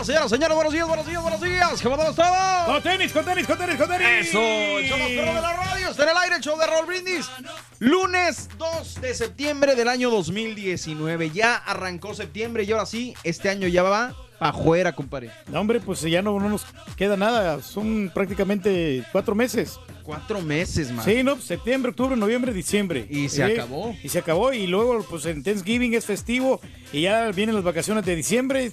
mañana, señoras, señores. Buenos días, buenos días, buenos días. ¿Cómo estamos todos? Con tenis, con tenis, con tenis, con tenis. Eso, el show más perro de la radio. Está en el aire, el show de Raúl Brindis. Lunes 2 de septiembre del año 2019. Ya arrancó septiembre y ahora sí, este año ya va afuera, compadre. No, hombre, pues ya no, no nos queda nada. Son prácticamente cuatro meses. Cuatro meses, man. Sí, no, septiembre, octubre, noviembre, diciembre. Y se acabó. Y se acabó. Y luego, pues en Thanksgiving es festivo. Y ya vienen las vacaciones de diciembre.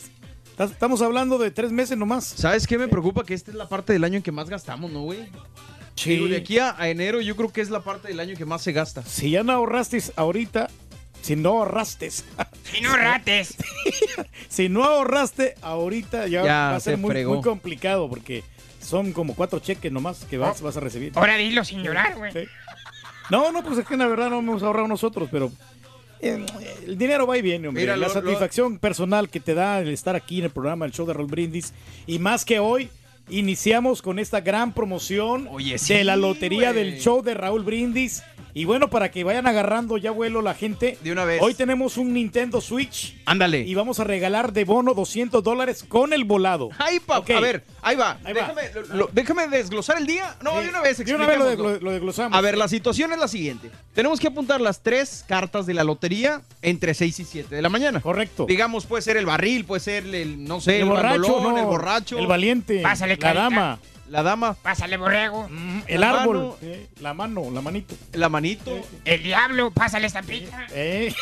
Estamos hablando de tres meses nomás. ¿Sabes qué me preocupa? Que esta es la parte del año en que más gastamos, ¿no, güey? Digo, de aquí a, a enero yo creo que es la parte del año que más se gasta. Si ya no ahorraste ahorita, si no ahorraste, Y no rates. si no ahorraste ahorita, ya, Ya va a ser se muy, complicado porque son como cuatro cheques nomás que vas, Oh. vas a recibir. Ahora dilo sin llorar, güey. Sí. No, no, pues es que la verdad no hemos ahorrado nosotros, pero el dinero va y viene, hombre. Mira, la lo- satisfacción personal que te da el estar aquí en el programa, el show de Roll Brindis, y más que hoy. Iniciamos con esta gran promoción Oye, sí, de la lotería del show de Raúl Brindis. Y bueno, para que vayan agarrando ya vuelo la gente. De una vez. Hoy tenemos un Nintendo Switch Ándale. y vamos a regalar de bono 200 dólares con el volado. Ay, papá. A ver, ahí va. Ahí va. déjame, lo- déjame desglosar el día. No, Sí. de una vez. De una vez lo, desglosamos. A ver, la situación es la siguiente. Tenemos que apuntar las tres cartas de la lotería entre 6 y 7 de la mañana. Correcto. Digamos, puede ser el barril, puede ser el, no sé, el, el, borracho, bandolón, no, el borracho, el valiente, Pásale, la dama, la dama, Pásale, borrego. mm, el La árbol, mano. eh, la mano, la manito. la manito. El diablo, pásale esta pizza. Eh.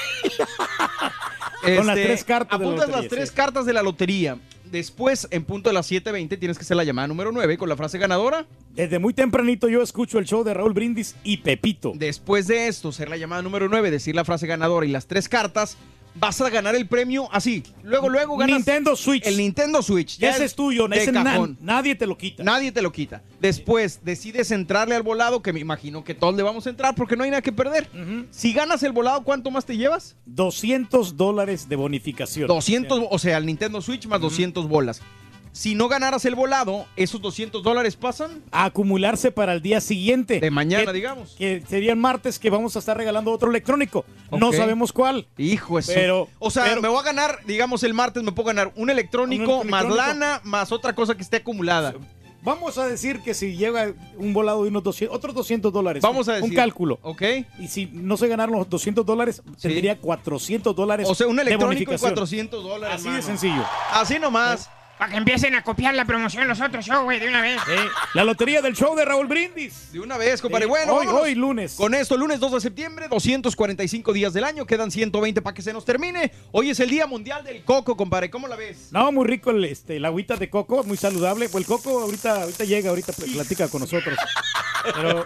Este, Con las tres cartas de la Apuntas lotería, las tres sí. cartas de la lotería. Después, en punto de las 7.20, tienes que hacer la llamada número 9 con la frase ganadora. Desde muy tempranito yo escucho el show de Raúl Brindis y Pepito. Después de esto, hacer la llamada número 9, decir la frase ganadora y las tres cartas, vas a ganar el premio así. Luego, luego ganas Nintendo Switch. el Nintendo Switch. Ya Ese es tuyo, ese cajón. nadie te lo quita. Nadie te lo quita. Después decides entrarle al volado, que me imagino que todos le vamos a entrar porque no hay nada que perder. Si ganas el volado, ¿cuánto más te llevas? 200 dólares de bonificación. 200, o sea, el Nintendo Switch más 200 bolas. Si no ganaras el volado, esos 200 dólares pasan A acumularse para el día siguiente. de mañana, Que- digamos. Que sería el martes que vamos a estar regalando otro electrónico. No sabemos cuál. Hijo eso. Pero- o sea, pero- me voy a ganar, digamos, el martes me puedo ganar un electrónico, Un más lana, más otra cosa que esté acumulada. Vamos a decir que si llega un volado de unos 200, otros 200 dólares. Vamos a decir. Un cálculo. ¿Ok? Y si no se ganaron los 200 dólares, tendría 400 dólares O sea, un de electrónico y bonificación. cuatrocientos dólares. Así de sencillo. Así nomás. Para que empiecen a copiar la promoción los otros shows, güey, de una vez. Eh, la lotería del show de Raúl Brindis. De una vez, compadre. Bueno, hoy, hoy lunes. Con esto, lunes 2 de septiembre, 245 días del año, quedan 120 para que se nos termine. Hoy es el Día Mundial del Coco, compadre. ¿Cómo la ves? No, muy rico el, este, la agüita de coco, muy saludable. Pues el coco ahorita, ahorita llega, ahorita pl- platica con nosotros. Pero,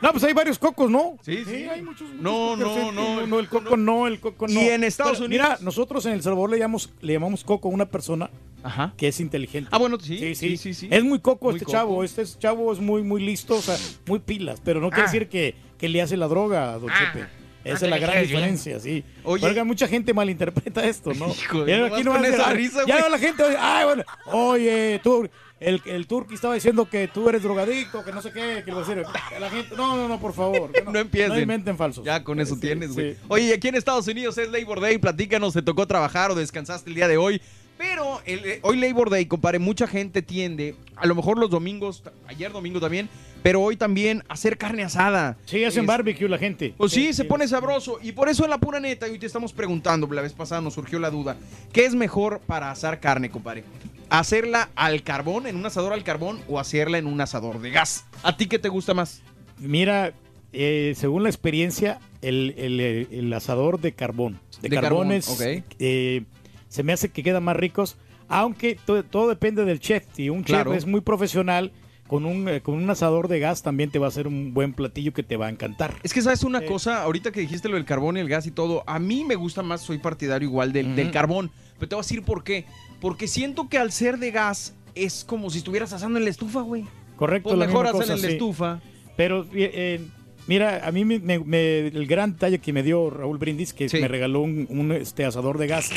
no, pues hay varios cocos, ¿no? Sí, sí. hay muchos. muchos No, no, no, no, el coco no, el coco Y no. en Estados Pero, Unidos- Mira, nosotros en El Salvador le llamamos, le llamamos coco a una persona Ajá. que es inteligente. Ah, bueno, sí, Sí, sí, sí, sí, sí. Es muy coco Muy este coco. chavo. Este es- chavo es muy, muy listo, o sea, muy pilas. Pero no quiere Ah. decir que, que le hace la droga a Don Ah. Chepe. Esa es la gran bien. diferencia, sí. Oye. Oiga, mucha gente malinterpreta esto, ¿no? Hijo, Ya nomás con a esa risa, Ya güey. la gente, oye, ay, bueno, oye, tú, el, el turqui estaba diciendo que tú eres drogadicto, que no sé qué, que lo decir. La gente, no, no, no, por favor. que No empiecen. No inventen falsos. Ya con eso Sí, tienes, güey. sí. Oye, y aquí en Estados Unidos es Labor Day. Platícanos, ¿te tocó trabajar o descansaste el día de hoy? Pero el- eh, hoy Labor Day, compadre, mucha gente tiende, a lo mejor los domingos, ayer domingo también, pero hoy también hacer carne asada. Sí, hacen Es- barbecue la gente. Pues sí, se pone sabroso. Y por eso en la pura neta, hoy te estamos preguntando, la vez pasada nos surgió la duda, ¿qué es mejor para asar carne, compadre? ¿Hacerla al carbón, en un asador al carbón, o hacerla en un asador de gas? ¿A ti qué te gusta más? Mira, eh, según la experiencia, el, el- el asador de carbón. De, De carbón, eh, se me hace que quedan más ricos, aunque to- todo depende del chef. Si un Claro. chef es muy profesional, con un, eh, con un asador de gas también te va a hacer un buen platillo que te va a encantar. Es que sabes una Eh. cosa, ahorita que dijiste lo del carbón y el gas y todo, a mí me gusta más, soy partidario igual del, del carbón. Pero te voy a decir por qué. Porque siento que al ser de gas es como si estuvieras asando en la estufa, güey. Correcto, Pues la mejor cosa, en la sí. estufa. Pero eh, mira, a mí me, me- me- el gran detalle que me dio Raúl Brindis, que Sí. me regaló un, un, este, asador de gas.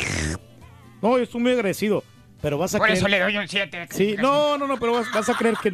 No, yo estoy muy agradecido, pero vas a Por creer- eso le doy un 7. Sí, no, no, no, pero vas, vas a creer que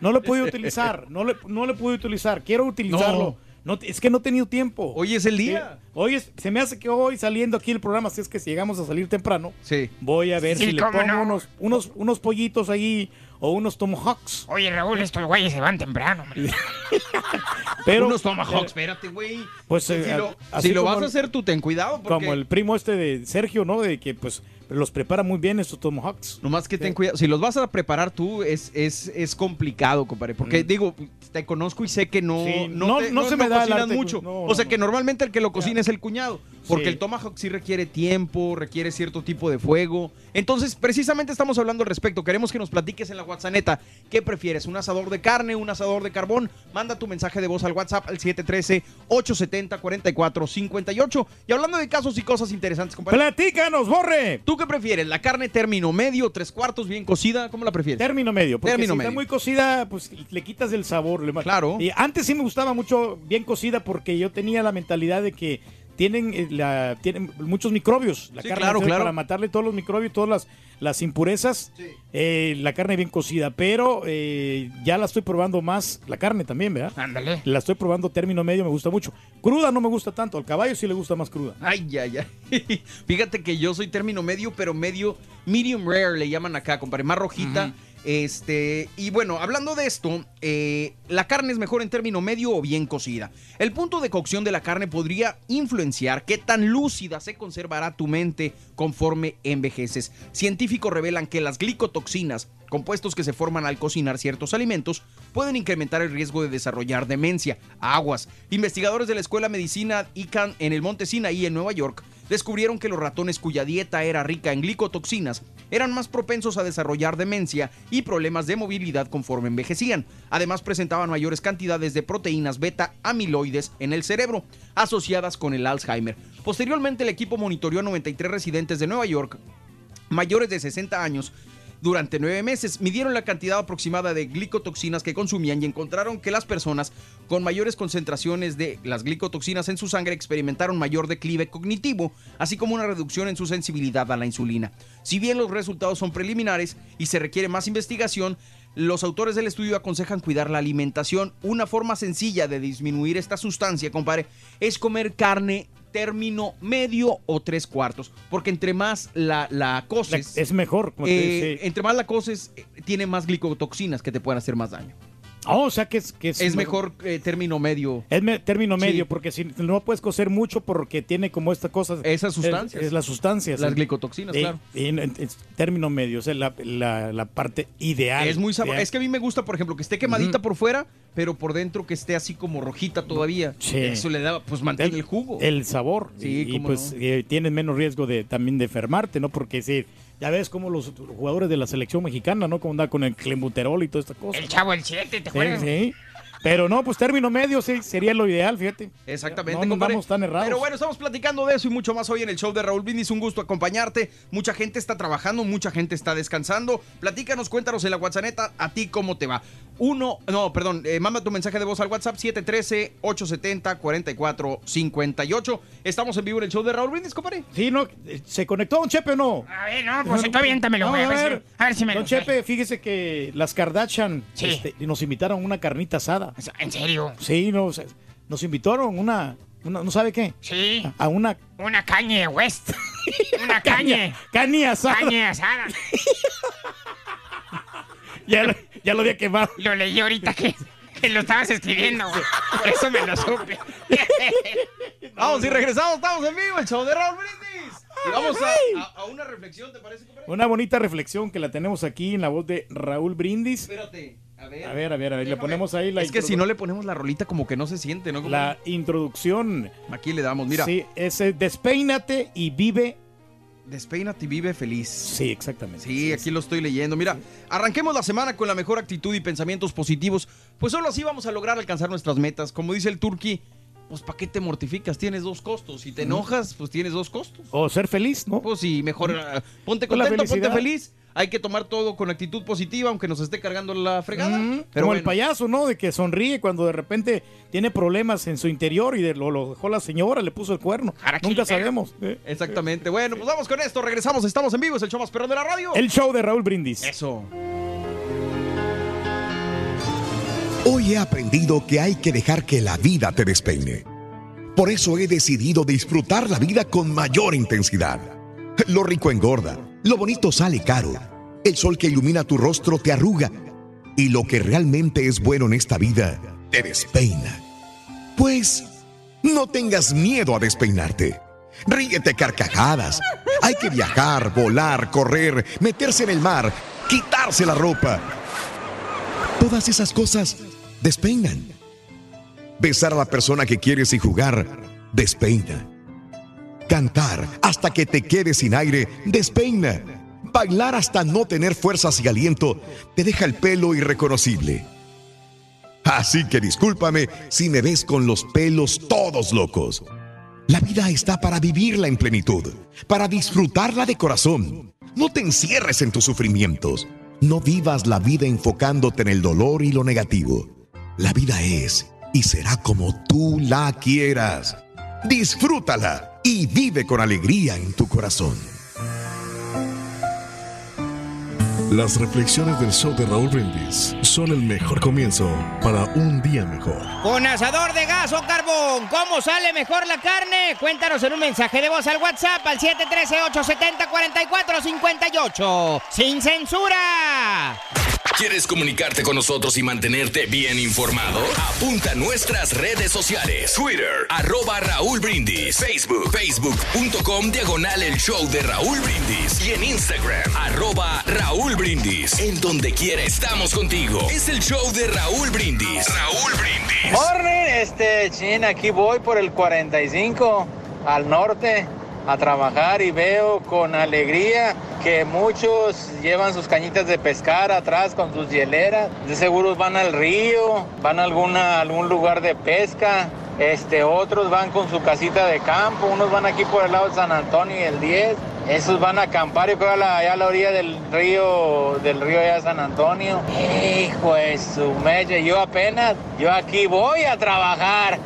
no lo pude utilizar, no le, no le pude utilizar, quiero utilizarlo. No, es que no he tenido tiempo. Hoy es el día. Sí, Hoy es- se me hace que hoy saliendo aquí el programa, si es que si llegamos a salir temprano, Sí. voy a ver Sí, si le pongo no. unos, unos, unos pollitos ahí o unos tomahawks. Oye, Raúl, estos güeyes se van temprano, hombre. Pero, Unos tomahawks, eh, espérate, güey. pues, si eh, lo, así si lo como vas a hacer tú, ten cuidado. Porque como el primo este de Sergio, ¿no? De que pues los prepara muy bien estos tomahawks. Nomás que ten Sí. cuidado. Si los vas a preparar tú, es, es, es complicado, compadre. Porque Mm. digo, te conozco y sé que no, Sí, no, no- te- no se me da cocinas mucho. o sea que no. normalmente el que lo cocina es el cuñado. Porque Sí. el tomahawk sí requiere tiempo, requiere cierto tipo de fuego. Entonces, precisamente estamos hablando al respecto. Queremos que nos platiques en la WhatsApp neta. ¿Qué prefieres? ¿Un asador de carne, un asador de carbón? Manda tu mensaje de voz al WhatsApp al 713-870-4458. Y hablando de casos y cosas interesantes, compadre. ¡Platícanos, borre! ¿Tú qué prefieres? ¿La carne término medio, tres cuartos, bien cocida? ¿Cómo la prefieres? Término medio, porque Término si medio. está muy cocida, pues le quitas el sabor. le- Claro. Y antes sí me gustaba mucho bien cocida porque yo tenía la mentalidad de que tienen, eh, la, tienen muchos microbios. La Sí, carne claro, claro. para matarle todos los microbios, todas las, las impurezas, eh, la carne bien cocida. Pero eh, ya la estoy probando más, la carne también, ¿verdad? Ándale. La estoy probando término medio, me gusta mucho. Cruda no me gusta tanto, al caballo sí le gusta más cruda. Ay, ay, ay. Fíjate que yo soy término medio, pero medio medium rare le llaman acá, compadre, más rojita. Este, y bueno, hablando de esto, eh, la carne es mejor en término medio o bien cocida. El punto de cocción de la carne podría influenciar qué tan lúcida se conservará tu mente conforme envejeces. Científicos revelan que las glicotoxinas, compuestos que se forman al cocinar ciertos alimentos, pueden incrementar el riesgo de desarrollar demencia. Aguas. Investigadores de la Escuela de Medicina ICANN en el Monte Sinaí en Nueva York descubrieron que los ratones cuya dieta era rica en glicotoxinas eran más propensos a desarrollar demencia y problemas de movilidad conforme envejecían. Además presentaban mayores cantidades de proteínas beta amiloides en el cerebro, asociadas con el Alzheimer. Posteriormente el equipo monitoreó a 93 residentes de Nueva York mayores de 60 años durante nueve meses. Midieron la cantidad aproximada de glicotoxinas que consumían y encontraron que las personas con mayores concentraciones de las glicotoxinas en su sangre experimentaron mayor declive cognitivo, así como una reducción en su sensibilidad a la insulina. Si bien los resultados son preliminares y se requiere más investigación, los autores del estudio aconsejan cuidar la alimentación. Una forma sencilla de disminuir esta sustancia, compadre, es comer carne término medio o tres cuartos. Porque entre más la, la La- coces, es mejor. como te eh, dice. entre más la coces, eh, tiene más glicotoxinas que te pueden hacer más daño. Oh, o sea que es que es, Es mejor eh, término medio. Es me- término Sí. medio, porque si no puedes cocer mucho porque tiene como esta cosa. Esas sustancias. Es, es las sustancias. Las glicotoxinas, Sí, claro. en- término medio, o sea, la, la- la parte ideal. Es muy. Ideal. Es que a mí me gusta, por ejemplo, que esté quemadita por fuera, pero por dentro que esté así como rojita todavía. Sí. Eso le da, pues mantiene el, jugo. El sabor. Sí, y, y, pues no. eh, tienes menos riesgo de también de enfermarte, ¿no? Porque sí, ya ves cómo los jugadores de la selección mexicana, ¿no? Como anda con el clenbuterol y toda esta cosa. El chavo el 7, ¿te Sí, acuerdas? sí. Pero no, pues término medio sí sería lo ideal, fíjate. Exactamente, No nos vamos tan errados. Pero bueno, estamos platicando de eso y mucho más hoy en el show de Raúl Brindis. Un gusto acompañarte. Mucha gente está trabajando, mucha gente está descansando. Platícanos, cuéntanos en la WhatsApp, a ti cómo te va. Uno, no, perdón, eh, manda tu mensaje de voz al WhatsApp 713-870-4458. Estamos en vivo en el show de Raúl Brindis, compadre. Sí, no, eh, ¿se conectó Don Chepe o no? A ver, no, pues entonces aviéntamelo, No, a A, ver, si- a ver si me Don lo sé. Chepe, fíjese que las Kardashian Sí. este, nos invitaron a una carnita asada. ¿En serio? Sí, no, o sea, nos invitaron una, una- ¿no sabe qué? Sí. A una Una caña de West. Una caña. caña asada. Caña asada. Ya, lo- ya lo había quemado. Lo leí ahorita que, que lo estabas escribiendo, güey. Por eso me lo supe. Vamos y regresamos, estamos en vivo, el show de Raúl Brindis. Y vamos a, a- a una reflexión, ¿te parece? Una bonita reflexión que la tenemos aquí en la voz de Raúl Brindis. Espérate, a ver. A ver, a ver, a ver, le ponemos ahí la, es que si no le ponemos la rolita como que no se siente, ¿no? la introducción. Aquí le damos, mira. Sí, es eh, despeínate y vive. Despeínate y vive feliz. Sí, exactamente. Sí, aquí lo estoy leyendo. Mira, arranquemos la semana con la mejor actitud y pensamientos positivos. Pues solo así vamos a lograr alcanzar nuestras metas. Como dice el Turqui, pues ¿para qué te mortificas? Tienes dos costos. Si te enojas, pues tienes dos costos. O ser feliz, ¿no? Pues sí, mejor ah, ponte Con la contento, ponte feliz. Hay que tomar todo con actitud positiva, aunque nos esté cargando la fregada. Mm, Pero como el payaso, ¿no? De que sonríe cuando de repente tiene problemas en su interior y de- lo, lo dejó la señora, le puso el cuerno. Nunca sabemos. ¿eh? Exactamente. Bueno, pues vamos con esto. Regresamos. Estamos en vivo. Es el show más perrón de la radio. El show de Raúl Brindis. Eso. Hoy he aprendido que hay que dejar que la vida te despeine. Por eso he decidido disfrutar la vida con mayor intensidad. Lo rico engorda, lo bonito sale caro. El sol que ilumina tu rostro te arruga. Y lo que realmente es bueno en esta vida te despeina. Pues no tengas miedo a despeinarte. Ríete carcajadas. Hay que viajar, volar, correr, meterse en el mar, quitarse la ropa. Todas esas cosas despeinan. Besar a la persona que quieres y jugar despeina. Cantar hasta que te quedes sin aire despeina. Bailar hasta no tener fuerzas y aliento te deja el pelo irreconocible. Así que discúlpame si me ves con los pelos todos locos. La vida está para vivirla en plenitud, para disfrutarla de corazón. No te encierres en tus sufrimientos. No vivas la vida enfocándote en el dolor y lo negativo. La vida es y será como tú la quieras. Disfrútala y vive con alegría en tu corazón. Las reflexiones del show de Raúl Brindis son el mejor comienzo para un día mejor. Con asador de gas o carbón, ¿cómo sale mejor la carne? Cuéntanos en un mensaje de voz al WhatsApp al 713-870-4458. ¡Sin censura! ¿Quieres comunicarte con nosotros y mantenerte bien informado? Apunta a nuestras redes sociales. Twitter, arroba Raúl Brindis. Facebook, facebook.com, diagonal el show de Raúl Brindis. Y en Instagram, arroba Raúl Brindis. En donde quiera estamos contigo. Es el show de Raúl Brindis. Raúl Brindis. Morning, este chin, aquí voy por el 45 al norte a trabajar y veo con alegría que muchos llevan sus cañitas de pescar atrás con sus hieleras. De seguro van al río, van a alguna, algún lugar de pesca. Este, otros van con su casita de campo, unos van aquí por el lado de San Antonio y el 10. Esos van a acampar, yo creo, a la- allá a la orilla del río, del río allá de San Antonio. Hijo de su mecha, yo apenas, yo aquí voy a trabajar.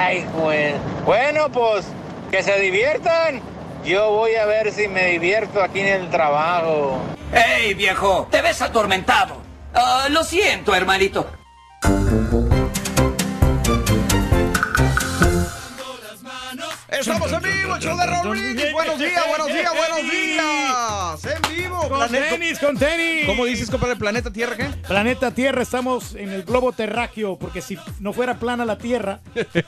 Ay, pues. Bueno, pues, que se diviertan. Yo voy a ver si me divierto aquí en el trabajo. ¡Ey, viejo! Te ves atormentado. Ah, lo siento, hermanito. El show de Raúl Brindis. Buenos días, buenos días, buenos días. En vivo. Con tenis, con tenis. ¿Cómo dices, compadre? ¿Planeta Tierra qué? Planeta Tierra, estamos en el globo terráqueo, porque si no fuera plana la Tierra,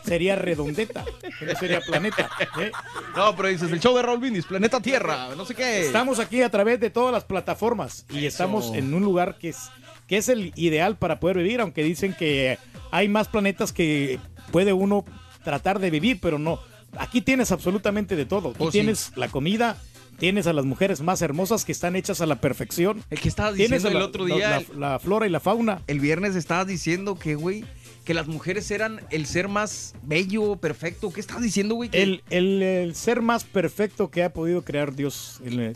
sería redondeta, no sería planeta. ¿eh? No, pero dices el show de Raúl Brindis, Planeta Tierra, no sé qué. Estamos aquí a través de todas las plataformas y estamos en un lugar que es, que es el ideal para poder vivir, aunque dicen que hay más planetas que puede uno tratar de vivir, pero no. Aquí tienes absolutamente de todo. Tú Oh, sí. tienes la comida, tienes a las mujeres más hermosas que están hechas a la perfección. El que estabas diciendo el la- otro la- día. la- la flora y la fauna. El viernes estabas diciendo que, güey, que las mujeres eran el ser más bello, perfecto. ¿Qué estabas diciendo, güey? El, el- el ser más perfecto que ha podido crear Dios. el-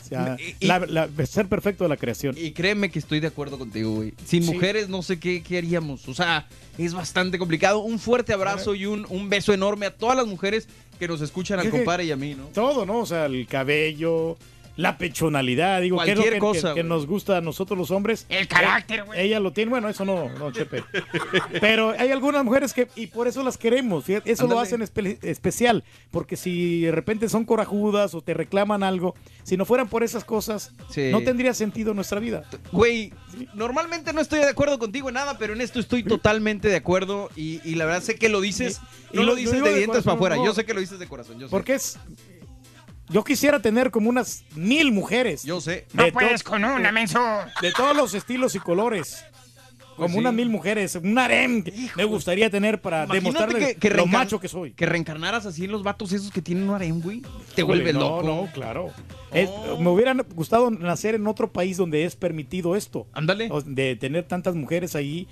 Y- la- la- ser perfecto de la creación. Y créeme que estoy de acuerdo contigo, güey. Sin Sí. mujeres no sé qué, qué haríamos. O sea, es bastante complicado. Un fuerte abrazo y un, un beso enorme a todas las mujeres que nos escuchan, al compadre y a mí, ¿no? Todo, ¿no? O sea, el cabello, la pechonalidad, digo, que es lo Cualquier que, cosa, que- nos gusta a nosotros los hombres. El carácter, güey. Ella lo tiene, bueno, eso no, no, Chepe. Pero hay algunas mujeres que, y por eso las queremos, fíjate, eso lo hacen espe- especial, porque si de repente son corajudas o te reclaman algo, si no fueran por esas cosas, Sí. no tendría sentido nuestra vida. Güey, normalmente no estoy de acuerdo contigo en nada, pero en esto estoy totalmente de acuerdo. Y, y la verdad sé que lo dices. Y- no lo- lo, lo dices de dientes para afuera. no. Yo sé que lo dices de corazón. Yo sé. Porque es... Yo quisiera tener como unas mil mujeres. Yo sé. No De puedes con una, menso. De todos los estilos y colores. Como Pues sí. unas mil mujeres. Un harem que me gustaría tener para Imagínate demostrarle que, que lo macho que soy. Que reencarnaras así en los vatos esos que tienen un harem, güey. Te Híjole, vuelve no, loco. No, claro. Es- me hubiera gustado nacer en otro país donde es permitido esto. Ándale. De tener tantas mujeres ahí.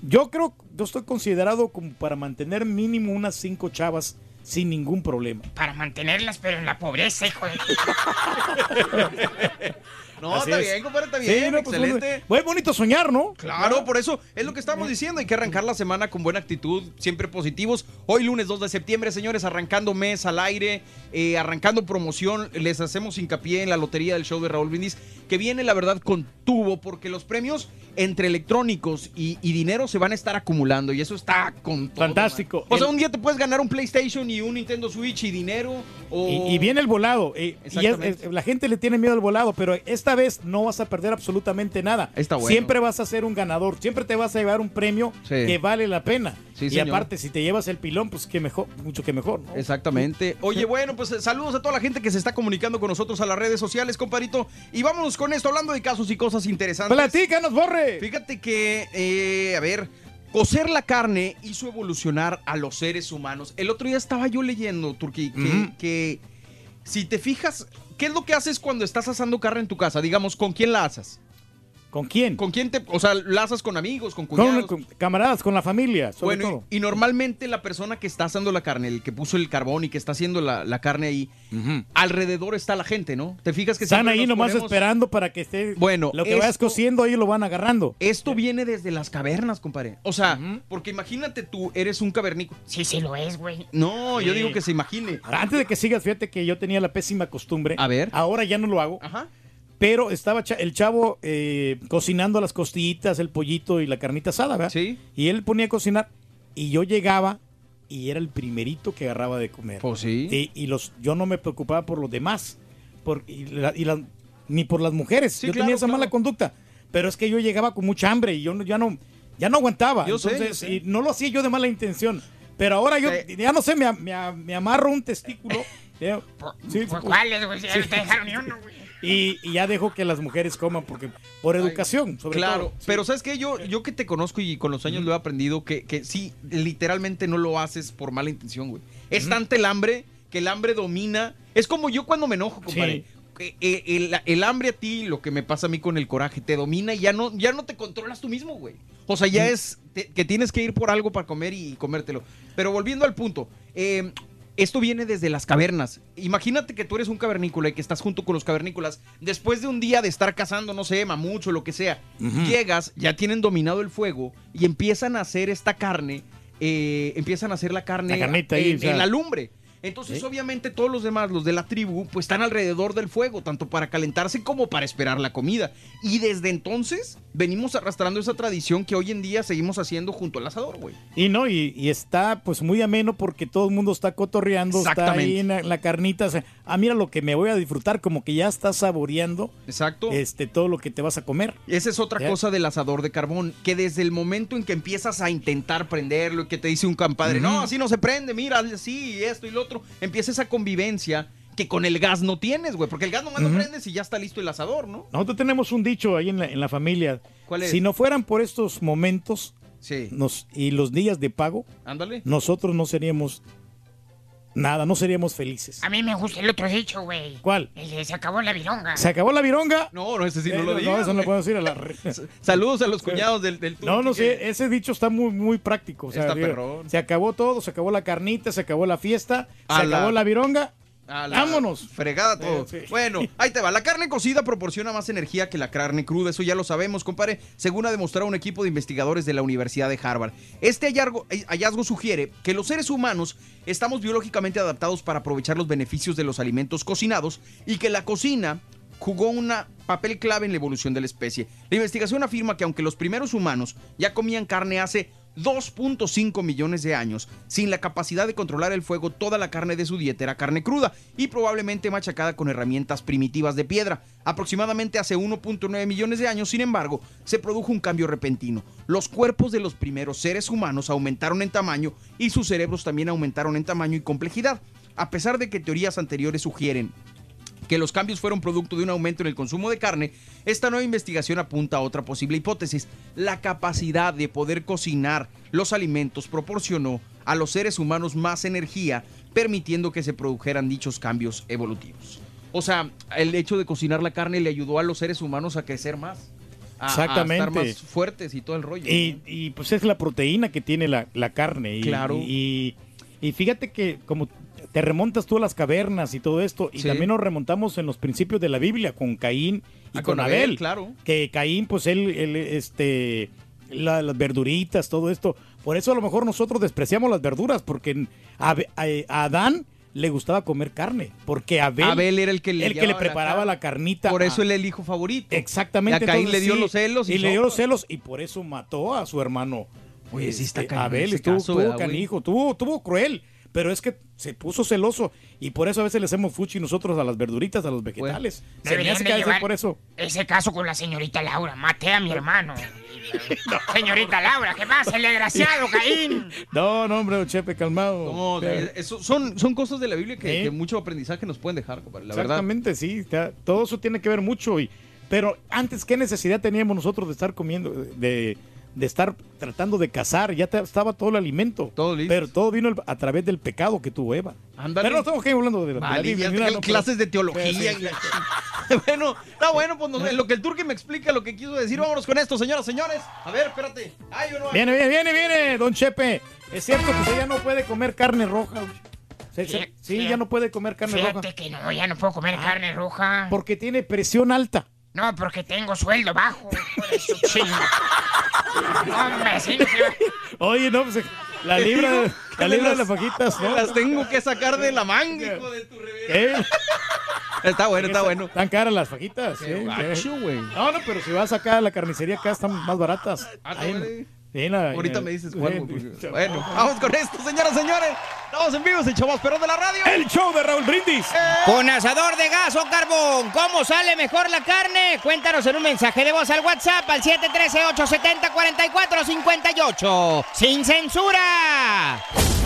Yo creo, yo estoy considerado como para mantener mínimo unas cinco chavas sin ningún problema. Para mantenerlas, pero en la pobreza, hijo de... No, Así está es. bien, compadre, está Sí, bien. no, pues, excelente. Muy bonito soñar, ¿no? Claro, por eso es lo que estamos diciendo. Hay que arrancar la semana con buena actitud, siempre positivos. Hoy, lunes 2 de septiembre, señores, arrancando mes al aire, eh, arrancando promoción. Les hacemos hincapié en la lotería del show de Raúl Brindis, que viene, la verdad, con tubo, porque los premios entre electrónicos y, y dinero se van a estar acumulando. Y eso está con todo. Fantástico. man. O sea, un día te puedes ganar un PlayStation y un Nintendo Switch y dinero. O... Y, y viene el volado. eh, y es- Exactamente. es- la gente le tiene miedo al volado, pero esta vez no vas a perder absolutamente nada. Está bueno. Siempre vas a ser un ganador. Siempre te vas a llevar un premio Sí. que vale la pena. Sí, y señor. aparte, si te llevas el pilón, pues qué mejor, mucho que mejor. ¿no? Exactamente. Oye, bueno, pues eh, saludos a toda la gente que se está comunicando con nosotros a las redes sociales, comparito. Y vámonos con esto, hablando de casos y cosas interesantes. Platícanos, Borre. Fíjate que, eh, a ver, cocer la carne hizo evolucionar a los seres humanos. El otro día estaba yo leyendo, Turquí, que, que si te fijas, ¿qué es lo que haces cuando estás asando carne en tu casa? Digamos, ¿con quién la asas? ¿Con quién? ¿Con quién te, o sea, la asas con amigos, con Con, cuñados? con camaradas, con la familia, sobre Bueno, todo. y, y normalmente la persona que está asando la carne, el que puso el carbón y que está haciendo la, la carne ahí, alrededor está la gente, ¿no? ¿Te fijas que Están ahí nos nomás ponemos- esperando para que esté. Bueno, lo que esto- vayas cociendo ahí lo van agarrando. Esto viene desde las cavernas, compadre. O sea, porque imagínate tú, eres un cavernícola. Sí, sí lo es, güey. No, yo digo que se imagine. Ahora, Antes de que sigas, fíjate que yo tenía la pésima costumbre. A ver. Ahora ya no lo hago. Ajá. Pero estaba el chavo eh, cocinando las costillitas, el pollito y la carnita asada, ¿verdad? Sí. Y él ponía a cocinar y yo llegaba y era el primerito que agarraba de comer. Pues sí. Y, y los, yo no me preocupaba por los demás, por, y la- y la- ni por las mujeres. Sí, yo claro, tenía esa claro. mala conducta. Pero es que yo llegaba con mucha hambre y yo no- ya no, ya no aguantaba. Yo sé, Entonces, yo sé. y no lo hacía yo de mala intención. Pero ahora yo, Sí. ya no sé, me, amarro un testículo. ya, sí, ¿Por sí, cuáles, güey? Si ya no te dejaron ni uno, güey. Y, y ya dejo que las mujeres coman porque por educación, sobre Claro, todo. Sí. pero ¿sabes qué? Yo, yo que te conozco y con los años lo he aprendido, que, que sí, literalmente no lo haces por mala intención, güey. Es tanta el hambre que el hambre domina. Es como yo cuando me enojo, compadre. Eh, eh, El, el hambre a ti, lo que me pasa a mí con el coraje, te domina y ya no, ya no te controlas tú mismo, güey. O sea, ya es te- que tienes que ir por algo para comer y comértelo. Pero volviendo al punto, eh, esto viene desde las cavernas. Imagínate que tú eres un cavernícola y que estás junto con los cavernícolas. Después de un día de estar cazando, no sé, mamucho, lo que sea, llegas, ya tienen dominado el fuego y empiezan a hacer esta carne, eh, empiezan a hacer la carne La carnita ahí, en, o sea. en la lumbre. Entonces, obviamente, todos los demás, los de la tribu, pues están alrededor del fuego, tanto para calentarse como para esperar la comida. Y desde entonces venimos arrastrando esa tradición que hoy en día seguimos haciendo junto al asador, güey. Y no, y, y está pues muy ameno porque todo el mundo está cotorreando, está Exactamente. ahí en la, la carnita. o sea, ah, mira lo que me voy a disfrutar, como que ya estás saboreando Exacto. este, todo lo que te vas a comer. Esa es otra Ya. cosa del asador de carbón, que desde el momento en que empiezas a intentar prenderlo y que te dice un compadre, Ujú. no, así no se prende, mira, así, esto y lo otro, empieza esa convivencia que con el gas no tienes, güey, porque el gas nomás lo Ujú. prendes y ya está listo el asador, ¿no? Nosotros tenemos un dicho ahí en la, en la familia. ¿Cuál es? Si no fueran por estos momentos Sí. nos, y los días de pago, Ándale. nosotros no seríamos nada, no seríamos felices. A mí me gusta el otro dicho, güey. ¿Cuál? El de se acabó la vironga. ¿Se acabó la vironga? No, no, ese sí no Eh, lo no, digas, eso no güey. puedo decir a la Saludos a los cuñados del, del No, no sé, ese dicho está muy, muy práctico. O sea, Está digo, perrón. se acabó todo, se acabó la carnita, se acabó la fiesta, A se la- acabó la vironga. A la Vámonos. Fregada todo. Sí. Bueno, ahí te va. La carne cocida proporciona más energía que la carne cruda. Eso ya lo sabemos, compadre. Según ha demostrado un equipo de investigadores de la Universidad de Harvard. Este hallazgo, eh, hallazgo sugiere que los seres humanos estamos biológicamente adaptados para aprovechar los beneficios de los alimentos cocinados y que la cocina jugó un papel clave en la evolución de la especie. La investigación afirma que aunque los primeros humanos ya comían carne hace 2.5 millones de años, sin la capacidad de controlar el fuego, toda la carne de su dieta era carne cruda y probablemente machacada con herramientas primitivas de piedra. Aproximadamente hace 1.9 millones de años, sin embargo, se produjo un cambio repentino. Los cuerpos de los primeros seres humanos aumentaron en tamaño y sus cerebros también aumentaron en tamaño y complejidad. A pesar de que teorías anteriores sugieren que los cambios fueron producto de un aumento en el consumo de carne, esta nueva investigación apunta a otra posible hipótesis. La capacidad de poder cocinar los alimentos proporcionó a los seres humanos más energía, permitiendo que se produjeran dichos cambios evolutivos. O sea, el hecho de cocinar la carne le ayudó a los seres humanos a crecer más. A, a Exactamente. estar más fuertes y todo el rollo. Y, y, pues es la proteína que tiene la, la carne. Y, Claro. Y, y fíjate que como te remontas tú a las cavernas y todo esto, y Sí. también nos remontamos en los principios de la Biblia con Caín y Ah, con, con Abel, Abel. claro. Que Caín, pues él, él, este, la- las verduritas, todo esto. Por eso a lo mejor nosotros despreciamos las verduras, porque a, a- a Adán le gustaba comer carne, porque Abel, Abel era el que le el que le la preparaba la, carnita. Por eso él es el hijo favorito. Exactamente. Y a Caín le dio sí, los celos. Y, le dio los celos y por eso mató a su hermano. Oye, sí está Este, Abel estuvo, canijo, tuvo, tuvo cruel. Pero es que se puso celoso y por eso a veces le hacemos fuchi nosotros a las verduritas, a los vegetales. se me hace que por eso. Ese caso con la señorita Laura. Maté a mi hermano. Señorita Laura, ¿qué pasa, el desgraciado, Caín? No, no, hombre, Chepe, calmado. No, eh, eso son, son cosas de la Biblia que, Sí. que mucho aprendizaje nos pueden dejar, compadre, la verdad. Exactamente, sí. está- todo eso tiene que ver mucho. Y, pero antes, ¿qué necesidad teníamos nosotros de estar comiendo, de, de estar tratando de cazar? Ya te- estaba todo el alimento. Todo listo. Pero todo vino el- a través del pecado que tuvo Eva. Ándale. Pero no estamos aquí hablando de la, de la pero- clases de teología. Y la- bueno, está bueno, pues lo que el turque me explica lo que quiso decir. Vámonos con esto, señoras, señores. A ver, espérate. Ay, uno. Viene, viene, viene, viene, don Chepe. Es cierto que usted ya no puede comer carne roja. güey. Se- se- Sí, sí, sí. ya no puede comer carne Fíjate roja. que no, ya no puedo comer carne roja. Porque tiene presión alta. No, porque tengo sueldo bajo. de su chinga. Hombre, sí, Oye, no, pues la libra, de- la libra de las fajitas, ¿no? Las tengo que sacar de la manga, hijo de tu revés. ¿Qué? Está bueno, está bueno. Están caras las fajitas. Qué ¿eh? gacho, güey. No, no, pero si vas acá a la carnicería, acá están más baratas. Ah, Ahí. Sí, la- Ahorita me dices cuál. Bueno, vamos con esto, señoras, señores. Estamos en vivo, el show más perrón de la radio. El show de Raúl Brindis. Con asador de gas o carbón, ¿cómo sale mejor la carne? Cuéntanos en un mensaje de voz al WhatsApp al 713-870-4458. ¡Sin censura!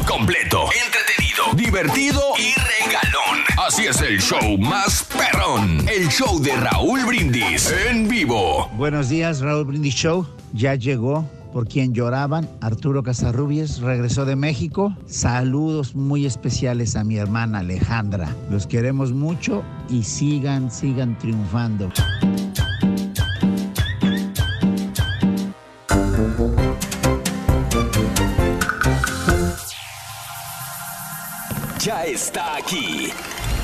Completo, entretenido, divertido y regalón. Así es el show más perrón. El show de Raúl Brindis en vivo. Buenos días, Raúl Brindis Show. Ya llegó por quien lloraban. Arturo Casarrubies regresó de México. Saludos muy especiales a mi hermana Alejandra. Los queremos mucho y sigan, sigan triunfando. ya está aquí.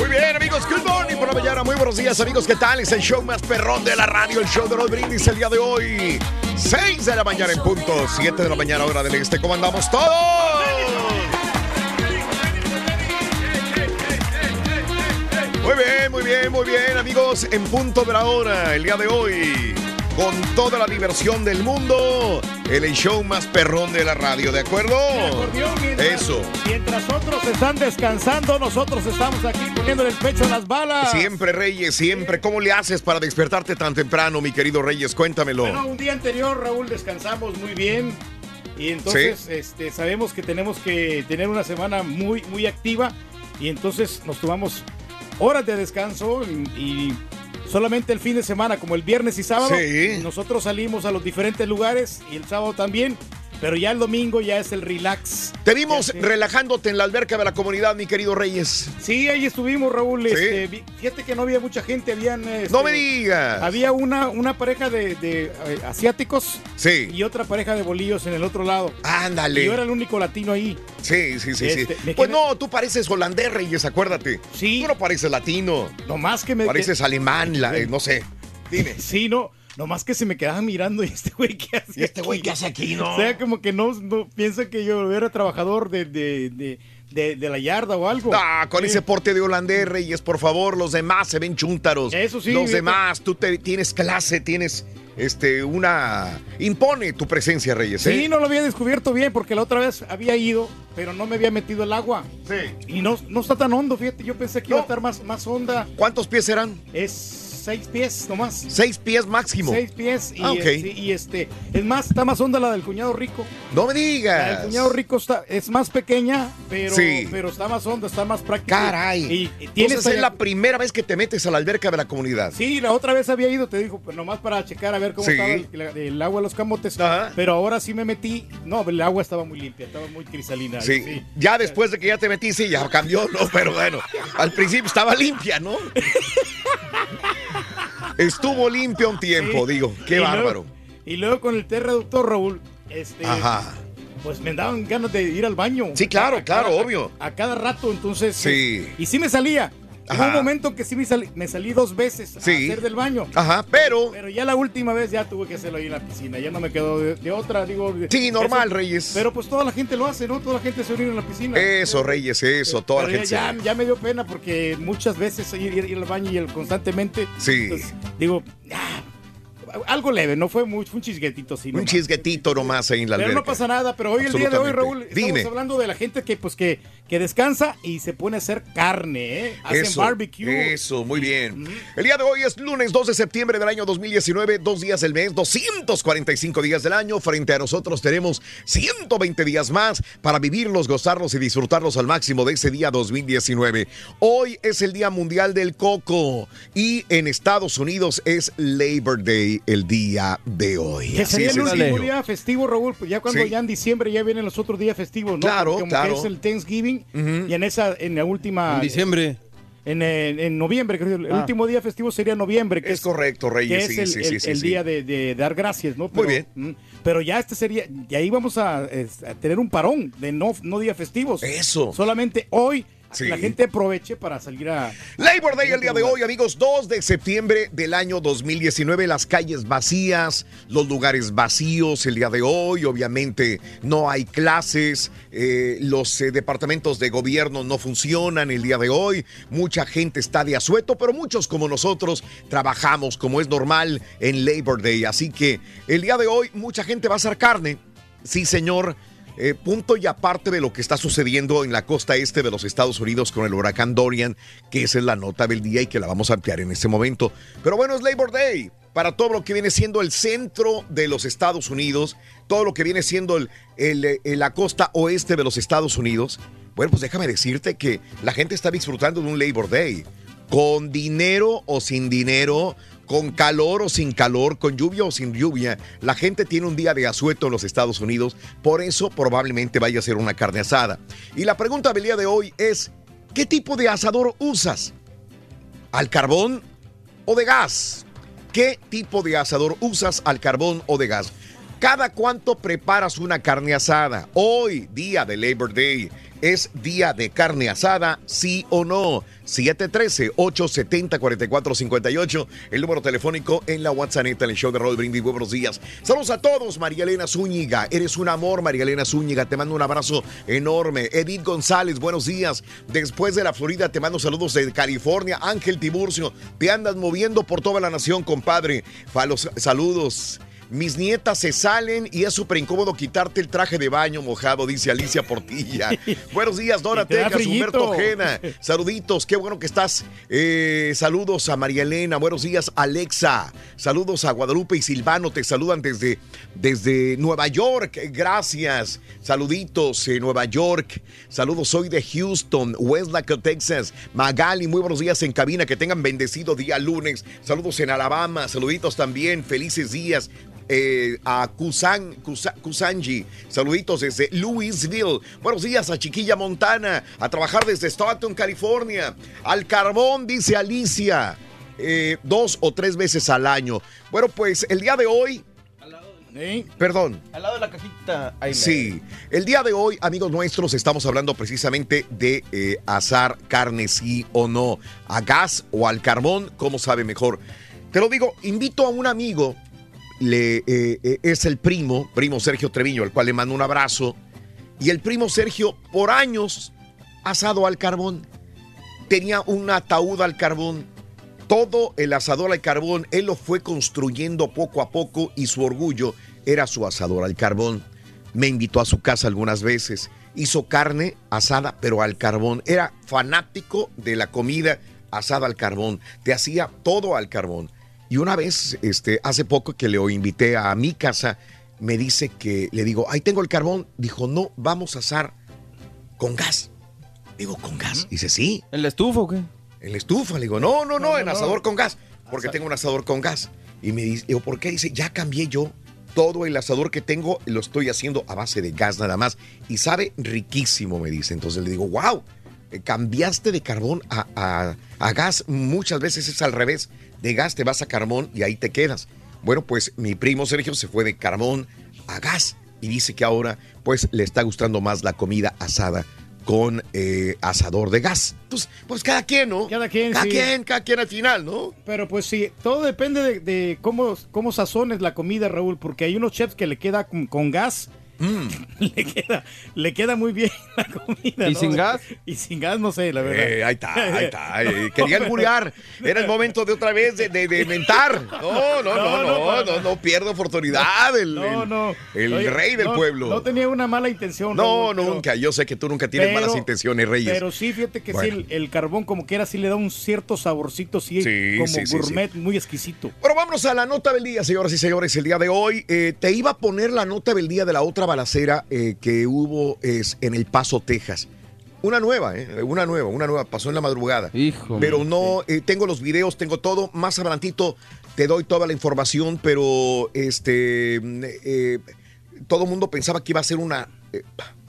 Muy bien, amigos, good morning por la mañana. Muy buenos días, amigos. ¿Qué tal? Es el show más perrón de la radio, el show de Raúl Brindis el día de hoy. 6 de la mañana en punto, 7 de la mañana, hora del este. ¿Cómo andamos todos? Muy bien, muy bien, muy bien, amigos. En punto de la hora, el día de hoy, con toda la diversión del mundo, el show más perrón de la radio, ¿de acuerdo? Eso. Mientras otros están descansando, nosotros estamos aquí poniendo el pecho a las balas. Siempre, Reyes, siempre. ¿Cómo le haces para despertarte tan temprano, mi querido Reyes? Cuéntamelo. Bueno, un día anterior, Raúl, descansamos muy bien. Y entonces este, sabemos que tenemos que tener una semana muy, muy activa. Y entonces nos tomamos horas de descanso y, y solamente el fin de semana, como el viernes y sábado, Sí. nosotros salimos a los diferentes lugares y el sábado también. Pero ya el domingo ya es el relax. Te vimos relajándote en la alberca de la comunidad, mi querido Reyes. Sí, ahí estuvimos, Raúl. Sí. Este, fíjate que no había mucha gente, habían... este, No me digas. Había una, una pareja de, de, eh, asiáticos Sí. y otra pareja de bolillos en el otro lado. Ándale. Yo era el único latino ahí. Sí, sí, sí, Este, sí. me Pues quedé- no, tú pareces holandés, Reyes, acuérdate. Sí. Tú no pareces latino. No más que me... Pareces alemán, la- eh, no sé. Dime. Sí, no. Nomás que se me quedaban mirando y este güey qué hace ¿Y este güey qué hace aquí, no? O sea, como que no, no piensa que yo era trabajador de, de, de, de- de la yarda o algo. Ah, con Sí. ese porte de holandés, Reyes, por favor, los demás se ven chúntaros. Eso sí, Los demás, tú te, tienes clase, tienes este una impone tu presencia, Reyes. ¿eh? Sí, no lo había descubierto bien porque la otra vez había ido, pero no me había metido el agua. Sí. Y no, no está tan hondo, fíjate. Yo pensé que iba a estar más, más honda. ¿Cuántos pies eran? Es seis pies nomás. Seis pies máximo. Seis pies. Y, Ah, sí, y este, es más, está más honda la del cuñado rico. No me La del digas. cuñado rico está, es más pequeña, pero, Sí. pero está más honda, está más práctica. Caray. Y, y tiene Entonces es la primera vez que te metes a la alberca de la comunidad. Sí, la otra vez había ido, te dijo, pues nomás para checar a ver cómo Sí. estaba el, agua de los camotes. Ajá. Pero ahora sí me metí. No, el agua estaba muy limpia, estaba muy cristalina. Sí. Ya después de que ya te metiste, ya cambió, ¿no? Pero bueno, al principio estaba limpia, ¿no? Estuvo limpia un tiempo, Sí. digo. Qué Y bárbaro. luego- y luego con el té reductor, Raúl, este, Ajá. pues me daban ganas de ir al baño. Sí, claro, A claro, obvio. A, cada rato, entonces. Sí. Y sí me salía. Hubo Ajá. un momento que sí me salí, me salí dos veces a Sí. hacer del baño. Ajá, pero. Pero ya la última vez ya tuve que hacerlo ahí en la piscina. Ya no me quedó de, de otra, digo. Sí, normal, eso- Reyes. Pero pues toda la gente lo hace, ¿no? Toda la gente se orina en la piscina. Eso, Reyes, eso, toda la gente. ya, se- ya, ya me dio pena porque muchas veces ir, ir- ir al baño y el, constantemente. Sí. pues, digo, ah, algo leve, no fue mucho, fue un chisguetito así. Un nomás. chisguetito nomás ahí en la Pero alberca. no pasa nada, pero hoy el día de hoy. Raúl, estamos Dime. hablando de la gente que pues que, que descansa y se pone a hacer carne, ¿eh? Hacen Eso, barbecue. Eso, muy bien. El día de hoy es lunes 2 de septiembre del año 2019, dos días del mes, 245 días del año. Frente a nosotros tenemos 120 días más para vivirlos, gozarlos y disfrutarlos al máximo de ese día 2019. Hoy es el Día Mundial del Coco y en Estados Unidos es Labor Day el día de hoy. Que sería el último día festivo, Raúl, ya cuando Sí. ya en diciembre ya vienen los otros días festivos, ¿no? Claro, Como claro. que es el Thanksgiving y en esa, en la última... En diciembre. En, en- en noviembre, creo. El Ah. último día festivo sería noviembre. Que Es correcto, Reyes, que sí, es el, sí, el- sí, sí, el sí. día de, de dar gracias, ¿no? Muy bien. mm, Pero ya este sería, y ahí vamos a, a tener un parón de no, no días festivos. Eso. Solamente hoy Sí. que la gente aproveche para salir a... Labor Day el día de hoy, amigos, 2 de septiembre del año 2019, las calles vacías, los lugares vacíos el día de hoy, obviamente no hay clases, eh, los eh, departamentos de gobierno no funcionan el día de hoy, mucha gente está de asueto, pero muchos como nosotros trabajamos como es normal en Labor Day, así que el día de hoy mucha gente va a hacer carne, sí señor. Eh, punto y aparte de lo que está sucediendo en la costa este de los Estados Unidos con el huracán Dorian, que esa es la nota del día y que la vamos a ampliar en este momento. Pero bueno, es Labor Day para todo lo que viene siendo el centro de los Estados Unidos, todo lo que viene siendo el, eh, la costa oeste de los Estados Unidos. Bueno, pues déjame decirte que la gente está disfrutando de un Labor Day. Con dinero o sin dinero, con calor o sin calor, con lluvia o sin lluvia, la gente tiene un día de asueto en los Estados Unidos, por eso probablemente vaya a ser una carne asada. Y la pregunta del día de hoy es, ¿qué tipo de asador usas? ¿Al carbón o de gas? ¿Qué tipo de asador usas al carbón o de gas? ¿Cada cuánto preparas una carne asada? Hoy, día de Labor Day, ¿es día de carne asada? ¿Sí o no? 713-870-4458, el número telefónico en la WhatsApp en el show de Roll Brindis. Buenos días. Saludos a todos, María Elena Zúñiga. Eres un amor, María Elena Zúñiga. Te mando un abrazo enorme. Edith González, buenos días. Después de la Florida, te mando saludos de California. Ángel Tiburcio, te andas moviendo por toda la nación, compadre. Falos, saludos. Mis nietas se salen y es súper incómodo quitarte el traje de baño mojado, dice Alicia Portilla. Buenos días, Dora te Texas. Humberto Jena. Saluditos, qué bueno que estás. Eh, saludos a María Elena, buenos días, Alexa. Saludos a Guadalupe y Silvano, te saludan desde, desde Nueva York. Gracias. Saluditos, eh, Nueva York. Saludos, soy de Houston, Westlaco, Texas. Magali, muy buenos días en cabina, que tengan bendecido día lunes. Saludos en Alabama, saluditos también, felices días eh, a Kusan, Kusa- Kusanji. Saluditos desde Louisville. Buenos días a Chiquilla Montana. A trabajar desde Stockton, California. Al carbón, dice Alicia. eh, dos o tres veces al año. Bueno, pues el día de hoy. Perdón. Al lado de la cajita. ahí Sí, el día de hoy, amigos nuestros, estamos hablando precisamente de eh, asar carne, sí o no, a gas o al carbón, como sabe mejor. Te lo digo, invito a un amigo, le, eh, eh, es el primo, primo Sergio Treviño, al cual le mando un abrazo, y el primo Sergio, por años, asado al carbón, tenía un ataúd al carbón, todo el asador al carbón, él lo fue construyendo poco a poco y su orgullo era su asador al carbón. Me invitó a su casa algunas veces, hizo carne asada pero al carbón, era fanático de la comida asada al carbón, te hacía todo al carbón. Y una vez, este, hace poco que le invité a mi casa, me dice que le digo, ahí tengo el carbón. Dijo, no, vamos a asar con gas. Digo, ¿con gas? Dice, sí. ¿En la estufa o qué? En la estufa. Le digo, no, no, no, en asador con gas. Porque tengo un asador con gas. Y me dice, digo, ¿por qué? Dice, ya cambié yo. Todo el asador que tengo lo estoy haciendo a base de gas nada más. Y sabe riquísimo, me dice. Entonces le digo, wow, eh, cambiaste de carbón a, a- a gas. Muchas veces es al revés. De gas te vas a carbón y ahí te quedas. Bueno, pues mi primo Sergio se fue de carbón a gas. Y dice que ahora, pues, le está gustando más la comida asada con eh, asador de gas. Pues, pues cada quien, ¿no? Cada quien, Cada sí. quien, cada quien al final, ¿no? Pero pues sí, todo depende de, de cómo, cómo sazones la comida, Raúl, porque hay unos chefs que le queda con, con gas. Mm. le, queda, le queda muy bien la comida. ¿Y ¿no? sin gas? Y sin gas, no sé, la verdad. Eh, ahí está, ahí está. eh, querían bulear. Era el momento de otra vez de, de, de mentar. No, no, no, No, no, no, no, no, pierdo oportunidad. El, No, el- no. el Oye, rey del no- pueblo. No tenía una mala intención. No, Raúl, pero- nunca. Yo sé que tú nunca tienes pero- malas intenciones, Reyes. Pero sí, fíjate que Bueno. sí, el, el carbón como quiera sí le da un cierto saborcito, sí, Sí, como sí, sí, gourmet, muy exquisito. Bueno, vámonos a la nota del día, señoras y señores. El día de hoy eh, te iba a poner la nota del día de la otra balacera eh, que hubo es, en El Paso, Texas. Una nueva, ¿eh? Una nueva, una nueva. Pasó en la madrugada. Hijo. Pero no, eh, tengo los videos, tengo todo. Más adelantito te doy toda la información, pero este, todo el mundo pensaba que iba a ser una,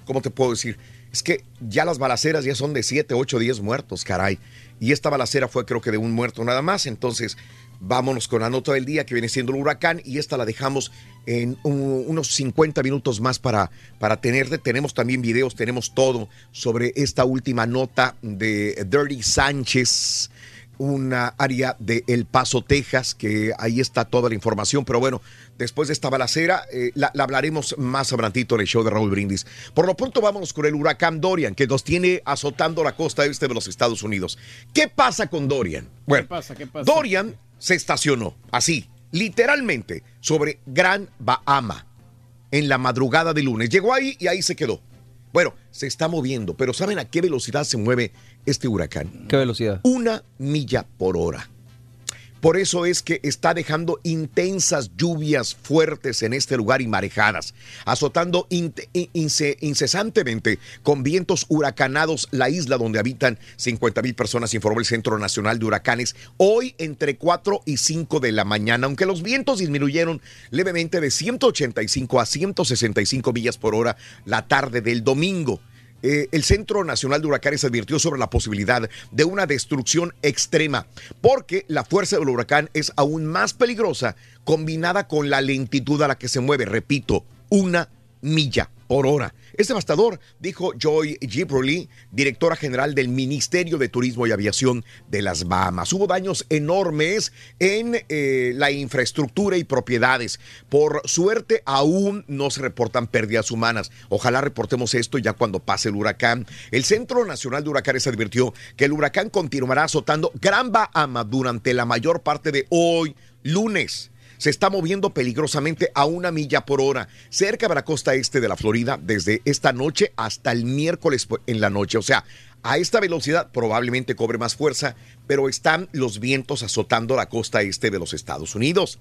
¿cómo te puedo decir? Es que ya las balaceras ya son de 7, 8, 10 muertos, caray. Y esta balacera fue creo que de un muerto nada más. Entonces, vámonos con la nota del día que viene siendo el huracán y esta la dejamos en un- unos 50 minutos más para, para tenerte. Tenemos también videos, tenemos todo sobre esta última nota de Dirty Sánchez una área de El Paso, Texas, que ahí está toda la información. Pero bueno, después de esta balacera, eh, la, la hablaremos más adelantito en el show de Raúl Brindis. Por lo pronto, vámonos con el huracán Dorian, que nos tiene azotando la costa este de los Estados Unidos. ¿Qué pasa con Dorian? Bueno, ¿Qué pasa? ¿Qué pasa? Dorian se estacionó así, literalmente, sobre Gran Bahama en la madrugada de lunes. Llegó ahí y ahí se quedó. Bueno, se está moviendo, pero ¿saben a qué velocidad se mueve este huracán? ¿Qué velocidad? Una milla por hora. Por eso es que está dejando intensas lluvias fuertes en este lugar y marejadas, azotando incesantemente con vientos huracanados la isla donde habitan 50 mil personas, informó el Centro Nacional de Huracanes, hoy entre 4 y 5 de la mañana, aunque los vientos disminuyeron levemente de 185 a 165 millas por hora la tarde del domingo. Eh, el Centro Nacional de Huracanes advirtió sobre la posibilidad de una destrucción extrema, porque la fuerza del huracán es aún más peligrosa combinada con la lentitud a la que se mueve, repito, una milla por hora. Es devastador, dijo Joy Gibberly, directora general del Ministerio de Turismo y Aviación de las Bahamas. Hubo daños enormes en eh, la infraestructura y propiedades. Por suerte, aún no se reportan pérdidas humanas. Ojalá reportemos esto ya cuando pase el huracán. El Centro Nacional de Huracanes advirtió que el huracán continuará azotando Gran Bahama durante la mayor parte de hoy, lunes se está moviendo peligrosamente a una milla por hora cerca de la costa este de la Florida desde esta noche hasta el miércoles en la noche. O sea, a esta velocidad probablemente cobre más fuerza, pero están los vientos azotando la costa este de los Estados Unidos.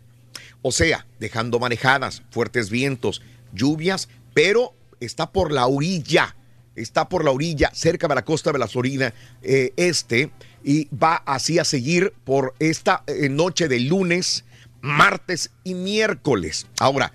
O sea, dejando manejadas, fuertes vientos, lluvias, pero está por la orilla, está por la orilla, cerca de la costa de la Florida eh, este, y va así a seguir por esta eh, noche de lunes martes y miércoles. Ahora,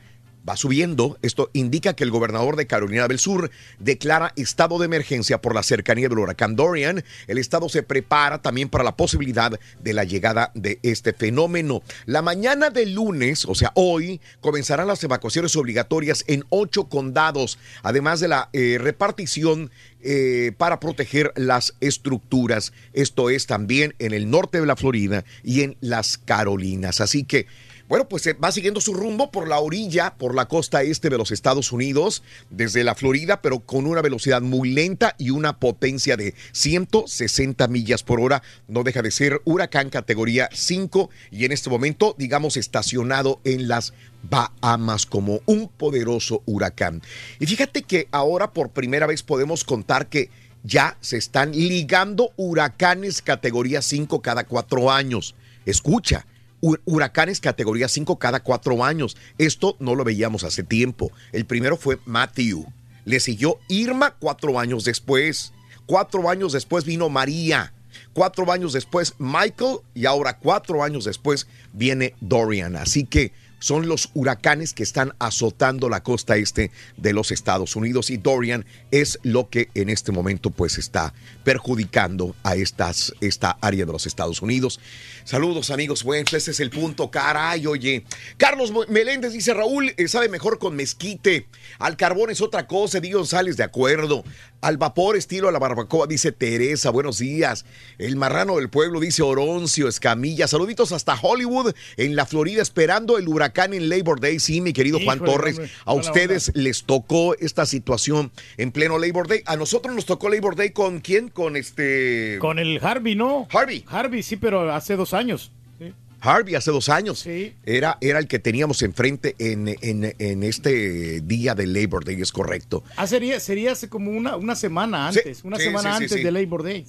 va subiendo. Esto indica que el gobernador de Carolina del Sur declara estado de emergencia por la cercanía del huracán Dorian. El estado se prepara también para la posibilidad de la llegada de este fenómeno. La mañana del lunes, o sea, hoy, comenzarán las evacuaciones obligatorias en ocho condados, además de la eh, repartición eh, para proteger las estructuras. Esto es también en el norte de la Florida y en las Carolinas. Así que bueno, pues eh, va siguiendo su rumbo por la orilla, por la costa este de los Estados Unidos, desde la Florida, pero con una velocidad muy lenta y una potencia de 160 millas por hora. No deja de ser huracán categoría 5 y en este momento, digamos, estacionado en las Bahamas como un poderoso huracán. Y fíjate que ahora por primera vez podemos contar que ya se están ligando huracanes categoría 5 cada cuatro años. Escucha, huracanes categoría 5 cada cuatro años. Esto no lo veíamos hace tiempo. El primero fue Matthew. Le siguió Irma cuatro años después. Cuatro años después vino María. Cuatro años después Michael. Y ahora cuatro años después viene Dorian. Así que son los huracanes que están azotando la costa este de los Estados Unidos y Dorian es lo que en este momento pues está perjudicando a estas, esta área de los Estados Unidos. Saludos amigos, bueno, ese es el punto, caray, oye. Carlos Meléndez dice, Raúl, eh, sabe mejor con mezquite. Al carbón es otra cosa, Diego González, de acuerdo. Al vapor estilo a la barbacoa, dice Teresa, buenos días. El marrano del pueblo, dice Oroncio Escamilla. Saluditos hasta Hollywood, en la Florida, esperando el huracán en Labor Day. Sí, mi querido Juan Torres, a ustedes les tocó esta situación en pleno Labor Day. A nosotros nos tocó Labor Day con quién? Con este... Con el Harvey, ¿no? Harvey. Harvey, sí, pero hace dos años. Harvey hace dos años. Era, era el que teníamos enfrente en, en, este día de Labor Day, es correcto. Ah, sería, sería hace como una, una semana antes, una semana antes de Labor Day.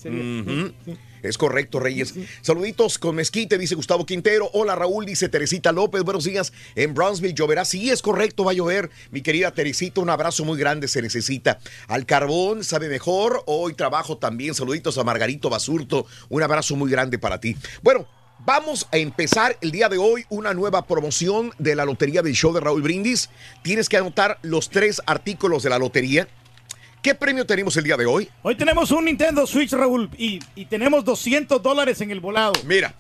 Es correcto, Reyes. Saluditos con Mezquite, dice Gustavo Quintero. Hola, Raúl, dice Teresita López. Buenos días. En Brownsville lloverá. Sí, es correcto, va a llover. Mi querida Teresita, un abrazo muy grande se necesita. Al carbón, sabe mejor. Hoy trabajo también. Saluditos a Margarito Basurto. Un abrazo muy grande para ti. Bueno, Vamos a empezar el día de hoy una nueva promoción de la lotería del show de Raúl Brindis. Tienes que anotar los tres artículos de la lotería. ¿Qué premio tenemos el día de hoy? Hoy tenemos un Nintendo Switch, Raúl, y, tenemos 200 dólares en el volado. Mira,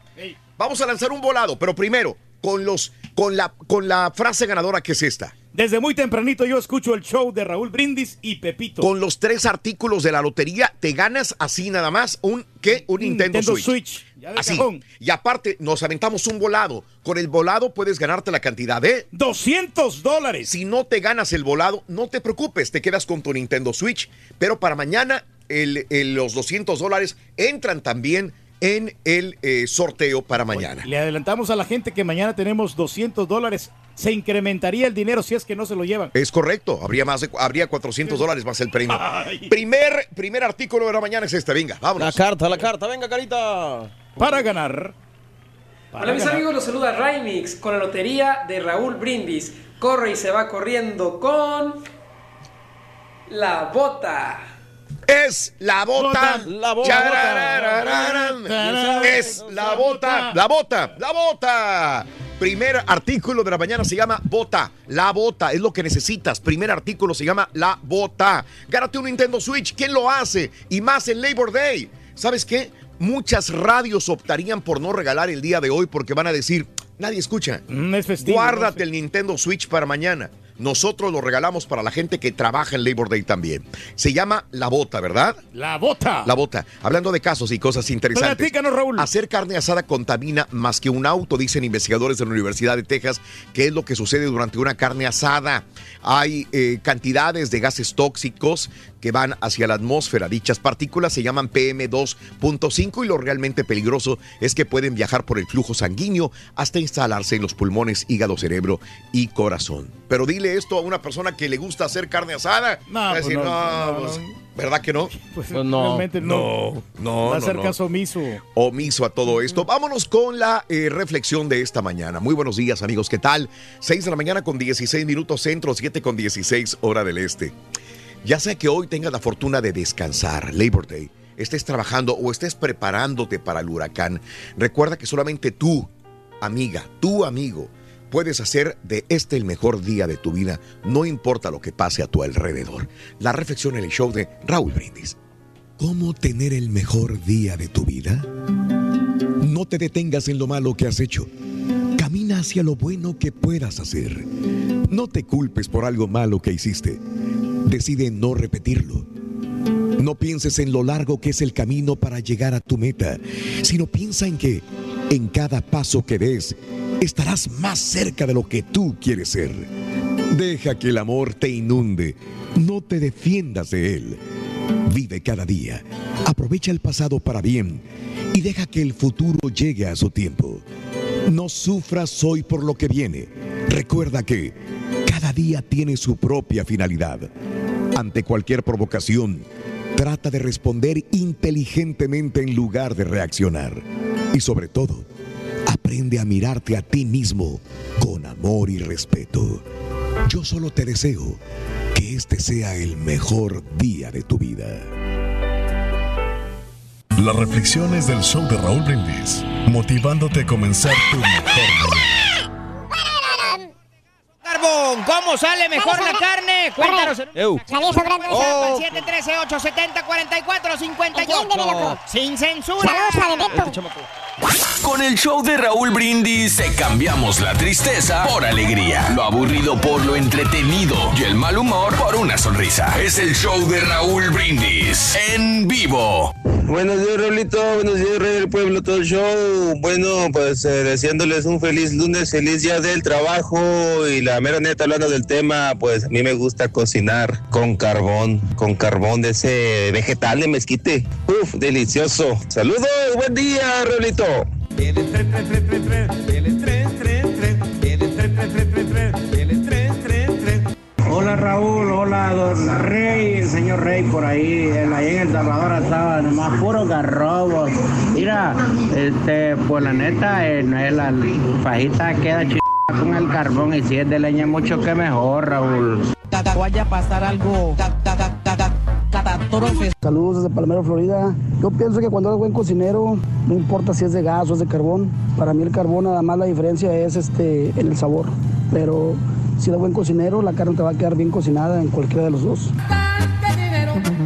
vamos a lanzar un volado, pero primero, con, los, con, la, con la frase ganadora que es esta. Desde muy tempranito yo escucho el show de Raúl Brindis y Pepito. Con los tres artículos de la lotería te ganas así nada más un ¿qué? Un Nintendo, Switch. así. Y aparte nos aventamos un volado. Con el volado puedes ganarte la cantidad de 200 dólares. Si no te ganas el volado, no te preocupes, te quedas con tu Nintendo Switch. Pero para mañana los 200 dólares entran también en el eh, sorteo para mañana. le adelantamos a la gente que mañana tenemos 200 dólares. Se incrementaría el dinero si es que no se lo llevan. Es correcto, habría más habría 400 dólares más el premio. Primer, primer artículo de la mañana es este, venga, vámonos. La carta, la carta, venga, carita. Para ganar Hola mis amigos, los saluda Raimix con la lotería de Raúl Brindis. Corre y se va corriendo con la bota. Es la bota. La bota. Es la bota. La bota. La bota. Primer artículo de la mañana se llama Bota. La bota es lo que necesitas. Primer artículo se llama La bota. Gánate un Nintendo Switch. ¿Quién lo hace? Y más en Labor Day. ¿Sabes qué? Muchas radios optarían por no regalar el día de hoy porque van a decir, nadie escucha. Guárdate el Nintendo Switch para mañana. Nosotros lo regalamos para la gente que trabaja en Labor Day también. Se llama La Bota, ¿verdad? La Bota. La Bota. Hablando de casos y cosas interesantes. Platícanos, Raúl. Hacer carne asada contamina más que un auto, dicen investigadores de la Universidad de Texas, que es lo que sucede durante una carne asada. Hay eh, cantidades de gases tóxicos que van hacia la atmósfera. Dichas partículas se llaman PM2.5 y lo realmente peligroso es que pueden viajar por el flujo sanguíneo hasta instalarse en los pulmones, hígado, cerebro y corazón. Pero dile esto a una persona que le gusta hacer carne asada. No, Va a pues decir, no, "No, no, pues, no". ¿Verdad que no? Pues realmente no. No, no. Va a no, ser no. caso omiso. Omiso a todo esto. Vámonos con la eh, reflexión de esta mañana. Muy buenos días, amigos. ¿Qué tal? 6 de la mañana con 16 minutos centro, 7 con 16 hora del este. Ya sea que hoy tengas la fortuna de descansar, Labor Day, estés trabajando o estés preparándote para el huracán, recuerda que solamente tú, amiga, tú, amigo, puedes hacer de este el mejor día de tu vida, no importa lo que pase a tu alrededor. La reflexión en el show de Raúl Brindis. ¿Cómo tener el mejor día de tu vida? No te detengas en lo malo que has hecho. Camina hacia lo bueno que puedas hacer. No te culpes por algo malo que hiciste. Decide no repetirlo. No pienses en lo largo que es el camino para llegar a tu meta, sino piensa en que en cada paso que des estarás más cerca de lo que tú quieres ser. Deja que el amor te inunde, no te defiendas de él. Vive cada día, aprovecha el pasado para bien y deja que el futuro llegue a su tiempo. No sufras hoy por lo que viene. Recuerda que cada día tiene su propia finalidad. Ante cualquier provocación, trata de responder inteligentemente en lugar de reaccionar. Y sobre todo, aprende a mirarte a ti mismo con amor y respeto. Yo solo te deseo que este sea el mejor día de tu vida. Las reflexiones del show de Raúl Brindis, motivándote a comenzar tu mejor. Carbón, ¿cómo sale mejor la carne? Cuéntanos. en Salí sobrando. Oh, 713-870-4458. Sin censura. Con el show de Raúl Brindis te cambiamos la tristeza por alegría, lo aburrido por lo entretenido y el mal humor por una sonrisa. Es el show de Raúl Brindis en vivo. Buenos días, Raulito. Buenos días, Rey del Pueblo, todo el show. Bueno, pues eh, deseándoles un feliz lunes, feliz día del trabajo. Y la mera neta, hablando del tema, pues a mí me gusta cocinar con carbón, con carbón de ese vegetal de mezquite. Uf, delicioso. Saludos, buen día, Raulito. Hola Raúl, hola don Rey, el señor Rey por ahí, en, ahí en El Salvador estaba nomás puro garrobos. Mira, este, pues la neta, eh, no es la fajita queda ch con el carbón y si es de leña mucho que mejor, Raúl. vaya a pasar algo catastrófico. Saludos desde Palmero, Florida. Yo pienso que cuando eres buen cocinero, no importa si es de gas o es de carbón. Para mí el carbón nada más la diferencia es este en el sabor. Pero si eres buen cocinero, la carne te va a quedar bien cocinada en cualquiera de los dos.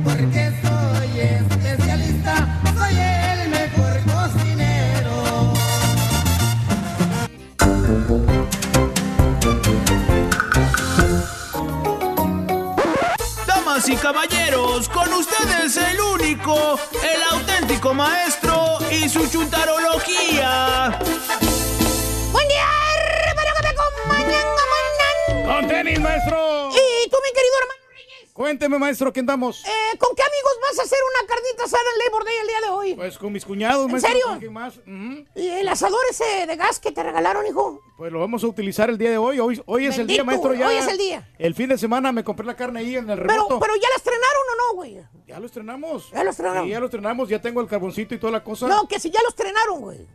Porque soy especialista, soy el mejor cocinero. Damas y caballeros, con ustedes el único, el auténtico maestro y su chuntarología. ¡Con tenis, maestro! Y tú, mi querido hermano Cuénteme, maestro, ¿qué andamos? Eh, ¿Con qué amigos vas a hacer una carnita asada en Labor Day el día de hoy? Pues con mis cuñados, ¿En maestro. serio? ¿con quién más? Ujú. ¿Y el asador ese de gas que te regalaron, hijo? Pues lo vamos a utilizar el día de hoy. Hoy, hoy es el día, maestro. Ya, hoy es el día. El fin de semana me compré la carne ahí en el Pero, remoto. pero ya la estrenaron o no, güey. Ya lo estrenamos. Ya lo estrenaron. Sí, ya lo estrenamos. Ya tengo el carboncito y toda la cosa. No, que si ya lo estrenaron, güey.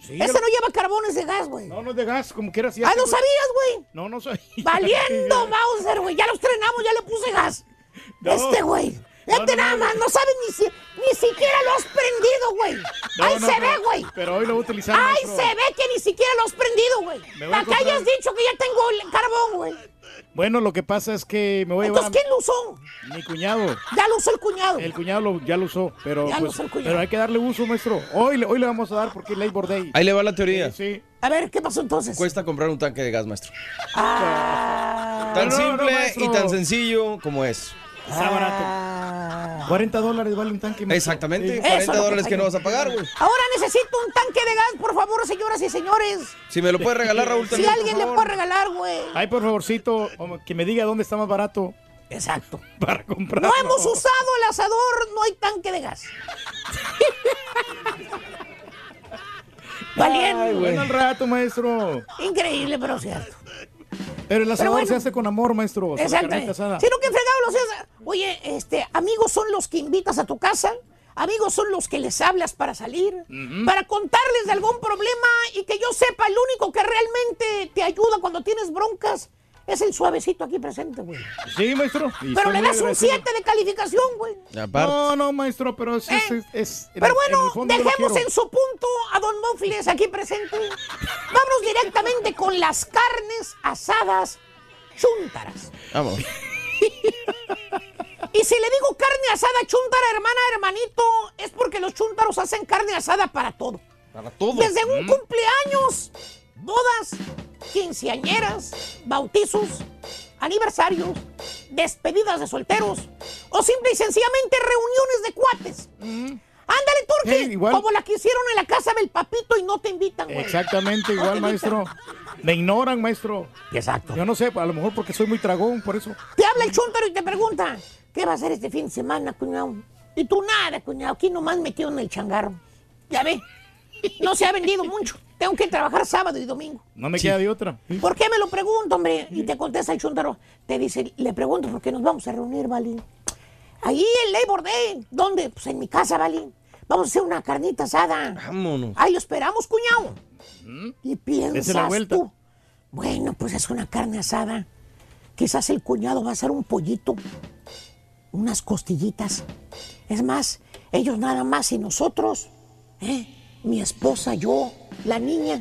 Sí, Ese no lleva carbón, es de gas, güey. No, no es de gas, como quieras. Ah, ¿no sabías, güey? No, no sabía. Valiendo, Mauser, güey. Ya lo estrenamos, ya le puse gas. No. Este, güey. Este nada más, no sabes ni, si, ni siquiera lo has prendido, güey. Ahí se ve, güey. Pero hoy lo voy a utilizar. Ay, maestro. se ve que ni siquiera lo has prendido, güey. Para que hayas dicho que ya tengo el carbón, güey. Bueno, lo que pasa es que me voy a llevar Entonces, ¿quién lo usó? mi cuñado. Ya lo usó el cuñado. El cuñado lo- ya lo usó, pero, Ya lo pues, usó el cuñado. pero hay que darle uso, maestro. Hoy, le- hoy le vamos a dar porque es Labor Day. Ahí le va la teoría. Sí. A ver, ¿qué pasó entonces? Cuesta comprar un tanque de gas, maestro. Ah. Tan No, no, simple y tan sencillo como es. Está barato. 40 dólares vale un tanque. maestro. Exactamente. Sí. 40 Eso es lo que dólares que no vas a pagar, güey. Ahora necesito un tanque de gas, por favor, señoras y señores. Si me lo puedes regalar, Raúl, Si también. por alguien le puede regalar, güey. Ay, por favorcito, que me diga dónde está más barato. Exacto. Para comprar. No hemos usado el asador, no hay tanque de gas. Valiendo. Bueno, al rato, maestro. Increíble, pero cierto. Pero el asador bueno. se hace con amor, maestro. asada. Sino que fregado los Oye, este, amigos son los que invitas a tu casa. Amigos son los que les hablas para salir, para contarles de algún problema y que yo sepa, el único que realmente te ayuda cuando tienes broncas es el suavecito aquí presente, güey. Sí, maestro. Pero le das un agradecido. 7 de calificación, güey. No, no, maestro, pero es. es, es- Pero bueno, dejemos en su punto a Don Mofles aquí presente. Vámonos directamente con las carnes asadas chúntaras. Vamos. Y si le digo carne asada chúntara, hermana, hermanito, es porque los chúntaros hacen carne asada para todo. Para todo. Desde un Mm. cumpleaños, bodas, quinceañeras, bautizos, aniversarios, despedidas de solteros o simple y sencillamente reuniones de cuates. Ándale, Turki, Hey, como la que hicieron en la casa del papito y no te invitan, güey. Exactamente igual, maestro. Me ignoran, maestro. Exacto. Yo no sé, a lo mejor porque soy muy tragón, por eso. Te habla el chúntaro y te pregunta, ¿qué va a hacer este fin de semana, cuñado? Y tú nada, cuñado, aquí nomás metido en el changarro. Ya ve, no se ha vendido mucho. Tengo que trabajar sábado y domingo. No me queda de otra. ¿Por qué me lo pregunto, hombre? Y te contesta el chúntaro. Te dice, le pregunto por qué nos vamos a reunir, ¿vale? Ahí en Labor Day. ¿Dónde? Pues en mi casa, ¿vale? Vamos a hacer una carnita asada. Vámonos. Ahí lo esperamos, cuñado. Y piensas Dese la vuelta. tú, bueno, pues es una carne asada. Quizás el cuñado va a hacer un pollito, unas costillitas. Es más, ellos nada más y nosotros, ¿eh? Mi esposa, yo, la niña.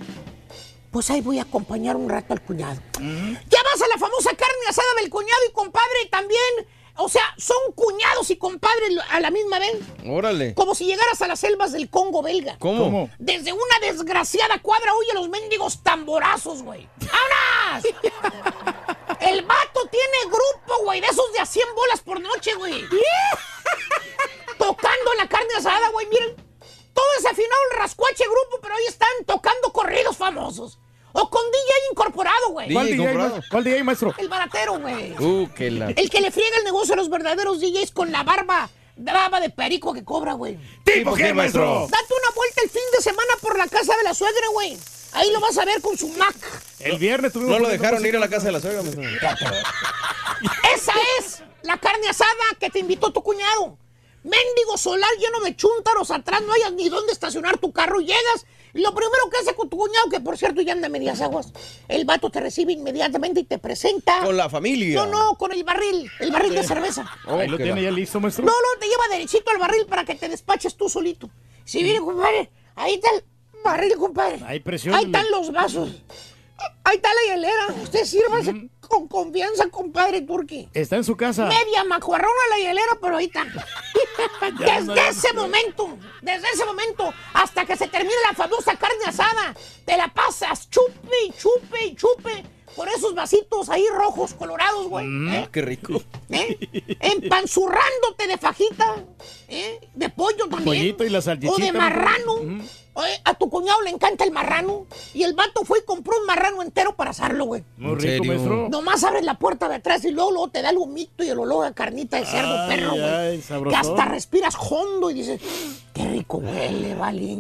Pues ahí voy a acompañar un rato al cuñado. Ya vas a la famosa carne asada del cuñado y compadre también. O sea, son cuñados y compadres a la misma vez. Órale. Como si llegaras a las selvas del Congo belga. ¿Cómo? ¿Cómo? Desde una desgraciada cuadra huye los mendigos tamborazos, güey. ¡Vámonos! El vato tiene grupo, güey, de esos de a 100 bolas por noche, güey. Tocando la carne asada, güey, miren. Todo desafinado el rascuache grupo, pero ahí están tocando corridos famosos. O con DJ incorporado, güey. ¿Cuál DJ DJ, comprado. ma- ¿Cuál DJ, maestro? El baratero, güey. Uh, que la. El que le friega el negocio a los verdaderos DJs con la barba, barba de perico que cobra, güey. ¿Tipo qué, maestro? Date una vuelta el fin de semana por la casa de la suegra, güey. Ahí lo vas a ver con su Mac. El viernes tuvimos. No lo dejaron ir a la casa de la suegra, maestro. Esa es la carne asada que te invitó tu cuñado. Mendigo solar lleno de chúntaros atrás, no hayas ni dónde estacionar tu carro. Llegas, lo primero que hace con tu cuñado, que por cierto ya anda a medias aguas, el vato te recibe inmediatamente y te presenta. Con la familia. No, no, con el barril, el barril de cerveza. Ahí lo tiene ya listo, maestro. No, no, te lleva derechito al barril para que te despaches tú solito. Si viene, compadre, ahí está el barril, compadre. Ahí presión. Ahí están los vasos. Ahí está la hielera. Usted sírvase con confianza, compadre Turqui. Está en su casa. Media macuarrona la hielera, pero ahí está. Desde no. ese momento, desde ese momento, hasta que se termine la famosa carne asada, te la pasas chupe y chupe y chupe por esos vasitos ahí rojos, colorados, güey. Mm, ¿eh? qué rico. ¿eh? Empanzurrándote de fajita, ¿eh? de pollo también. Pollito y la O salchichita. de marrano. Oye, a tu cuñado le encanta el marrano. Y el vato fue y compró un marrano entero para asarlo, güey. Muy ¿En rico, serio? maestro. Nomás abres la puerta de atrás y luego, luego te da el humito y el olor a carnita de cerdo, Ay, perro, ay, güey. Que hasta respiras hondo y dices, qué rico huele, vale.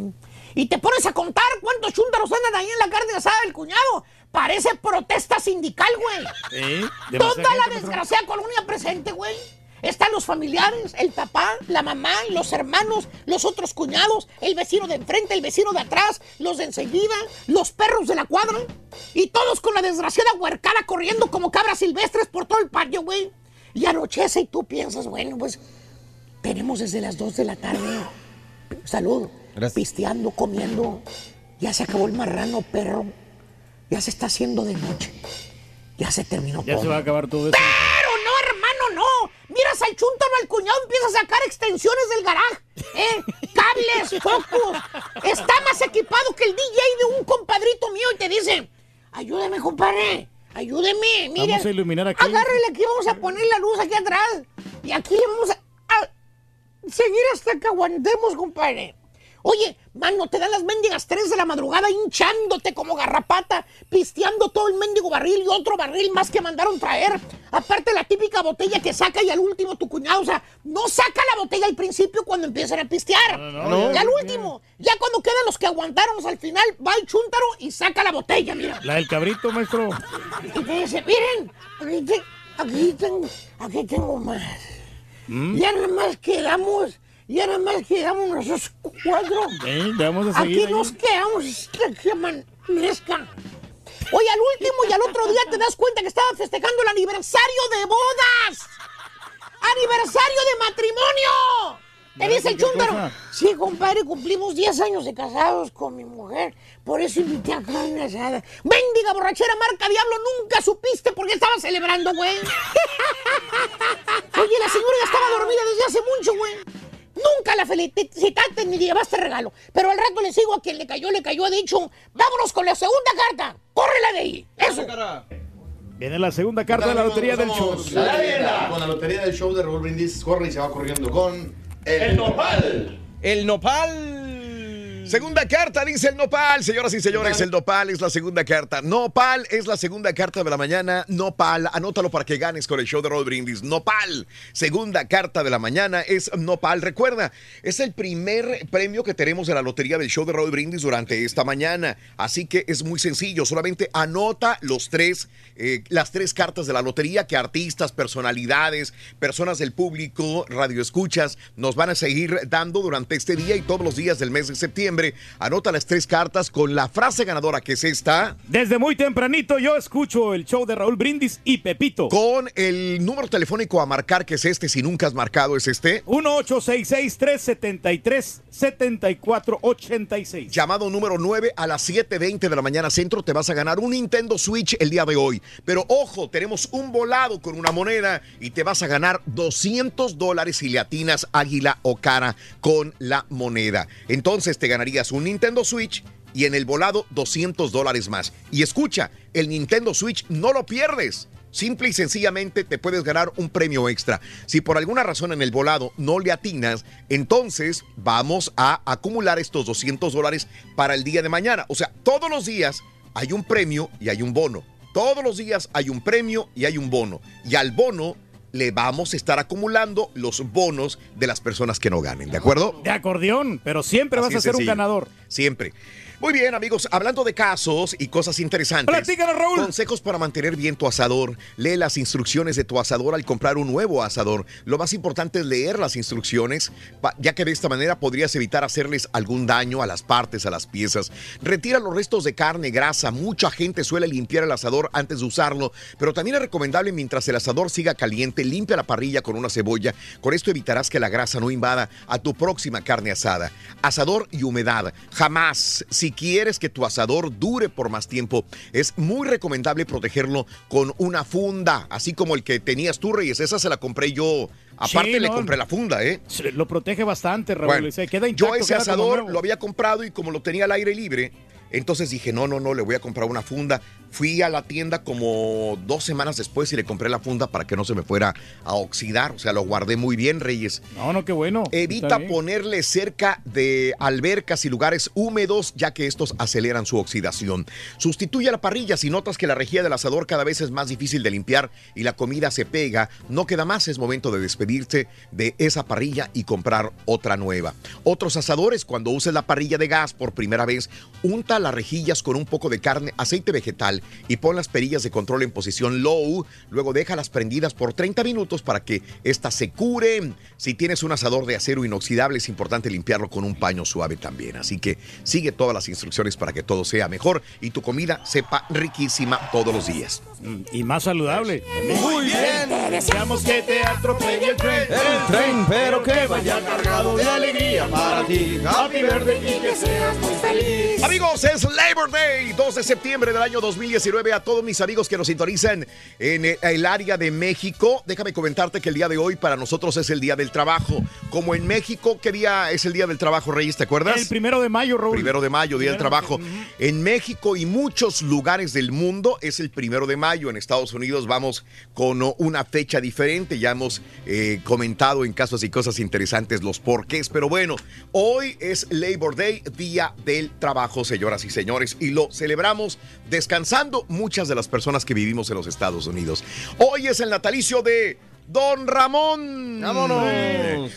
Y te pones a contar cuántos chúntaros andan ahí en la carne asada del cuñado. Parece protesta sindical, güey. Demasiada Toda la desgraciada colonia presente, güey. Están los familiares, el papá, la mamá, los hermanos, los otros cuñados, el vecino de enfrente, el vecino de atrás, los de enseguida, los perros de la cuadra. Y todos con la desgraciada huercada corriendo como cabras silvestres por todo el patio, güey. Y anochece y tú piensas, bueno, pues tenemos desde las 2 de la tarde. Salud. Pisteando, comiendo. Ya se acabó el marrano, perro. Ya se está haciendo de noche. Ya se terminó Ya todo. se va a acabar todo eso. Pero no, hermano, no. Miras al chuntaro, al cuñado, empieza a sacar extensiones del garaje. ¿eh? Cables, focos. Está más equipado que el DJ de un compadrito mío y te dice, ayúdeme, compadre. Ayúdeme, mire. Vamos a iluminar aquí. Agárrele aquí, vamos a poner la luz aquí atrás. Y aquí le vamos a, a seguir hasta que aguantemos, compadre. Oye, mano, te dan las mendigas 3 de la madrugada hinchándote como garrapata, pisteando todo el mendigo barril y otro barril más que mandaron traer. Aparte la típica botella que saca y al último tu cuñado, o sea, no saca la botella al principio cuando empiezan a pistear. no, y al último, ya cuando quedan los que aguantaron al final, va el chúntaro y saca la botella, mira. La del cabrito, maestro. Y te dice, miren, aquí tengo, aquí tengo más. ¿Mm? Ya nada más quedamos, ya nada más quedamos nosotros cuatro. Eh, vamos a seguir Aquí ahí. nos quedamos que amanezca. Oye, al último y al otro día te das cuenta que estaban festejando el aniversario de bodas. ¡Aniversario de matrimonio! Te dice el cosa. Sí, compadre, cumplimos 10 años de casados con mi mujer. Por eso invité a carne asada. Mendiga borrachera marca Diablo, nunca supiste por qué estaba celebrando, güey. Oye, la señora ya estaba dormida desde hace mucho, güey. Nunca la felicitaste ni le llevaste regalo. Pero al rato le sigo a quien le cayó, le cayó, ha dicho, vámonos con la segunda carta. Córrela de ahí. Eso. Viene la segunda carta de la lotería del show. Con la lotería del show de Raúl Brindis corre y se va corriendo con el, nopal. El nopal. Segunda carta, dice el nopal. Señoras y señores, el nopal es la segunda carta. Nopal es la segunda carta de la mañana. Nopal, anótalo para que ganes con el show de Raúl Brindis. Nopal, segunda carta de la mañana es Nopal. Recuerda, es el primer premio que tenemos de la lotería del show de Raúl Brindis durante esta mañana. Así que es muy sencillo. Solamente anota los tres, eh, las tres cartas de la lotería que artistas, personalidades, personas del público, radioescuchas nos van a seguir dando durante este día y todos los días del mes de septiembre. Anota las tres cartas con la frase ganadora que es esta. Desde muy tempranito yo escucho el show de Raúl Brindis y Pepito. Con el número telefónico a marcar que es este, si nunca has marcado es este. 1-866-373-7486. Llamado número 9 a las 7.20 de la mañana centro te vas a ganar un Nintendo Switch el día de hoy. Pero ojo, tenemos un volado con una moneda y te vas a ganar 200 dólares si le atinas águila o cara con la moneda. Entonces te un Nintendo Switch y en el volado 200 dólares más. Y escucha, el Nintendo Switch no lo pierdes. Simple y sencillamente te puedes ganar un premio extra. Si por alguna razón en el volado no le atinas, entonces vamos a acumular estos 200 dólares para el día de mañana. O sea, todos los días hay un premio y hay un bono. Todos los días hay un premio y hay un bono. Y al bono le vamos a estar acumulando los bonos de las personas que no ganen, ¿de acuerdo? De acordeón, pero siempre Así vas a ser un ganador. Siempre. Muy bien, amigos, hablando de casos y cosas interesantes. Platícanos, Raúl. Consejos para mantener bien tu asador. Lee las instrucciones de tu asador al comprar un nuevo asador. Lo más importante es leer las instrucciones, ya que de esta manera podrías evitar hacerles algún daño a las partes, a las piezas. Retira los restos de carne, grasa. Mucha gente suele limpiar el asador antes de usarlo, pero también es recomendable mientras el asador siga caliente, limpia la parrilla con una cebolla. Con esto evitarás que la grasa no invada a tu próxima carne asada. Asador y humedad. Jamás, si quieres que tu asador dure por más tiempo, es muy recomendable protegerlo con una funda, así como el que tenías tú, Reyes. Esa se la compré yo. Aparte Sí, le no. compré la funda, ¿eh? Se- Lo protege bastante, Raúl. Bueno, sea, queda intacto, yo ese queda asador lo había comprado y como lo tenía al aire libre, entonces dije, no, no, no, le voy a comprar una funda. Fui a la tienda como dos semanas después y le compré la funda para que no se me fuera a oxidar. O sea, lo guardé muy bien, Reyes. No, no, qué bueno. Evita ponerle cerca de albercas y lugares húmedos, ya que estos aceleran su oxidación. Sustituye la parrilla si notas que la rejilla del asador cada vez es más difícil de limpiar y la comida se pega. No queda más, es momento de despedirse de esa parrilla y comprar otra nueva. Otros asadores, cuando uses la parrilla de gas por primera vez, unta las rejillas con un poco de carne, aceite vegetal y pon las perillas de control en posición low. Luego déjalas prendidas por 30 minutos para que éstas se curen. Si tienes un asador de acero inoxidable, es importante limpiarlo con un paño suave también. Así que sigue todas las instrucciones para que todo sea mejor y tu comida sepa riquísima todos los días. Mm, Y más saludable. Muy bien. Deseamos que te atropelle el tren. El tren, pero que vaya cargado de alegría para ti. Happy birthday y que seas muy feliz. Amigos, es Labor Day, 2 de septiembre del año 2019. A todos mis amigos que nos sintonizan en el- el área de México, déjame comentarte que el día de hoy para nosotros es el Día del Trabajo. Como en México, ¿qué día es el Día del Trabajo, Reyes? ¿Te acuerdas? El primero de mayo, Raúl. Primero de mayo, Día del Trabajo. En México y muchos lugares del mundo es el primero de mayo. En Estados Unidos vamos con una fecha diferente. Ya hemos eh, comentado en casos y cosas interesantes los porqués. Pero bueno, hoy es Labor Day, Día del Trabajo, señoras y señores. Y lo celebramos descansando muchas de las personas que vivimos en los Estados Unidos. Hoy es el natalicio de... Don Ramón. Vámonos.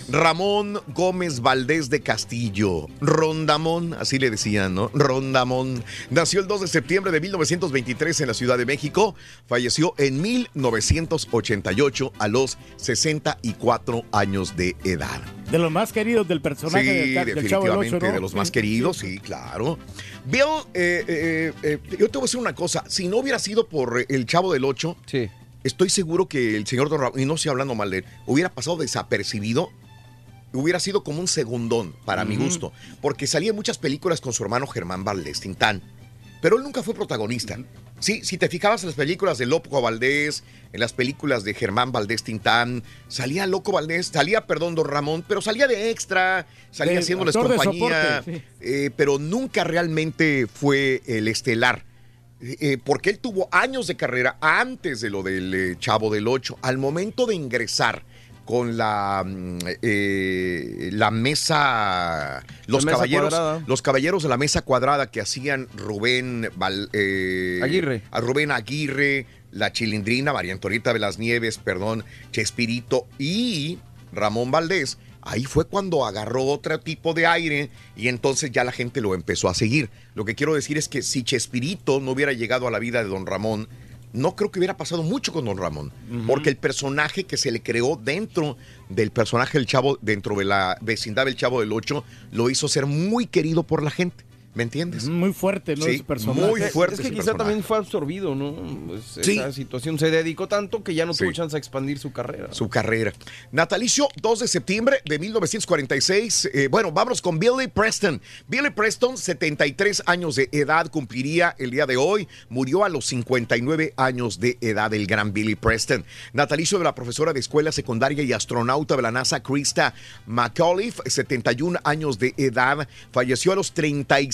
Ramón Gómez Valdés de Castillo. Rondamón, así le decían, ¿no? Rondamón. Nació el 2 de septiembre de 1923 en la Ciudad de México. Falleció en 1988 a los 64 años de edad. De los más queridos del personaje Sí, del, del Chavo del definitivamente, Ocho, ¿no? de los más queridos, sí, claro. Bill, eh, eh, eh, yo te voy a decir una cosa. Si no hubiera sido por el Chavo del Ocho, estoy seguro que el señor Don Ramón, y no estoy hablando mal de él, hubiera pasado desapercibido. Hubiera sido como un segundón, para mi gusto. Porque salía en muchas películas con su hermano Germán Valdés Tintán. Pero él nunca fue protagonista. Sí, si te fijabas en las películas de Loco Valdés, en las películas de Germán Valdés Tintán, salía Loco Valdés, salía, perdón, Don Ramón, pero salía de extra, salía De haciéndoles compañía, soporte, sí. eh, pero nunca realmente fue el estelar. Eh, porque él tuvo años de carrera antes de lo del eh, Chavo del Ocho. Al momento de ingresar con la, mm, eh, la mesa, los mesa caballeros, cuadrada. los caballeros de la mesa cuadrada que hacían Rubén Val- eh, Aguirre. a Rubén Aguirre, la Chilindrina, María Antonieta de las Nieves, perdón, Chespirito y Ramón Valdés. Ahí fue cuando agarró otro tipo de aire y entonces ya la gente lo empezó a seguir. Lo que quiero decir es que si Chespirito no hubiera llegado a la vida de Don Ramón, no creo que hubiera pasado mucho con Don Ramón, porque el personaje que se le creó dentro del personaje del Chavo, dentro de la vecindad del Chavo del Ocho, lo hizo ser muy querido por la gente. ¿Me entiendes? Muy fuerte, ¿no? Sí, Ese personaje. muy fuerte Es que ese quizá personaje. también fue absorbido, ¿no? Pues, Sí. Esa situación se dedicó tanto que ya no tuvo Sí. chance de expandir su carrera. su carrera. Natalicio, 2 de septiembre de 1946. Eh, bueno, vámonos con Billy Preston. Billy Preston, 73 años de edad, cumpliría el día de hoy. Murió a los 59 años de edad el gran Billy Preston. Natalicio de la profesora de escuela secundaria y astronauta de la NASA, Krista McAuliffe, 71 años de edad. Falleció a los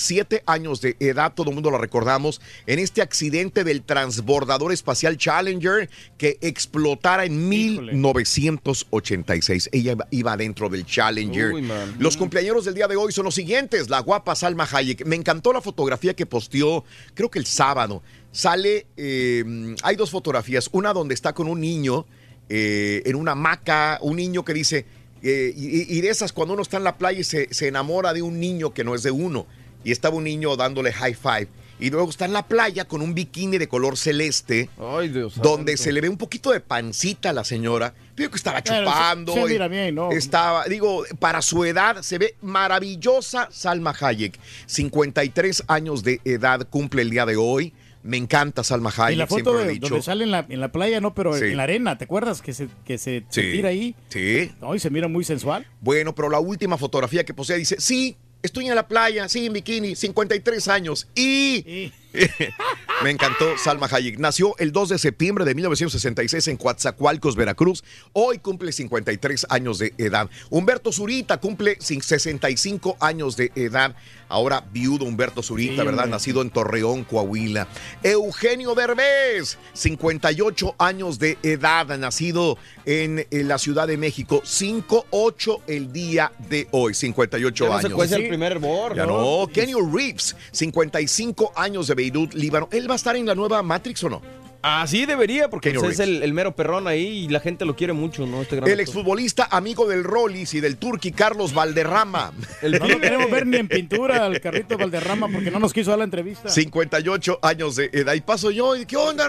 37 años de edad, todo el mundo lo recordamos, en este accidente del transbordador espacial Challenger que explotara en 1986. Ella iba- dentro del Challenger. Uy. Los cumpleaños del día de hoy son los siguientes. La guapa Salma Hayek. Me encantó la fotografía que posteó, creo que el sábado. Sale, eh, hay dos fotografías. Una donde está con un niño eh, en una hamaca, un niño que dice, eh, y, y de esas cuando uno está en la playa y se, se enamora de un niño que no es de uno. Y estaba un niño dándole high five. Y luego está en la playa con un bikini de color celeste, Ay, Dios donde santo. se le ve un poquito de pancita a la señora. Digo que estaba chupando. se- mira bien, ¿no? Estaba, digo, para su edad se ve maravillosa Salma Hayek. 53 años de edad cumple el día de hoy. Me encanta Salma Hayek, Y la foto de, dicho. donde sale en la, en la playa, no, pero Sí. en la arena, ¿te acuerdas? Que se, que se, tira ahí. Sí. No, y se mira muy sensual. Bueno, pero la última fotografía que posee dice, sí, estoy en la playa, sí, en bikini, 53 años. Y... Me encantó Salma Hayek. Nació el 2 de septiembre de 1966 en Coatzacoalcos, Veracruz. Hoy cumple 53 años de edad. Humberto Zurita cumple 65 años de edad. Ahora viudo Humberto Zurita, Sí, ¿verdad? hombre. Nacido en Torreón, Coahuila. Eugenio Derbez, 58 años de edad, nacido en, en la Ciudad de México. 5-8 el día de hoy, 58 Ya no años. se cuece el primer hervor, Ya no, Kenny Reeves, 55 años de Beirut, Líbano. ¿Él va a estar en la nueva Matrix o no? Así debería, porque pues, es el, el mero perrón ahí y la gente lo quiere mucho, ¿no? Este gran El actor. exfutbolista amigo del Rollis y del Turqui Carlos Valderrama. No lo queremos ver ni en pintura al carrito Valderrama porque no nos quiso dar la entrevista. 58 años de edad. Y paso yo, y, ¿qué onda?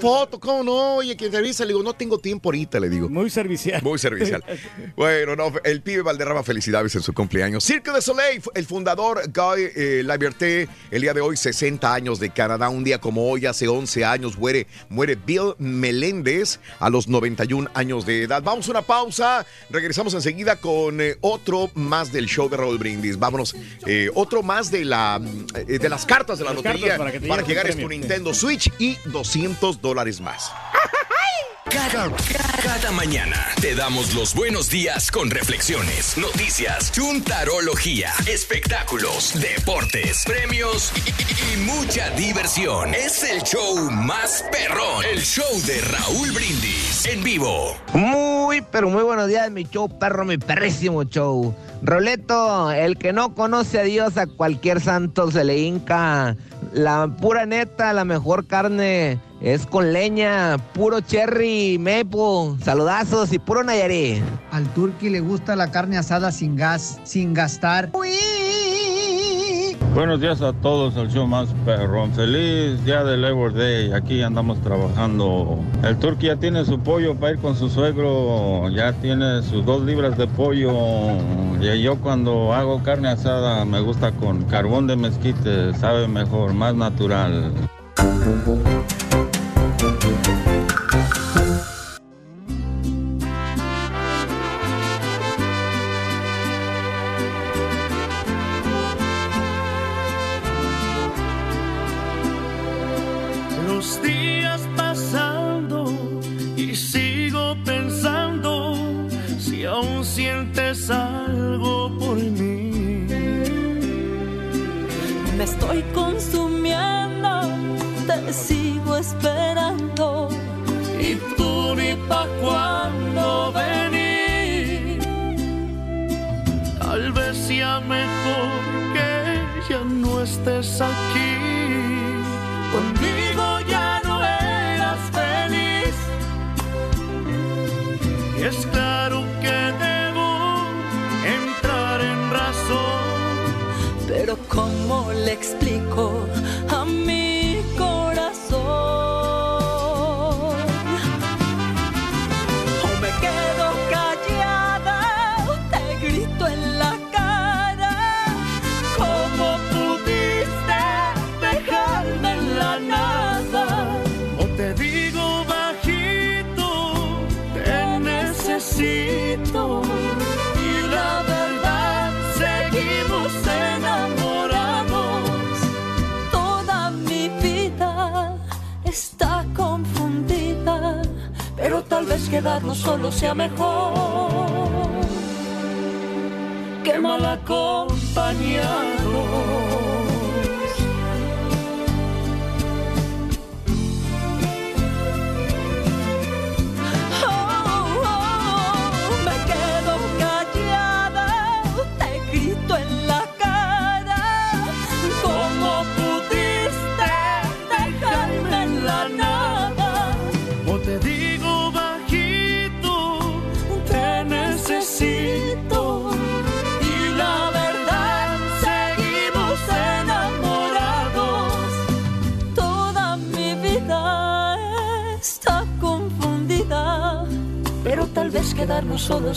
Foto, ¿cómo no? Oye, que entrevista. Le digo, no tengo tiempo ahorita, le digo. Muy servicial. Muy servicial. Bueno, no, el pibe Valderrama, felicidades en su cumpleaños. Cirque de Soleil, el fundador Guy eh, Liberté, el día de hoy, 60 años de Canadá. Un día como hoy, hace 11 años, muere, muere Bill Meléndez a los 91 años de edad. Vamos a una pausa. Regresamos enseguida con eh, otro más del show de Raúl Brindis. Vámonos, eh, otro más de, la, eh, de las cartas de la Las lotería para que para que ganes tu. Nintendo Switch y 200 dólares más. Cada, mañana te damos los buenos días con reflexiones, noticias, chuntarología, espectáculos, deportes, premios y mucha diversión. Es el show más perrón, el show de Raúl Brindis en vivo. Muy, pero muy buenos días, mi show perro, mi perrísimo show. Roleto, el que no conoce a Dios, a cualquier santo se le hinca. La pura neta, la mejor carne es con leña, puro cherry, maple, saludazos y puro Nayarit. Al turqui le gusta la carne asada sin gas, sin gastar. Buenos días a todos, el show más perrón. Feliz día del Labor Day. Aquí andamos trabajando. El turqui ya tiene su pollo para ir con su suegro. Ya tiene sus dos libras de pollo. Y yo cuando hago carne asada me gusta con carbón de mezquite. Sabe mejor, más natural.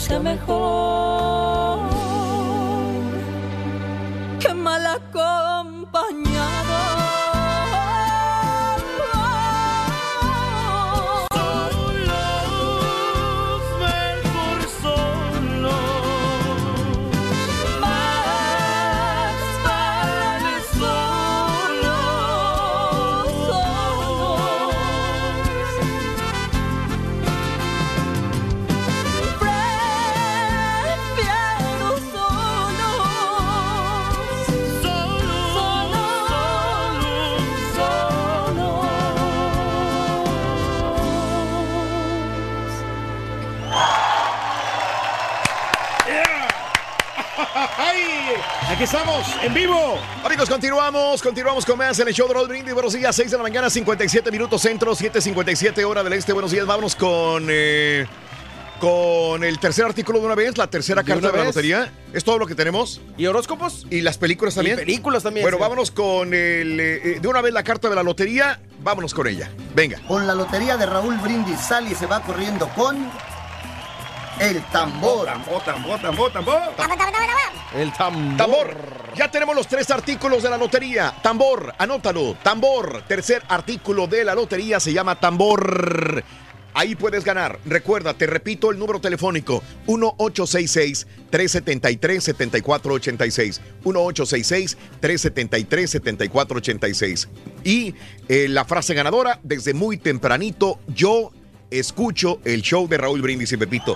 Sea mejor en vivo. Amigos, continuamos, continuamos con más en el show de Roll Brindis. Buenos días, 6 de la mañana, 57 minutos centro, 7.57 hora del este. Buenos días, vámonos con, eh, con el tercer artículo de una vez, la tercera ¿De carta de la lotería. ¿Es todo lo que tenemos? ¿Y horóscopos? ¿Y las películas también? Y películas también, Bueno, sí. vámonos con el, eh, de una vez la carta de la lotería. Vámonos con ella. Venga. Con la lotería de Raúl Brindis sale y se va corriendo con el tambor. Tambor, tambor, tambor, tambor. El tambor. Tambor. Ya tenemos los tres artículos de la lotería. Tambor, anótalo. Tambor. Tercer artículo de la lotería se llama tambor. Ahí puedes ganar. Recuerda, te repito el número telefónico 1866-373-7486. 1866-373-7486. Y eh, la frase ganadora, desde muy tempranito, yo escucho el show de Raúl Brindis y Pepito.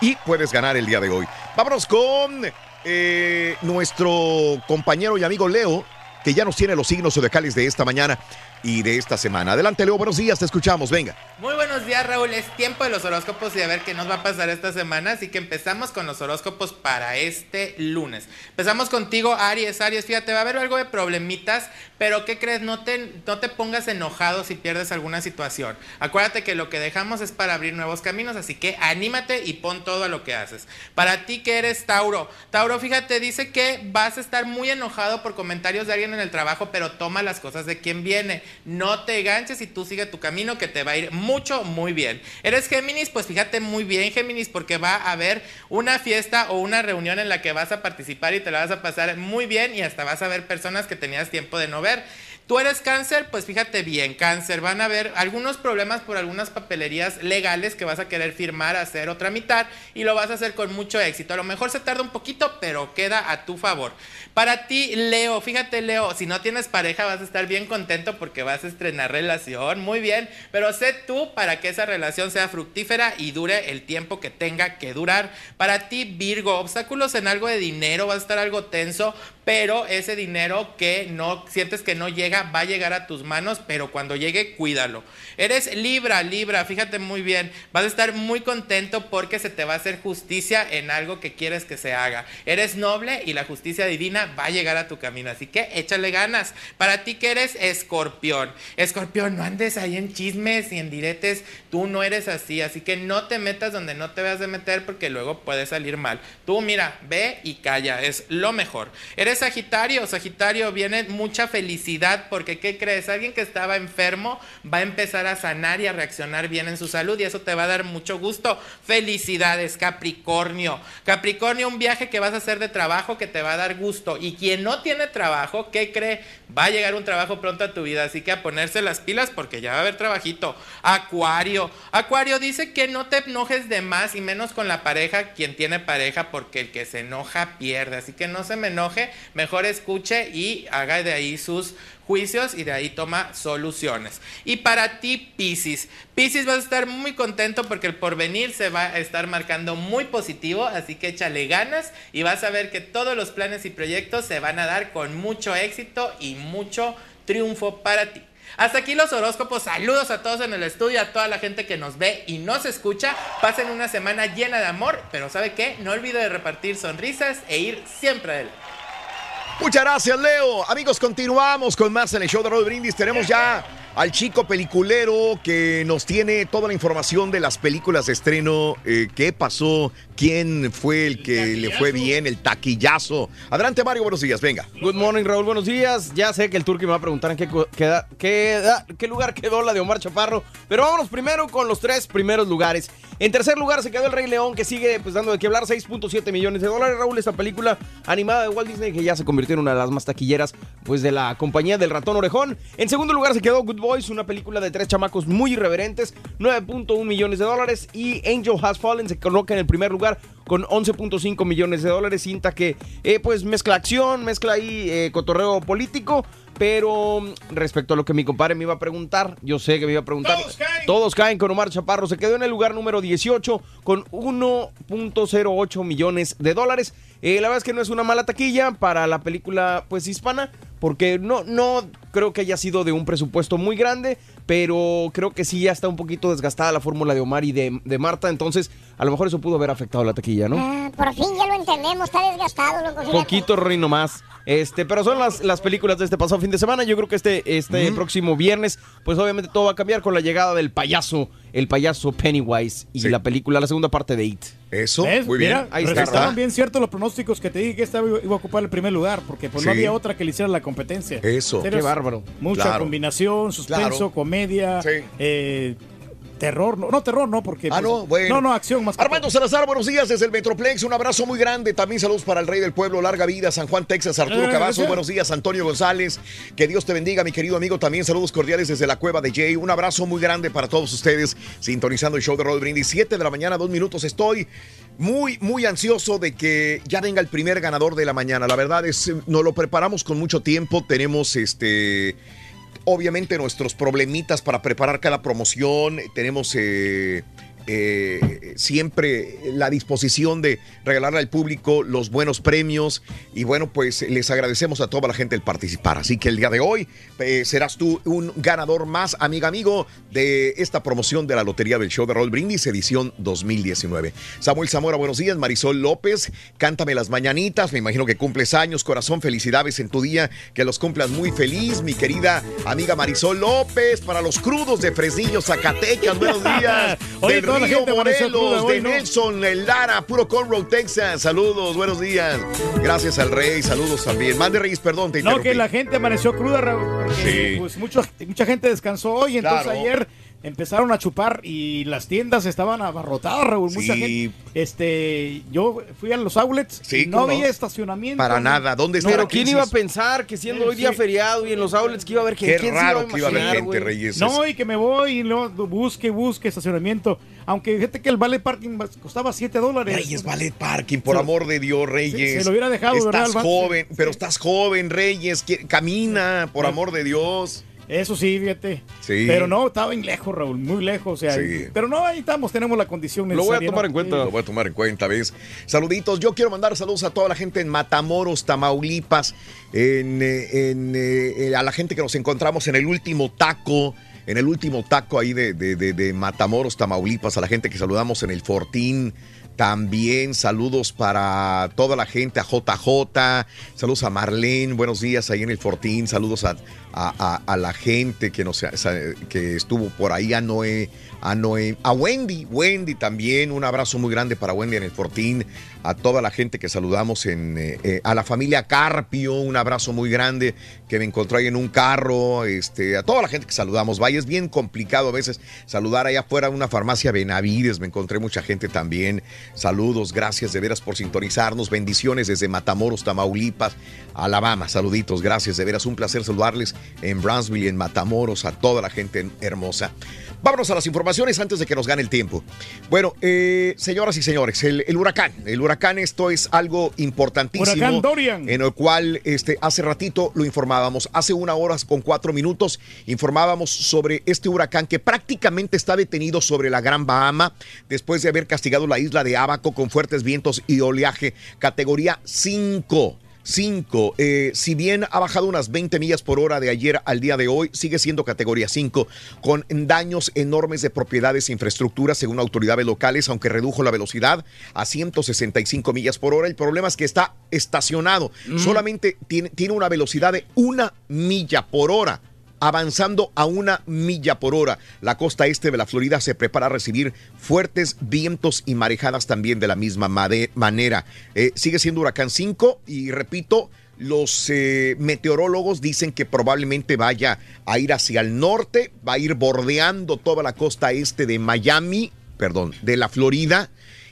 Y puedes ganar el día de hoy. Vámonos con eh, nuestro compañero y amigo Leo, que ya nos tiene los signos zodiacales de esta mañana y de esta semana. Adelante, Leo, buenos días, te escuchamos, venga. Muy buenos días, Raúl. Es tiempo de los horóscopos y a ver qué nos va a pasar esta semana. Así que empezamos con los horóscopos para este lunes. Empezamos contigo, Aries. Aries, fíjate, va a haber algo de problemitas, pero ¿qué crees? No te, no te pongas enojado si pierdes alguna situación. Acuérdate que lo que dejamos es para abrir nuevos caminos, así que anímate y pon todo a lo que haces. Para ti que eres Tauro, Tauro, fíjate, dice que vas a estar muy enojado por comentarios de alguien en el trabajo, pero toma las cosas de quien viene. No te ganches y tú sigue tu camino que te va a ir mucho, muy bien. ¿Eres Géminis? Pues fíjate muy bien, Géminis, porque va a haber una fiesta o una reunión en la que vas a participar y te la vas a pasar muy bien y hasta vas a ver personas que tenías tiempo de no ver. Tú eres cáncer, pues fíjate bien, cáncer, van a haber algunos problemas por algunas papelerías legales que vas a querer firmar, hacer o tramitar y lo vas a hacer con mucho éxito. A lo mejor se tarda un poquito, pero queda a tu favor. Para ti, Leo, fíjate Leo, si no tienes pareja vas a estar bien contento porque vas a estrenar relación, muy bien, pero sé tú para que esa relación sea fructífera y dure el tiempo que tenga que durar. Para ti, Virgo, obstáculos en algo de dinero, va a estar algo tenso, pero ese dinero que no sientes que no llega va a llegar a tus manos, pero cuando llegue, cuídalo. Eres Libra, Libra, fíjate muy bien, vas a estar muy contento porque se te va a hacer justicia en algo que quieres que se haga. Eres noble y la justicia divina va a llegar a tu camino, así que échale ganas. Para ti que eres escorpión, escorpión, no andes ahí en chismes y en diretes, tú no eres así, así que no te metas donde no te veas de meter porque luego puede salir mal. Tú mira, ve y calla, es lo mejor. Eres Sagitario, Sagitario, viene mucha felicidad porque ¿qué crees? Alguien que estaba enfermo va a empezar a sanar y a reaccionar bien en su salud y eso te va a dar mucho gusto. Felicidades, Capricornio. Capricornio, un viaje que vas a hacer de trabajo que te va a dar gusto. Y quien no tiene trabajo, ¿qué cree? Va a llegar un trabajo pronto a tu vida, así que a ponerse las pilas porque ya va a haber trabajito. Acuario. Acuario dice que no te enojes de más y menos con la pareja, quien tiene pareja, porque el que se enoja pierde. Así que no se me enoje, mejor escuche y haga de ahí sus juicios y de ahí toma soluciones. Y para ti, Piscis. Piscis vas a estar muy contento porque el porvenir se va a estar marcando muy positivo, así que échale ganas y vas a ver que todos los planes y proyectos se van a dar con mucho éxito y mucho triunfo para ti. Hasta aquí los horóscopos. Saludos a todos en el estudio, a toda la gente que nos ve y nos escucha. Pasen una semana llena de amor, pero ¿sabe qué? No olvide de repartir sonrisas e ir siempre adelante. Muchas gracias, Leo. Amigos, continuamos con más en el show de Roll Brindis. Tenemos ya al chico peliculero que nos tiene toda la información de las películas de estreno, eh, qué pasó, quién fue el que le fue bien, el taquillazo. Adelante, Mario, buenos días, venga. Good morning, Raúl. Buenos días. Ya sé que el Turqui me va a preguntar en qué, queda- qué lugar quedó la de Omar Chaparro. Pero vámonos primero con los tres primeros lugares. En tercer lugar se quedó El Rey León, que sigue pues dando de qué hablar, 6.7 millones de dólares. Raúl, esta película animada de Walt Disney que ya se convirtió en una de las más taquilleras pues de la compañía del ratón orejón. En segundo lugar se quedó Good Boys, una película de tres chamacos muy irreverentes, 9.1 millones de dólares. Y Angel Has Fallen se coloca en el primer lugar con 11.5 millones de dólares. Cinta que eh, pues mezcla acción, mezcla ahí eh, cotorreo político. Pero mm, respecto a lo que mi compadre me iba a preguntar, yo sé que me iba a preguntar. Todos caen. con Omar Chaparro. Se quedó en el lugar número 18 con 1.08 millones de dólares. Eh, la verdad es que no es una mala taquilla para la película pues hispana, porque no, no creo que haya sido de un presupuesto muy grande, pero creo que sí ya está un poquito desgastada la fórmula de Omar y de, de Marta, entonces a lo mejor eso pudo haber afectado la taquilla, ¿no? Ah, por fin ya lo entendemos, está desgastado, loco. Poquito, Reino más. Este, pero son las, las películas de este pasado fin de semana. Yo creo que este, este próximo viernes, pues obviamente todo va a cambiar con la llegada del payaso, el payaso Pennywise y la película, la segunda parte de It. Eso, ¿Ves? Mira, Ahí está. Estaban bien ciertos los pronósticos que te dije que esta iba a ocupar el primer lugar, porque pues no Sí. había otra que le hiciera la competencia. Eso. Qué bárbaro. Mucha Claro. combinación, suspenso, Claro. comedia, eh, terror. No, no, terror no, porque... Ah, pues, no, bueno. No, no, acción más Armando Salazar, buenos días desde el Metroplex. Un abrazo muy grande. También saludos para el rey del pueblo, larga vida, San Juan, Texas, Arturo Eh. Buenos días, Antonio González. Que Dios te bendiga, mi querido amigo. También saludos cordiales desde la cueva de Jay. Un abrazo muy grande para todos ustedes, sintonizando el show de Roll Brindis. 7 de la mañana, dos minutos. Estoy muy, muy ansioso de que ya venga el primer ganador de la mañana. La verdad es, nos lo preparamos con mucho tiempo. Tenemos este obviamente nuestros problemitas para preparar cada promoción. Tenemos eh, eh, siempre la disposición de regalarle al público los buenos premios. Y bueno, pues les agradecemos a toda la gente el participar. Así que el día de hoy eh, serás tú un ganador más, amiga, amigo, de esta promoción de la Lotería del Show de Roll Brindis, edición 2019. Samuel Zamora, buenos días. Marisol López, cántame las mañanitas. Me imagino que cumples años, corazón. Felicidades en tu día. Que los cumplas muy feliz, mi querida amiga Marisol López. Para los crudos de Fresnillo, Zacatecas, buenos días. Oye, toda la gente Morelos, hoy, de ¿no? Nelson, el Lara, puro Conroe, Texas. Saludos, buenos días. Gracias al Rey, saludos también. Mande Reyes, perdón, te No, interrumpí. que la gente amaneció cruda, Raúl, porque Sí. pues, mucho- mucha gente descansó hoy, entonces Claro. ayer empezaron a chupar y las tiendas estaban abarrotadas, Raúl. Mucha Sí. gente, este, yo fui a los outlets Sí, y no ¿cómo no? había estacionamiento. Para nada, ¿dónde está Pero ¿quién iba a pensar que siendo hoy día feriado y en los outlets que iba a haber gente? Qué ¿Quién se iba a raro que iba a haber gente? Reyes. No, y que me voy y luego busque, busque estacionamiento. Aunque fíjate que el vale parking costaba 7 dólares. Reyes Ballet Parking, por Se- amor de Dios, Reyes. se- se lo hubiera dejado, Estás ¿verdad, joven, pero estás joven, Reyes. que- Camina, por amor de Dios. Eso sí, fíjate. Sí. Pero no, estaba bien lejos, Raúl, muy lejos. O sea, Sí. Pero no, ahí estamos, tenemos la condición Lo voy a necesaria, tomar ¿no? en cuenta. Lo voy a tomar en cuenta, ¿ves? Saluditos. Yo quiero mandar saludos a toda la gente en Matamoros, Tamaulipas, en, eh, en, eh, a la gente que nos encontramos en el último taco, en el último taco ahí de, de- de- de Matamoros, Tamaulipas, a la gente que saludamos en el Fortín. También saludos para toda la gente, a JJ, saludos a Marlene, buenos días ahí en el Fortín, saludos a, la gente que, nos, que estuvo por ahí, a Noé, a Wendy, Wendy también, un abrazo muy grande para Wendy en el Fortín, a toda la gente que saludamos en, eh, eh, a la familia Carpio, un abrazo muy grande que me encontró ahí en un carro, este, a toda la gente que saludamos, vaya, es bien complicado a veces saludar allá afuera una farmacia Benavides, me encontré mucha gente también, saludos, gracias de veras por sintonizarnos, bendiciones desde Matamoros, Tamaulipas, Alabama, saluditos, gracias de veras, un placer saludarles en Brownsville en Matamoros, a toda la gente hermosa. Vámonos a las informaciones antes de que nos gane el tiempo. Bueno, eh, señoras y señores, el, el huracán, el huracán esto es algo importantísimo. Huracán Dorian. En el cual este, hace ratito lo informábamos, hace una hora con cuatro minutos informábamos sobre este huracán que prácticamente está detenido sobre la Gran Bahama después de haber castigado la isla de Abaco con fuertes vientos y oleaje categoría 5. 5. Eh, si bien ha bajado unas 20 millas por hora de ayer al día de hoy, sigue siendo categoría 5, con daños enormes de propiedades e infraestructuras según autoridades locales, aunque redujo la velocidad a 165 millas por hora. El problema es que está estacionado. Solamente tiene, tiene una velocidad de una milla por hora avanzando a una milla por hora. La costa este de la Florida se prepara a recibir fuertes vientos y marejadas también de la misma manera. Eh, sigue siendo huracán 5 y repito, los eh, meteorólogos dicen que probablemente vaya a ir hacia el norte, va a ir bordeando toda la costa este de Miami, perdón, de la Florida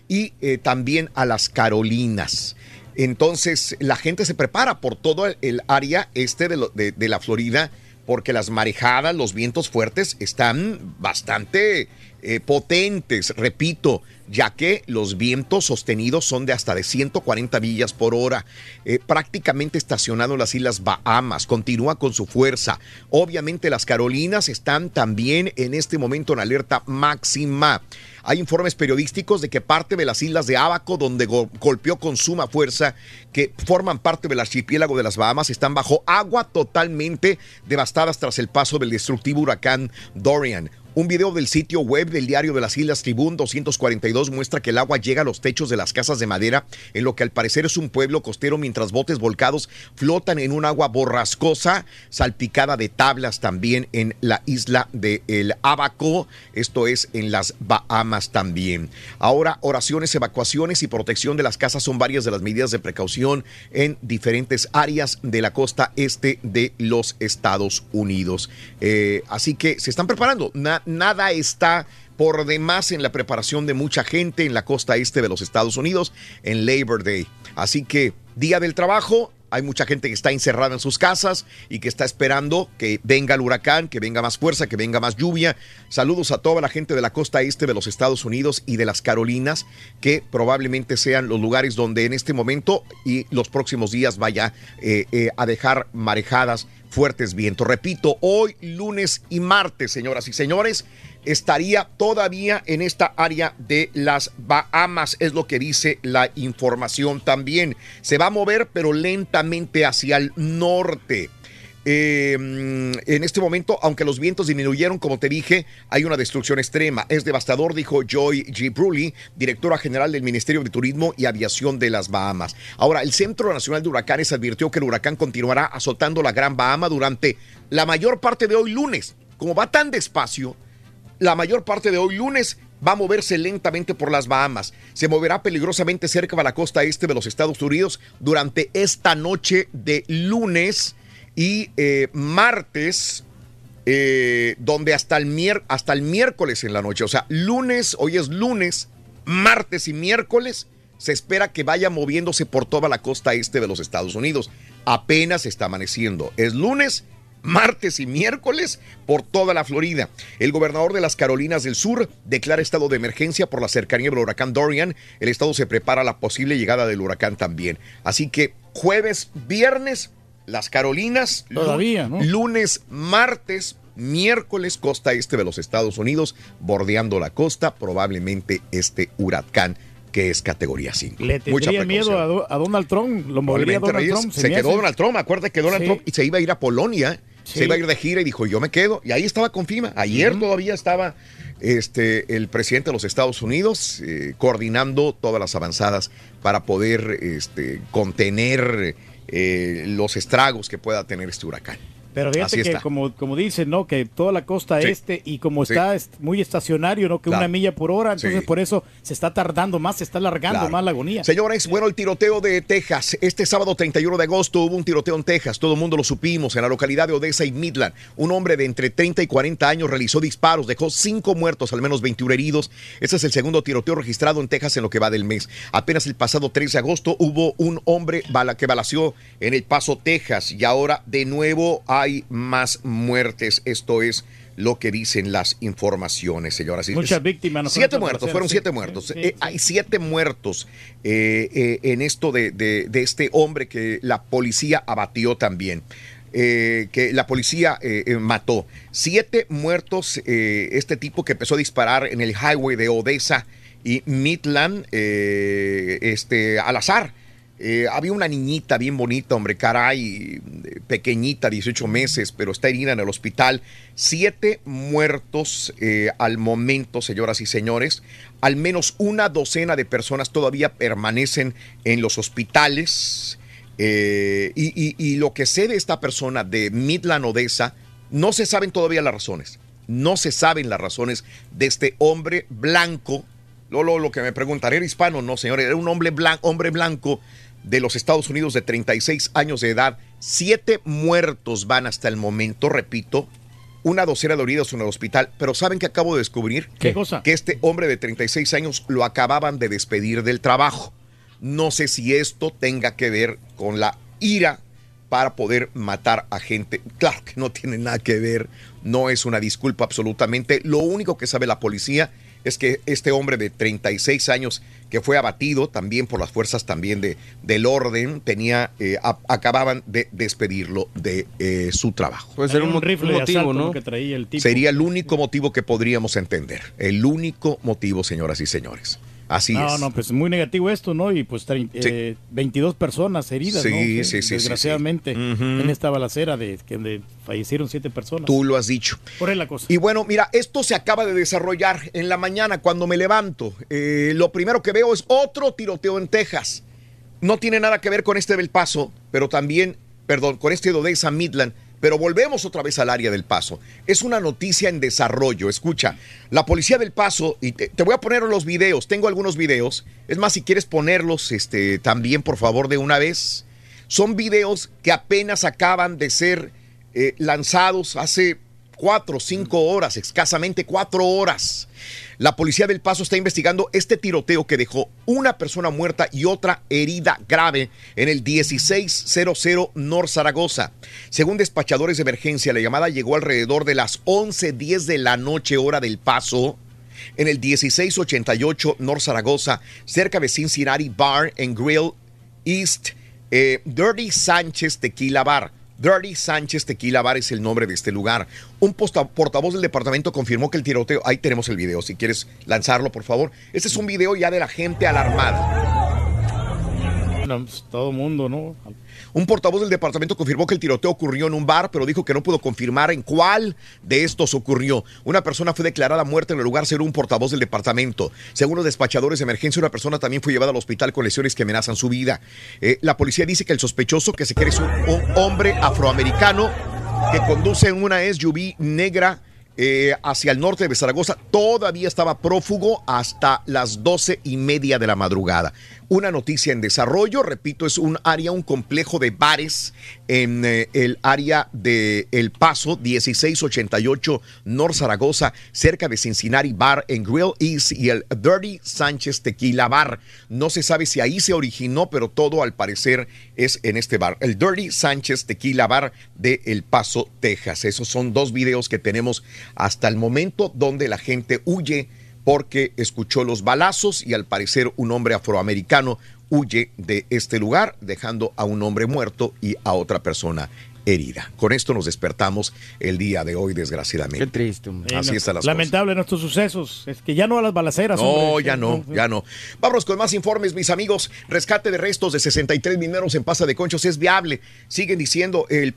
y eh, también a las Carolinas. Entonces la gente se prepara por todo el, área este de la Florida porque las marejadas, los vientos fuertes están bastante eh, potentes, repito, ya que los vientos sostenidos son de hasta de 140 millas por hora, eh, prácticamente estacionado en las Islas Bahamas, continúa con su fuerza. Obviamente las Carolinas están también en este momento en alerta máxima. Hay informes periodísticos de que parte de las islas de Abaco, donde go- golpeó con suma fuerza, que forman parte del archipiélago de las Bahamas, están bajo agua totalmente devastadas tras el paso del destructivo huracán Dorian. Un video del sitio web del diario de las Islas Tribune 242 muestra que el agua llega a los techos de las casas de madera en lo que al parecer es un pueblo costero mientras botes volcados flotan en un agua borrascosa salpicada de tablas también en la isla de El Abaco, esto es en las Bahamas también. Ahora oraciones, evacuaciones y protección de las casas son varias de las medidas de precaución en diferentes áreas de la costa este de los Estados Unidos. Eh, así que se están preparando. Nada está por demás en la preparación de mucha gente en la costa este de los Estados Unidos en Labor Day. Así que día del trabajo. Hay mucha gente que está encerrada en sus casas y que está esperando que venga el huracán, que venga más fuerza, que venga más lluvia. Saludos a toda la gente de la costa este de los Estados Unidos y de las Carolinas, que probablemente sean los lugares donde en este momento y los próximos días vaya eh, eh, a dejar marejadas fuertes vientos. Repito, hoy lunes y martes, señoras y señores, estaría todavía en esta área de las Bahamas, es lo que dice la información también. Se va a mover, pero lentamente hacia el norte. Eh, en este momento, aunque los vientos disminuyeron, como te dije, hay una destrucción extrema. Es devastador, dijo Joy G. Bruley, directora general del Ministerio de Turismo y Aviación de las Bahamas. Ahora, el Centro Nacional de Huracanes advirtió que el huracán continuará azotando la Gran Bahama durante la mayor parte de hoy lunes. Como va tan despacio, la mayor parte de hoy lunes va a moverse lentamente por las Bahamas. Se moverá peligrosamente cerca de la costa este de los Estados Unidos durante esta noche de lunes y eh, martes, eh, donde hasta el, hasta el miércoles en la noche, o sea, lunes, hoy es lunes, martes y miércoles, se espera que vaya moviéndose por toda la costa este de los Estados Unidos. Apenas está amaneciendo. Es lunes, martes y miércoles por toda la Florida. El gobernador de las Carolinas del Sur declara estado de emergencia por la cercanía del huracán Dorian. El estado se prepara a la posible llegada del huracán también. Así que jueves, viernes, las Carolinas. Todavía, ¿no? Lunes, martes, miércoles, costa este de los Estados Unidos, bordeando la costa, probablemente este huracán que es categoría 5. Le tendría miedo a, Do- a Donald Trump, lo movería Donald Reyes, Trump. se quedó hace. Donald Trump, acuérdate que Donald Sí. Trump se iba a ir a Polonia, Sí. se iba a ir de gira y dijo, yo me quedo. Y ahí estaba con FIMA. Ayer todavía estaba este, el presidente de los Estados Unidos eh, coordinando todas las avanzadas para poder este, contener eh, los estragos que pueda tener este huracán. Pero fíjate que como, como dicen, ¿no? Que toda la costa Sí. este y como Sí. está est- muy estacionario, ¿no? Que Claro. una milla por hora, entonces Sí. por eso se está tardando más, se está alargando Claro. más la agonía. Señores, bueno, el tiroteo de Texas. Este sábado 31 de agosto hubo un tiroteo en Texas. Todo el mundo lo supimos en la localidad de Odessa y Midland. Un hombre de entre 30 y 40 años realizó disparos, dejó cinco muertos, al menos 21 heridos. Ese es el segundo tiroteo registrado en Texas en lo que va del mes. Apenas el pasado 13 de agosto hubo un hombre que balació en El Paso, Texas. Y ahora de nuevo hay más muertes. Esto es lo que dicen las informaciones, señoras y Muchas víctimas, ¿no? Siete muertos, fueron sí. siete muertos. Sí, sí, Eh, hay siete muertos eh, eh, en esto de, de- de este hombre que la policía abatió también. que la policía mató. Siete muertos, este tipo que empezó a disparar en el highway de Odessa y Midland, este, al azar. Eh, había una niñita bien bonita, hombre, caray, eh, pequeñita, 18 meses, pero está herida en el hospital. Siete muertos eh, al momento, señoras y señores. Al menos una docena de personas todavía permanecen en los hospitales. Y, lo que sé de esta persona de Midland, Odessa, no se saben todavía las razones. No se saben las razones de este hombre blanco. Lo, lo, lo que me preguntan, ¿era hispano? No, señor, era un hombre, blan- hombre blanco de los Estados Unidos de 36 años de edad. Siete muertos van hasta el momento, repito. Una docena de heridos en el hospital. Pero ¿saben qué acabo de descubrir? ¿Qué cosa? Que este hombre de 36 años lo acababan de despedir del trabajo. No sé si esto tenga que ver con la ira para poder matar a gente. Claro que no tiene nada que ver, no es una disculpa absolutamente. Lo único que sabe la policía es que este hombre de 36 años que fue abatido también por las fuerzas también de, del orden, tenía, eh, a- acababan de despedirlo de eh, su trabajo. Puede ser un, rifle un motivo, ¿no? lo que traía el tipo. Sería el único motivo que podríamos entender. El único motivo, señoras y señores. Así no, es. no, pues muy negativo esto, ¿no? Y pues eh, 22 personas heridas, Sí, ¿no? sí, Que, sí, sí, Desgraciadamente, sí. En esta balacera de que fallecieron siete personas. Tú lo has dicho. Por ahí la cosa. Y bueno, mira, esto se acaba de desarrollar en la mañana cuando me levanto. Eh, lo primero que veo es otro tiroteo en Texas. No tiene nada que ver con este del Paso, pero también, perdón, con este de Odessa Midland. Pero volvemos otra vez al área del Paso. Es una noticia en desarrollo. Escucha, la policía del Paso, y te, voy a poner los videos, tengo algunos videos. Es más, si quieres ponerlos este, también, por favor, de una vez. Son videos que apenas acaban de ser eh, lanzados hace cuatro, cinco horas, escasamente cuatro horas. La policía del Paso está investigando este tiroteo que dejó una persona muerta y otra herida grave en el 1600 North Zaragoza. Según despachadores de emergencia, la llamada llegó alrededor de las 11:10 de la noche hora del Paso en el 1688 North Zaragoza, cerca de Cincinnati Bar and Grill East, eh, Dirty Sánchez Tequila Bar. Dirty Sánchez Tequila Bar es el nombre de este lugar. Un portavoz del departamento confirmó que el tiroteo, ahí tenemos el video, si quieres lanzarlo por favor. Este es un video ya de la gente alarmada. Pues, todo mundo, ¿no? Un portavoz del departamento confirmó que el tiroteo ocurrió en un bar, pero dijo que no pudo confirmar en cuál de estos ocurrió. Una persona fue declarada muerta en el lugar, según un portavoz del departamento. Según los despachadores de emergencia, una persona también fue llevada al hospital con lesiones que amenazan su vida. Eh, la policía dice que el sospechoso, que se cree es un, hombre afroamericano, que conduce en una SUV negra eh, hacia el norte de Zaragoza, todavía estaba prófugo hasta las doce y media de la madrugada. Una noticia en desarrollo, repito, es un área, un complejo de bares en eh, el área de El Paso, 1688 North Zaragoza, cerca de Cincinnati Bar en Grill East y el Dirty Sánchez Tequila Bar. No se sabe si ahí se originó, pero todo al parecer es en este bar. El Dirty Sánchez Tequila Bar de El Paso, Texas. Esos son dos videos que tenemos hasta el momento donde la gente huye porque escuchó los balazos y al parecer un hombre afroamericano huye de este lugar, dejando a un hombre muerto y a otra persona herida. Con esto nos despertamos el día de hoy, desgraciadamente. Qué triste, Eh, Así están las Lamentable nuestros sucesos. Es que ya no a las balaceras. no, hombre. ya no, ya no. Vámonos con más informes, mis amigos. Rescate de restos de 63 mineros en Pasa de Conchos es viable. Siguen diciendo, el,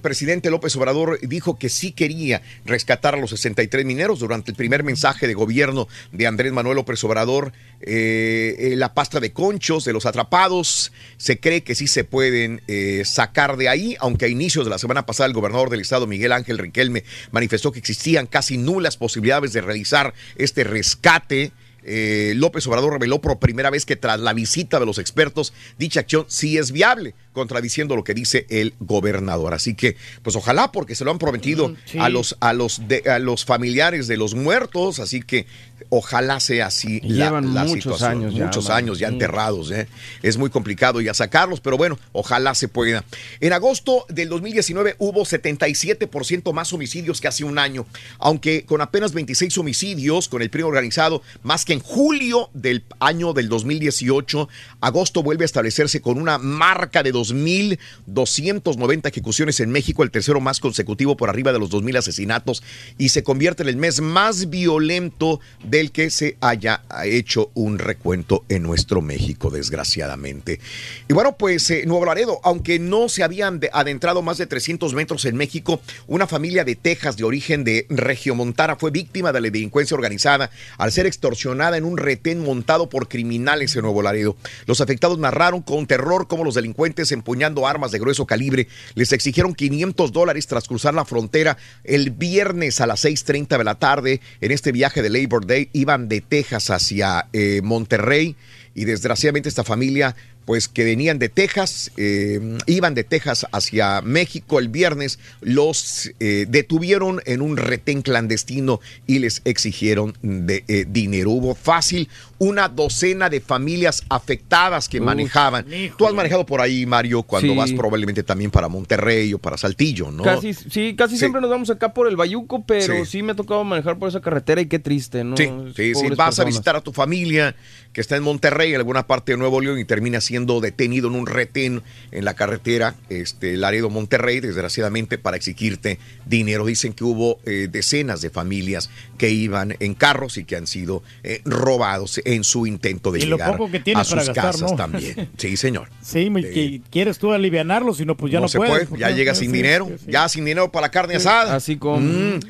presidente López Obrador dijo que sí quería rescatar a los 63 mineros durante el primer mensaje de gobierno de Andrés Manuel López Obrador. eh, eh, la pasta de conchos de los atrapados se cree que sí se pueden eh, sacar de ahí, aunque a inicios de la semana pasada el gobernador del estado, Miguel Ángel Riquelme, manifestó que existían casi nulas posibilidades de realizar este rescate. Eh, López Obrador reveló por primera vez que tras la visita de los expertos, dicha acción sí es viable, contradiciendo lo que dice el gobernador. Así que, pues ojalá, porque se lo han prometido sí. a los a los de- a los familiares de los muertos, así que ojalá sea así la, llevan la muchos situación. años ya, muchos man. años ya Mm. enterrados. ¿eh? Es muy complicado ya sacarlos, pero bueno, ojalá se pueda. En agosto del 2019 hubo 77% más homicidios que hace un año, aunque con apenas 26 homicidios con el PRI organizado, más que en julio del año del 2018, agosto vuelve a establecerse con una marca de 2.290 ejecuciones en México, el tercero más consecutivo por arriba de los 2.000 asesinatos, y se convierte en el mes más violento del que se haya hecho un recuento en nuestro México, desgraciadamente. Y bueno, pues eh, Nuevo Laredo, aunque no se habían de- adentrado más de 300 metros en México, una familia de Texas de origen de Regiomontana fue víctima de la delincuencia organizada al ser extorsionada en un retén montado por criminales en Nuevo Laredo. Los afectados narraron con terror cómo los delincuentes empuñando armas de grueso calibre les exigieron 500 dólares tras cruzar la frontera el viernes a las 6.30 de la tarde. En este viaje de Labor Day iban de Texas hacia eh, Monterrey y desgraciadamente esta familia pues que venían de Texas, eh, iban de Texas hacia México el viernes, los eh, detuvieron en un retén clandestino y les exigieron de, eh, dinero. Hubo fácil una docena de familias afectadas que manejaban. Tú has manejado por ahí, Mario, cuando Sí. vas probablemente también para Monterrey o para Saltillo, ¿no? Casi, sí, casi Sí. siempre nos vamos acá por el Bayuco, pero Sí. sí, me ha tocado manejar por esa carretera y qué triste, ¿no? Sí, sí, Vas a visitar a tu familia que está en Monterrey, en alguna parte de Nuevo León, y termina siendo detenido en un retén en la carretera este, Laredo Monterrey, desgraciadamente, para exigirte dinero. Dicen que hubo eh, decenas de familias que iban en carros y que han sido eh, robados en su intento de Y lo llegar poco que a sus para gastar, casas ¿no? también. Sí, señor. Sí, me- que quieres tú alivianarlo, si no, pues ya no, no se puedes. puede, porque ya no llega sin sí, dinero, sí, sí. ya sin dinero para la carne asada. Así como. Mm.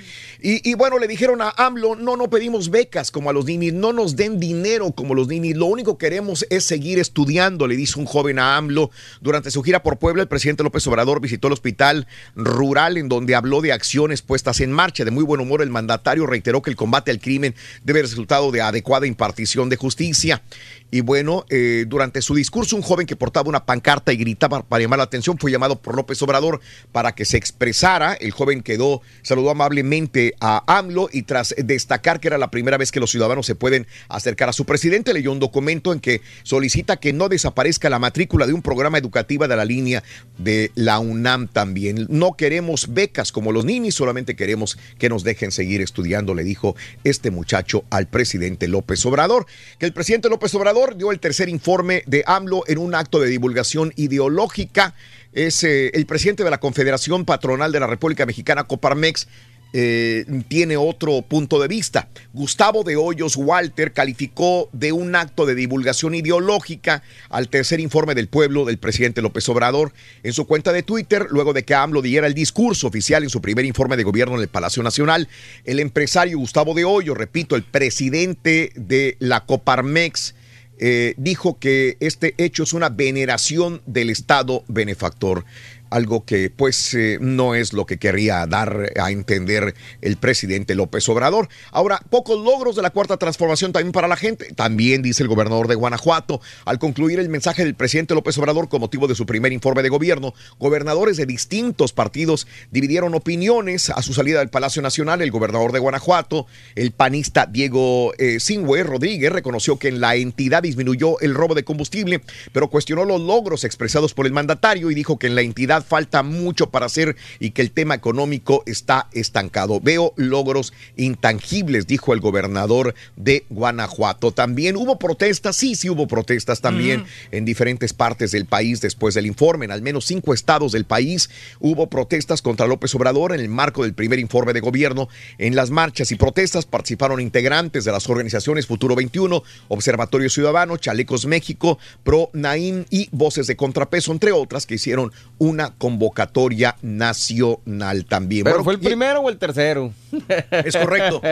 Y, bueno, le dijeron a AMLO, no, no pedimos becas como a los ninis, no nos den dinero como los ninis, lo único que queremos es seguir estudiando, le dice un joven a AMLO. Durante su gira por Puebla, el presidente López Obrador visitó el hospital rural en donde habló de acciones puestas en marcha. De muy buen humor, el mandatario reiteró que el combate al crimen debe resultado de adecuada impartición de justicia. Y bueno, eh, durante su discurso, un joven que portaba una pancarta y gritaba para llamar la atención fue llamado por López Obrador para que se expresara. El joven quedó, saludó amablemente a AMLO y tras destacar que era la primera vez que los ciudadanos se pueden acercar a su presidente, leyó un documento en que solicita que no desaparezca la matrícula de un programa educativa de la línea de la UNAM también. No queremos becas como los ninis, solamente queremos que nos dejen seguir estudiando, le dijo este muchacho al presidente López Obrador. Que el presidente López Obrador dio el tercer informe de AMLO en un acto de divulgación ideológica. Es eh, el presidente de la Confederación Patronal de la República Mexicana, Coparmex, eh, tiene otro punto de vista. Gustavo de Hoyos Walter calificó de un acto de divulgación ideológica al tercer informe del pueblo del presidente López Obrador en su cuenta de Twitter, luego de que AMLO diera el discurso oficial en su primer informe de gobierno en el Palacio Nacional. El empresario Gustavo de Hoyos, repito, el presidente de la Coparmex, eh, dijo que este hecho es una veneración del Estado benefactor. Algo que pues eh, no es lo que quería dar a entender el presidente López Obrador. Ahora, pocos logros de la cuarta transformación también para la gente. También dice el gobernador de Guanajuato, al concluir el mensaje del presidente López Obrador con motivo de su primer informe de gobierno, gobernadores de distintos partidos dividieron opiniones a su salida del Palacio Nacional. El gobernador de Guanajuato, el panista Diego eh, Rodríguez, reconoció que en la entidad disminuyó el robo de combustible, pero cuestionó los logros expresados por el mandatario y dijo que en la entidad falta mucho para hacer y que el tema económico está estancado. Veo logros intangibles, dijo el gobernador de Guanajuato. También hubo protestas, sí, sí hubo protestas también en diferentes partes del país después del informe. En al menos cinco estados del país hubo protestas contra López Obrador en el marco del primer informe de gobierno. En las marchas y protestas participaron integrantes de las organizaciones Futuro 21, Observatorio Ciudadano, Chalecos México, Pro Naim y Voces de Contrapeso, entre otras, que hicieron una convocatoria nacional también. ¿Pero Bueno, fue el y- primero o el tercero? es correcto,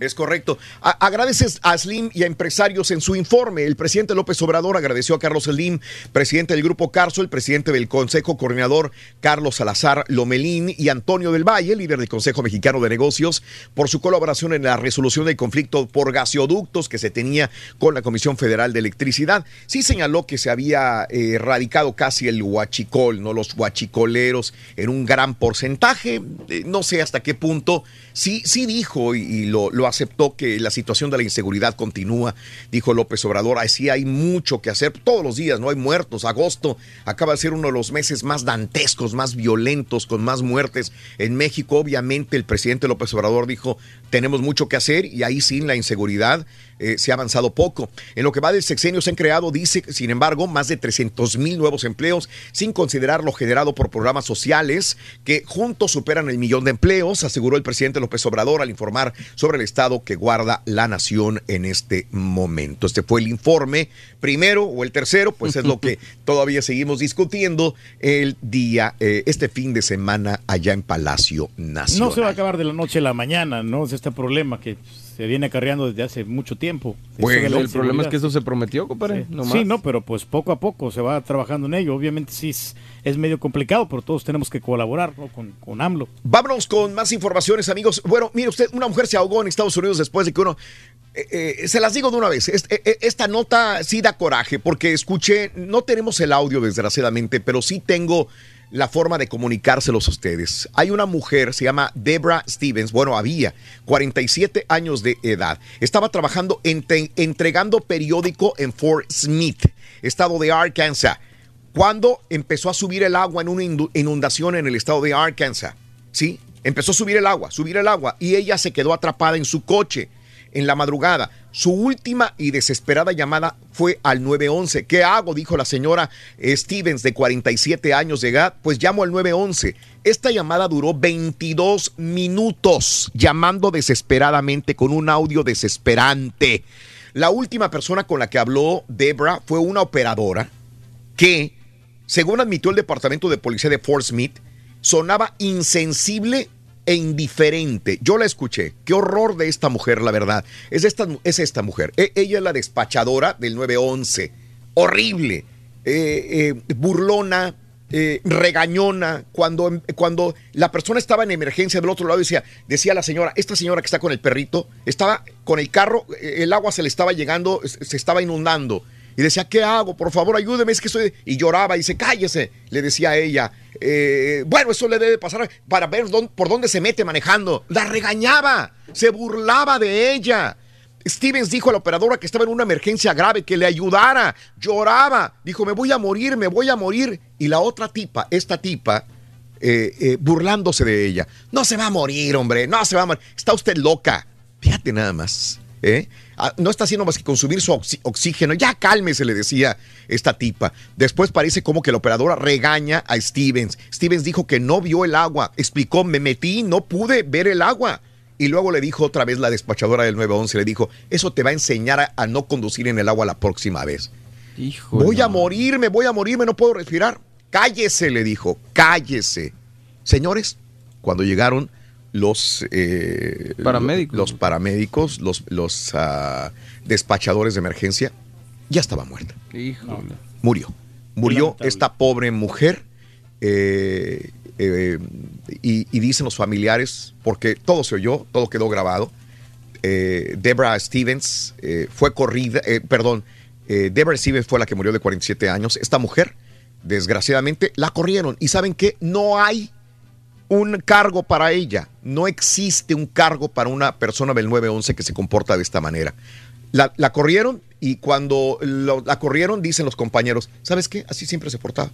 es correcto. A- agradeces a Slim y a empresarios en su informe. El presidente López Obrador agradeció a Carlos Slim, presidente del Grupo Carso, el presidente del Consejo Coordinador Carlos Salazar Lomelín y Antonio del Valle, líder del Consejo Mexicano de Negocios, por su colaboración en la resolución del conflicto por gaseoductos que se tenía con la Comisión Federal de Electricidad. Sí señaló que se había eh, erradicado casi el huachicol, ¿no? Los huachicoleros en un gran porcentaje. Eh, no sé hasta qué punto. Sí, sí dijo y, y lo, lo aceptó que la situación de la inseguridad continúa, dijo López Obrador. Así hay mucho que hacer todos los días, no hay muertos. Agosto acaba de ser uno de los meses más dantescos, más violentos, con más muertes en México. Obviamente el presidente López Obrador dijo, tenemos mucho que hacer y ahí sí la inseguridad eh, se ha avanzado poco. En lo que va del sexenio se han creado, dice, sin embargo, más de 300 mil nuevos empleos, sin considerar lo generado por programas sociales que juntos superan el millón de empleos, aseguró el presidente López Obrador al informar sobre el estado que guarda la nación en este momento. Este fue el informe primero o el tercero, pues es lo que todavía seguimos discutiendo el día, eh, este fin de semana allá en Palacio Nacional. No se va a acabar de la noche a la mañana, ¿no? Este problema que se viene acarreando desde hace mucho tiempo. La el problema es que eso se prometió, compadre. Sí. no Sí, más. no, pero pues poco a poco se va trabajando en ello. Obviamente sí es, es medio complicado, pero todos tenemos que colaborar ¿no? con, con AMLO. Vámonos con más informaciones, amigos. Bueno, mire usted, una mujer se ahogó en Estados Unidos después de que uno... eh, eh, se las digo de una vez, es- eh, esta nota sí da coraje porque escuché, no tenemos el audio desgraciadamente, pero sí tengo la forma de comunicárselos a ustedes. Hay una mujer, se llama Debra Stevens, bueno, había 47 años de edad. Estaba trabajando entre- entregando periódico en Fort Smith, estado de Arkansas, cuando empezó a subir el agua en una inundación en el estado de Arkansas. ¿Sí? Empezó a subir el agua, subir el agua, y ella se quedó atrapada en su coche en la madrugada. Su última y desesperada llamada fue al 911. ¿Qué hago? Dijo la señora Stevens de 47 años de edad. Pues llamo al 911. Esta llamada duró 22 minutos, llamando desesperadamente con un audio desesperante. La última persona con la que habló Debra fue una operadora que, según admitió el Departamento de Policía de Fort Smith, sonaba insensible e indiferente. Yo la escuché. Qué horror de esta mujer, la verdad. Es esta, es esta mujer. E- ella es la despachadora del 911. Horrible. Eh, eh, burlona. eh, regañona cuando, cuando la persona estaba en emergencia del otro lado decía decía la señora esta señora que está con el perrito estaba con el carro el agua se le estaba llegando se estaba inundando y decía, ¿qué hago? Por favor, ayúdeme, es que estoy... Y lloraba y dice, cállese, le decía a ella. Eh, bueno, eso le debe pasar para ver dónde- por dónde se mete manejando. La regañaba, se burlaba de ella. Stevens dijo a la operadora que estaba en una emergencia grave, que le ayudara. Lloraba, dijo, me voy a morir, me voy a morir. Y la otra tipa, esta tipa, eh, eh, burlándose de ella. No se va a morir, hombre, no se va a morir. Está usted loca. Fíjate nada más. ¿eh? Ah, No está haciendo más que consumir su oxi- oxígeno. Ya cálmese, le decía esta tipa. Después parece como que la operadora regaña a Stevens. Stevens dijo que no vio el agua. Explicó, me metí, no pude ver el agua. Y luego le dijo otra vez la despachadora del 911, le dijo, eso te va a enseñar a, a no conducir en el agua la próxima vez. voy a morirme, voy a morirme, no puedo respirar. Cállese, le dijo, cállese. Señores, cuando llegaron los eh, Paramédicos. los paramédicos, los, los ah, despachadores de emergencia, ya estaba muerta. Híjole. Murió. Murió esta pobre mujer. eh, eh, y, y dicen los familiares, porque todo se oyó, todo quedó grabado. eh, Deborah Stevens eh, fue corrida, eh, perdón, eh, Deborah Stevens fue la que murió de 47 años. Esta mujer, desgraciadamente, la corrieron. Y saben que no hay un cargo para ella. No existe un cargo para una persona del 911 que se comporta de esta manera. La, corrieron y cuando lo- la corrieron, dicen los compañeros, ¿sabes qué? Así siempre se portaba.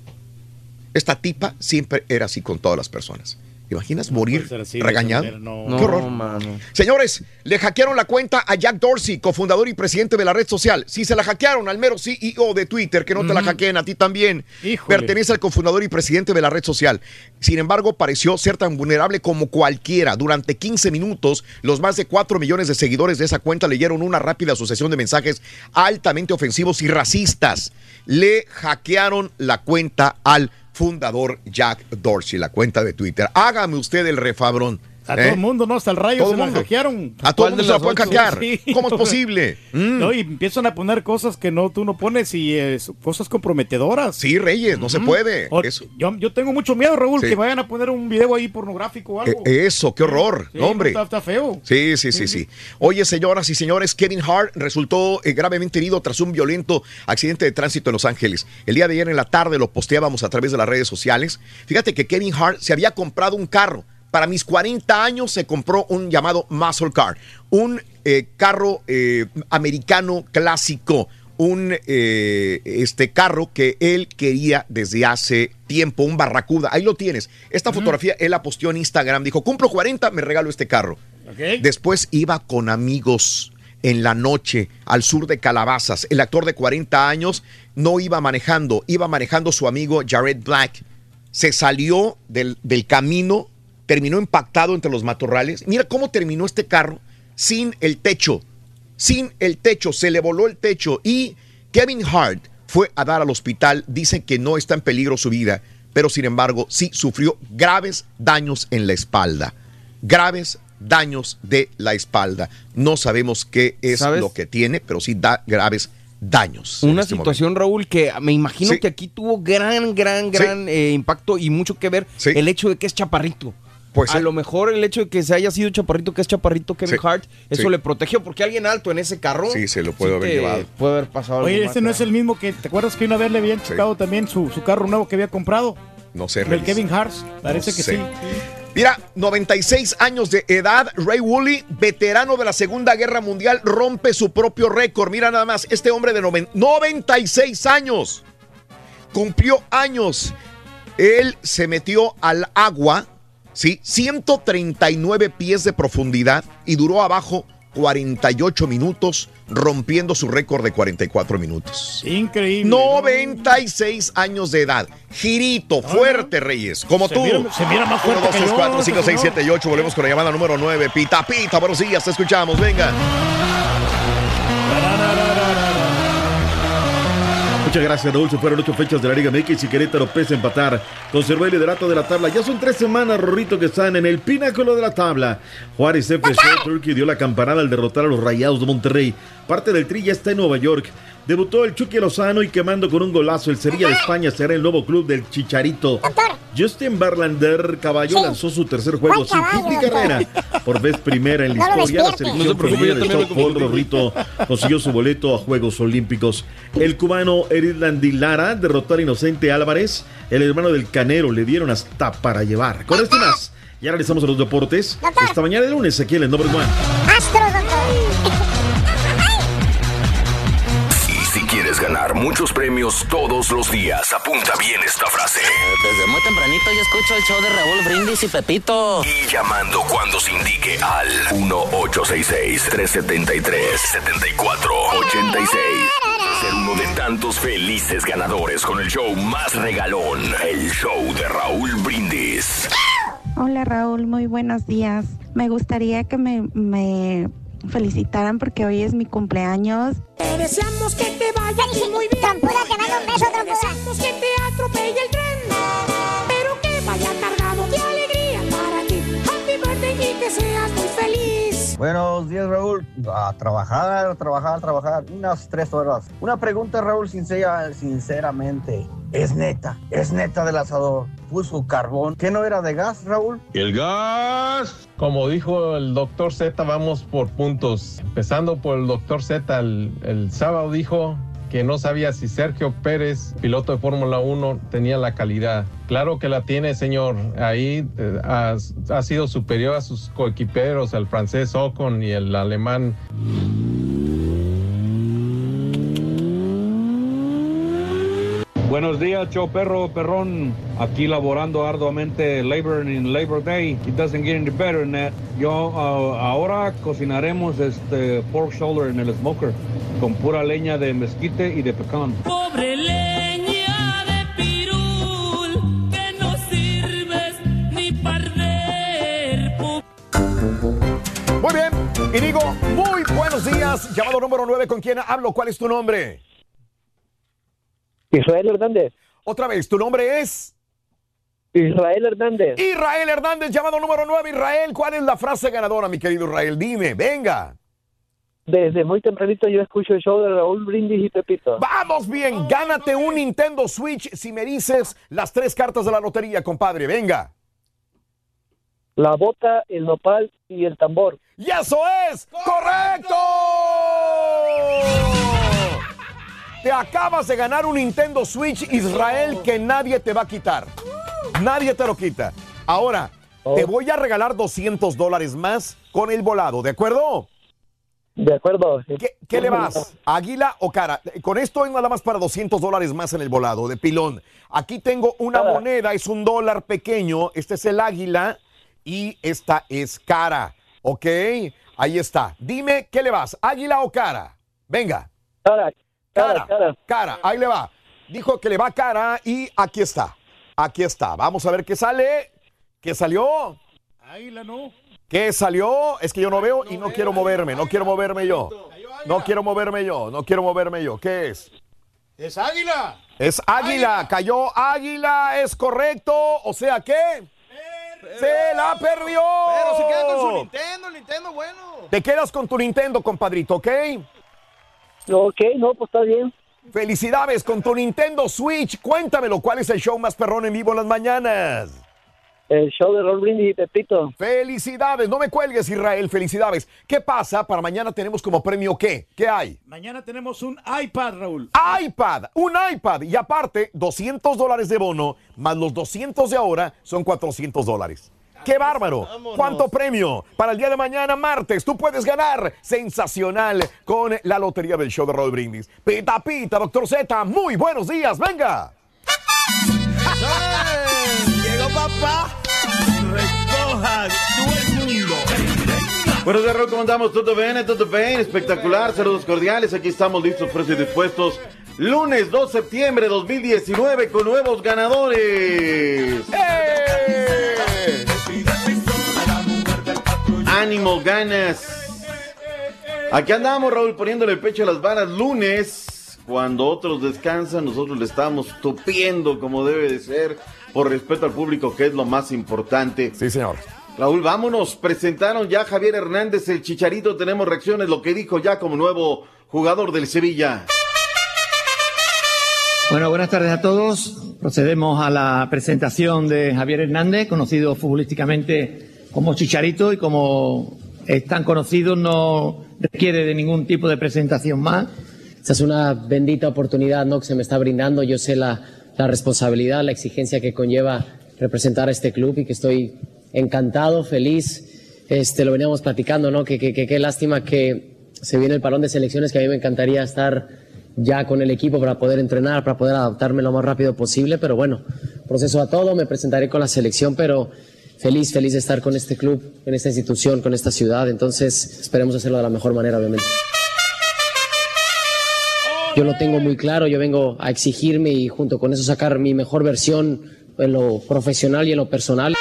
Esta tipa siempre era así con todas las personas. ¿Imaginas morir así, regañado? no. Qué No, horror. mano. Señores, le hackearon la cuenta a Jack Dorsey, cofundador y presidente de la red social. Si se la hackearon al mero CEO de Twitter, que no te la hackeen a ti también. Pertenece al cofundador y presidente de la red social. Sin embargo, pareció ser tan vulnerable como cualquiera. Durante 15 minutos, los más de 4 millones de seguidores de esa cuenta leyeron una rápida sucesión de mensajes altamente ofensivos y racistas. Le hackearon la cuenta al fundador Jack Dorsey, la cuenta de Twitter. Hágame usted el refabrón. A ¿eh? todo el mundo, ¿no? Hasta el rayo se la hackearon. A todo el mundo se la pueden hackear. ¿Cómo es posible? Mm. No, y empiezan a poner cosas que no tú no pones y eh, cosas comprometedoras. Sí, Reyes, no se puede. O- Eso. Yo, yo tengo mucho miedo, Raúl, Sí. que vayan a poner un video ahí pornográfico o algo. Eh, Eso, qué horror, Sí, no, hombre. Está, está feo. Sí, sí, sí, sí. Oye, señoras y señores, Kevin Hart resultó eh, gravemente herido tras un violento accidente de tránsito en Los Ángeles. El día de ayer en la tarde lo posteábamos a través de las redes sociales. Fíjate que Kevin Hart se había comprado un carro. Para mis 40 años se compró un llamado Muscle Car, un eh, carro eh, americano clásico, un eh, este carro que él quería desde hace tiempo, un Barracuda. Ahí lo tienes. Esta fotografía él la posteó en Instagram. Dijo, cumplo 40, me regalo este carro. Después iba con amigos en la noche al sur de Calabazas. El actor de 40 años no iba manejando, iba manejando su amigo Jared Black. Se salió del, del camino, terminó impactado entre los matorrales. Mira cómo terminó este carro sin el techo. Sin el techo, se le voló el techo y Kevin Hart fue a dar al hospital. Dicen que no está en peligro su vida, pero sin embargo sí sufrió graves daños en la espalda. Graves daños de la espalda. No sabemos qué es ¿Sabes? lo que tiene, pero sí da graves daños. Una este situación, Raúl, que me imagino Sí. que aquí tuvo gran, gran, gran eh, impacto y mucho que ver el hecho de que es chaparrito. Pues a lo mejor el hecho de que se haya sido chaparrito, que es chaparrito Kevin Sí. Hart, eso Sí. le protegió porque alguien alto en ese carro. Sí, se lo puede haber llevado. Puede haber pasado algo Oye, más este no es el mismo que, ¿te acuerdas que una vez le habían chocado también su, su carro nuevo que había comprado? No sé, El. Kevin Hart, parece No que sé. sí. Mira, 96 años de edad, Ray Woolley, veterano de la Segunda Guerra Mundial, rompe su propio récord. Mira nada más, este hombre de noven- 96 años cumplió años. Él se metió al agua, ¿sí? 139 pies de profundidad y duró abajo 48 minutos, rompiendo su récord de 44 minutos. Increíble. 96 años de edad. Girito, fuerte, Reyes. Como Se tú. mira- se mira más fuerte 1, 2, que 3, yo, 4, 5, ese 6, señor. 7 y 8. Volvemos con la llamada número 9. Pita, pita. Buenos días, te escuchamos. Venga. Muchas gracias, Raúl. Se fueron ocho fechas de la Liga MX y Querétaro pese a empatar. Conservó el liderato de la tabla. Ya son tres semanas, Rorrito, que están en el pináculo de la tabla. Juárez FC Turkey dio la campanada al derrotar a los Rayados de Monterrey. Parte del tri ya está en Nueva York. Debutó el Chucky Lozano y quemando con un golazo. El Sevilla de España será el nuevo club del Chicharito. Justin Barlander Caballo lanzó su tercer juego ¿Cuál sin ni doctor? carrera. Por vez primera en la No historia, la selección No de. Rorrito, consiguió su boleto a Juegos Olímpicos. El cubano Erilandi Lara derrotó al inocente Álvarez. El hermano del Canero le dieron hasta para llevar. Con esto y más. Ya regresamos a los deportes. Esta mañana de lunes aquí en el Number One. Astros, muchos premios todos los días, apunta bien esta frase. Desde muy tempranito yo escucho el show de Raúl Brindis y Pepito. Y llamando cuando se indique al 1-866-373-7486. Ser uno de tantos felices ganadores con el show más regalón, el show de Raúl Brindis. Hola Raúl, muy buenos días. Me gustaría que me, me felicitaran porque hoy es mi cumpleaños. Te deseamos que te vaya ti muy bien. Trompuda, te mando un beso. Te deseamos que te atropelle el tren. Pero que vaya cargado de alegría para ti. Happy birthday y que seas. Buenos días, Raúl. A trabajar, a trabajar, a trabajar. Unas tres horas. Una pregunta, Raúl, sincera, sinceramente. ¿Es neta? ¿Es neta del asador? ¿Puso carbón? ¿Qué no era de gas, Raúl? El gas. Como dijo el doctor Z, vamos por puntos. Empezando por el doctor Z, el, el sábado dijo que no sabía si Sergio Pérez, piloto de Fórmula 1, tenía la calidad. Claro que la tiene, señor. Ahí eh, ha, ha sido superior a sus coequiperos, el francés Ocon y el alemán Buenos días, show perro, perrón. Aquí laborando arduamente Labor in Labor Day. It doesn't get any better than that. Yo ah, ahora cocinaremos este pork shoulder en el smoker con pura leña de mezquite y de pecan. Pobre leña de pirul, que no sirves ni perder. Muy bien. Y digo, muy buenos días. Llamado número 9, ¿con quién hablo? ¿Cuál es tu nombre? Israel Hernández. Otra vez, ¿tu nombre es? Israel Hernández. Israel Hernández, llamado número 9. Israel, ¿cuál es la frase ganadora, mi querido Israel? Dime, venga. Desde muy tempranito yo escucho el show de Raúl Brindis y Pepito. Vamos bien, gánate un Nintendo Switch si me dices las tres cartas de la lotería, compadre. Venga. La bota, el nopal y el tambor. ¡Y eso es correcto! Te acabas de ganar un Nintendo Switch Israel que nadie te va a quitar. Nadie te lo quita. Ahora, te voy a regalar 200 dólares más con el volado, ¿de acuerdo? De acuerdo. ¿Qué, qué le vas? ¿Águila o cara? Con esto es nada más para 200 dólares más en el volado de pilón. Aquí tengo una moneda, es un dólar pequeño. Este es el águila y esta es cara. ¿Ok? Ahí está. Dime, ¿qué le vas? ¿Águila o cara? Venga. Cara, cara, cara. cara. Ahí le va. Dijo que le va cara y aquí está. Aquí está. Vamos a ver qué sale. ¿Qué salió? Águila no. ¿Qué salió? Es que yo no veo y no quiero moverme. No quiero moverme yo. No quiero moverme yo. No quiero moverme yo. ¿Qué es? Es águila. Es águila. Cayó águila. Es correcto. O sea que. ¡Se la perdió! Pero se queda con su Nintendo, el Nintendo bueno. Te quedas con tu Nintendo, compadrito, ¿ok? Ok, no, pues está bien. Felicidades con tu Nintendo Switch. Cuéntamelo, ¿cuál es el show más perrón en vivo en las mañanas? El show de Roll Brindis y Pepito. Felicidades, no me cuelgues Israel, felicidades. ¿Qué pasa? Para mañana tenemos como premio qué? ¿Qué hay? Mañana tenemos un iPad, Raúl. iPad, un iPad y aparte 200 dólares de bono más los 200 de ahora son 400 dólares. ¡Qué bárbaro! ¿Cuánto premio? Para el día de mañana, martes, tú puedes ganar. Sensacional con la lotería del show de Roll Brindis. Pita, pita, doctor Z, muy buenos días, venga. Llegó papá. Recoja todo el mundo. Buenos días, ¿cómo andamos? ¿Todo bien? ¿Todo bien? Espectacular, saludos cordiales. Aquí estamos listos, presos y dispuestos. Lunes 2 de septiembre de 2019 con nuevos ganadores. Ánimo, ganas. Aquí andamos, Raúl, poniéndole el pecho a las varas lunes. Cuando otros descansan, nosotros le estamos tupiendo como debe de ser, por respeto al público, que es lo más importante. Sí, señor. Raúl, vámonos. Presentaron ya Javier Hernández, el Chicharito. Tenemos reacciones, lo que dijo ya como nuevo jugador del Sevilla. Bueno, buenas tardes a todos. Procedemos a la presentación de Javier Hernández, conocido futbolísticamente como Chicharito y como es tan conocido no requiere de ningún tipo de presentación más. Esta es una bendita oportunidad ¿no? que se me está brindando. Yo sé la, la responsabilidad, la exigencia que conlleva representar a este club y que estoy encantado, feliz. Este, lo veníamos platicando, ¿no? Que qué que, que lástima que se viene el parón de selecciones, que a mí me encantaría estar ya con el equipo para poder entrenar, para poder adaptarme lo más rápido posible, pero bueno, proceso a todo, me presentaré con la selección, pero feliz, feliz de estar con este club, en esta institución, con esta ciudad, entonces esperemos hacerlo de la mejor manera, obviamente. Yo lo tengo muy claro, yo vengo a exigirme y junto con eso sacar mi mejor versión en lo profesional y en lo personal.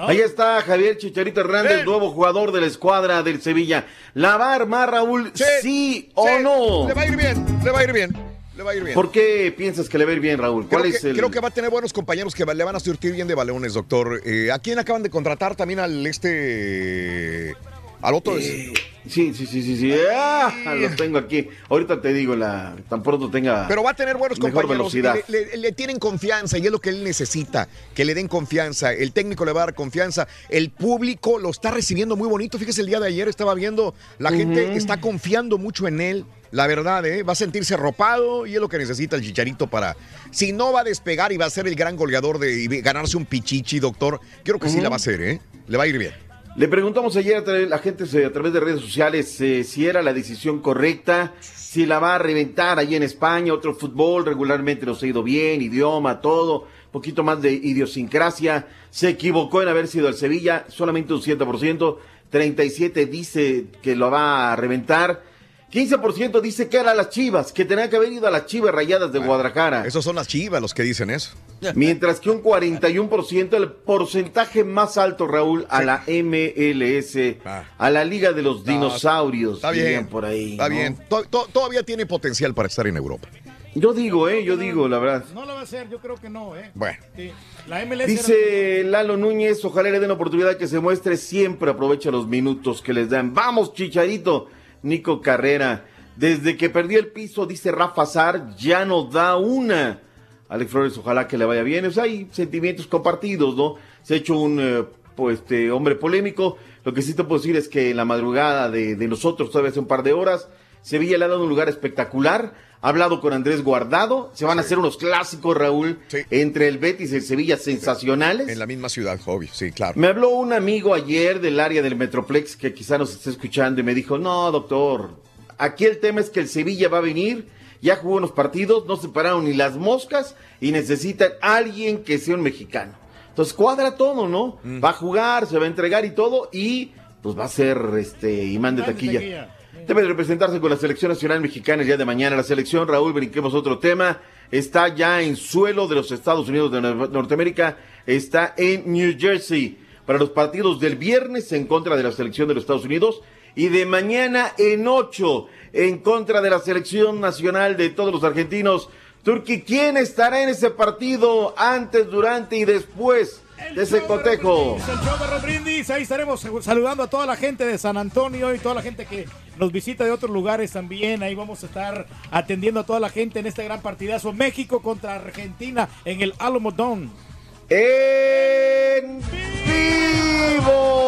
Ahí está Javier Chicharito Hernández, nuevo jugador de la escuadra del Sevilla. ¿La va a armar Raúl? Sí, o sí, no. Le va a ir bien, le va a ir bien. Le va a ir bien. ¿Por qué piensas que le va a ir bien, Raúl? ¿Cuál Creo es que, el...? creo que va a tener buenos compañeros que le van a surtir bien de balones, doctor. Eh, ¿A quién acaban de contratar también al este... al otro? Eh, sí, sí, sí, sí, sí. Ah, lo tengo aquí. Ahorita te digo, la tan pronto tenga Pero va a tener buenos mejor compañeros. velocidad. Le, le- le tienen confianza y es lo que él necesita, que le den confianza. El técnico le va a dar confianza. El público lo está recibiendo muy bonito. Fíjese, el día de ayer estaba viendo, la gente está confiando mucho en él. La verdad, ¿eh? va a sentirse arropado y es lo que necesita el chicharito para. Si no va a despegar y va a ser el gran goleador de y ganarse un pichichi, doctor, creo que sí la va a hacer, ¿eh? Le va a ir bien. Le preguntamos ayer a la gente eh, a través de redes sociales eh, si era la decisión correcta, si la va a reventar ahí en España, otro fútbol, regularmente nos ha ido bien, idioma, todo, poquito más de idiosincrasia. Se equivocó en haber sido el Sevilla, solamente un 7%, 37% dice que lo va a reventar. 15% dice que era las Chivas, que tenía que haber ido a las Chivas Rayadas de Guadalajara. Esos son las Chivas los que dicen eso. Mientras que un 41%, el porcentaje más alto, Raúl, a la MLS, a la Liga de los Dinosaurios. Está bien. por ahí. Está ¿no? bien. To- to- todavía tiene potencial para estar en Europa. Yo digo, ¿eh? Yo digo, la verdad. No lo va a hacer, yo creo que no, ¿eh? Bueno. Sí. La MLS era- Dice Lalo Núñez, ojalá le den oportunidad que se muestre, siempre aprovecha los minutos que les dan. Vamos, Chicharito. Nico Carrera, desde que perdió el piso, dice Rafa Zar, ya nos da una. Alex Flores, ojalá que le vaya bien. O sea, hay sentimientos compartidos, ¿no? Se ha hecho un eh, pues, este, hombre polémico. Lo que sí te puedo decir es que en la madrugada de, de nosotros, todavía hace un par de horas, Sevilla le ha dado un lugar espectacular. Ha hablado con Andrés Guardado. Se van a hacer unos clásicos, Raúl, entre el Betis y el Sevilla sensacionales. En la misma ciudad, obvio, sí, claro. Me habló un amigo ayer del área del Metroplex que quizá nos esté escuchando y me dijo, no, doctor, aquí el tema es que el Sevilla va a venir, ya jugó unos partidos, no se pararon ni las moscas y necesitan alguien que sea un mexicano. Entonces cuadra todo, ¿no? Va a jugar, se va a entregar y todo y pues va a ser este imán de taquilla. Debe de representarse con la selección nacional mexicana día de mañana. La selección, Raúl, brinquemos otro tema. Está ya en suelo de los Estados Unidos de Nor- Norteamérica. Está en New Jersey para los partidos del viernes en contra de la selección de los Estados Unidos y de mañana en ocho en contra de la selección nacional de todos los argentinos. Turki, ¿quién estará en ese partido antes, durante y después de ese cotejo? El show de Brindis, ahí estaremos saludando a toda la gente de San Antonio y toda la gente que nos visita de otros lugares también. Ahí vamos a estar atendiendo a toda la gente en este gran partidazo. México contra Argentina en el Alamo Dome. ¡En vivo!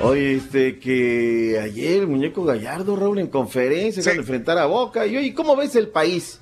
Oye, este, que ayer el muñeco Gallardo, Raúl, en conferencia, se enfrentar a Boca. Y oye, ¿cómo ves el país?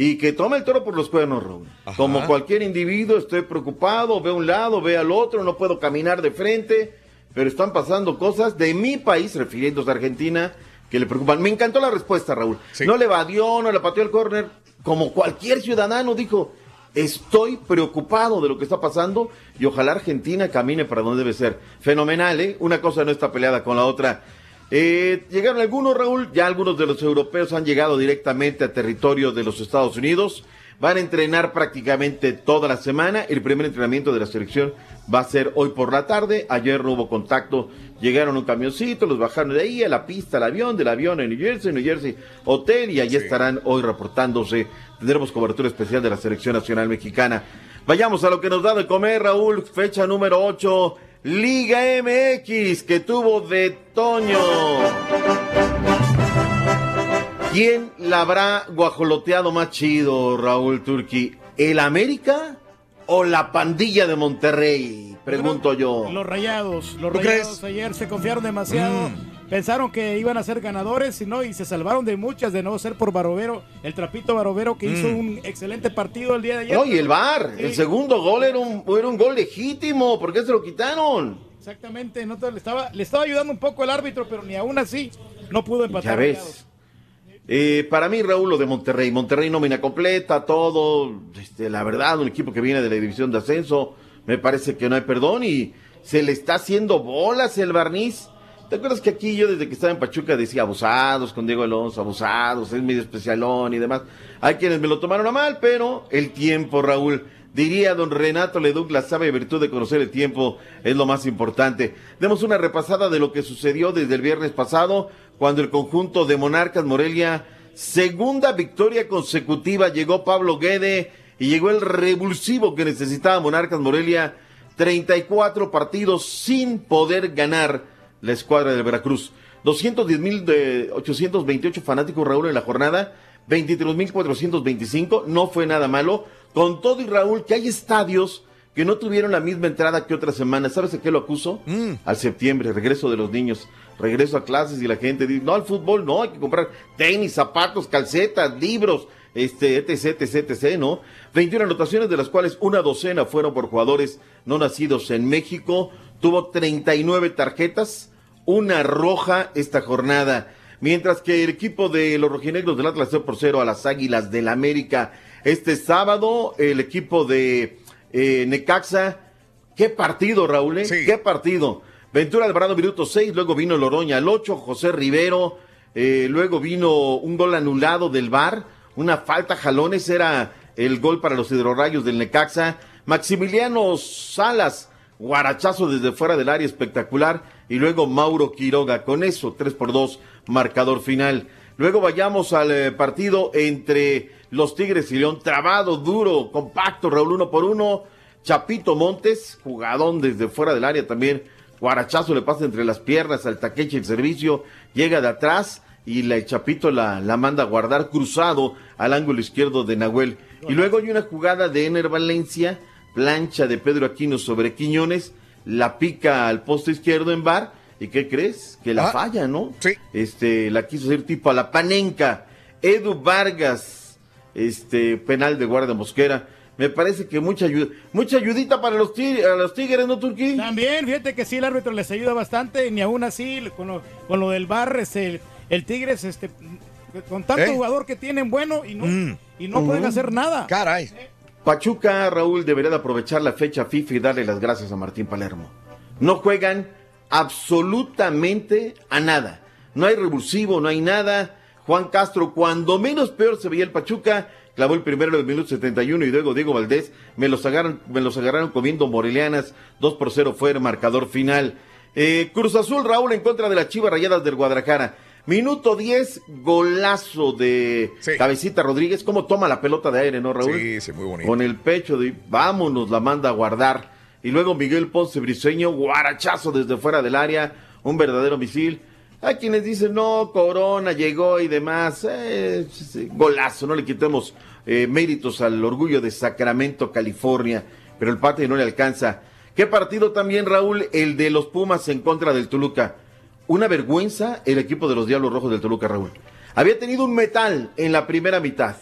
Y que toma el toro por los cuernos, Raúl. Como cualquier individuo, estoy preocupado, ve a un lado, ve al otro, no puedo caminar de frente, pero están pasando cosas de mi país, refiriéndose a Argentina, que le preocupan. Me encantó la respuesta, Raúl. No le evadió, no le pateó el córner, como cualquier ciudadano dijo, estoy preocupado de lo que está pasando y ojalá Argentina camine para donde debe ser. Fenomenal, ¿eh? Una cosa no está peleada con la otra. Eh, llegaron algunos, Raúl, ya algunos de los europeos han llegado directamente a territorio de los Estados Unidos. Van a entrenar prácticamente toda la semana. El primer entrenamiento de la selección va a ser hoy por la tarde. Ayer no hubo contacto. Llegaron un camioncito, los bajaron de ahí a la pista, al avión, del avión en New Jersey, New Jersey Hotel y allí estarán hoy reportándose. Tendremos cobertura especial de la selección nacional mexicana. Vayamos a lo que nos da de comer, Raúl. Fecha número 8. Liga MX que tuvo de Toño. ¿Quién la habrá guajoloteado más chido, Raúl Turki? ¿El América o la pandilla de Monterrey? Pregunto yo. Los rayados, los ¿Tú rayados ayer se confiaron demasiado. Mm. Pensaron que iban a ser ganadores y no, y se salvaron de muchas de no ser por Barovero, el trapito Barovero que hizo Mm. un excelente partido el día de ayer. No, y el VAR, Sí. el segundo gol era un, era un gol legítimo. ¿Por qué se lo quitaron? Exactamente, no le, estaba, le estaba ayudando un poco el árbitro, pero ni aún así no pudo Ya empatar. ves. Eh, para mí, Raúl, lo de Monterrey. Monterrey nómina completa, todo. Este, la verdad, un equipo que viene de la división de ascenso. Me parece que no hay perdón y se le está haciendo bolas el barniz. ¿Te acuerdas que aquí yo desde que estaba en Pachuca decía abusados con Diego Alonso, abusados, es medio especialón y demás? Hay quienes me lo tomaron a mal, pero el tiempo, Raúl. Diría don Renato Leduc, la sabe virtud de conocer el tiempo es lo más importante. Demos una repasada de lo que sucedió desde el viernes pasado, cuando el conjunto de Monarcas Morelia, segunda victoria consecutiva, llegó Pablo Guede y llegó el revulsivo que necesitaba Monarcas Morelia, 34 partidos sin poder ganar la escuadra del Veracruz. 210 mil de 828 fanáticos Raúl en la jornada, 23 mil 425, no fue nada malo. Con todo y Raúl, que hay estadios que no tuvieron la misma entrada que otras semanas. ¿Sabes a qué lo acuso? Al septiembre, regreso de los niños, regreso a clases y la gente dice, no, al fútbol no, hay que comprar tenis, zapatos, calcetas, libros, este, etc, etc, etc, ¿no? 21 anotaciones, de las cuales una docena fueron por jugadores no nacidos en México. Tuvo 39 tarjetas, una roja esta jornada. Mientras que el equipo de los rojinegros del Atlas 0 por 0 a las Águilas del América. Este sábado, el equipo de eh, Necaxa. ¿Qué partido, Raúl? eh? ¿Qué partido? Ventura Alvarado, minuto 6. Luego vino Loroña al 8. José Rivero. eh, luego vino un gol anulado del VAR. Una falta, jalones. Era el gol para los hidrorrayos del Necaxa. Maximiliano Salas. Guarachazo desde fuera del área espectacular. Y luego Mauro Quiroga. Con eso, 3 por 2, marcador final. Luego vayamos al eh, partido entre los Tigres y León. Trabado, duro, compacto, Raúl, uno por uno. Chapito Montes, jugadón desde fuera del área también. Guarachazo le pasa entre las piernas al taqueche el servicio. Llega de atrás y la, Chapito la, la manda a guardar cruzado al ángulo izquierdo de Nahuel. Y luego hay una jugada de Ener Valencia, plancha de Pedro Aquino sobre Quiñones, la pica al poste izquierdo en bar. ¿Y qué crees? Que la Ah. falla, ¿no? Sí. Este, la quiso hacer tipo a la panenca. Edu Vargas, este, penal de guardia mosquera. Me parece que mucha ayuda, mucha ayudita para los, tig- a los tigres, ¿no, Turquí? También, fíjate que sí, el árbitro les ayuda bastante, ni aún así, con lo, con lo del bar, este, el, Tigres, este, con tanto ¿Eh? jugador que tienen bueno y no, Mm. y no pueden hacer nada. Caray. Pachuca, Raúl, debería de aprovechar la fecha FIFA y darle las gracias a Martín Palermo. No juegan absolutamente a nada. No hay revulsivo, no hay nada. Juan Castro, cuando menos peor se veía el Pachuca, clavó el primero en el minuto 71 y luego Diego Valdés me los agarraron, me los agarraron comiendo morelianas. 2 por 0 fue el marcador final. Eh, Cruz Azul, Raúl, en contra de las Chivas Rayadas del Guadalajara. Minuto 10, golazo de Cabecita Rodríguez. ¿Cómo toma la pelota de aire, no, Raúl? Sí, sí, muy bonito. Con el pecho de vámonos, la manda a guardar. Y luego Miguel Ponce Briseño, guarachazo desde fuera del área, un verdadero misil. Hay quienes dicen, no, Corona llegó y demás. Eh, sí, golazo, no le quitemos eh, méritos al orgullo de Sacramento, California. Pero el pate no le alcanza. ¿Qué partido también, Raúl? El de los Pumas en contra del Toluca. Una vergüenza el equipo de los Diablos Rojos del Toluca, Raúl. Había tenido un metal en la primera mitad.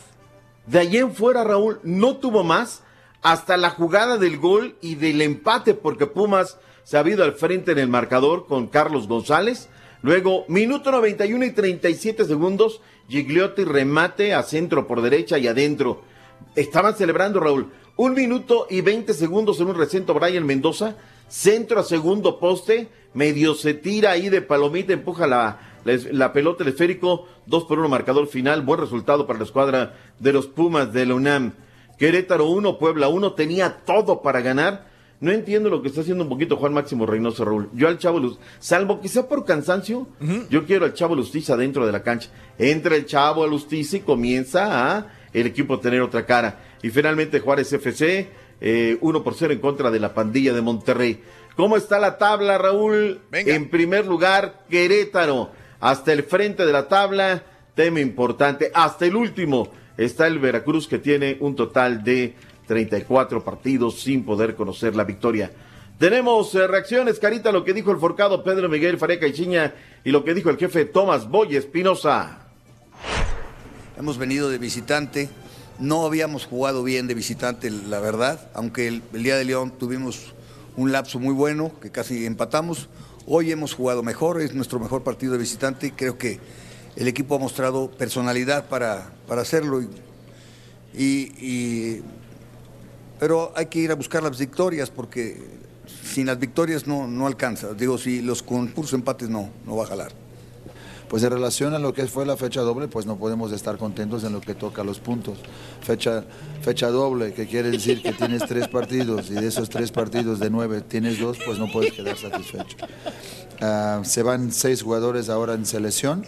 De allí en fuera, Raúl, no tuvo más hasta la jugada del gol y del empate, porque Pumas se ha ido al frente en el marcador con Carlos González. Luego, minuto 91 y 37 segundos, Gigliotti remate a centro por derecha y adentro. Estaban celebrando, Raúl, un minuto y 20 segundos en un recinto Brian Mendoza, centro a segundo poste, medio se tira ahí de palomita, empuja la, la, la pelota el esférico, 2 por 1 marcador final, buen resultado para la escuadra de los Pumas de la UNAM. Querétaro 1, Puebla 1, tenía todo para ganar. No entiendo lo que está haciendo un poquito Juan Máximo Reynoso Raúl. Yo al Chavo Luz, salvo quizá por cansancio, yo quiero al Chavo Lustiza dentro de la cancha. Entra el Chavo a Lustiza y comienza a el equipo a tener otra cara. Y finalmente Juárez FC, eh, 1 por 0 en contra de la pandilla de Monterrey. ¿Cómo está la tabla, Raúl? En primer lugar, Querétaro. Hasta el frente de la tabla, tema importante. Hasta el último está el Veracruz que tiene un total de 34 partidos sin poder conocer la victoria. Tenemos eh, reacciones, Carita, lo que dijo el forcado Pedro Miguel Fareca y Chiña y lo que dijo el jefe Tomás Boy Espinosa. Hemos venido de visitante, no habíamos jugado bien de visitante, la verdad, aunque el, día de León tuvimos un lapso muy bueno, que casi empatamos. Hoy hemos jugado mejor, es nuestro mejor partido de visitante y creo que el equipo ha mostrado personalidad para, para hacerlo. Y- pero hay que ir a buscar las victorias porque sin las victorias no, no alcanza. Digo, si los concursos empates no, no va a jalar. Pues en relación a lo que fue la fecha doble, pues no podemos estar contentos en lo que toca a los puntos. Fecha, fecha doble, que quiere decir que tienes tres partidos y de esos tres partidos de nueve tienes dos, pues no puedes quedar satisfecho. Ah, se van seis jugadores ahora en selección.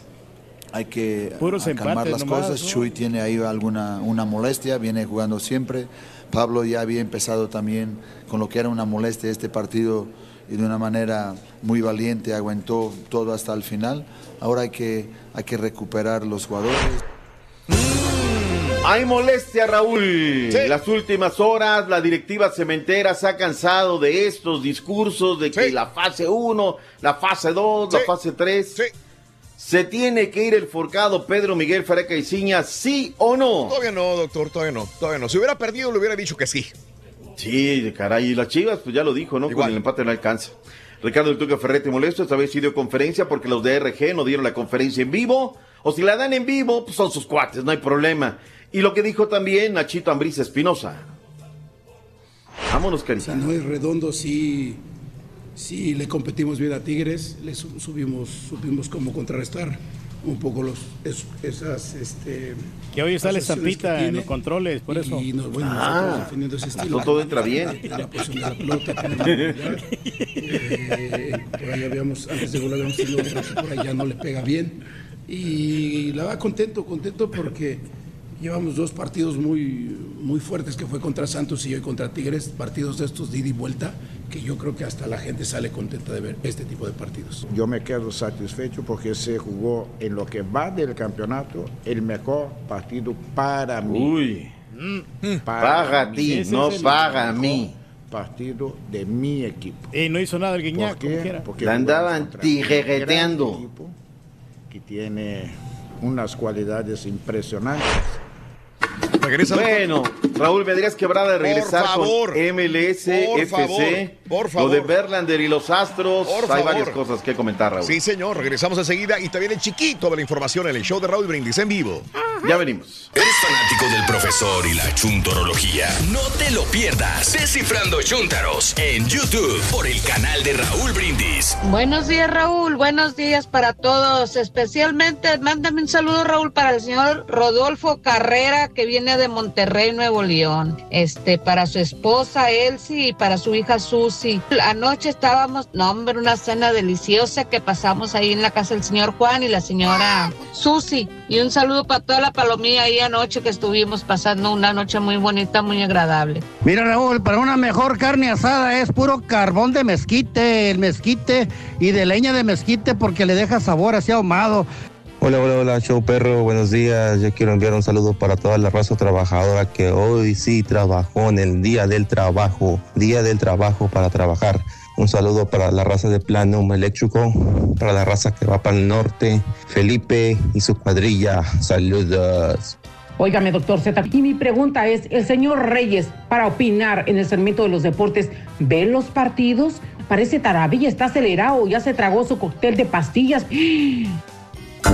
Hay que Puros calmar las nomás, cosas. ¿no? Chuy tiene ahí alguna una molestia, viene jugando siempre. Pablo ya había empezado también con lo que era una molestia este partido y de una manera muy valiente aguantó todo hasta el final. Ahora hay que, hay que recuperar los jugadores. Hay molestia, Raúl. Las últimas horas, la directiva cementera se ha cansado de estos discursos de que la fase 1, la fase 2, la fase 3. Se tiene que ir el forcado Pedro Miguel Fareca y Ciña, ¿sí o no? Todavía no, doctor, todavía no, todavía no. Si hubiera perdido, le hubiera dicho que sí. Sí, caray, y las Chivas, pues ya lo dijo, ¿no? Con el empate no alcanza. Ricardo El Tuca Ferretti molesto, esta vez sí dio conferencia porque los de RG no dieron la conferencia en vivo. O si la dan en vivo, pues son sus cuates, no hay problema. Y lo que dijo también Nachito Ambrisa Espinosa. Vámonos, Carita. Si no es redondo, sí, sí le competimos bien a Tigres, le su- subimos, supimos cómo contrarrestar un poco los, es- esas... Este, Que hoy sale esas acciones estampita en los controles, por eso. Y nos, bueno, Ah, nosotros defendiendo ese estilo. no todo entra bien. La, la posición de la pelota. Eh, por ahí habíamos, antes de gol habíamos tenido otro que por ahí ya no le pega bien. Y la verdad contento, contento porque llevamos dos partidos muy, muy fuertes que fue contra Santos y hoy contra Tigres, partidos de estos de ida y vuelta, que yo creo que hasta la gente sale contenta de ver este tipo de partidos. Yo me quedo satisfecho porque se jugó en lo que va del campeonato el mejor partido para mí. Uy. Paga a ti, Ese no es el paga a mejor mí. Partido de mi equipo. Y no hizo nada el Guiñac, ¿Por qué? como quiera. Porque La andaban tijereteando. Que tiene unas cualidades impresionantes. Bueno, Raúl, me dirías quebrada de Por regresar favor. con MLS, Por FC, favor, por lo favor. de Verlander y los Astros. Por Hay favor. varias cosas que comentar, Raúl. Sí, señor. Regresamos enseguida y también el chiquito de la información en el show de Raúl Brindis en vivo. Ya venimos. ¿Eres fanático del profesor y la chuntorología? No te lo pierdas. Descifrando Chuntaros en YouTube por el canal de Raúl Brindis. Buenos días, Raúl. Buenos días para todos. Especialmente, mándame un saludo, Raúl, para el señor Rodolfo Carrera, que viene de Monterrey, Nuevo León. Este, para su esposa Elsie y para su hija Susi. Anoche estábamos, no, hombre, una cena deliciosa que pasamos ahí en la casa del señor Juan y la señora Susi. Y un saludo para toda la palomía ahí anoche que estuvimos pasando una noche muy bonita, muy agradable. Mira Raúl, para una mejor carne asada es puro carbón de mezquite, el mezquite y de leña de mezquite porque le deja sabor así ahumado. Hola, hola, hola, show perro, buenos días. Yo quiero enviar un saludo para toda la raza trabajadora que hoy sí trabajó en el Día del Trabajo, Día del Trabajo para trabajar. Un saludo para la raza de Planum Eléctrico, para la raza que va para el norte, Felipe y su cuadrilla. Saludos. Óigame, doctor Z, y mi pregunta es, el señor Reyes, para opinar en el segmento de los deportes, ¿ve los partidos? Parece taravilla, está acelerado, ya se tragó su cóctel de pastillas. ¡Ay,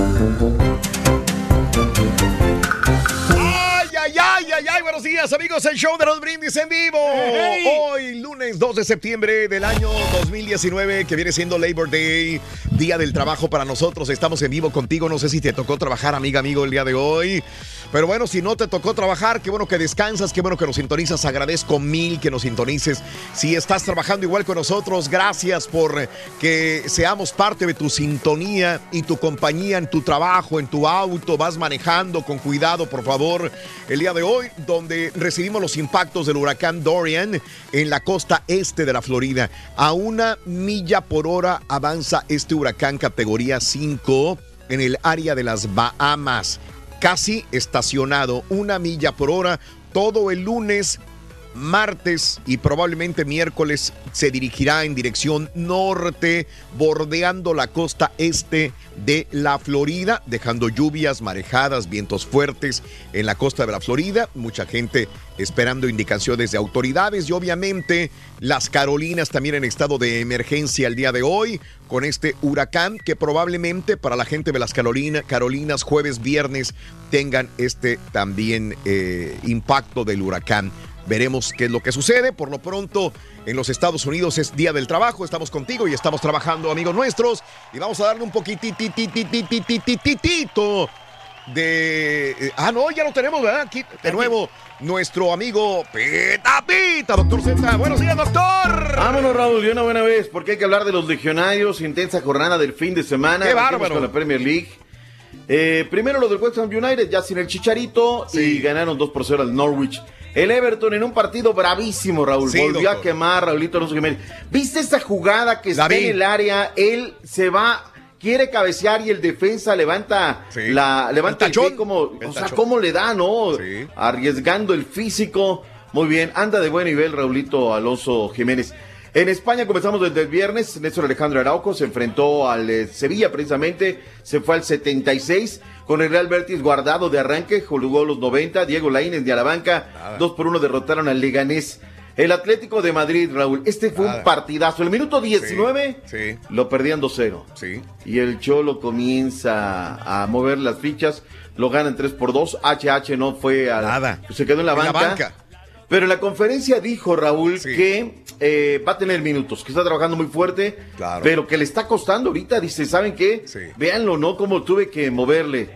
ay, ay, ay, ay! Buenos días, amigos. El show de los brindis en vivo. Hoy, lunes 2 de septiembre del año 2019, que viene siendo Labor Day, Día del Trabajo para nosotros. Estamos en vivo contigo. No sé si te tocó trabajar, amiga, amigo, el día de hoy. Pero bueno, si no te tocó trabajar, qué bueno que descansas, qué bueno que nos sintonizas. Agradezco mil que nos sintonices. Si estás trabajando igual con nosotros, gracias por eh, que seamos parte de tu sintonía y tu compañía en tu trabajo, en tu auto. Vas manejando con cuidado, por favor. El día de hoy, donde recibimos los impactos del huracán Dorian en la costa este de la Florida. A una milla por hora avanza este huracán categoría 5 en el área de las Bahamas casi estacionado una milla por hora todo el lunes, martes y probablemente miércoles se dirigirá en dirección norte, bordeando la costa este de la Florida, dejando lluvias, marejadas, vientos fuertes en la costa de la Florida. Mucha gente esperando indicaciones de autoridades y obviamente las Carolinas también en estado de emergencia el día de hoy con este huracán que probablemente para la gente de las Carolina, Carolinas jueves, viernes tengan este también eh, impacto del huracán. Veremos qué es lo que sucede. Por lo pronto, en los Estados Unidos es Día del Trabajo. Estamos contigo y estamos trabajando, amigos nuestros. Y vamos a darle un poquitito de... eh, Ah, no, ya lo tenemos, ¿verdad? Aquí, de nuevo, nuestro amigo Pita Pita, doctor Z. Buenos días, doctor. Vámonos, Raúl, de una buena vez, porque hay que hablar de los legionarios, intensa jornada del fin de semana. ¡Qué bárbaro! Con la Premier League. Eh, primero lo del West Ham United, ya sin el Chicharito, y ganaron 2 por 0 al Norwich. El Everton en un partido bravísimo, Raúl. Sí, Volvió a quemar, Raulito Alonso Jiménez. ¿Viste esa jugada que está en el área? Él se va, quiere cabecear y el defensa levanta la levanta El el, pie tachón. como, El o sea, tachón. cómo le da, ¿no? Arriesgando el físico. Muy bien, anda de buen nivel Raulito Alonso Jiménez. En España comenzamos desde el viernes. Néstor Alejandro Araujo se enfrentó al eh, Sevilla precisamente. Se fue al 76 con el Real Betis guardado de arranque. Jugó los 90. Diego Laínez de a la banca. Dos por uno derrotaron al Leganés. El Atlético de Madrid, Raúl. Este fue un partidazo. El minuto 19 Sí. lo perdían 2-0. Sí. Y el Cholo comienza a mover las fichas. Lo ganan 3 por 2. HH no fue a Nada. Se quedó en la En la banca. Pero en la conferencia dijo Raúl que eh, va a tener minutos, que está trabajando muy fuerte, pero que le está costando ahorita. Dice, ¿saben qué? Véanlo, ¿no? Cómo tuve que moverle.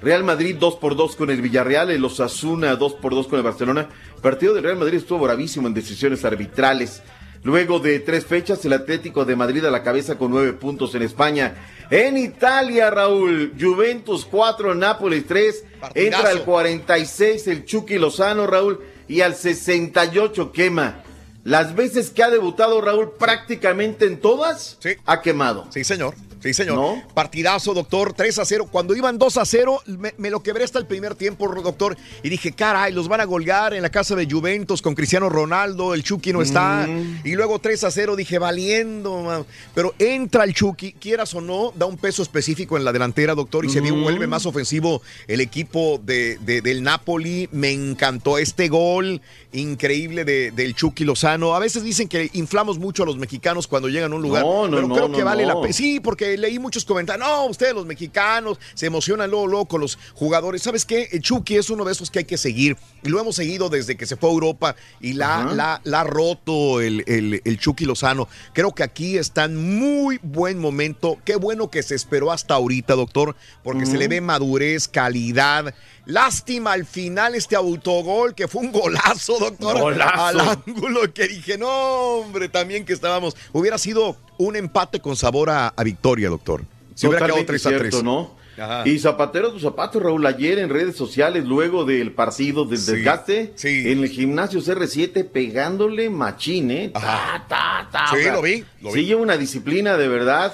Real Madrid 2 por 2 con el Villarreal, el Osasuna 2 por 2 con el Barcelona. Partido del Real Madrid estuvo bravísimo en decisiones arbitrales. Luego de tres fechas, el Atlético de Madrid a la cabeza con nueve puntos en España. En Italia, Raúl, Juventus 4, Nápoles 3. Entra al 46 el Chucky Lozano, Raúl, y al 68 quema. Las veces que ha debutado Raúl, prácticamente en todas, ha quemado. Sí, señor. Sí, señor. Partidazo, doctor, 3 a 0. Cuando iban 2 a 0, me, me lo quebré hasta el primer tiempo, doctor. Y dije, caray, los van a golgar en la casa de Juventus con Cristiano Ronaldo. El Chucky no está. Mm. Y luego 3 a 0, dije, valiendo. man". Pero entra el Chucky, quieras o no, da un peso específico en la delantera, doctor. Y se Mm. vuelve más ofensivo el equipo de, de- del Napoli. Me encantó este gol increíble de- del Chucky Lozano. A veces dicen que inflamos mucho a los mexicanos cuando llegan a un lugar. No, no, pero no, creo no, que vale no. la pena. Sí, porque leí muchos comentarios. No, ustedes los mexicanos se emocionan luego, luego con los jugadores. ¿Sabes qué? El Chucky es uno de esos que hay que seguir. Y lo hemos seguido desde que se fue a Europa y la, la, la ha roto el, el, el Chucky Lozano. Creo que aquí está en muy buen momento. Qué bueno que se esperó hasta ahorita, doctor, porque se le ve madurez, calidad. Lástima al final este autogol, que fue un golazo, doctor. Golazo. Al ángulo que dije, no, hombre, también que estábamos. Hubiera sido un empate con sabor a, a victoria, doctor. Si hubiera quedado Totalmente 3 a 3. cierto, ¿no? Ajá. Y zapatero tus zapatos, Raúl, ayer en redes sociales, luego del partido del Sí, desgaste, en el gimnasio CR7 pegándole machín, ¿eh? Ta, ta, ta. Sí, O sea, lo vi, lo sí vi. lleva una disciplina de verdad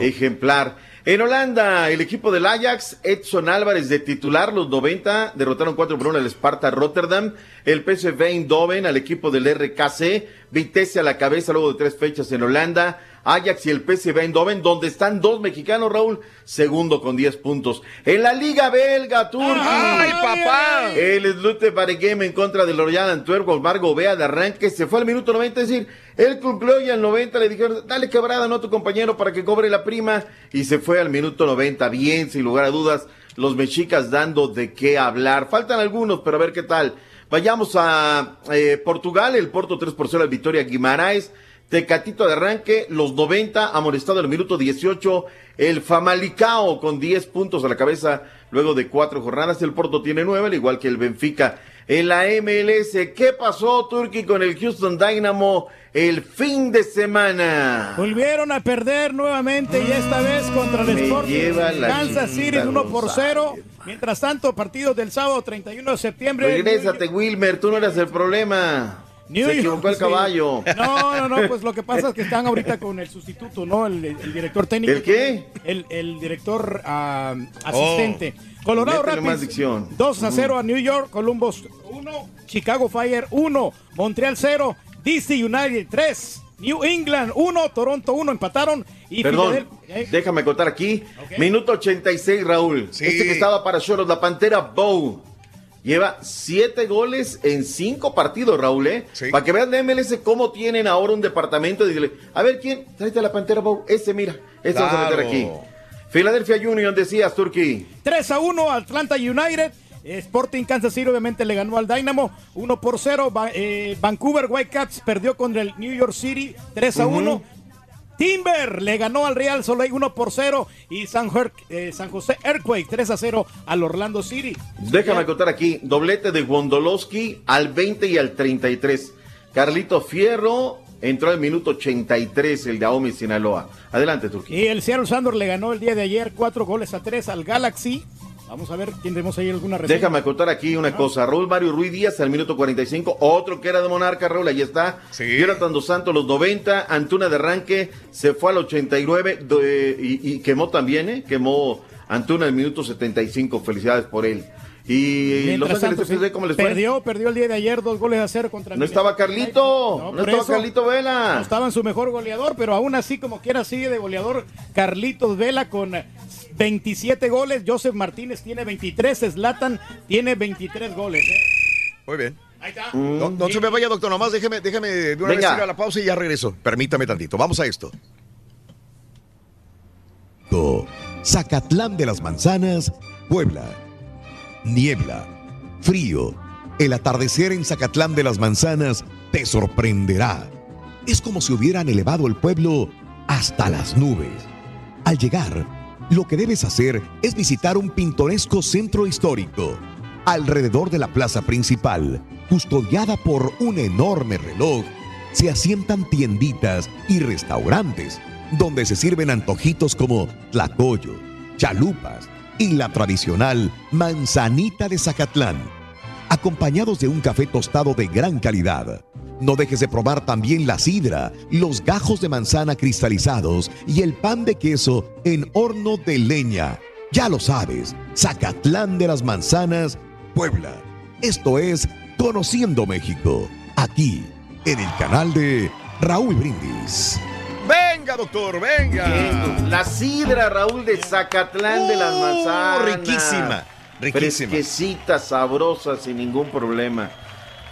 ejemplar. En Holanda, el equipo del Ajax, Edson Álvarez de titular, los 90, derrotaron 4 por 1 al Sparta Rotterdam. El PSV Eindhoven al equipo del RKC, Vitesse a la cabeza luego de tres fechas en Holanda. Ajax y el PSV Eindhoven, donde están dos mexicanos, Raúl, segundo con 10 puntos. En la Liga Belga, Turquía. ¡Ay, papá! El Slute Baregem en contra del Royal Antwerp, Osmar Gobea de arranque, se fue al minuto 90, es decir, él cumplió y al 90 le dijeron, dale quebrada, no a tu compañero para que cobre la prima, y se fue al minuto 90, bien, sin lugar a dudas, los mexicas dando de qué hablar. Faltan algunos, pero a ver qué tal. Vayamos a eh, Portugal, el Porto 3 por 0 al Victoria Guimaraes. Tecatito de arranque, los 90, amonestado en el minuto 18, el Famalicao con 10 puntos a la cabeza luego de cuatro jornadas, el Porto tiene 9, al igual que el Benfica. En la MLS, ¿qué pasó, Turki, con el Houston Dynamo el fin de semana? Volvieron a perder nuevamente y esta vez contra el Sporting lleva la Kansas City chingada, 1 por 0. Mientras tanto, partidos del sábado 31 de septiembre. Regrésate, Wilmer, tú no eras el problema. New Se York, equivocó el sí. caballo. No, no, no, pues lo que pasa es que están ahorita con el sustituto, ¿no? El, el director técnico. ¿El qué? El, el director ah, asistente. Oh. Colorado Rapids dicción. 2 a Mm. 0 a New York, Columbus 1, Chicago Fire 1, Montreal 0, DC United 3, New England 1, Toronto 1, empataron y Perdón, Filadelfia- ¿eh? déjame contar aquí. Minuto 86, Raúl. Este que estaba para Choros, la Pantera Bow. Lleva siete goles en cinco partidos, Raúl, ¿eh? Para que vean de MLS cómo tienen ahora un departamento. Dile, a ver, ¿quién? Tráete a la Pantera Bow. Ese, mira. Este vamos a meter Claro. aquí. Philadelphia Union, decías, Turkey. 3 a 1 Atlanta United. Sporting Kansas City obviamente le ganó al Dynamo 1 por 0. Va- eh, Vancouver Whitecaps perdió contra el New York City 3 a Ujú. 1. Timber le ganó al Real Soleil 1 por 0 y San, Jer- eh, San José Earthquake 3 a 0 al Orlando City. Déjame contar aquí. Doblete de Wondolowski al 20 y al 33. Carlito Fierro entró al minuto 83, el de Aomi Sinaloa. Adelante, Turquía. Y el Seattle Sanders le ganó el día de ayer 4 goles a 3 al Galaxy. Vamos a ver, tendremos ahí alguna reseña. Déjame contar aquí una cosa. Raúl Mario Ruiz Díaz al minuto 45. Otro que era de Monarca, Raúl, ahí está. Jonathan Dos Santos los 90. Antuna de arranque se fue al 89 de- y, y quemó también, ¿eh? Quemó Antuna al minuto 75. Felicidades por él. Y Mientras Los Ángeles sí, ¿cómo les fue? Perdió, perdió el día de ayer dos goles a cero contra No estaba Carlito, no, estaba eso. Carlito Vela. No estaba en su mejor goleador, pero aún así, como quiera, sigue de goleador Carlitos Vela con 27 goles. Joseph Martínez tiene 23. Zlatan tiene 23 goles. ¿eh? Muy bien. Ahí está. No, no se me vaya, doctor, nomás déjeme, déjeme de una Venga. vez ir a la pausa y ya regreso. Permítame tantito. Vamos a esto. Zacatlán de las Manzanas, Puebla. Niebla, frío. El atardecer en Zacatlán de las Manzanas te sorprenderá. Es como si hubieran elevado el pueblo hasta las nubes. Al llegar, lo que debes hacer es visitar un pintoresco centro histórico. Alrededor de la plaza principal, custodiada por un enorme reloj, se asientan tienditas y restaurantes donde se sirven antojitos como tlacoyo, chalupas y la tradicional manzanita de Zacatlán, acompañados de un café tostado de gran calidad. No dejes de probar también la sidra, los gajos de manzana cristalizados y el pan de queso en horno de leña. Ya lo sabes, Zacatlán de las Manzanas, Puebla. Esto es Conociendo México, aquí en el canal de Raúl Brindis. Venga, doctor, venga. La sidra, Raúl, de Zacatlán de las Uh, Manzanas. riquísima, riquísima. Fresquecita, sabrosa, sin ningún problema.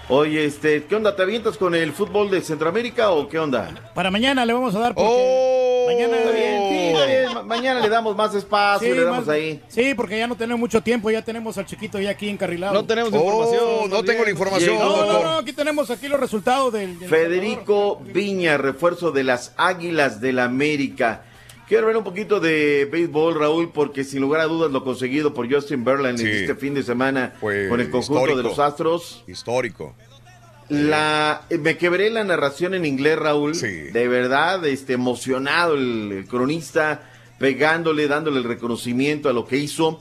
Oye, este, ¿qué onda? ¿Te avientas con el fútbol de Centroamérica o qué onda? Para mañana le vamos a dar porque Oh, Mañana Está bien, sí, está bien. Ma- Mañana le damos más espacio, Sí, le damos más- ahí. Sí, porque ya no tenemos mucho tiempo, ya tenemos al chiquito ya aquí encarrilado. No tenemos información, Oh, no más tengo la información, No, no, doctor. no, aquí tenemos aquí los resultados del... del Federico Viña, refuerzo de las Águilas del la América. Quiero ver un poquito de béisbol, Raúl, porque sin lugar a dudas lo conseguido por Justin Verlander Sí. este fin de semana Fue con el conjunto histórico. de los Astros. Histórico. La, me quebré la narración en inglés, Raúl. De verdad, este, emocionado el, el cronista, pegándole, dándole el reconocimiento a lo que hizo.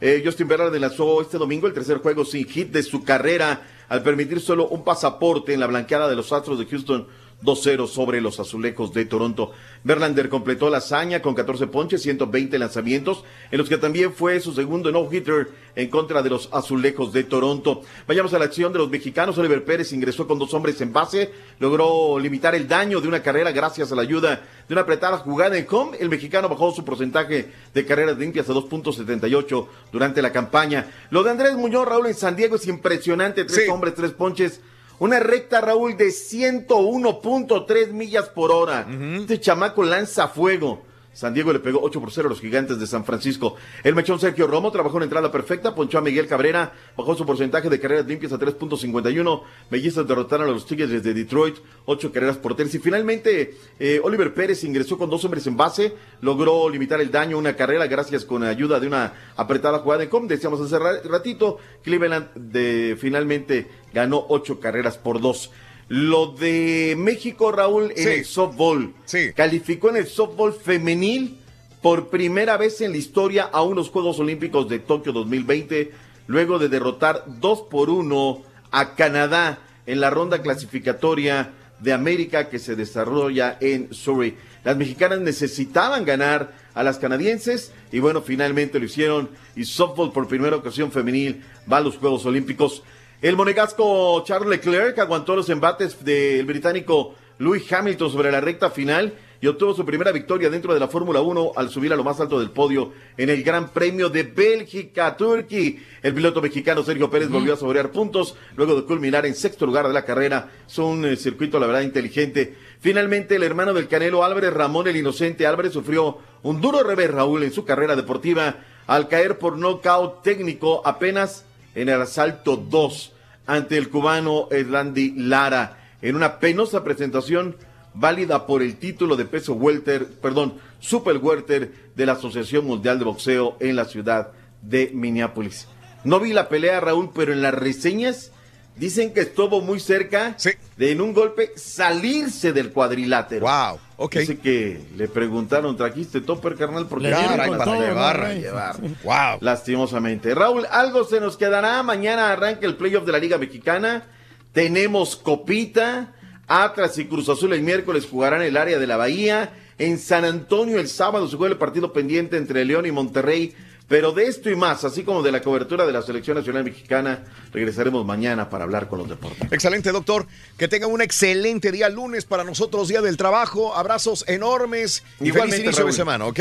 Eh, Justin Verlander lanzó este domingo el tercer juego sin hit de su carrera al permitir solo un pasaporte en la blanqueada de los Astros de Houston 2-0 sobre los azulejos de Toronto. Verlander completó la hazaña con 14 ponches, 120 lanzamientos, en los que también fue su segundo no-hitter en contra de los azulejos de Toronto. Vayamos a la acción de los mexicanos. Oliver Pérez ingresó con dos hombres en base, logró limitar el daño de una carrera gracias a la ayuda de una apretada jugada en com. El mexicano bajó su porcentaje de carreras limpias a 2.78 durante la campaña. Lo de Andrés Muñoz, Raúl, en San Diego es impresionante. Tres hombres, tres ponches. Una recta, Raúl, de 101.3 millas por hora. Este chamaco lanza fuego. San Diego le pegó 8 por 0 a los gigantes de San Francisco. El mechón Sergio Romo trabajó en entrada perfecta, ponchó a Miguel Cabrera, bajó su porcentaje de carreras limpias a 3.51. Mellizas derrotaron a los Tigres de Detroit, 8 carreras por 3. Y finalmente, eh, Oliver Pérez ingresó con dos hombres en base, logró limitar el daño, una carrera, gracias con ayuda de una apretada jugada en com. Decíamos hace ra- ratito, Cleveland de, finalmente ganó 8 carreras por 2. Lo de México, Raúl, en el softball. Calificó en el softball femenil por primera vez en la historia a unos Juegos Olímpicos de Tokio 2020, luego de derrotar 2 por 1 a Canadá en la ronda clasificatoria de América que se desarrolla en Surrey. Las mexicanas necesitaban ganar a las canadienses y bueno, finalmente lo hicieron y softball por primera ocasión femenil va a los Juegos Olímpicos. El monegasco Charles Leclerc aguantó los embates del británico Lewis Hamilton sobre la recta final y obtuvo su primera victoria dentro de la Fórmula 1 al subir a lo más alto del podio en el Gran Premio de Bélgica, Turkey. El piloto mexicano Sergio Pérez volvió a saborear puntos luego de culminar en sexto lugar de la carrera. Es un eh, circuito, la verdad, inteligente. Finalmente, el hermano del Canelo Álvarez, Ramón el Inocente Álvarez, sufrió un duro revés, Raúl, en su carrera deportiva al caer por nocaut técnico apenas en el asalto 2 ante el cubano Erlandi Lara en una penosa presentación válida por el título de peso welter, perdón, super welter de la Asociación Mundial de Boxeo en la ciudad de Minneapolis. No vi la pelea, Raúl, pero en las reseñas dicen que estuvo muy cerca de en un golpe salirse del cuadrilátero. Wow, Dice que le preguntaron, ¿trajiste topper, carnal? Porque Caray, para todo, llevar, llevar. Wow. Lastimosamente. Raúl, algo se nos quedará. Mañana arranca el playoff de la Liga Mexicana. Tenemos copita. Atlas y Cruz Azul el miércoles jugarán el área de la Bahía. En San Antonio el sábado se juega el partido pendiente entre León y Monterrey. Pero de esto y más, así como de la cobertura de la Selección Nacional Mexicana, regresaremos mañana para hablar con los deportes. Excelente, doctor. Que tengan un excelente día lunes para nosotros, día del trabajo. Abrazos enormes y Igualmente, feliz inicio de semana, ¿ok?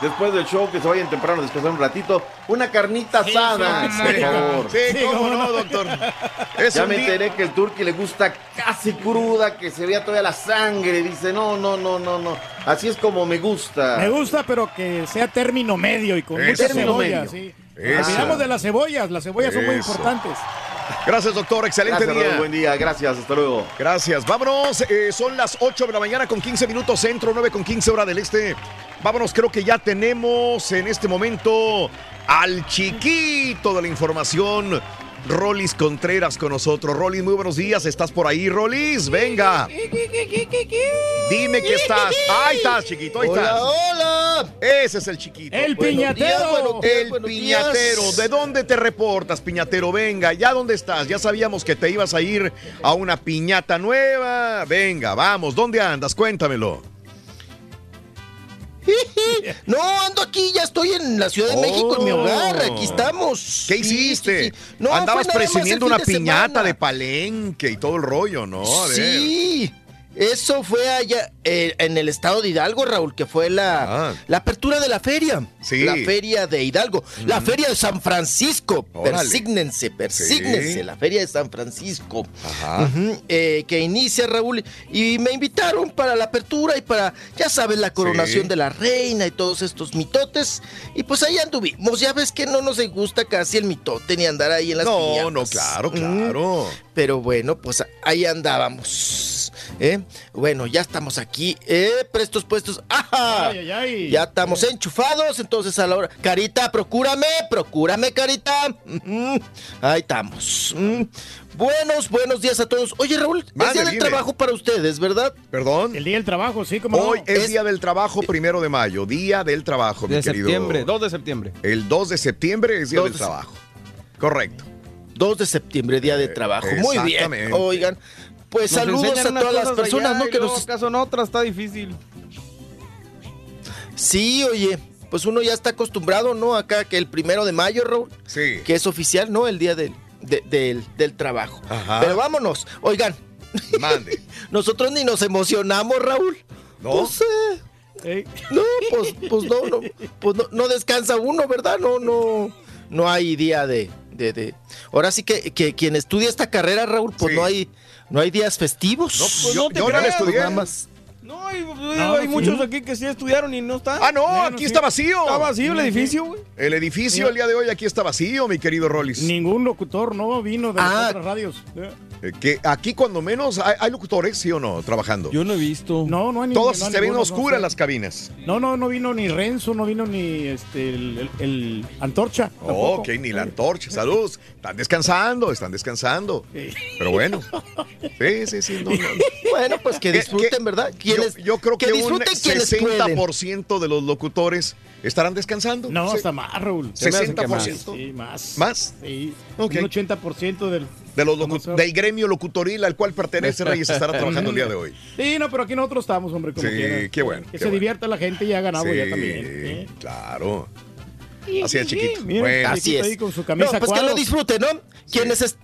Después del show, que se vayan temprano a descansar un ratito. Una carnita asada, sí, por sí. favor. Sí, cómo no, doctor. Es ya me día- enteré que el turqui le gusta casi cruda, que se vea todavía la sangre. Dice, no, no, no, no, no. Así es como me gusta. Me gusta, pero que sea término medio y con Eso. mucha Término cebolla, medio. sí. Olvidamos de las cebollas, las cebollas son muy importantes. Gracias, doctor. Excelente Gracias, día. Raúl, buen día. Gracias. Hasta luego. Gracias. Vámonos. eh, son las 8 de la mañana con 15 minutos centro, 9 con 15 hora del este. Vámonos. Creo que ya tenemos en este momento al chiquito de la información. Rolis Contreras con nosotros. Rolis, muy buenos días. ¿Estás por ahí, Rolis? Venga. Dime que estás. Ahí estás, chiquito. Ahí Hola, estás. hola. Ese es el chiquito. El Buenos piñatero. días, buenos días, El buenos piñatero, días. ¿de dónde te reportas, piñatero? Venga, ¿ya dónde estás? Ya sabíamos que te ibas a ir a una piñata nueva. Venga, vamos, ¿dónde andas? Cuéntamelo. No, ando aquí, ya estoy en la Ciudad de México, en mi hogar, aquí estamos. ¿Qué hiciste? sí, sí. No, Andabas presumiendo una de piñata semana. de palenque y todo el rollo, ¿no? A ver. Sí. Eso fue allá eh, en el estado de Hidalgo, Raúl, que fue la, la apertura de la feria. Ah. Sí. La feria de Hidalgo. La feria de San Francisco. Órale. Persígnense, persígnense. Sí. La feria de San Francisco. Ajá. Eh, que inicia, Raúl. Y me invitaron para la apertura y para, ya sabes, la coronación Sí. de la reina y todos estos mitotes. Y pues ahí anduvimos. Ya ves que no nos gusta casi el mitote ni andar ahí en las No, piñatas. no, claro, Mm. claro. Pero bueno, pues ahí andábamos. ¿Eh? Bueno, ya estamos aquí, ¿eh? prestos puestos. ¡Ajá! Ay, ay, ay. Ya estamos enchufados, entonces a la hora. Carita, procúrame, procúrame, Carita. Ahí estamos. Buenos, buenos días a todos. Oye, Raúl, es día del dime. trabajo para ustedes, ¿verdad? Perdón. El día del trabajo, sí, como Hoy es, Día del Trabajo, primero de mayo. Día del Trabajo, mi De querido. septiembre, 2 de septiembre. El 2 de septiembre es Día 2 del de Trabajo. Correcto. 2 de septiembre, día de trabajo. Muy bien. exactamente. Oigan, pues Nos saludos a todas las personas, allá ¿no? y Que luego nos acaso en otras está difícil. Sí, oye, pues uno ya está acostumbrado, ¿no? Acá que el primero de mayo, Raúl, Sí. que es oficial, ¿no? El día del, de- del, del trabajo. Ajá. Pero vámonos, oigan, Mande. nosotros ni nos emocionamos, Raúl. ¿No? Pues, eh, no, pues, pues no, no, pues no, no descansa uno, ¿verdad? No, no, no hay día de, de, de- Ahora sí que, que quien estudia esta carrera, Raúl, pues Sí. no hay, no hay días festivos. No, pues yo- yo no estudié. Nada más. No, hay, No, hay sí. muchos aquí que sí estudiaron y no están. Ah, no, aquí está vacío. Está vacío el edificio, güey. El edificio el día de hoy aquí está vacío, mi querido Rollis. Ningún locutor no vino de las Ah. otras radios. Eh, que aquí cuando menos hay, hay locutores, ¿sí o no? Trabajando. Yo no he visto. No, no hay ni- Todos no se ven oscuras no sé. las cabinas. No, no, no vino ni Renzo, no vino ni este el, el- el Antorcha. Oh, tampoco. ok, ni la antorcha. Saludos. Están descansando, están descansando. Sí. Pero bueno. Sí, sí, sí. no, no. Bueno, pues que ¿Qué- disfruten, ¿verdad? Yo, yo creo que, un disfruten quienes pueden. 60% de los locutores estarán descansando. No, Sí. hasta más, Raúl. Se me hace que más. 60%. Sí, más. ¿Más? Sí. Ok. Un 80% del. De los locu- del gremio locutoril al cual pertenece Reyes estará trabajando el día de hoy. Sí, no, pero aquí nosotros estamos, hombre, como Sí, qué bueno, Que qué se bueno. divierta la gente y ha ganado Sí, ya también. ¿eh? Claro. Sí, Así es, sí, chiquito. mira, Bueno. Así es. ahí con su camisa no, pues que lo cuadros. disfruten, ¿no? Quienes es-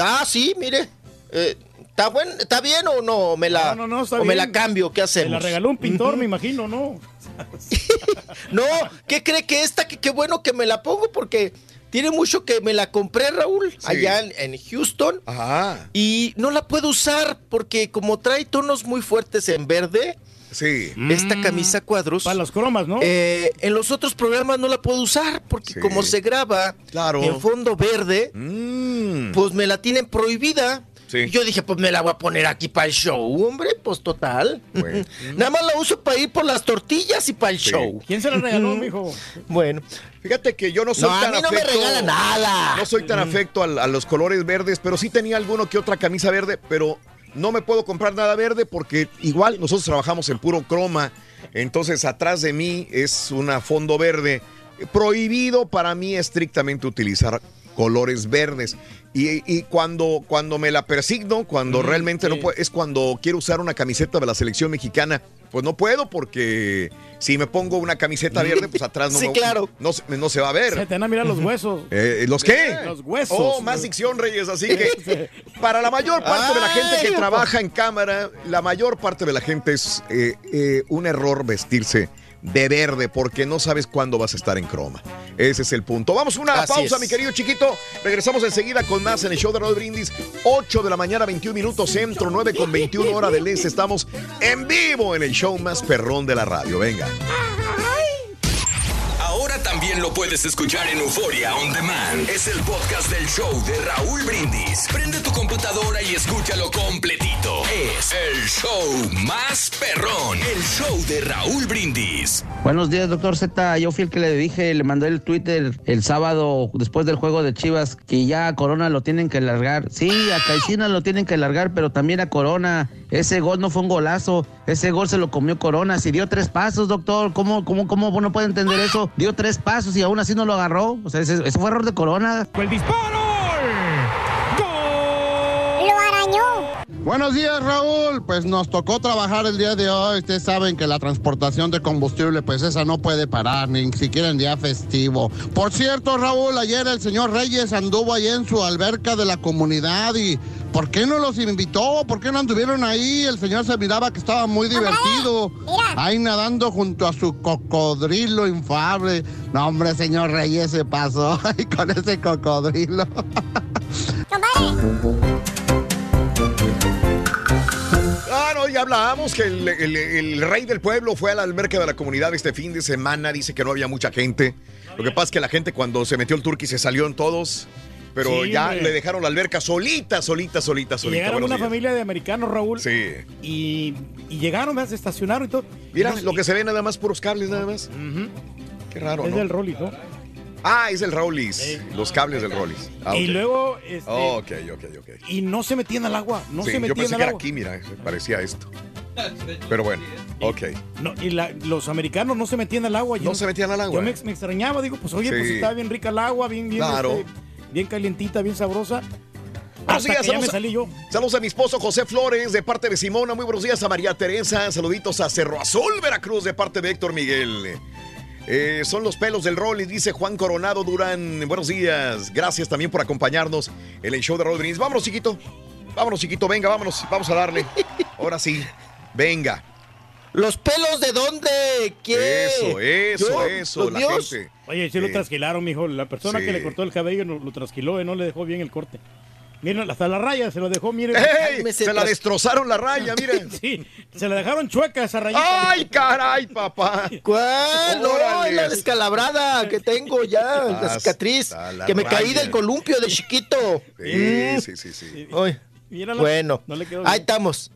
Ah, sí, mire. eh, ¿Está buen, está bien o no? Me la, No, no, no, está o me la cambio, ¿qué hacemos? la regaló un pintor, me imagino, ¿no? No, ¿qué cree que esta? Qué bueno que me la pongo porque tiene mucho que me la compré, Raúl, allá en, en Houston. Ajá. Y no la puedo usar porque como trae tonos muy fuertes en verde, Sí. esta camisa cuadros. Para las cromas, ¿no? eh, en los otros programas no la puedo usar porque Sí. como se graba Claro. en fondo verde, Mm. pues me la tienen prohibida. Sí. Y Yo dije, pues me la voy a poner aquí para el show, hombre, pues total. Bueno. Nada más la uso para ir por las tortillas y para el Sí. show. ¿Quién se la regaló, mijo? Bueno, Fíjate que yo no soy No, a tan mí no me afecto. regala nada. No soy tan afecto al- a, los colores verdes, pero sí tenía alguno que otra camisa verde, pero no me puedo comprar nada verde porque igual nosotros trabajamos en puro croma. Entonces atrás de mí es una fondo verde. Prohibido para mí estrictamente utilizar colores verdes. Y, y cuando, cuando me la persigno, cuando Mm, realmente no puedo, es cuando quiero usar una camiseta de la selección mexicana. Pues no puedo porque si me pongo una camiseta verde, pues atrás no, Sí, me- claro. no, se- no se va a ver. Se te van a mirar los huesos. Eh, ¿Los qué? Los huesos. Oh, más dicción, Reyes. Así que para la mayor parte de la gente que trabaja en cámara, la mayor parte de la gente es eh, eh, un error vestirse de verde porque no sabes cuándo vas a estar en croma. Ese es el punto. Vamos a una Así pausa, es. mi querido chiquito. Regresamos enseguida con más en el show de Raúl Brindis. 8 de la mañana, 21 minutos centro, 9 con 21 hora del este. Estamos en vivo en el show más perrón de la radio. Venga. Ahora también lo puedes escuchar en Euforia On Demand. Es el podcast del show de Raúl Brindis. Prende tu computadora y escúchalo completito. Es el show más perrón. El show de Raúl Brindis. Buenos días, doctor Z. Yo fui el que le dije, le mandé el Twitter el sábado después del juego de Chivas que ya a Corona lo tienen que largar. Sí, a Caixina lo tienen que largar, pero también a Corona. Ese gol no fue un golazo. Ese gol se lo comió Corona. Si dio tres pasos, doctor, ¿cómo, cómo, cómo no puede entender eso? Tres pasos y aún así no lo agarró. O sea, ese, fue error de Corona. ¡El disparo! Lo arañó. Buenos días, Raúl. Pues nos tocó trabajar el día de hoy. Ustedes saben que la transportación de combustible, pues esa no puede parar, ni siquiera en día festivo. Por cierto, Raúl, ayer el señor Reyes anduvo ahí en su alberca de la comunidad y ¿por qué no los invitó? ¿Por qué no anduvieron ahí? El señor se miraba que estaba muy divertido. Ahí nadando junto a su cocodrilo infable. No, hombre, señor Reyes se pasó ahí con ese cocodrilo. Ah, no, ya hablábamos que el, el- el rey del pueblo fue a la alberca de la comunidad este fin de semana. Dice que no había mucha gente. Lo que pasa es que la gente cuando se metió el turqui se salió en todos. Pero Sí, ya hombre. le dejaron la alberca solita, solita, solita, solita. llegaron una días. familia de americanos, Raúl. Sí. Y, y llegaron, se estacionaron y todo. Mira, No, lo que se ve nada más puros cables, nada más. Qué raro, Es ¿no? del ¿no? Ah, es el Rollis. Los cables del Rollis. Ah, Y luego, este, Ok, ok, ok. y no se metían al agua, no Sí, se yo metían pensé al que era aquí, mira, parecía esto. Pero bueno, ok. No, y la- los americanos no se metían al agua. Yo No se metían al agua. Yo me, me extrañaba, digo, pues oye, Sí. pues estaba bien rica el agua, bien, bien, Claro. este, bien calientita, bien sabrosa. Buenos días, saludos, salí yo. saludos a mi esposo José Flores de parte de Simona. Muy buenos días a María Teresa. Saluditos a Cerro Azul, Veracruz de parte de Héctor Miguel. Eh, son los pelos del rol y dice Juan Coronado Durán. Buenos días. Gracias también por acompañarnos en el show de Roll Brindis. Vámonos, chiquito. Vámonos, chiquito. Venga, vámonos. Vamos a darle. Ahora sí. Venga. ¿Los pelos de dónde? ¿Qué? Eso, eso, ¿Yo? eso. ¿Los La míos? gente. Oye, sí lo Eh, trasquilaron, mijo. La persona sí. que le cortó el cabello no- lo trasquiló y no le dejó bien el corte. Miren, hasta la raya se lo dejó, miren. ¡Ey! Se la destrozaron la raya, miren. sí, se la dejaron chueca esa rayita. ¡Ay, caray, papá! ¿Cuál? No, la descalabrada que tengo ya, la cicatriz. la Que me caí raya. del columpio de chiquito. Sí, Mm. sí, sí, sí. Ay. Bueno, No le quedó ahí estamos.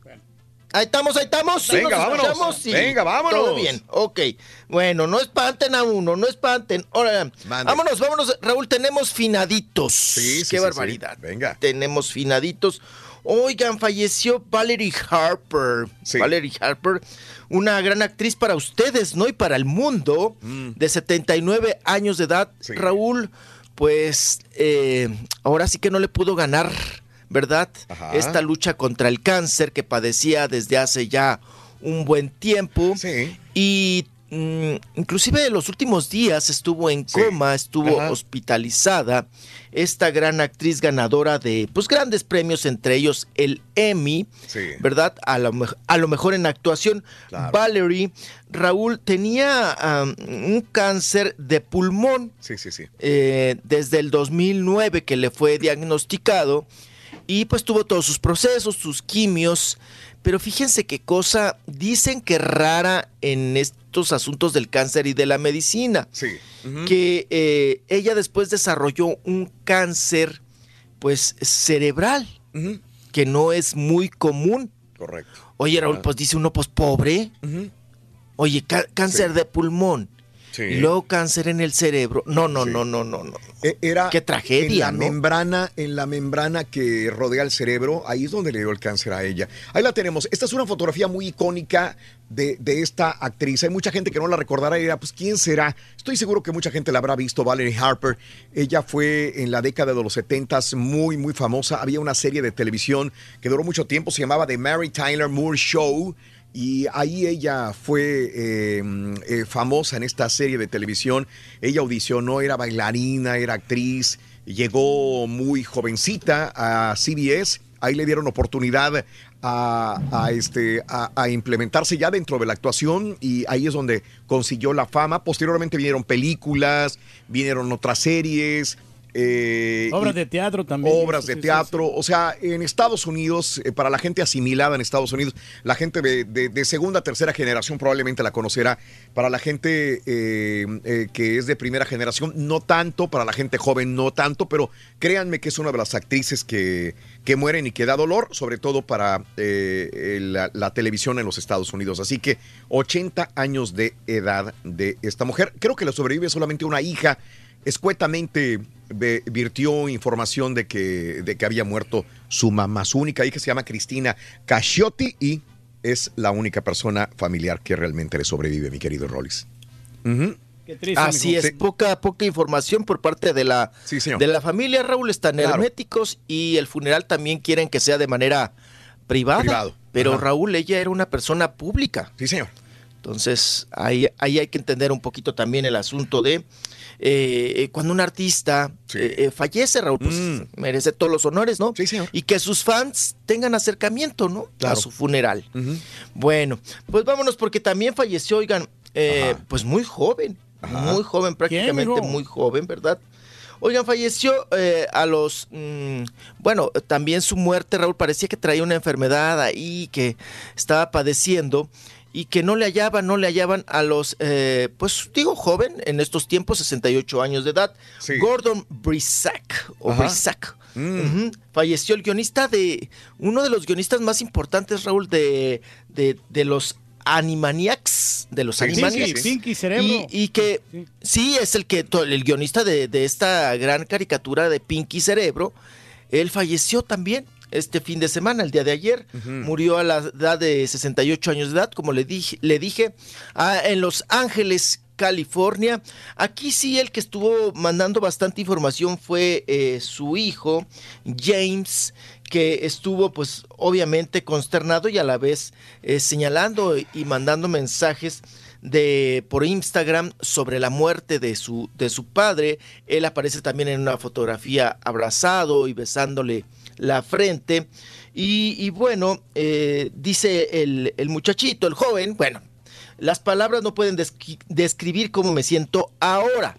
Ahí estamos, ahí estamos. Sí, Venga, nos vámonos. escuchamos, sí. Venga, vámonos. Todo bien, ok. Bueno, no espanten a uno, no espanten. Ahora, vámonos, vámonos. Raúl, tenemos finaditos. Sí, sí, Qué sí, barbaridad. sí. Venga. Tenemos finaditos. Oigan, falleció Valerie Harper. Valerie Harper, una gran actriz para ustedes, ¿no? Y para el mundo, Mm. de 79 años de edad. Raúl, pues eh, ahora sí que no le pudo ganar, ¿verdad? Ajá. Esta lucha contra el cáncer que padecía desde hace ya un buen tiempo. Y mm, inclusive en los últimos días estuvo en coma, estuvo Ajá. hospitalizada. Esta gran actriz ganadora de pues grandes premios, entre ellos el Emmy, Sí. ¿verdad? A lo, a lo mejor en actuación. Valerie, Raúl tenía un cáncer de pulmón Sí, sí, sí. eh, desde el 2009 que le fue diagnosticado y pues tuvo todos sus procesos, sus quimios, pero fíjense qué cosa, dicen que rara en estos asuntos del cáncer y de la medicina, Sí. Que eh, ella después desarrolló un cáncer pues cerebral, que no es muy común. Correcto. Oye, Raúl, pues dice uno, pues pobre. Oye, cáncer de pulmón. Sí. Y luego cáncer en el cerebro. No, no, no, no, no, no. E- Era Qué tragedia, en la ¿no? membrana, en la membrana que rodea el cerebro, ahí es donde le dio el cáncer a ella. Ahí la tenemos. Esta es una fotografía muy icónica de, de esta actriz. Hay mucha gente que no la recordará y dirá, pues ¿quién será? Estoy seguro que mucha gente la habrá visto, Valerie Harper. Ella fue en la década de los 70 muy, muy famosa. Había una serie de televisión que duró mucho tiempo, se llamaba The Mary Tyler Moore Show. Y ahí ella fue eh, eh, famosa en esta serie de televisión. Ella audicionó, era bailarina, era actriz, llegó muy jovencita a CBS. Ahí le dieron oportunidad a, este, a implementarse ya dentro de la actuación y ahí es donde consiguió la fama. Posteriormente vinieron películas, vinieron otras series. Eh, Obras de teatro también. obras de Sí, sí, teatro. O sea, en Estados Unidos, eh, para la gente asimilada en Estados Unidos, la gente de, de- de segunda, tercera generación probablemente la conocerá. Para la gente eh, que es de primera generación, no tanto. Para la gente joven, no tanto. Pero créanme que es una de las actrices que, que mueren y que da dolor, sobre todo para la, la televisión en los Estados Unidos. Así que 80 años de edad de esta mujer. Creo que le sobrevive solamente una hija escuetamente virtió información de que, de que había muerto su mamá, su única hija se llama Cristina Casciotti y es la única persona familiar que realmente le sobrevive, mi querido Rollis. Ujú. Así es, Sí. poca, poca información por parte de la, de la familia. Raúl están Claro. herméticos y el funeral también quieren que sea de manera privada. Privado. Pero Ajá. Raúl, ella era una persona pública. Sí, señor. Entonces, ahí, ahí hay que entender un poquito también el asunto de eh, cuando un artista eh, eh, fallece, Raúl, pues Mm. merece todos los honores, ¿no? Y que sus fans tengan acercamiento, ¿no? Claro. A su funeral. Bueno, pues vámonos porque también falleció, oigan, eh, pues muy joven, muy joven, prácticamente muy joven, ¿verdad? Oigan, falleció eh, a los... mm, bueno, también su muerte, Raúl, parecía que traía una enfermedad ahí que estaba padeciendo y que no le hallaban, no le hallaban a los, eh, pues digo, joven, en estos tiempos, 68 años de edad, Gordon Brisack, o. Ujú. Falleció el guionista de, uno de los guionistas más importantes, Raúl, de, de, de los Animaniacs, de los Sí, Animaniacs. sí. Pinky Cerebro. Y, y que sí. es el que el guionista de, de esta gran caricatura de Pinky Cerebro. Él falleció también este fin de semana, el día de ayer. Murió a la edad de 68 años de edad, como le dije, le dije ah, en Los Ángeles, California. Aquí sí el que estuvo mandando bastante información fue eh, su hijo, James, que estuvo pues obviamente consternado y a la vez eh, señalando y mandando mensajes de por Instagram sobre la muerte de su de su padre. Él aparece también en una fotografía abrazado y besándole la frente. Y, y bueno, eh, dice el, el muchachito, el joven, bueno, las palabras no pueden describir cómo me siento ahora.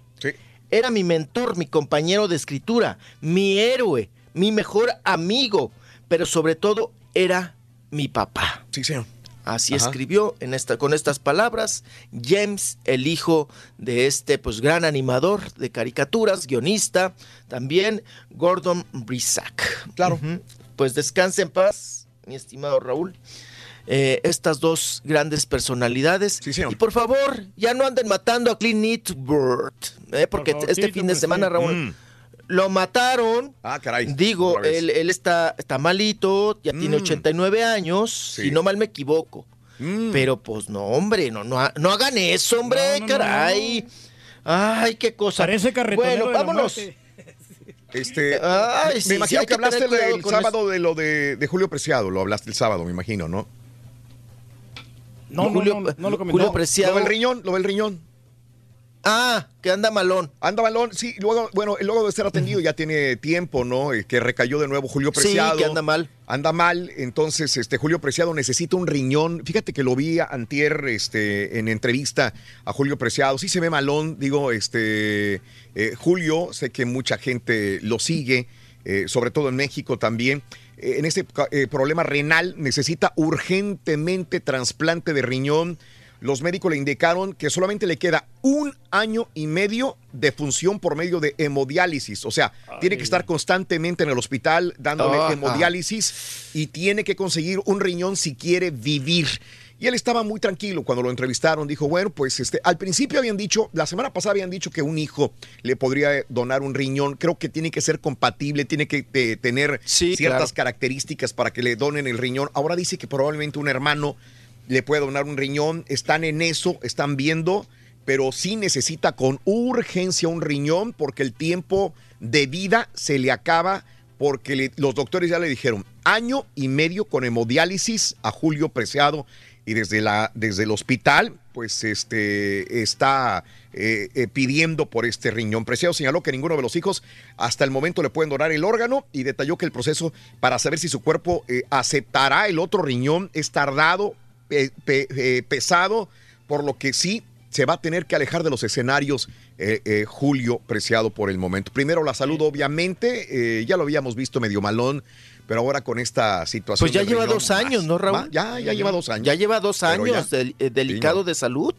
Era mi mentor, mi compañero de escritura, mi héroe, mi mejor amigo, pero sobre todo era mi papá. Sí, señor. Así Ajá. escribió en esta, con estas palabras James, el hijo de este pues gran animador de caricaturas, guionista, también Gordon Brisack. Claro. Pues descanse en paz, mi estimado Raúl. Eh, estas dos grandes personalidades. Y por favor, ya no anden matando a Clint Eastwood, eh, porque favor, este fin de semana. Raúl, Mm. Lo mataron. Ah, caray. Digo, él, él está, está malito, ya tiene Mm. 89 años, si no mal me equivoco. Mm. Pero pues no, hombre, no, no, no hagan eso, hombre, caray. Ay, qué cosa. Parece carretonero Bueno, de la vámonos. Este, Ay, me sí, imagino que que hablaste cuidado el sábado de lo de, de Julio Preciado, lo hablaste el sábado, me imagino, ¿no? No, Julio- no, no lo comenté. Julio Preciado. Lo del riñón, lo del riñón. Ah, que anda malón. Anda malón, sí, luego, bueno, luego de ser atendido ya tiene tiempo, ¿no? Eh, Que recayó de nuevo Julio Sí, Preciado. que anda mal. Anda mal, entonces este Julio Preciado necesita un riñón. Fíjate que lo vi a antier este, en entrevista a Julio Preciado. Sí se ve malón, digo, este eh, Julio, sé que mucha gente lo sigue, eh, sobre todo en México también. En este eh, problema renal necesita urgentemente trasplante de riñón. Los médicos le indicaron que solamente le queda un año y medio de función por medio de hemodiálisis. O sea, tiene que estar constantemente en el hospital dándole Ajá. hemodiálisis y tiene que conseguir un riñón si quiere vivir. Y él estaba muy tranquilo cuando lo entrevistaron. Dijo, bueno, pues este, al principio habían dicho, la semana pasada habían dicho que un hijo le podría donar un riñón. Creo que tiene que ser compatible, tiene que eh, tener Sí, ciertas claro. características para que le donen el riñón. Ahora dice que probablemente un hermano le puede donar un riñón. Están en eso, están viendo, pero sí necesita con urgencia un riñón porque el tiempo de vida se le acaba porque los doctores ya le dijeron año y medio con hemodiálisis a Julio Preciado y desde, la, desde el hospital pues este está eh, eh, pidiendo por este riñón. Preciado señaló que ninguno de los hijos hasta el momento le pueden donar el órgano y detalló que el proceso para saber si su cuerpo eh, aceptará el otro riñón es tardado, pe- pe- eh, pesado, por lo que sí se va a tener que alejar de los escenarios eh, eh, Julio Preciado por el momento. Primero la salud, obviamente, ya lo habíamos visto medio malón, pero ahora con esta situación. Pues ya lleva riñón, dos años, más, ¿no, Raúl? ya, ya lleva dos años. Ya lleva dos años ya- del- delicado Señor. de salud.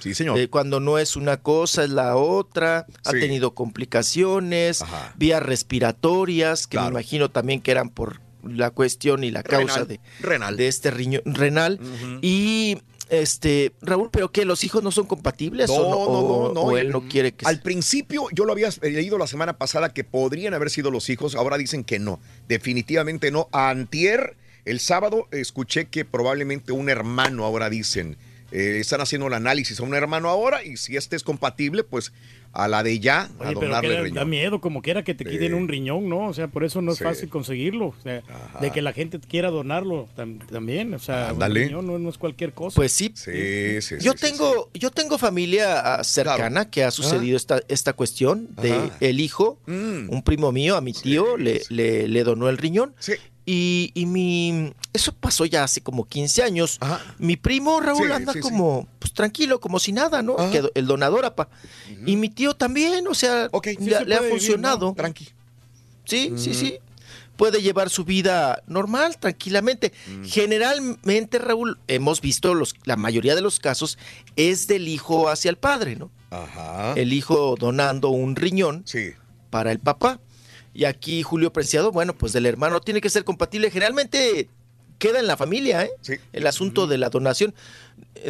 Sí, señor. Eh, cuando no es una cosa, es la otra. Ha Sí. tenido complicaciones, vías respiratorias, que me imagino también que eran por la cuestión y la causa Renal. de, Renal. de este riñón renal. Y este, Raúl, ¿pero qué? ¿Los hijos no son compatibles? No, o, no, o- no, no. o él no quiere que Al principio yo lo había leído la semana pasada que podrían haber sido los hijos, ahora dicen que no, definitivamente no. Antier, el sábado, escuché que probablemente un hermano ahora dicen. eh, están haciendo el análisis a un hermano ahora y si este es compatible, pues a la de ya, a Oye, pero donarle que el da, riñón. da miedo, como quiera que te Sí. quiten un riñón, ¿no? O sea, por eso no es Sí. fácil conseguirlo. O sea, de que la gente quiera donarlo tam- también. O sea, un riñón no, no es cualquier cosa. Pues sí. Sí, sí, Yo sí, tengo, yo tengo familia ah, cercana que ha sucedido esta, esta cuestión de Ajá. el hijo, Mm. un primo mío, a mi tío, le, le, le donó el riñón. Y, y mi eso pasó ya hace como 15 años. Mi primo Raúl Sí, anda sí, sí. como pues tranquilo, como si nada, ¿no? Ajá. Que el donador, apa. Y mi tío también, o sea, le, ha vivir, funcionado. ¿no? Tranqui. Sí, sí, Ujú. sí. Puede llevar su vida normal, tranquilamente. Mm. Generalmente, Raúl, hemos visto los, la mayoría de los casos es del hijo hacia el padre, ¿no? Ajá. El hijo donando un riñón Sí. para el papá. Y aquí Julio Preciado, bueno, pues del hermano tiene que ser compatible. Generalmente queda en la familia, ¿eh? El asunto de la donación.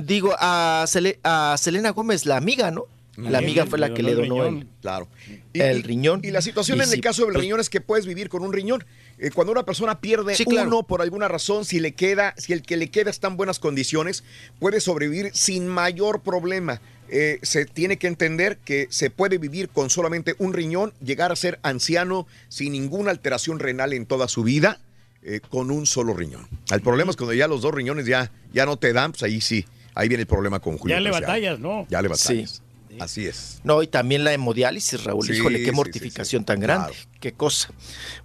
Digo, a, Sele- a Selena Gómez, la amiga, ¿no? La amiga fue la que le donó el, Claro. el riñón. Y la situación Y en si- el caso del pues, riñón es que puedes vivir con un riñón. Eh, cuando una persona pierde Sí, claro. uno por alguna razón, si le queda, si el que le queda está en buenas condiciones, puede sobrevivir sin mayor problema. Eh, se tiene que entender que se puede vivir con solamente un riñón, llegar a ser anciano sin ninguna alteración renal en toda su vida, eh, con un solo riñón. El problema es cuando ya los dos riñones ya, ya no te dan, pues ahí sí, ahí viene el problema con Julio. ya le Preciado. batallas, ¿no? Ya le batallas. Así es. No, y también la hemodiálisis, Raúl. Sí, Híjole, sí, qué sí, mortificación tan grande. Qué cosa.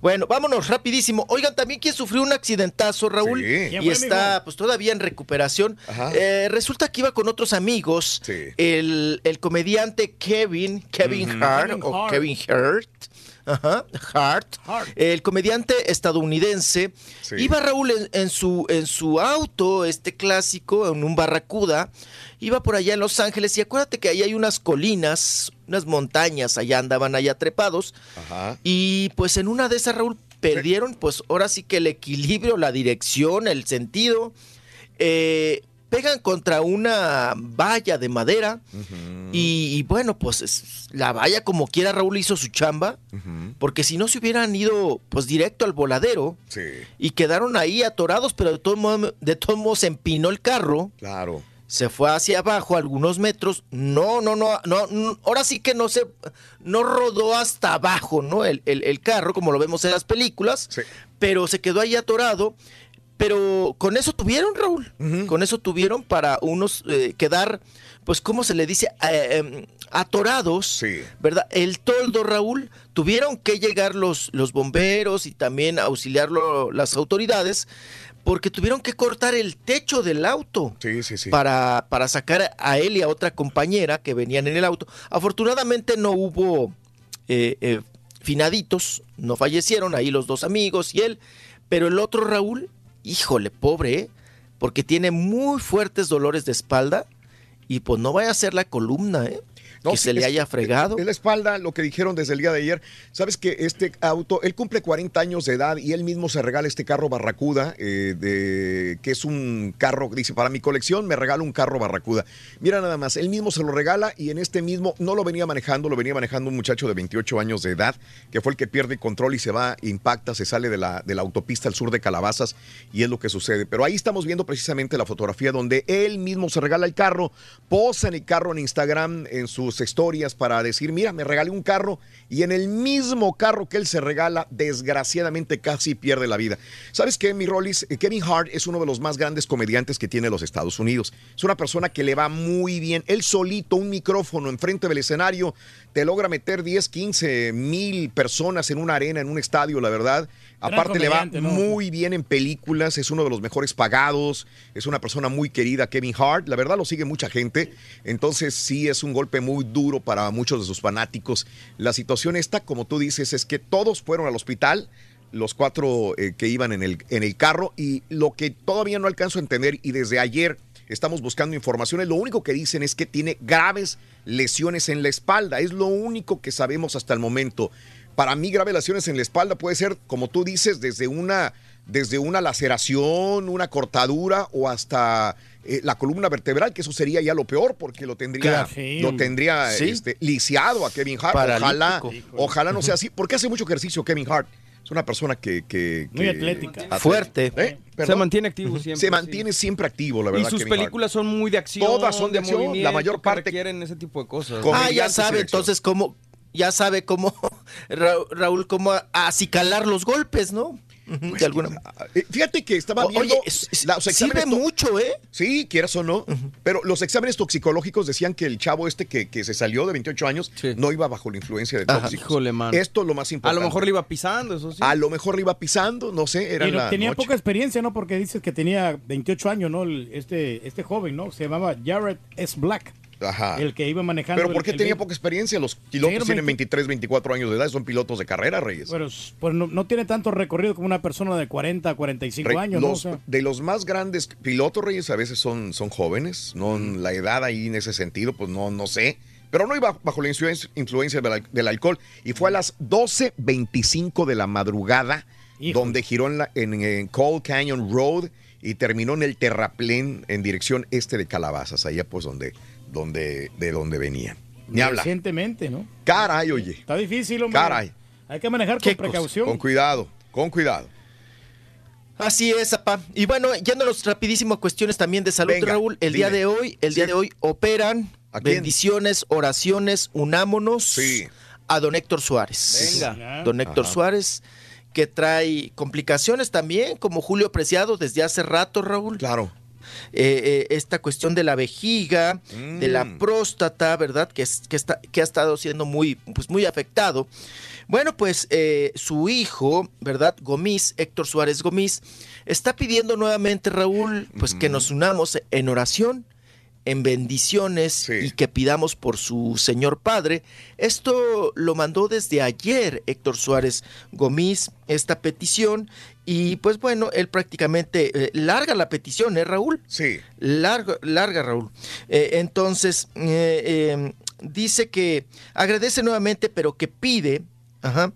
Bueno, vámonos rapidísimo. Oigan, también quien sufrió un accidentazo, Raúl, Sí. ¿Quién y está amigo? pues todavía en recuperación. Ajá. Eh, resulta que iba con otros amigos. El, el comediante Kevin, Kevin. Hart, Kevin o Hart. Kevin Hart. Ajá, Hart. El comediante estadounidense Sí. iba Raúl en, en su en su auto, este clásico, en un Barracuda, iba por allá en Los Ángeles y acuérdate que ahí hay unas colinas, unas montañas, allá andaban allá trepados Ajá. y pues en una de esas Raúl perdieron pues ahora sí que el equilibrio, la dirección, el sentido, eh, pegan contra una valla de madera y, y bueno pues es- la valla como quiera Raúl hizo su chamba porque si no se hubieran ido pues directo al voladero Sí. y quedaron ahí atorados, pero de todos modos, de todos modos se empinó el carro. Claro. Se fue hacia abajo algunos metros. No, no, no, no, no, ahora sí que no se, no rodó hasta abajo, ¿no? El, el- el carro, como lo vemos en las películas, pero se quedó ahí atorado. Pero con eso tuvieron, Raúl. Con eso tuvieron para unos eh, quedar, pues, ¿cómo se le dice? Eh, em, atorados, ¿verdad? El toldo, Raúl, tuvieron que llegar los, los bomberos y también auxiliarlo las autoridades, porque tuvieron que cortar el techo del auto Para, para sacar a él y a otra compañera que venían en el auto. Afortunadamente no hubo eh, eh, finaditos, no fallecieron ahí los dos amigos y él, pero el otro Raúl, híjole, pobre, ¿eh? porque tiene muy fuertes dolores de espalda y pues no vaya a ser la columna, ¿eh? Que sí, se le es- haya fregado. Es la espalda, lo que dijeron desde el día de ayer. Sabes que este auto, él cumple 40 años de edad y él mismo se regala este carro Barracuda, eh, de, que es un carro, dice, para mi colección me regala un carro Barracuda. Mira nada más, él mismo se lo regala y en este mismo, no lo venía manejando, lo venía manejando un muchacho de 28 años de edad, que fue el que pierde control y se va, impacta, se sale de la, de la autopista al sur de Calabazas y es lo que sucede. Pero ahí estamos viendo precisamente la fotografía donde él mismo se regala el carro, posa en el carro en Instagram, en sus historias para decir, mira, me regalé un carro y en el mismo carro que él se regala, desgraciadamente casi pierde la vida. ¿Sabes qué, mi Rollis? Eh, Kevin Hart es uno de los más grandes comediantes que tiene los Estados Unidos. Es una persona que le va muy bien. Él solito, un micrófono enfrente del escenario, te logra meter 10, 15 mil personas en una arena, en un estadio, la verdad. Aparte le va muy bien en películas, es uno de los mejores pagados, es una persona muy querida, Kevin Hart, la verdad lo sigue mucha gente, entonces sí es un golpe muy duro para muchos de sus fanáticos. La situación esta, como tú dices, es que todos fueron al hospital, los cuatro eh, que iban en el, en el carro, y lo que todavía no alcanzo a entender, y desde ayer estamos buscando informaciones, lo único que dicen es que tiene graves lesiones en la espalda, es lo único que sabemos hasta el momento. Para mí, graves lesiones en la espalda puede ser, como tú dices, desde una, desde una laceración, una cortadura o hasta eh, la columna vertebral, que eso sería ya lo peor, porque lo tendría, Claro. Lo tendría Sí. este, lisiado a Kevin Hart. Ojalá, ojalá no sea así, porque hace mucho ejercicio Kevin Hart. Es una persona que... que- Muy atlética. Fuerte. ¿Eh? Se mantiene activo siempre. Se sí. mantiene siempre activo, la verdad. Y sus Kevin Hart. películas son muy de acción. Todas son de acción, la mayor parte- requieren ese tipo de cosas. Ah, ya sabe entonces cómo, ya sabe cómo, Ra- Raúl, cómo a- acicalar los golpes, ¿no? De alguna Eh, Fíjate que estaba viendo oye, los exámenes sirve to- mucho, ¿eh? Sí, quieras o no. Pero los exámenes toxicológicos decían que el chavo este que, que se salió de 28 años no iba bajo la influencia de tóxicos. Híjole, man. Esto es lo más A importante. lo mejor le iba pisando, eso sí. A lo mejor le iba pisando, no sé, era Pero la tenía noche. poca experiencia, ¿no? Porque dices que tenía 28 años, ¿no? El- Este, este joven, ¿no? Se llamaba Jared S. Black. Ajá. El que iba manejando. Pero ¿por qué el tenía poca experiencia? Los pilotos Sí, tienen 20 23, 24 años de edad, son pilotos de carrera, Reyes. Pero pues no, no tiene tanto recorrido como una persona de 40, 45 Re- años, ¿no? O los- sea, De los más grandes pilotos, Reyes, a veces son, son jóvenes, no la edad ahí en ese sentido, pues no, no sé. Pero no iba bajo la influencia, del, al- del alcohol. Y fue a las 12.25 de la madrugada, donde giró en, la, en, en Cold Canyon Road y terminó en el terraplén en dirección este de Calabazas, allá pues donde, donde, de donde venía. Ni habla. Recientemente, ¿no? Caray, oye. Está difícil, hombre. Caray. Hay que manejar con precaución. Con cuidado, con cuidado. Así es, apá. Y bueno, yéndonos rapidísimo a cuestiones también de salud, Venga, Raúl. El día de hoy, el día de hoy operan bendiciones, oraciones, unámonos a don Héctor Suárez. Venga. Don Héctor Ajá. Suárez, que trae complicaciones también, como Julio Preciado desde hace rato, Raúl. Claro. Esta cuestión de la vejiga, de la Mm. próstata, ¿verdad? Que, es- que, está, que ha estado siendo muy, pues, muy afectado. Bueno, pues eh, su hijo, ¿verdad? Gomis, Héctor Suárez Gomis, está pidiendo nuevamente, Raúl, pues que nos unamos en oración, en bendiciones y que pidamos por su Señor Padre. Esto lo mandó desde ayer Héctor Suárez Gomis, esta petición. Y pues bueno, él prácticamente eh, larga la petición, ¿eh, Raúl? Sí. Larga, larga Raúl. Eh, entonces, eh, eh, dice que agradece nuevamente, pero que pide ajá,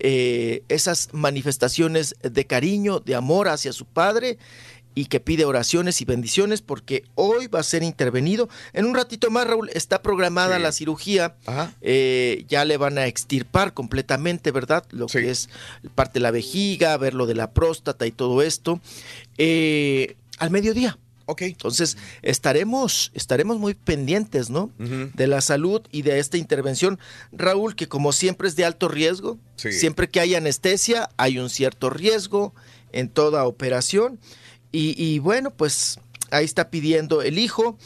eh, esas manifestaciones de cariño, de amor hacia su padre y que pide oraciones y bendiciones porque hoy va a ser intervenido. En un ratito más, Raúl, está programada la cirugía. Eh, ya le van a extirpar completamente, ¿verdad? Lo que es parte de la vejiga, ver lo de la próstata y todo esto. eh, al mediodía. Ok. Entonces, estaremos, estaremos muy pendientes, ¿no? De la salud y de esta intervención. Raúl, que como siempre es de alto riesgo. Sí. Siempre que hay anestesia, hay un cierto riesgo en toda operación. Y, y bueno, pues ahí está pidiendo el hijo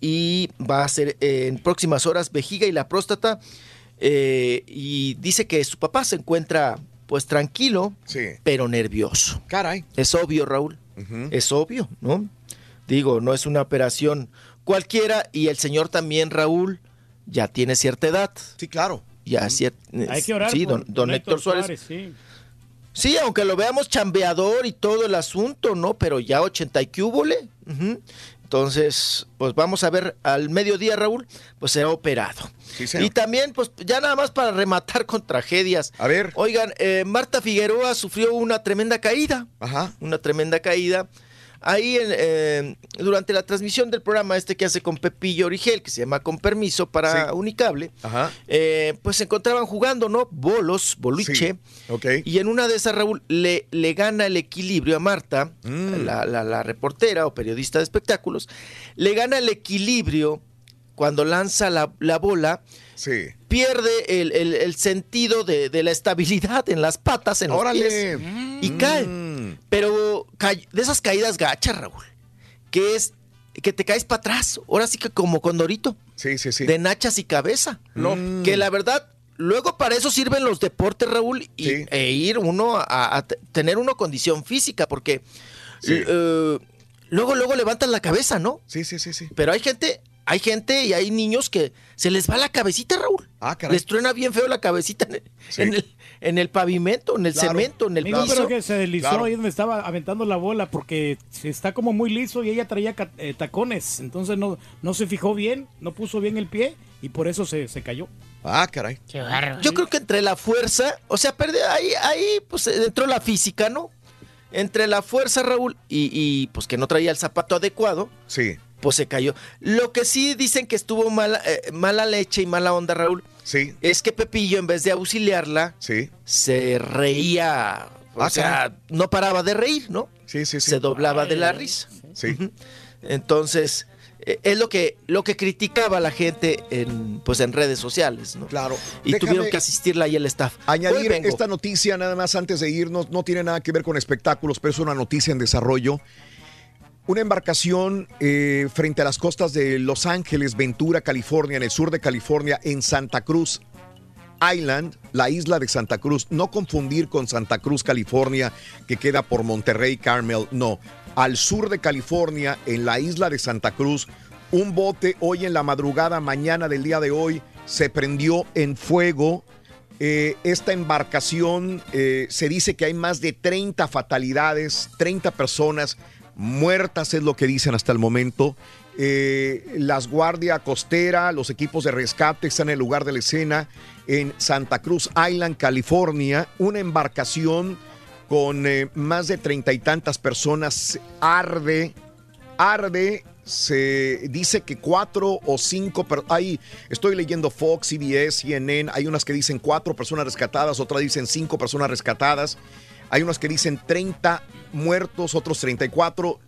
y va a ser eh, en próximas horas vejiga y la próstata. eh, y dice que su papá se encuentra pues tranquilo, pero nervioso. Caray. Es obvio, Raúl. Es obvio, ¿no? Digo, no es una operación cualquiera y el señor también, Raúl, ya tiene cierta edad. Sí, claro. Ya cier- Hay que orar Sí, por don, don Héctor Suárez. sí. Sí, aunque lo veamos chambeador y todo el asunto, ¿no? Pero ya 80 y que húbole. Ujú. Entonces, pues vamos a ver al mediodía, Raúl, pues será operado. señor. y también, pues ya nada más para rematar con tragedias. A ver. Oigan, eh, Marta Figueroa sufrió una tremenda caída. Ajá. Una tremenda caída. Ahí en, eh, durante la transmisión del programa este que hace con Pepillo Origel, que se llama Con Permiso para Sí. Unicable, Ajá. eh, pues se encontraban jugando, ¿no? Bolos, boliche. Ok. Y en una de esas, Raúl, le, le gana el equilibrio a Marta, Mm. la, la- la reportera o periodista de espectáculos, le gana el equilibrio cuando lanza la, la bola, Sí. pierde el, el- el sentido de, de la estabilidad en las patas, en los Órale. pies, y cae. Mm. Pero de esas caídas gachas, Raúl, que es que te caes para atrás, ahora sí que como condorito, Sí, sí, sí. de nachas y cabeza. No. Que la verdad, luego para eso sirven los deportes, Raúl, y, e ir uno a, tener una condición física, porque eh, luego, luego levantan la cabeza, ¿no? Sí, sí, sí, sí. Pero hay gente, hay gente y hay niños que se les va la cabecita, Raúl. Ah, caray. Les truena bien feo la cabecita en el, Sí. en el, en el pavimento, en el Claro. cemento, en el Digo, piso. pero que se deslizó Claro. ahí donde estaba aventando la bola porque está como muy liso y ella traía eh, tacones. Entonces no, no se fijó bien, no puso bien el pie y por eso se, se cayó. Ah, caray. Yo creo que entre la fuerza, o sea, perde, ahí, ahí pues entró la física, ¿no? Entre la fuerza, Raúl, y, y, pues que no traía el zapato adecuado, Sí. pues se cayó. Lo que sí dicen que estuvo mala, eh, mala leche y mala onda, Raúl, Sí. es que Pepillo, en vez de auxiliarla, sí. se reía. O Ah, sea, no paraba de reír, ¿no? Sí, sí, sí. Se doblaba de la risa. Sí. Entonces, eh, es lo que, lo que criticaba la gente en, pues, en redes sociales, ¿no? Claro. Y Déjame tuvieron que asistirla ahí el staff. Añadir esta noticia nada más antes de irnos, no tiene nada que ver con espectáculos, pero es una noticia en desarrollo. Una embarcación eh, frente a las costas de Los Ángeles, Ventura, California, en el sur de California, en Santa Cruz Island, la isla de Santa Cruz. No confundir con Santa Cruz, California, que queda por Monterrey, Carmel. No, al sur de California, en la isla de Santa Cruz, un bote hoy en la madrugada, mañana del día de hoy, se prendió en fuego. Eh, esta embarcación eh, se dice que hay más de 30 fatalidades, 30 personas muertas es lo que dicen hasta el momento. Eh, las guardia costera, los equipos de rescate están en el lugar de la escena en Santa Cruz Island, California. Una embarcación con eh, más de treinta y tantas personas arde, arde. Se dice que cuatro o cinco, per- hay, estoy leyendo Fox, CBS, CNN, hay unas que dicen cuatro personas rescatadas, otras dicen cinco personas rescatadas, hay unas que dicen 30 muertos, otros 34.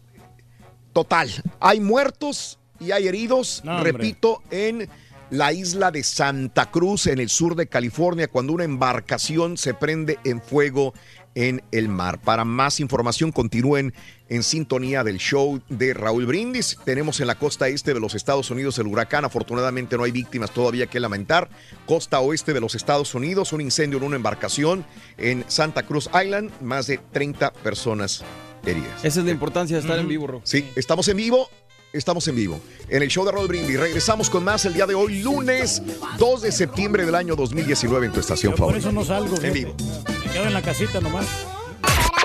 Total, hay muertos y hay heridos, No, repito, en la isla de Santa Cruz, en el sur de California, cuando una embarcación se prende en fuego en el mar. Para más información, continúen en sintonía del show de Raúl Brindis. Tenemos en la costa este de los Estados Unidos el huracán. Afortunadamente no hay víctimas todavía que lamentar. Costa oeste de los Estados Unidos, un incendio en una embarcación en Santa Cruz Island, más de 30 personas heridas. Esa es la importancia de estar en vivo, Ro. Sí, estamos en vivo. Estamos en vivo en el show de Raúl Brindis. Regresamos con más el día de hoy, lunes 2 de septiembre del año 2019 en tu estación Yo por eso no salgo. En vivo. Me quedo en la casita nomás.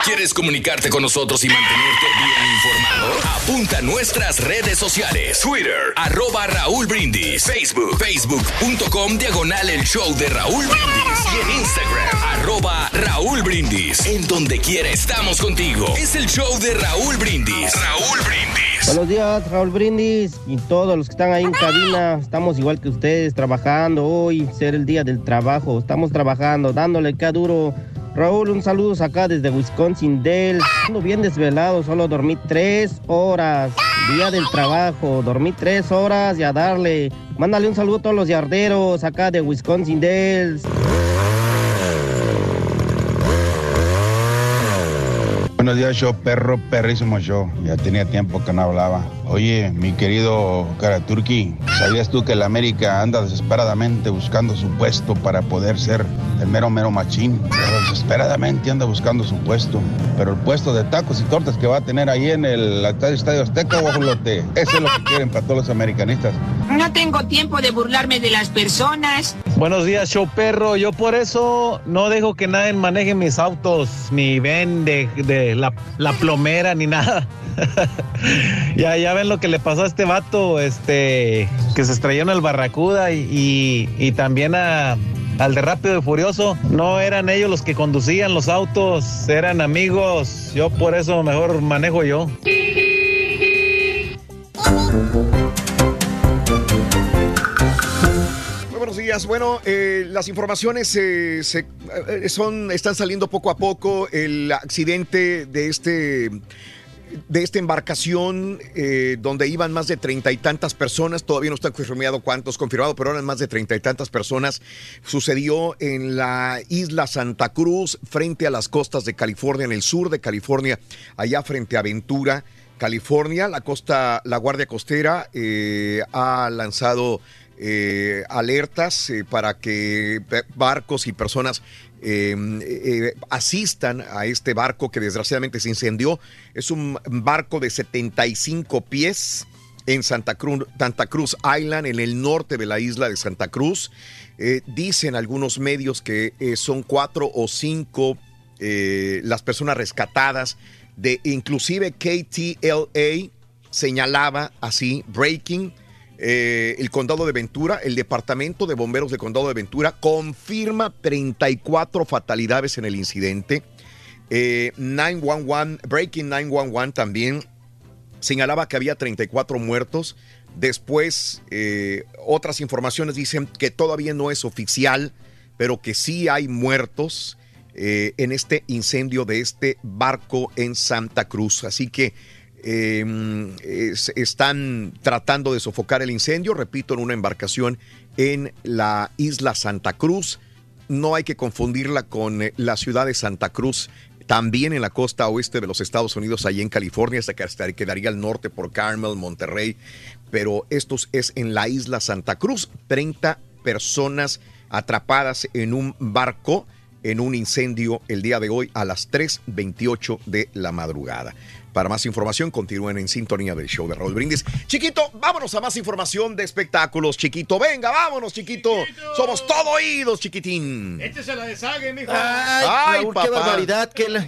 ¿Quieres comunicarte con nosotros y mantenerte bien informado? Apunta a nuestras redes sociales. Twitter, arroba Raúl Brindis. Facebook, facebook.com, diagonal el show de Raúl Brindis. Y en Instagram, arroba Raúl Brindis. En donde quiera estamos contigo. Es el show de Raúl Brindis. Raúl Brindis. Buenos días, Raúl Brindis y todos los que están ahí en cabina. Estamos igual que ustedes, trabajando hoy, ser el día del trabajo. Estamos trabajando, dándole que duro. Raúl, un saludo acá desde Wisconsin Dells. Ando bien desvelado, solo dormí tres horas. Día del trabajo, dormí tres horas y a darle. Mándale un saludo a todos los yarderos acá de Wisconsin Dells. Buenos días, show perro, perrísimo show. Ya tenía tiempo que no hablaba. Oye, mi querido Karaturki, ¿sabías tú que el América anda desesperadamente buscando su puesto para poder ser el mero mero machín? Pero desesperadamente anda buscando su puesto. Pero el puesto de tacos y tortas que va a tener ahí en el Estadio Estadio Azteca, guajolote, eso es lo que quieren para todos los americanistas. No tengo tiempo de burlarme de las personas. Buenos días, show perro. Yo por eso no dejo que nadie maneje mis autos, ni ven de, de la, la plomera, ni nada. ya, ya ven lo que le pasó a este vato, este, que se estrelló en el Barracuda y, y- también a, al de Rápido y Furioso. No eran ellos los que conducían los autos, eran amigos. Yo por eso mejor manejo yo. Muy buenos días. Bueno, eh, las informaciones eh, se- eh, son, están saliendo poco a poco. El accidente de este de esta embarcación eh, donde iban más de treinta y tantas personas, todavía no está confirmado cuántos confirmado, pero eran más de treinta y tantas personas, sucedió en la isla Santa Cruz, frente a las costas de California, en el sur de California, allá frente a Ventura, California. La costa, la Guardia Costera eh, ha lanzado eh, alertas para que barcos y personas eh, eh, asistan a este barco que desgraciadamente se incendió. Es un barco de 75 pies en Santa Cruz, Santa Cruz Island, en el norte de la isla de Santa Cruz. Eh, dicen algunos medios que son cuatro o cinco las personas rescatadas de inclusive KTLA señalaba así, breaking, eh, el condado de Ventura, el departamento de bomberos del condado de Ventura confirma 34 fatalidades en el incidente. Eh, 911, Breaking 911 también señalaba que había 34 muertos, Después, eh, otras informaciones dicen que todavía no es oficial, pero que sí hay muertos eh, en este incendio de este barco en Santa Cruz. Así que es- están tratando de sofocar el incendio, repito, en una embarcación en la isla Santa Cruz. No hay que confundirla con eh, la ciudad de Santa Cruz, también en la costa oeste de los Estados Unidos, allí en California, hasta que quedaría al norte por Carmel, Monterrey. Pero esto es en la isla Santa Cruz. 30 personas atrapadas en un barco en un incendio el día de hoy a las 3.28 de la madrugada. Para más información, continúen en sintonía del show de Raúl Brindis. Chiquito, vámonos a más información de espectáculos, chiquito. Venga, vámonos, chiquito. Somos todo oídos, chiquitín. Échese la deshague, mijo. Ay, Ay, Raúl, qué papá. barbaridad, qué, la-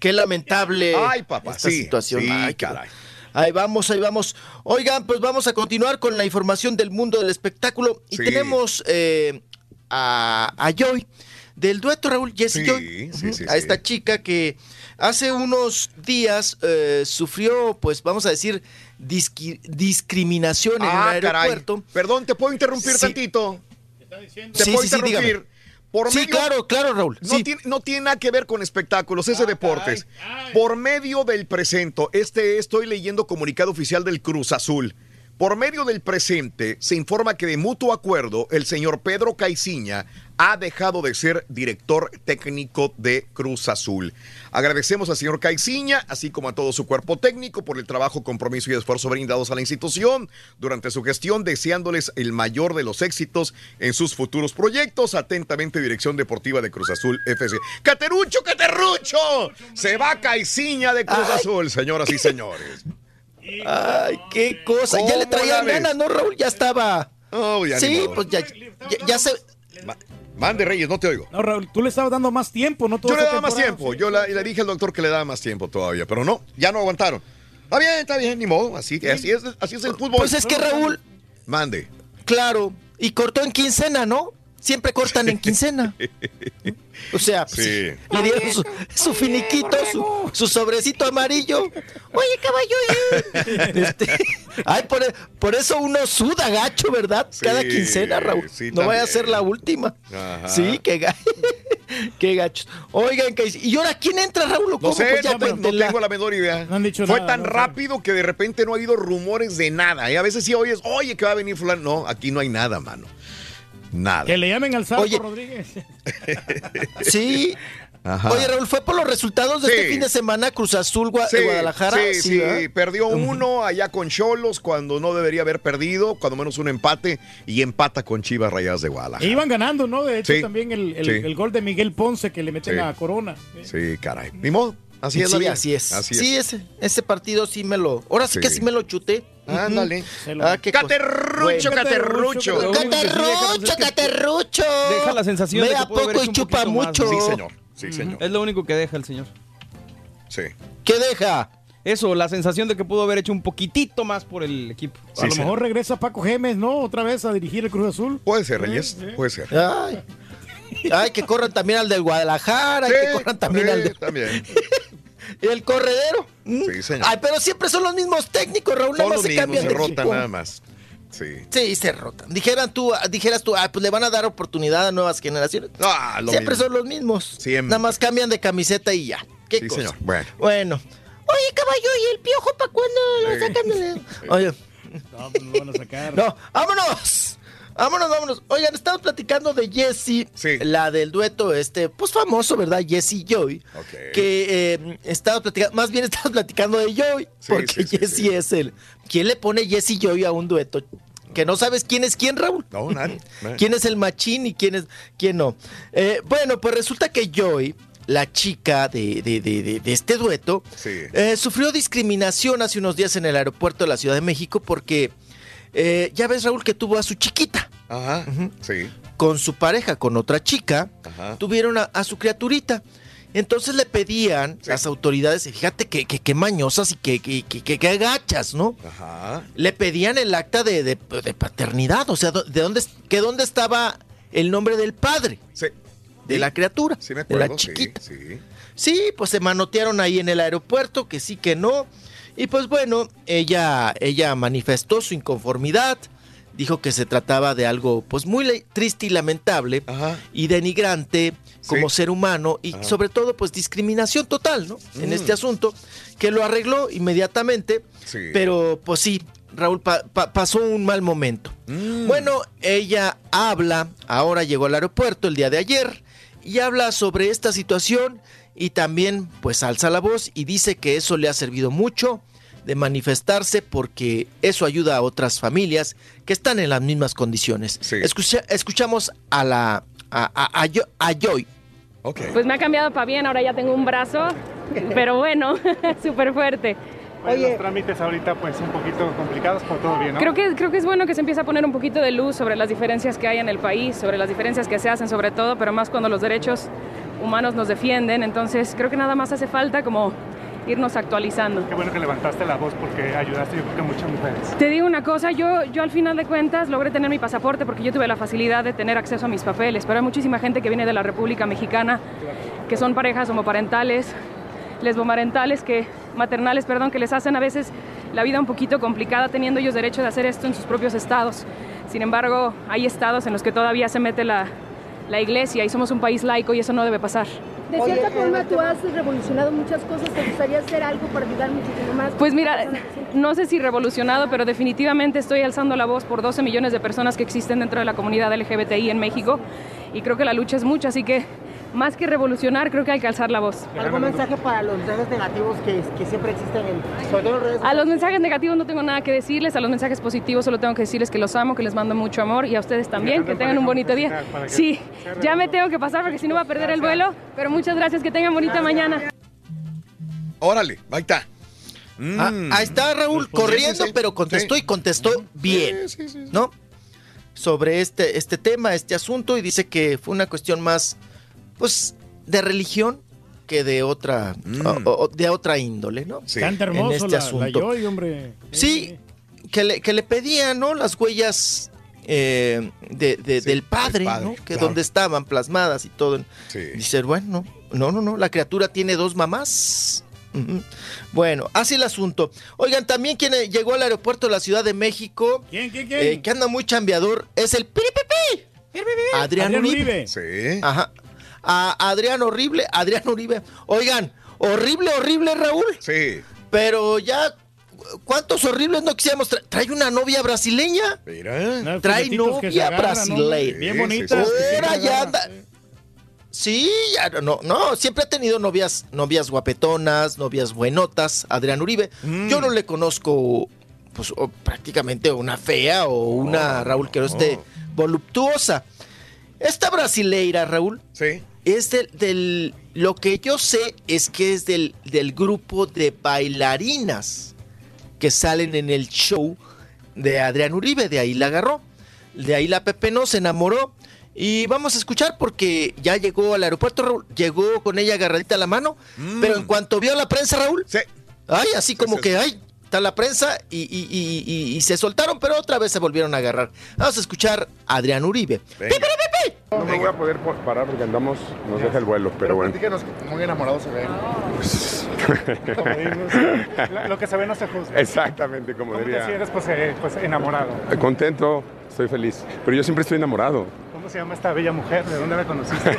qué lamentable Ay, papá, esta sí, situación. sí, Ay, caray. Ahí vamos, ahí vamos. Oigan, pues vamos a continuar con la información del mundo del espectáculo. Y Sí. tenemos eh, a, a Joy, del dueto Raúl, Jessie Sí, Joy, sí, a sí. esta chica que hace unos días eh, sufrió, pues vamos a decir, disqui- discriminación en un Ah, caray. aeropuerto. Perdón, ¿te puedo interrumpir Sí. tantito? ¿Te Sí, puedo sí, sí, interrumpir? dígame. Por Sí, medio- claro, claro, Raúl. No, sí. Ah, tiene, no tiene nada que ver con espectáculos, es de deportes. Por medio del presento, este estoy leyendo comunicado oficial del Cruz Azul. Por medio del presente, se informa que de mutuo acuerdo, el señor Pedro Caiciña ha dejado de ser director técnico de Cruz Azul. Agradecemos al señor Caiciña, así como a todo su cuerpo técnico, por el trabajo, compromiso y esfuerzo brindados a la institución durante su gestión, deseándoles el mayor de los éxitos en sus futuros proyectos. Atentamente, Dirección Deportiva de Cruz Azul FC. ¡Caterucho, Caterrucho! Se va Caiciña de Cruz. Azul, señoras y señores. Ay, qué cosa. Ya ¿Cómo le traían ganas, ¿no, Raúl? Ya estaba. Oh, ya sí, pues ya, ya, ya se. Ma- Mande Reyes, no te oigo. No, Raúl, tú le estabas dando más tiempo, ¿no? Toda Yo le daba más tiempo. Yo la- le dije al doctor que le daba más tiempo todavía, pero no, ya no aguantaron. Está bien, está bien, ni modo. Así, así, es, así es el fútbol. Pues es que Raúl, Mande. claro, y cortó en quincena, ¿no? Siempre cortan en quincena. O sea, Sí. le dieron su, su finiquito, su, su sobrecito amarillo. Oye, caballo. Este, ay, por, por eso uno suda gacho, ¿verdad? Cada Sí, quincena, Raúl. sí, no vaya a ser la última. Ajá. Sí, qué, qué gachos. Oigan, ¿qué- ¿y ahora quién entra, Raúl? ¿O No cómo? sé, Pues ya no, no tengo la menor idea. No han dicho Fue nada, tan no rápido que de repente no ha habido rumores de nada. Y a veces sí oyes, oye, que va a venir fulano. No, aquí no hay nada, mano. Nada. Que le llamen al Sarco Oye. Rodríguez. Sí. Ajá. Oye, Raúl, ¿fue por los resultados de Sí. este fin de semana Cruz Azul Gua- Sí, Guadalajara? Sí, sí, perdió uno allá con Cholos cuando no debería haber perdido, cuando menos un empate, y empata con Chivas Rayadas de E Guadalajara. iban ganando, ¿no? De hecho, Sí. también el, el- Sí. el gol de Miguel Ponce que le meten Sí. a Corona. Sí, caray. Ni modo. Así es la sí, vida. así es. Así sí, es. ese, ese partido sí me lo. Ahora sí, Sí. que sí me lo chuté. Ándale. Ah, qué. Caterrucho, Bueno. caterrucho. Sí Caterrucho, caterrucho. deja la sensación de que poco y chupa mucho. Sí, señor. Sí, señor. Es lo único que deja el señor. Sí. ¿Qué deja? Eso, la sensación de que pudo haber hecho un poquitito más por el equipo. A lo mejor regresa Paco Gemes, ¿no? Otra vez a dirigir el Cruz Azul. Puede ser, Reyes. Puede ser. Ay. Ay, que corran también al del Guadalajara, y que Sí, corran también sí, al de- también. el corredero. ¿Mm? Sí, señor. Ay, pero siempre son los mismos técnicos, Raúl, nada Son más los se mismos, cambian se de rotan equipo. nada más. Sí. Sí, se rotan. Dijeran tú, dijeras tú, ah, pues le van a dar oportunidad a nuevas generaciones. Ah, lo Siempre mismo. son los mismos. Siempre. Nada más cambian de camiseta y ya. ¿Qué Sí, cosa? señor. Bueno. Bueno. Oye, caballo, ¿y el piojo para cuándo lo sacan Oye, No, pues lo van a sacar. no, vámonos. Vámonos, vámonos. Oigan, estamos platicando de Jessie, Sí. la del dueto este, pues famoso, ¿verdad? Jessie Joy. Ok. Que eh, estamos platicando, más bien estamos platicando de Joy, Sí, porque sí, Jessie es el. ¿Quién le pone Jessie Joy a un dueto? Que no sabes quién es quién, Raúl. No, nadie. nadie. ¿Quién es el machín y quién es quién no? Eh, bueno, pues resulta que Joy, la chica de, de- de- de- de este dueto, Sí. eh, sufrió discriminación hace unos días en el aeropuerto de la Ciudad de México porque eh, ya ves, Raúl, que tuvo a su chiquita Ajá. Sí. con su pareja, con otra chica, Ajá. tuvieron a, a su criaturita. Entonces le pedían Sí. las autoridades, fíjate que, que, que mañosas y que, que, que, agachas, ¿no? Ajá. le pedían el acta de, de- de paternidad, o sea, ¿de dónde, que dónde estaba el nombre del padre? Sí. de la criatura, Sí, me de la acuerdo. sí, chiquita. sí. Sí, pues se manotearon ahí en el aeropuerto, que sí, que no. Y pues bueno, ella, ella manifestó su inconformidad, dijo que se trataba de algo pues muy triste y lamentable y denigrante como ser humano y Ajá. sobre todo pues discriminación total, ¿no? En Mm. este asunto, que lo arregló inmediatamente, Sí. pero pues sí, Raúl pa- pa- pasó un mal momento. Mm. Bueno, ella habla, ahora llegó al aeropuerto el día de ayer y habla sobre esta situación y también pues alza la voz y dice que eso le ha servido mucho de manifestarse porque eso ayuda a otras familias que están en las mismas condiciones. Escucha- escuchamos a la a, a- a Yo- a Joy. Pues me ha cambiado para bien, ahora ya tengo un brazo, pero bueno, súper fuerte. Pues los trámites ahorita pues un poquito complicados, pero todo bien, ¿no? Creo que, creo que es bueno que se empiece a poner un poquito de luz sobre las diferencias que hay en el país, sobre las diferencias que se hacen sobre todo, pero más cuando los derechos humanos nos defienden. Entonces creo que nada más hace falta como irnos actualizando. Qué bueno que levantaste la voz porque ayudaste yo creo que muchas mujeres. Te digo una cosa, yo, yo al final de cuentas logré tener mi pasaporte porque yo tuve la facilidad de tener acceso a mis papeles, pero hay muchísima gente que viene de la República Mexicana, que son parejas homoparentales, lesbomarentales, que, maternales, perdón, que les hacen a veces la vida un poquito complicada teniendo ellos derecho de hacer esto en sus propios estados. Sin embargo, hay estados en los que todavía se mete la, la iglesia y somos un país laico y eso no debe pasar. De cierta forma, tú has revolucionado muchas cosas. ¿Te gustaría hacer algo para ayudar muchísimo más? Pues mira, no sé si revolucionado, pero definitivamente estoy alzando la voz por 12 millones de personas que existen dentro de la comunidad LGBTI en México y creo que la lucha es mucha, así que más que revolucionar, creo que hay que alzar la voz. ¿Algún mensaje para los mensajes negativos que, que siempre existen, en, sobre todo en redes A los mensajes negativos no tengo nada que decirles, a los mensajes positivos solo tengo que decirles que los amo, que les mando mucho amor y a ustedes también, que tengan un bonito día. Sí, ya me tengo que pasar porque si no va a perder el vuelo, pero muchas gracias, que tengan bonita mañana. Órale, ahí está. Ah, Mm. ahí está Raúl Pues, corriendo, sí, sí. pero contestó y contestó bien, ¿no? Sobre este, este tema, este asunto, y dice que fue una cuestión más, pues, de religión que de otra, o- o- de otra índole, ¿no? Canta hermoso en este la, la asunto. Hombre. Sí, que le, que le pedían, ¿no? Las huellas eh, de, de- del padre, padre, ¿no? Que claro. donde estaban plasmadas y todo. Dice, bueno, no, no, no, la criatura tiene dos mamás. Bueno, así el asunto. Oigan, también quien eh, llegó al aeropuerto de la Ciudad de México, ¿Quién, quién, quién? eh, que anda muy chambeador, es el piripipi. Adrián, Adrián Uribe. Uribe. Sí. Ajá. A Adrián Horrible, Adrián Uribe. Oigan, horrible, horrible, Raúl. Sí. Pero ya, ¿cuántos horribles no quisiéramos? Tra- trae una novia brasileña. Mira. Trae novia agarran, ¿no? brasileña. Bien Ahora siempre ya anda. Sí, ya no, no, siempre ha tenido novias, novias guapetonas, novias buenotas, Adrián Uribe. Mm. Yo no le conozco, pues, o prácticamente una fea o una, Raúl, que no esté voluptuosa. Esta brasileira, Raúl, Sí. Es del, del- lo que yo sé es que es del, del grupo de bailarinas que salen en el show de Adrián Uribe, de ahí la agarró, de ahí la Pepe no se enamoró. Y vamos a escuchar porque ya llegó al aeropuerto, Raúl, llegó con ella agarradita a la mano, pero en cuanto vio a la prensa, Raúl, ay, así como que, ay, está la prensa y, y- y- y- y se soltaron, pero otra vez se volvieron a agarrar. Vamos a escuchar a Adrián Uribe. No me voy a poder po- parar porque andamos, nos deja el vuelo, pero bueno. Platíquenos, muy enamorados se ven. Lo- Lo que se ve no se juzga. Exactamente, como ¿Cómo te diría. sientes pues, eh, pues enamorado? Contento, estoy feliz. Pero yo siempre estoy enamorado. ¿Cómo se llama esta bella mujer? ¿De dónde la conociste?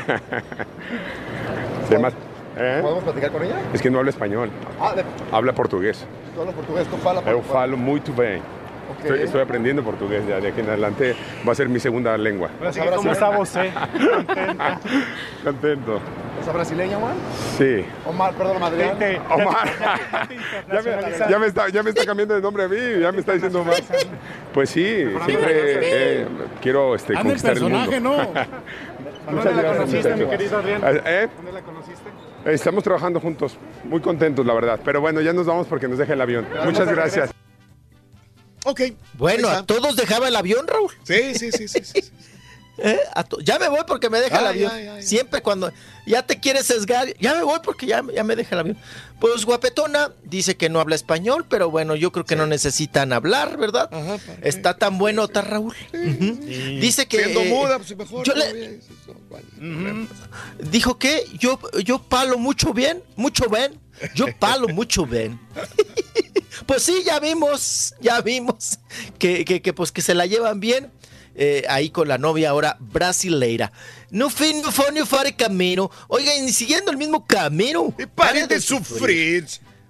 Se llama- ¿Eh? ¿Podemos platicar con ella? Es que no habla español, Ah, de, habla portugués. tú hablas portugués, tú fala Eu falo muito bem. Estoy, estoy aprendiendo portugués ya de aquí en adelante. Va a ser mi segunda lengua. Así que, ¿cómo está você? Contento. ¿Esa brasileña, Juan? Sí. Omar, perdón, te- Omar. Ya me, ya me está, ya me está cambiando de nombre a mí, ya me está diciendo más. Pues sí, siempre eh, quiero este, conquistar el mundo. personaje, ¿no? ¿Dónde la conociste, mi querido Adrián? ¿Eh? ¿Dónde la conociste? Estamos trabajando juntos, muy contentos, la verdad. Pero bueno, ya nos vamos porque nos deja el avión. Muchas gracias. Ok. Bueno, a todos dejaba el avión, Raúl. Sí, sí, sí, sí. sí, sí. ¿Eh? Ya me voy porque me deja el Ay, avión. ay, ay, ay. Siempre cuando ya te quieres sesgar, ya me voy porque ya, ya me deja el avión. Pues guapetona dice que no habla español, pero bueno, yo creo que no necesitan hablar, ¿verdad? Está tan bueno, está Raúl. Dice que... Siendo eh, muda, pues mejor. yo le-. Dijo que yo, yo palo mucho bien, mucho bien. Yo palo mucho bien. pues sí, ya vimos, ya vimos que, que, que, pues que se la llevan bien. eh, ahí con la novia ahora brasileira. No fin, no fue, no fare camino. Oigan, y siguiendo el mismo camino. Pare de sufrir.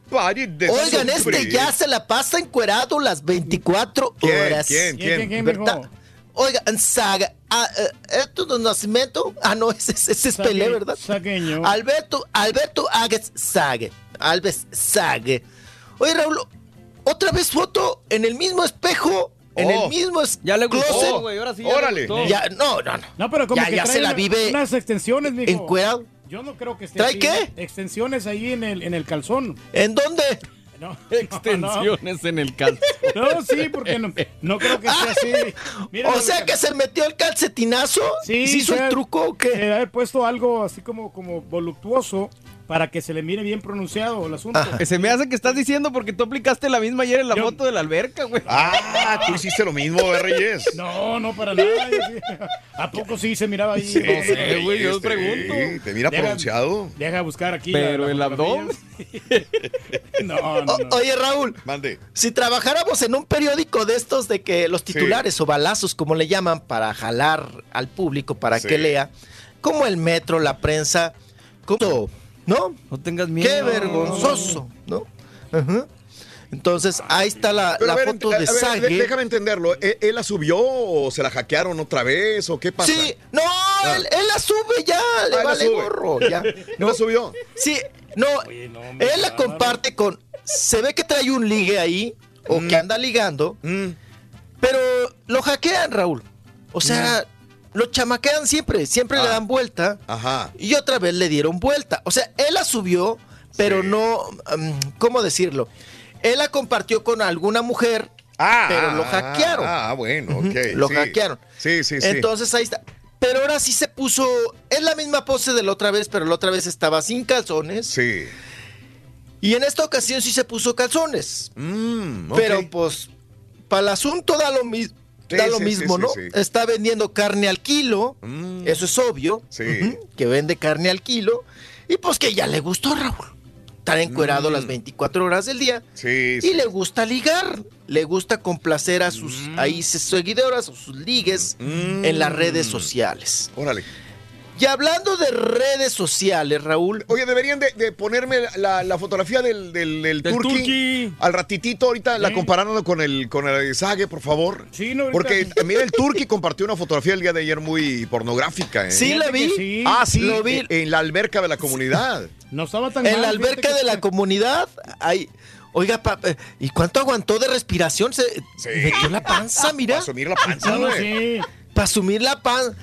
Pare de Oigan, sufrir. este ya se la pasa encuerado las 24 ¿Quién? horas. ¿Quién? ¿Quién? ¿Quién, quién, ¿Verdad? Oigan, Saga, ah, eh, ¿esto de nacimiento? Ah, no, ese, ese es Sague- Pelé, ¿verdad? Sagueño. Alberto, Alberto Águez Sague. Alves Sague. Oye, Raúl, otra vez foto en el mismo espejo, en Oh. el mismo es- Ya le gustó, closet. güey, ahora sí ya le Órale. gustó. Ya, no, no, no. No, pero como ya, que ya trae se la vive unas extensiones, mijo. encuerado. Yo no creo que esté ¿Trae así. qué? Extensiones ahí en el, en el calzón. ¿En dónde? No, Extensiones en el calzón. No, sí, porque no, no creo que sea así. Mira, o sea que se metió el calcetinazo. Sí, ¿Se hizo se el truco o qué? se ha puesto algo así como, como voluptuoso para que se le mire bien pronunciado el asunto. Que se me hace que estás diciendo porque tú aplicaste la misma ayer en la foto de la alberca, güey. Ah, tú hiciste lo mismo, ¿eh, Reyes. No, no, para nada. ¿A poco sí se miraba ahí? Sí, No sé, güey, yo pregunto. te mira pronunciado. Deja buscar aquí. Pero el abdomen. no, no, no. O- oye, Raúl. Mande. Si trabajáramos en un periódico de estos de que los titulares o balazos, como le llaman, para jalar al público para Sí. que lea, como el metro, la prensa, como, ¿no? No tengas miedo. Qué vergonzoso, ¿no? Ajá. Entonces, ahí está la, Pero la ver, foto de ver, de- déjame entenderlo. ¿Él, él la subió o se la hackearon otra vez o qué pasa? Sí, no, él, él la sube ya, le Ah, vale gorro, ya. ¿Él la subió? Sí, no, él la comparte con. Se ve que trae un ligue ahí, o Mm. que anda ligando, pero lo hackean, Raúl. O sea, lo chamaquean siempre, siempre le dan vuelta. Ajá. Y otra vez le dieron vuelta. O sea, él la subió, pero no. mm, ¿Cómo decirlo? Él la compartió con alguna mujer, Ah, pero lo ah, hackearon. Ah, bueno, Ujú, ok. Lo sí. hackearon. Sí, sí, sí. Entonces ahí está. Pero ahora sí se puso. Es la misma pose de la otra vez, pero la otra vez estaba sin calzones. Sí. Y en esta ocasión sí se puso calzones. Mm, ok. Pero pues, para el asunto da lo, mis- Sí, da lo sí, mismo, sí, ¿no? Está vendiendo carne al kilo. Eso es obvio. Que vende carne al kilo. Y pues que ya le gustó, Raúl. Estar encuerado las 24 horas del día. Mm. Sí, Y le gusta ligar. Le gusta complacer a sus ahí sus seguidoras o sus ligues en las redes sociales. Mm. Órale. Y hablando de redes sociales, Raúl. Oye, deberían de, de ponerme la, la fotografía del, del, del Del turqui. turqui. Al ratitito, ahorita la Sí. comparando con el, con el Sage, por favor. Sí, no, ahorita- Porque mira, el Turqui compartió una fotografía el día de ayer muy pornográfica. ¿eh? Sí, la vi. sí. Ah, sí, Lo vi. en- en la alberca de la comunidad. No estaba tan En mal, la alberca que- de la comunidad hay. Oiga, pa- eh, ¿y cuánto aguantó de respiración? Se metió la panza, mira. Para asumir la panza, No, sí. Para sumir la panza.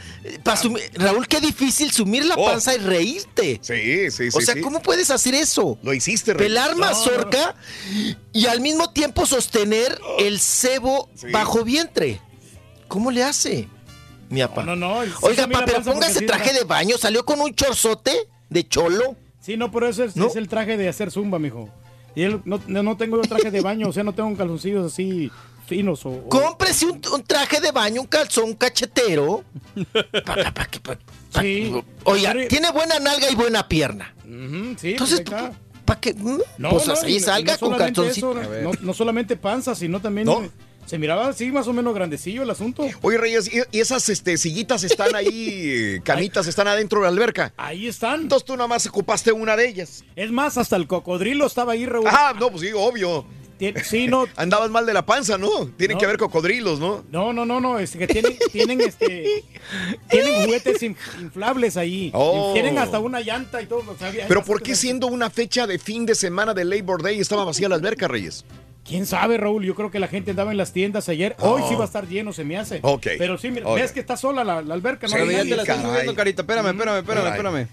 Raúl, qué difícil sumir la Oh. panza y reírte. Sí, sí, sí. o sea, sí. ¿cómo puedes hacer eso? Lo hiciste, Reyes. Pelar mazorca y al mismo tiempo sostener el cebo Sí. bajo vientre. ¿Cómo le hace? Mi papá. No, no, no. Oiga, pero póngase traje de baño. Salió con un chorzote de cholo. Sí, no, pero eso es, ¿No? es el traje de hacer zumba, mijo. Y él, no, no no tengo yo traje de baño, o sea, no tengo calzoncillos así finos o... o- Cómprese un, un traje de baño, un calzón, un cachetero. Pa- pa- pa- que- pa- pa- Sí. Oiga, Pero- tiene buena nalga y buena pierna. Sí, Entonces, pues ahí está. ¿para qué? Mm, No, pues no, así no- salga no con solamente calzoncito. eso, no, no solamente panza, sino también ¿No? se miraba así más o menos grandecillo el asunto. Oye, Reyes, ¿y, esas este, sillitas están ahí, eh, camitas están adentro de la alberca? Ahí están. Entonces tú nada más ocupaste una de ellas. Es más, hasta el cocodrilo estaba ahí, Raúl. Ah, no, pues sí, obvio. Sí, no, Andabas mal de la panza, ¿no? Tienen No. que haber cocodrilos, ¿no? no, no, no, no, es que tienen, tienen este, tienen juguetes in- inflables ahí. Oh. Tienen hasta una llanta y todo. o sea, había- Pero ¿por qué siendo una fecha de fin de semana de Labor Day estaba vacía la alberca, Reyes? ¿Quién sabe, Raúl? Yo creo que la gente andaba en las tiendas ayer. Hoy sí va a estar lleno, se me hace. Ok. Pero sí, mira, Ok. ves que está sola la, la alberca, ¿no? Sí, hay Pero ya nadie. te la estoy subiendo, Carita. Espérame, espérame, espérame, espérame.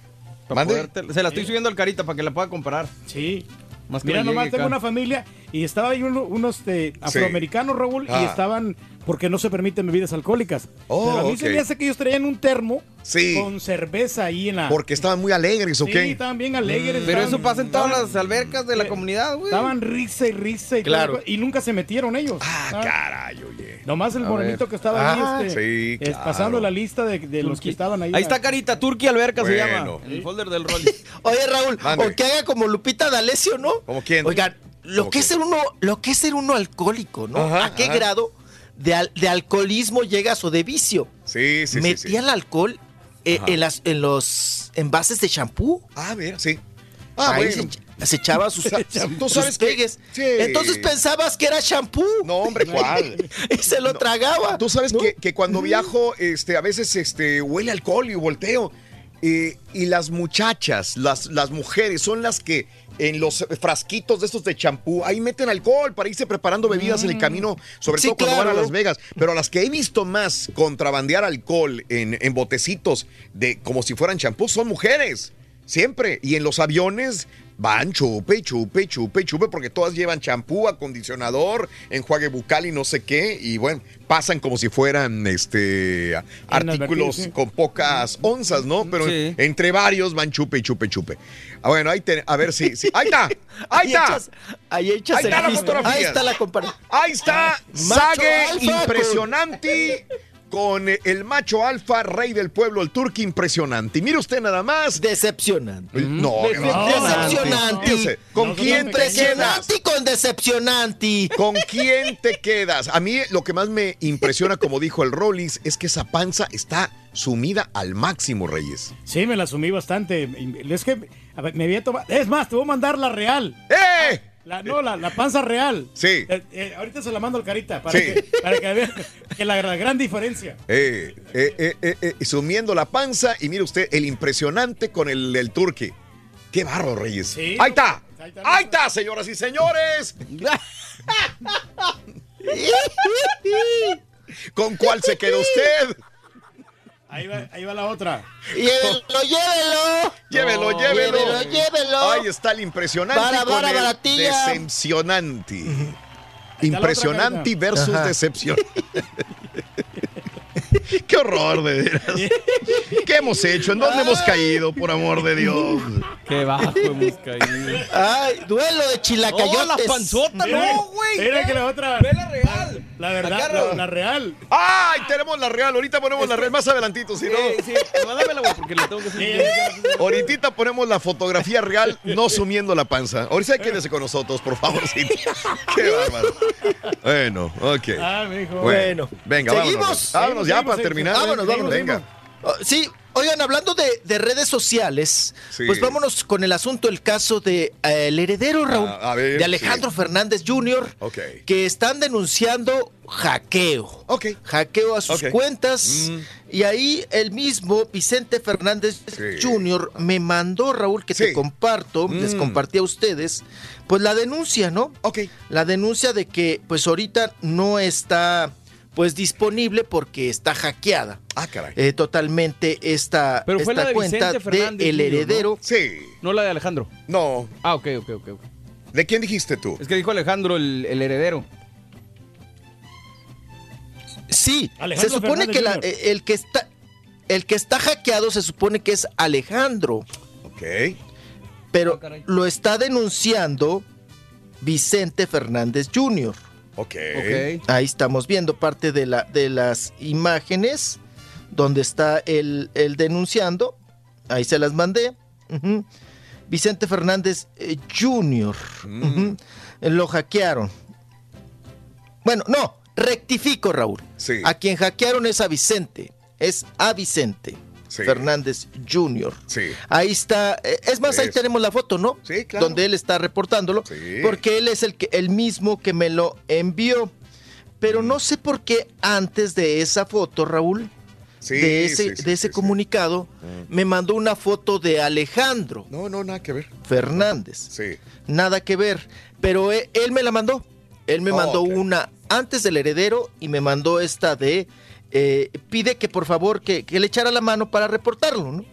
Pa' ¿Mande? poderte- se la estoy subiendo al Carita para que la pueda comprar. Sí. Más que Mira, nomás llegue tengo acá. una familia y estaba ahí uno- unos este, afroamericanos, Raúl, Ah. y estaban porque no se permiten bebidas alcohólicas. Oh, Pero a mí se ok. me hace que ellos traían un termo Sí. con cerveza ahí en la... Porque estaban muy alegres, ¿ok? Sí, estaban bien alegres. Pero estaban- eso pasa en todas estaban- las albercas de la comunidad, güey. Estaban risa y risa y Claro. todo, y nunca se metieron ellos. Ah, caray, oye. Nomás el A morenito ver. que estaba Ah, ahí, este, sí, es claro. pasando la lista de, de los que estaban ahí. Ahí está Carita, Turquía Alberca se llama. En el folder del rol. Oye, Raúl, o que haga como Lupita D'Alessio, ¿no? ¿Como quién? Oigan, lo ¿Cómo que es ser uno, lo que es ser uno alcohólico, ¿no? Ajá, ¿A qué ajá. grado de, al- de alcoholismo llegas o de vicio? Sí, sí, sí, Metía sí. el alcohol eh, en, las, en los envases de shampoo. Ah, mira, sí. Ah, Ahí bueno. se, se echaba sus, Tú sus sabes que- pegues. Sí. Entonces pensabas que era shampoo. No, hombre, ¿cuál? y se lo tragaba. Tú sabes que, que cuando viajo, este, a veces este, huele alcohol y volteo. Eh, y las muchachas, las, las mujeres, son las que en los frasquitos de estos de champú, ahí meten alcohol para irse preparando bebidas en el camino, sobre Sí, todo cuando van a. Las Vegas. Pero las que he visto más contrabandear alcohol en, en botecitos de como si fueran champú son mujeres. Siempre. Y en los aviones van chupe, chupe, chupe, chupe, porque todas llevan champú, acondicionador, enjuague bucal y no sé qué. Y bueno, pasan como si fueran este artículos sí. con pocas onzas, ¿no? Pero Sí. entre varios van chupe, chupe, chupe. Ah, bueno, ahí te- a ver si. ahí está. Ahí está. ahí echas Ahí está la fotografía. Ahí está la comparación. Ahí está con- impresionante con eh, el macho alfa, rey del pueblo, el turqui impresionante. Y mire usted nada más. Decepcionante. No, Decepcionante. Fíjese, ¿Con quién te quedas? Con decepcionante. ¿Con quién te quedas? A mí lo que más me impresiona, como dijo el Rollis, es que esa panza está sumida al máximo, Reyes. Sí, me la sumí bastante. Es que a ver, me había tomado. Es más, te voy a mandar la real. ¡Eh! La, no, la, la panza real. Sí. Eh, eh, ahorita se la mando al carita para, Sí. que, para que vean que la, la gran diferencia. Eh, eh, eh, eh, eh, sumiendo la panza y mire usted el impresionante con el, el turqui. ¡Qué barro, Reyes! Sí. ¡Ahí está! Ahí está. ¡Ahí está, señoras y señores! ¿Con cuál se queda usted? Ahí va, ahí va la otra. Llévelo, llévelo. Llévelo, No. llévelo. Llévelo, llévelo. Ahí está el impresionante Bara, con bara, el decepcionante. Impresionante versus Ajá. decepción. Qué horror, de veras. ¿Qué hemos hecho? ¿En dónde hemos caído, por amor de Dios? Qué bajo hemos caído. Ay, duelo de ¡Oh, chilacayotes. la panzota! ¡No, güey! Mira que la otra. ¡Ve la real! La verdad, la, la real. ¡Ay! Tenemos la real. Ahorita ponemos la real más adelantito, si no. Sí, sí, mándamela, güey, porque le tengo que Sí, hacer. Ahorita ponemos la fotografía real, no sumiendo la panza. Ahorita quédese con nosotros, por favor. Qué bárbaro. Bueno, ok. Ah, mijo. Bueno, venga, ¿Seguimos? vámonos. Vámonos ya Seguimos, para seguimos, terminar. Vámonos, vámonos, Venga. Oh, sí, oigan, hablando de, de redes sociales, Sí. pues vámonos con el asunto, el caso de eh, el heredero, Raúl, A- a ver, de Alejandro Fernández Jr., que están denunciando hackeo. Ok. Hackeo a sus cuentas. Mm. Y ahí el mismo Vicente Fernández Sí. Jr. me mandó, Raúl, que Sí. te comparto, les Mm. compartí a ustedes, pues la denuncia, ¿no? Ok. La denuncia de que pues ahorita no está pues disponible porque está hackeada. Ah, caray. eh, totalmente esta, Pero fue esta la de cuenta Vicente Fernández de el Jr., ¿no? heredero. Sí. No la de Alejandro. No. Ah, ok, ok, ok. ok. ¿De quién dijiste tú? Es que dijo Alejandro el, el heredero. Sí, Alejandro se supone Fernández que la- el que está el que está hackeado se supone que es Alejandro, Ok. pero Ah, lo está denunciando Vicente Fernández Jr. Ok. Ok. Ahí estamos viendo parte de, la, de las imágenes donde está el, el denunciando. Ahí se las mandé. Vicente Fernández eh, Jr. Mm. Lo hackearon. Bueno, no, rectifico, Raúl. Sí. A quien hackearon es a Vicente. Es a Vicente Sí. Fernández Jr. Sí. Ahí está, eh, es más, ahí tenemos la foto, ¿no? Sí, claro. Donde él está reportándolo, Sí. porque él es el, que, el mismo que me lo envió. Pero no sé por qué antes de esa foto, Raúl, Sí, de ese, sí, sí, de ese sí, sí. comunicado, Mm. me mandó una foto de Alejandro No, no, nada que ver. Fernández. Sí. Nada que ver. Pero él, él me la mandó. Él me Oh, mandó una antes del heredero y me mandó esta de... eh, pide que por favor que, que le echara la mano para reportarlo, ¿no?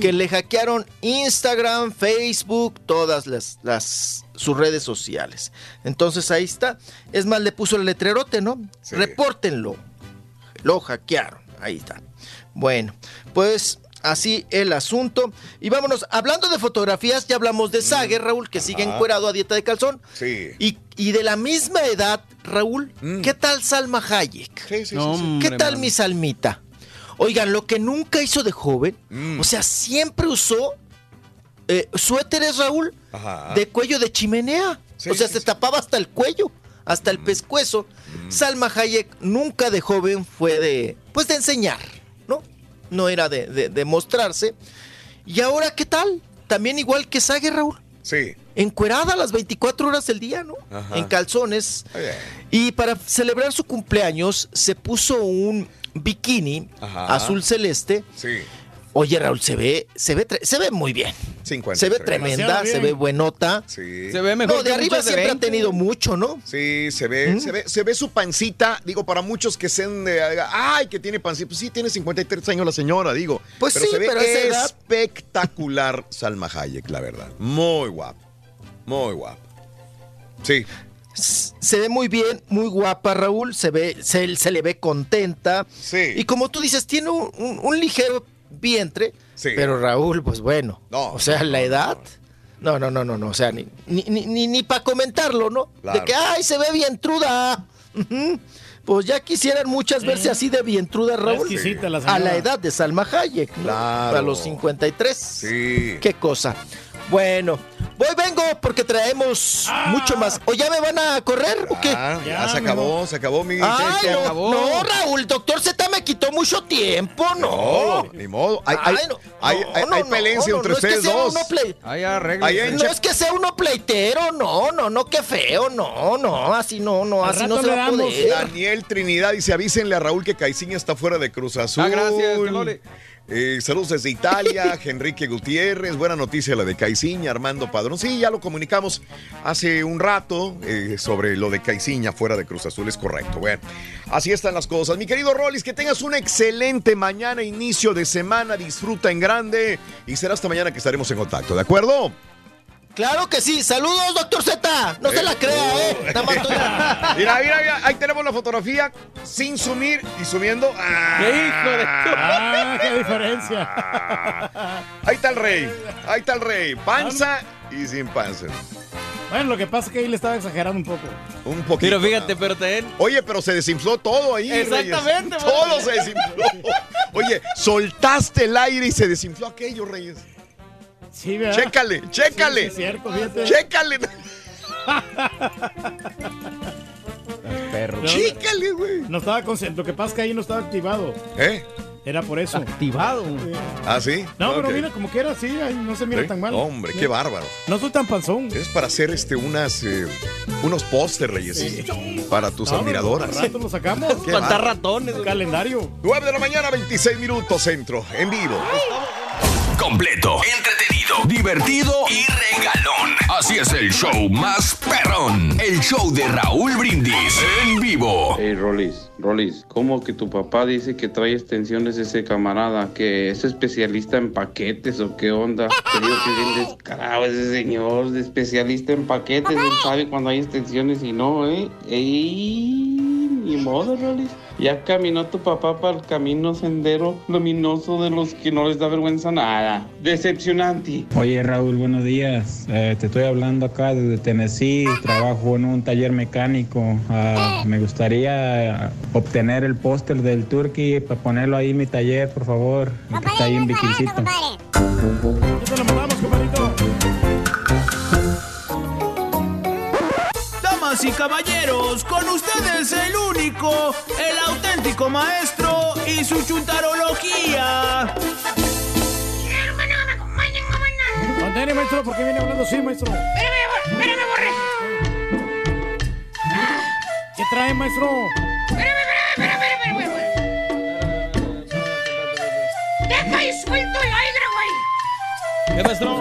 que le hackearon Instagram, Facebook, todas las, las sus redes sociales. Entonces ahí está. Es más, le puso el letrerote, ¿no? Repórtenlo. Lo hackearon. Ahí está. Bueno, pues así el asunto. Y vámonos, hablando de fotografías, ya hablamos de Sager, Raúl, que sigue encuerado a dieta de calzón. Sí. Y, y de la misma edad, Raúl, ¿qué tal Salma Hayek? sí, sí, ¿Qué hombre, tal mano. mi Salmita? Oigan, lo que nunca hizo de joven, o sea, siempre usó eh, suéteres, Raúl, Ajá. de cuello de chimenea. Sí, o sea, sí, se sí. tapaba hasta el cuello, hasta el pescuezo. Salma Hayek nunca de joven fue de, pues de enseñar, ¿no? Era de, de- de mostrarse. Y ahora, ¿qué tal? También igual que Sage, Raúl. Sí. Encuerada las 24 horas del día, ¿no? Ajá. En calzones. Y para celebrar su cumpleaños se puso un bikini Ajá. azul celeste. Sí. Oye, Raúl, se ve, se ve, se ve muy bien. 50. Se ve tremenda, se ve buenota. Sí. Se ve mejor No, de que arriba muchas de siempre ha 20. tenido mucho, ¿no? Sí, se ve, se ve, se ve su pancita, digo, para muchos que sean de, ay, que tiene pancita, pues sí, tiene 53 años la señora, digo. Pues pero sí, se ve pero edad- espectacular Salma Hayek, la verdad. Muy guapa, muy guapa. Sí. Se ve muy bien, muy guapa, Raúl. Se ve, se, se le ve contenta. Sí. Y como tú dices, tiene un, un- un ligero vientre. Sí. Pero Raúl, pues bueno. No, o sea, la edad. No, no, no, no, no. O sea, ni, ni, ni, ni, para comentarlo, ¿no? Claro. De que, ay, se ve bien truda. Pues ya quisieran muchas verse así de bien truda, Raúl. la a la edad de Salma Hayek. ¿no? Claro. A los 53. Sí. Qué cosa. Bueno, voy, vengo porque traemos mucho más. ¿O ya me van a correr o qué? Ah, ya, se acabó, se acabó mi. Ay, se no, acabó. no, Raúl, doctor Z me quitó mucho tiempo, no. No, ni modo. Hay, hay, Ay, no, hay, hay- no, hay no, pelencia no, entre ustedes dos. No es que sea uno pleitero, no, no, no, qué feo, no, no, así no, no, Al así no se va a poder. Daniel Trinidad dice, avísenle a Raúl que Caiciña está fuera de Cruz Azul. Ah, gracias, que Eh, saludos desde Italia, Enrique Gutiérrez, buena noticia la de Caiciña, Armando Padrón. Sí, ya lo comunicamos hace un rato eh, sobre lo de Caiciña fuera de Cruz Azul, es correcto. Bueno, así están las cosas. Mi querido Rollis, que tengas una excelente mañana, inicio de semana, disfruta en grande y será hasta mañana que estaremos en contacto, ¿de acuerdo? Claro que sí, saludos, doctor Z, no se la crea, eh, nada más Mira, mira, mira, ahí tenemos la fotografía sin sumir y subiendo. ¡Ah! ¡Qué hijo de Ah, qué diferencia. Ahí está el rey, ahí está el rey, panza y sin panza. Bueno, lo que pasa es que ahí le estaba exagerando un poco. Un poquito. Pero fíjate, pero te Oye, pero se desinfló todo ahí. Reyes. Exactamente, Todo se desinfló. Oye, soltaste el aire y se desinfló aquello, Reyes. Sí, ¿verdad? Chécale, chécale. Sí, sí, es cierto, fíjate. Chécale. Perro. No, Chécale, güey. No estaba consciente. Lo que pasa es que ahí no estaba activado. ¿Eh? Era por eso. Activado. ¿Ah, sí? No, pero mira, como quiera, sí, ahí no se mira ¿Sí? tan mal. Hombre, Sí. qué bárbaro. No soy tan panzón. Es para hacer este unas eh, unos póster, Reyes. Para tus No, admiradoras. Rato lo sacamos. Ratones. Un calendario. 9 de la mañana, 26 minutos centro, en vivo. Completo, entretenido, divertido y regalón. Así es el show más perrón. El show de Raúl Brindis en vivo. Hey Rolis, Rolis, ¿cómo que tu papá dice que trae extensiones ese camarada? ¿Que es especialista en paquetes o qué onda? Te digo que bien descarado ese señor, especialista en paquetes, él sabe cuando hay extensiones y no, ¿eh? ¡Ey! Ni modo, Rolis. Ya caminó tu papá para el camino sendero luminoso de los que no les da vergüenza nada. Decepcionante. Oye Raúl, buenos días. Eh, te estoy hablando acá desde Tennessee. Trabajo en un taller mecánico. Ah, me gustaría obtener el póster del Turkey para ponerlo ahí en mi taller, por favor. Que está ahí en Viquincito. Damas y caballeros, con ustedes el único, el auténtico maestro y su chuntarología. Contene, maestro, ¿por qué viene hablando así, maestro? Espérame, borre. ¿Qué trae, maestro? Deja y suelto el aire, güey. ¿Qué maestro?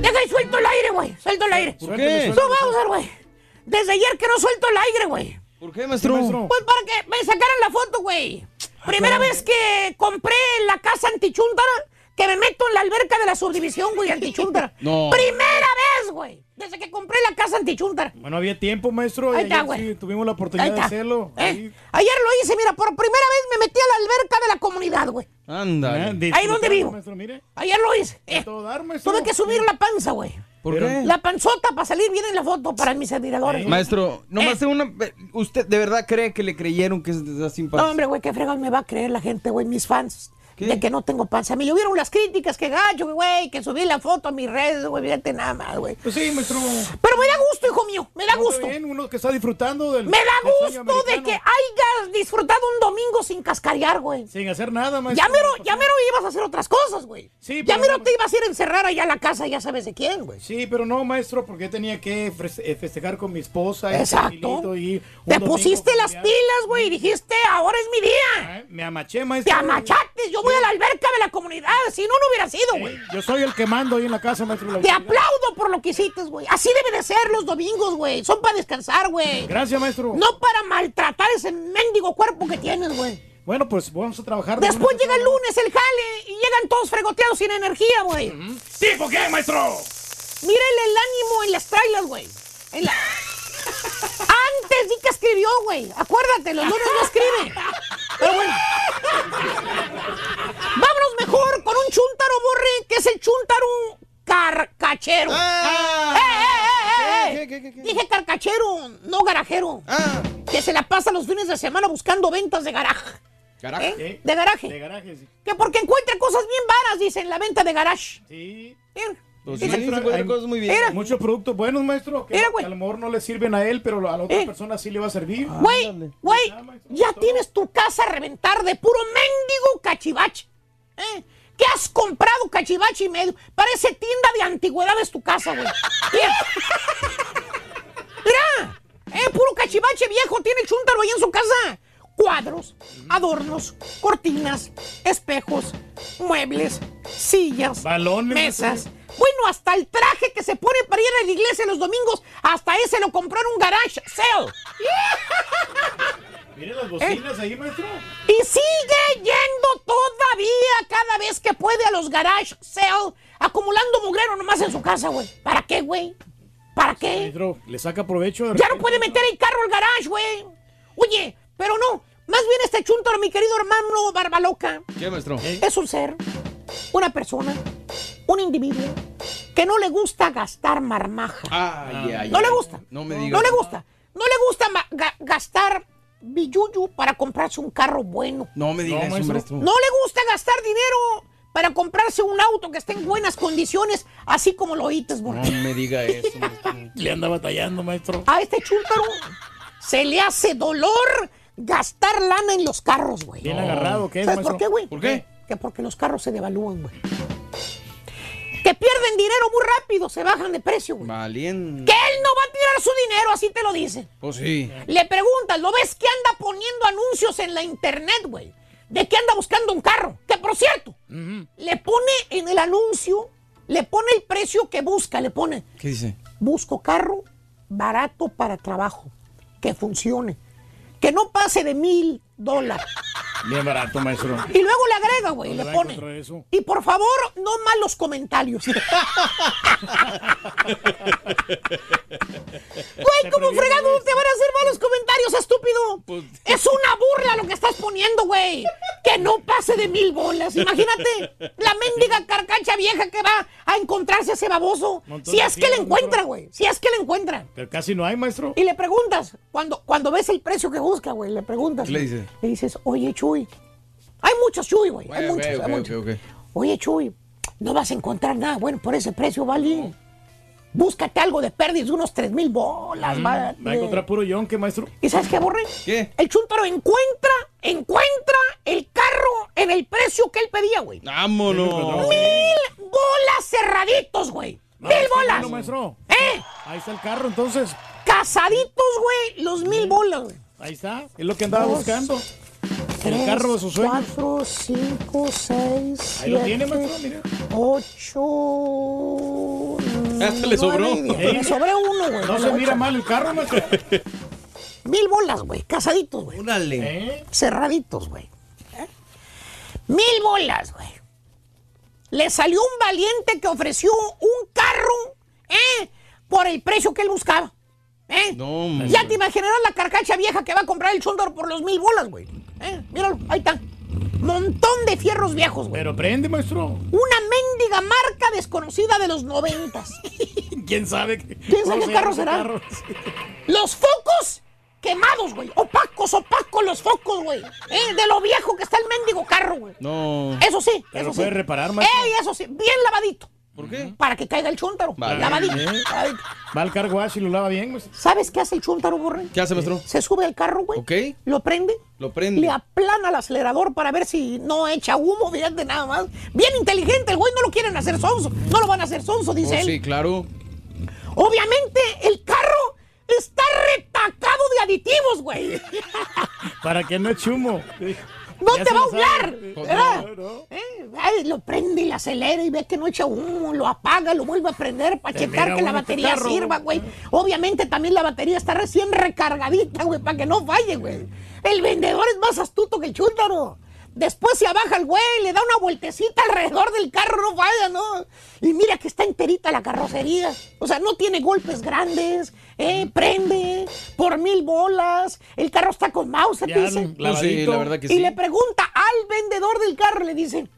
Deja y suelto el aire, güey. Suelto el aire. ¿Por qué? No, vamos a ver, güey. Desde ayer que no suelto el aire, güey. ¿Por qué, maestro? Pues para que me sacaran la foto, güey. Primera vez que compré la casa antichuntara, que me meto en la alberca de la subdivisión, güey, antichuntara. No. Primera vez, güey, desde que compré la casa antichuntara. Bueno, había tiempo, maestro. y Ahí está, güey. sí tuvimos la oportunidad de hacerlo. ¿Eh? Ayer lo hice, mira, por primera vez me metí a la alberca de la comunidad, güey. Anda. Ahí donde vivo. Maestro, mire. Ayer lo hice. Eh, maestro. tuve que subir la panza, güey. ¿Por qué? La panzota para salir bien en la foto para mis admiradores. güey. Maestro, nomás de una. ¿Usted de verdad cree que le creyeron que es así No, hombre, güey, qué fregón me va a creer la gente, güey, mis fans. De que no tengo panza. Me llovieron las críticas, que gacho, güey, que subí la foto a mis redes, güey, fíjate nada más, güey. Pues sí, maestro. Pero me da gusto, hijo mío, me da No, gusto. bien, uno que está disfrutando del. Me da gusto de que hayas disfrutado un domingo sin cascarear, güey. Sin hacer nada, maestro. Ya mero, ya mero ibas a hacer otras cosas, güey. Sí, ya pero mero no- te ibas a ir a encerrar allá a la casa, ya sabes de quién, güey. Sí, pero no, maestro, porque tenía que eh, festejar con mi esposa. Exacto. Y Te pusiste las pilas, güey, y dijiste, ahora es mi día. Me amaché, Te maestro. amachaste, yo voy a la alberca de la comunidad, si no, no hubiera sido, güey. Yo soy el que mando ahí en la casa, maestro. Te aplaudo por lo que hiciste, güey. Así debe de ser los domingos, güey. Son para descansar, güey. Gracias, maestro. No para maltratar ese mendigo cuerpo que tienes, güey. Bueno, pues vamos a trabajar. de Después llega el lunes el jale y llegan todos fregoteados sin energía, güey. ¿Tipo qué, maestro? Mírenle el ánimo en las trailers, güey. En la- Antes di que escribió, güey. Acuérdate, los lunes no escribe. Pero bueno. Vámonos mejor con un chuntaro borre, que es el chuntaro carcachero. Ah. ¡Eh, eh, eh, eh! Dije carcachero, no garajero. Ah. Que se la pasa los fines de semana buscando ventas de garaje. ¿Garaje? ¿Eh? De garaje. De garaje, sí. Que porque encuentra cosas bien varas, dicen, la venta de garage. Sí. Pues Sí, sí, maestro, se encuentran hay cosas muy bien. Mira. Muchos productos buenos, maestro, que, Mira, que a lo mejor no le sirven a él, pero a la otra Eh. persona sí le va a servir. Güey, güey, ya tienes tu casa a reventar de puro mendigo cachivache. ¿Eh? ¿Qué has comprado cachivache y medio? Parece tienda de antigüedades tu casa, güey. Mira. Eh, puro cachivache viejo tiene el chúntaro ahí en su casa. Cuadros, adornos, cortinas, espejos, muebles, sillas, Balones, mesas. Bueno, hasta el traje que se pone para ir a la iglesia los domingos, hasta ese lo compró en un garage sale. Mire las bocinas ahí, maestro. Y sigue yendo todavía cada vez que puede a los garage sale, acumulando mugrero nomás en su casa, güey. ¿Para qué, güey? ¿Para qué? Maestro, le saca provecho. de Ya no puede meter el carro al garage, güey. Oye, pero no. Más bien este chuntaro, mi querido hermano Barbaloca, ¿Qué, maestro? es un ser, una persona, un individuo que no le gusta gastar marmaja. Ay, ay, No ay. le gusta. No me digas. No le gusta. No le gusta ma- ga- gastar billuyu para comprarse un carro bueno. No me digas No, eso, maestro. No le gusta gastar dinero para comprarse un auto que esté en buenas condiciones, así como lo oítes, No me diga eso, maestro. Le anda batallando, maestro. A este chúntaro se le hace dolor gastar lana en los carros, güey. Bien agarrado, ¿qué es, ¿Sabes por qué, güey? ¿Por qué? Que porque los carros se devalúan, güey. Que pierden dinero muy rápido, se bajan de precio, güey. Valiente. Que él no va a tirar su dinero, así te lo dice. Pues sí. Le preguntas, ¿lo ves que anda poniendo anuncios en la internet, güey? De que anda buscando un carro. Que por cierto, le pone en el anuncio, le pone el precio que busca, le pone, ¿Qué dice? busco carro barato para trabajo, que funcione, que no pase de mil dólares. Bien barato, maestro. Y luego le agrega, güey, ¿Dónde le pone. eso? Y por favor, no malos comentarios. Güey, ¿cómo fregado te van a hacer malos comentarios, estúpido? Pues- Es una burla lo que estás poniendo, güey. Que no pase de mil bolas. Imagínate la mendiga carcacha vieja que va a encontrarse a ese baboso. Montón Si es que le encuentra, güey. Si es que le encuentra. Pero casi no hay, maestro. Y le preguntas, cuando, cuando ves el precio que busca, güey, le preguntas. ¿Qué le güey. dice? Le dices, oye, Chuy. Hay muchos Chuy, güey. Hay muchos, hay muchos. Oye, Chuy, no vas a encontrar nada bueno por ese precio, ¿vale? Búscate algo de pérdidas de unos 3 mil bolas, Mm, ¿vale? Va a encontrar puro yonque, maestro. ¿Y sabes qué, Borre? ¿Qué? El chúntaro encuentra, encuentra el carro en el precio que él pedía, güey. Vámonos. Mil bolas cerraditos, güey. Mil bolas. bueno, maestro. ¿Eh? Ahí está el carro, entonces. Casaditos, güey, los mil bolas, güey. Ahí está. Es lo que andaba buscando. El carro de sus sueños. Cuatro, cinco, seis, Ahí lo tiene, maestro, mire. Ocho. Hasta le sobró. Me sobró uno, güey. No se mira mal el carro, maestro. Mil bolas, güey. Casaditos, güey. ¿Eh? Cerraditos, güey. ¿Eh? Mil bolas, güey. le salió un valiente que ofreció un carro, ¿eh? Por el precio que él buscaba. ¿eh? No. Ya te imaginarás la carcacha vieja que va a comprar el chúndaro por los mil bolas, güey. ¿Eh? Míralo, ahí está. Montón de fierros viejos, güey. Pero prende, maestro. Una mendiga marca desconocida de los noventas. ¿Quién sabe? ¿Quién sabe qué carro será? carro? Los focos quemados, güey. Opacos, opacos los focos, güey. ¿Eh? De lo viejo que está el mendigo carro, güey. No. Eso sí, Pero eso puede sí. reparar, maestro. Ey, eso sí, bien lavadito. ¿Por qué? Para que caiga el chúntaro. Vale. Lavadito. Va al car wash y lo lava bien, pues. ¿Sabes qué hace el chúntaro, borre? ¿Qué hace, maestro? Se sube al carro, güey. Ok. Lo prende. Lo prende. Le aplana el acelerador para ver si no echa humo, fíjate nada más. Bien inteligente, el güey no lo quieren hacer sonso. No lo van a hacer sonso, dice Oh, él. sí, claro. Obviamente, el carro está retacado de aditivos, güey. Para que no eche humo. No te va a hablar. Pues ¿verdad? no. Eh, ay, lo prende y le acelera y ve que no echa humo, lo apaga, lo vuelve a prender para checar que la batería carro, sirva, güey. Obviamente también la batería está recién recargadita, güey, para que no falle, güey. El vendedor es más astuto que el chúntaro. Después se abaja el güey, le da una vueltecita alrededor del carro, no falla, ¿no? Y mira que está enterita la carrocería. O sea, no tiene golpes grandes, ¿eh? Prende por mil bolas. El carro está con mouse, Ya, dice. Pues sí, la verdad que Y sí. le pregunta al vendedor del carro, le dice,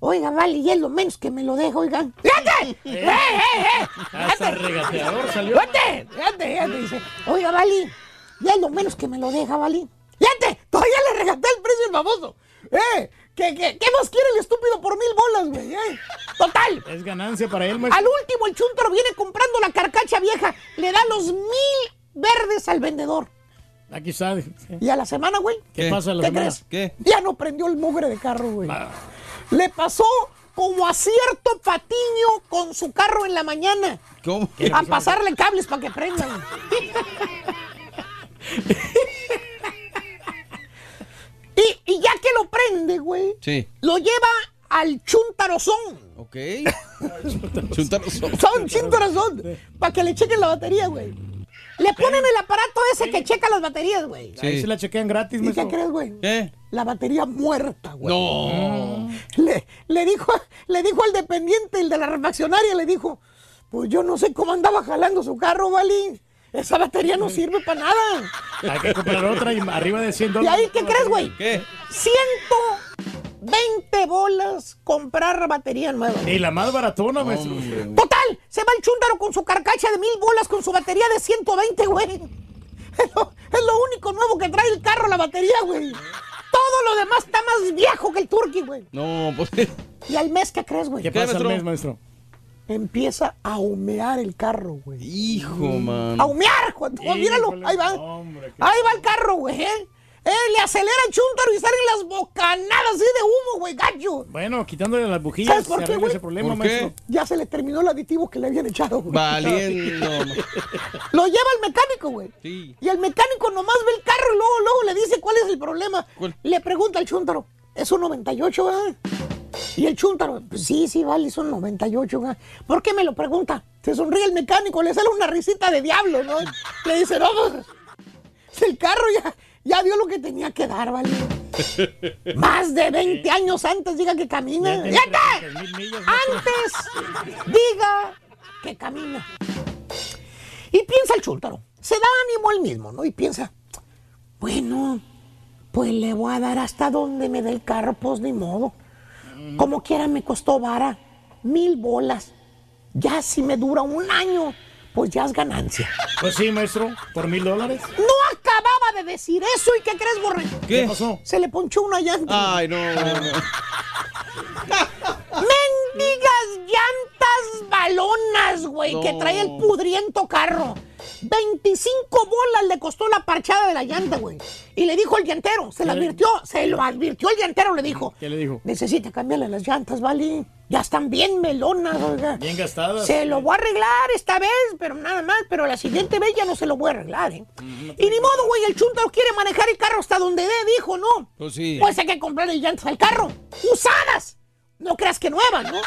oiga, vale, y es lo menos que me lo deja, oigan. ¡Fíjate! ¡Eh, eh, eh! Hasta regateador salió. ¡Fíjate! ¡Fíjate! fíjate! Dice, oiga, vale, ya es lo menos que me lo deja, vale. ¡Fíjate! Todavía le regaté el precio al famoso. ¡Eh! ¿Qué, qué, qué más quiere el estúpido por mil bolas, güey? eh? Total. Es ganancia para él, maestro. Al último, el chuntaro viene comprando la carcacha vieja. Le da los mil verdes al vendedor. Aquí está. Y a la semana, güey. ¿Qué, pasa a la ¿Qué semana? crees? ¿Qué? Ya no prendió el mugre de carro, güey. Le pasó como a cierto patiño con su carro en la mañana. ¿Cómo? A pasarle cables para que prendan. y, y ya que lo prende, güey, Sí. lo lleva al chuntarozón. Ok. Chuntarozón. Son chuntarozón. Para que le chequen la batería, güey. Le ponen el aparato ese que checa las baterías, güey. Ahí se la chequean gratis, ¿Y qué crees, güey? ¿Qué? La batería muerta, güey. No. Le, le dijo, le dijo al dependiente, el de la refaccionaria, le dijo, pues yo no sé cómo andaba jalando su carro, ¿vale? Esa batería no sirve para nada. Hay que comprar otra y arriba de 100 ¿Y dólares. ahí qué crees, güey? ¿Qué? 120 bolas comprar batería nueva. Y la más baratona, maestro. Total, se va el chúndaro con su carcacha de mil bolas con su batería de 120, güey. Es lo, es lo único nuevo que trae el carro, la batería, güey. Todo lo demás está más viejo que el turqui, güey. No, pues. Y al mes, ¿qué crees, güey? ¿Qué pasa al mes, maestro? Empieza a humear el carro, güey. Hijo, man. A humear, Juan. Juan, míralo, Híjole, ahí va. hombre, Ahí va el carro, güey. ¿eh? Eh, le acelera el chúntaro y salen las bocanadas así de humo, güey, gacho. Bueno, quitándole las bujillas ¿Sabes se por qué, güey? ese problema, ¿Por qué? Ya se le terminó el aditivo que le habían echado, güey. Valiendo. man. Lo lleva el mecánico, güey. Sí. Y el mecánico nomás ve el carro y luego, luego le dice cuál es el problema. ¿Cuál? Le pregunta al chúntaro, ¿es un 98, verdad? Y el chúntaro, pues sí, sí, vale, es un 98, ¿verdad? ¿Por qué me lo pregunta? Se sonríe el mecánico, le sale una risita de diablo, ¿no? Le dice, no, pues, el carro ya, ya dio lo que tenía que dar, ¿vale? Más de 20 años antes diga que camina. Ya tiene ¡Fíjate! 300,000 millas, maestro. Antes diga que camina. Y piensa el chúntaro. Se da ánimo él mismo, ¿no? Y piensa, bueno, pues le voy a dar hasta donde me dé el carro, pues ni modo. Como quiera me costó vara, mil bolas. Ya si me dura un año, pues ya es ganancia. Pues sí, maestro, por mil dólares. No acababa de decir eso y ¿qué crees, Borre? ¿Qué? pasó? Se le ponchó una llanta. Ay, no, no, no. ¡Mendigas llantas balonas, güey! Que trae el pudriento carro. 25 bolas le costó la parchada de la llanta, güey. Y le dijo el llantero, se lo ¿Qué le- advirtió, se lo advirtió el llantero, le dijo. ¿Qué le dijo? Necesita cambiarle las llantas, ¿vale? Ya están bien melonas, oiga. Bien gastadas. Se lo voy a arreglar esta vez, pero nada más, pero la siguiente vez ya no se lo voy a arreglar, ¿eh? y ni modo, güey, el chuntaro quiere manejar el carro hasta donde dé, dijo, ¿no? Pues sí. Pues hay que comprarle llantas al carro. ¡Usadas! No creas que nuevas, ¿no?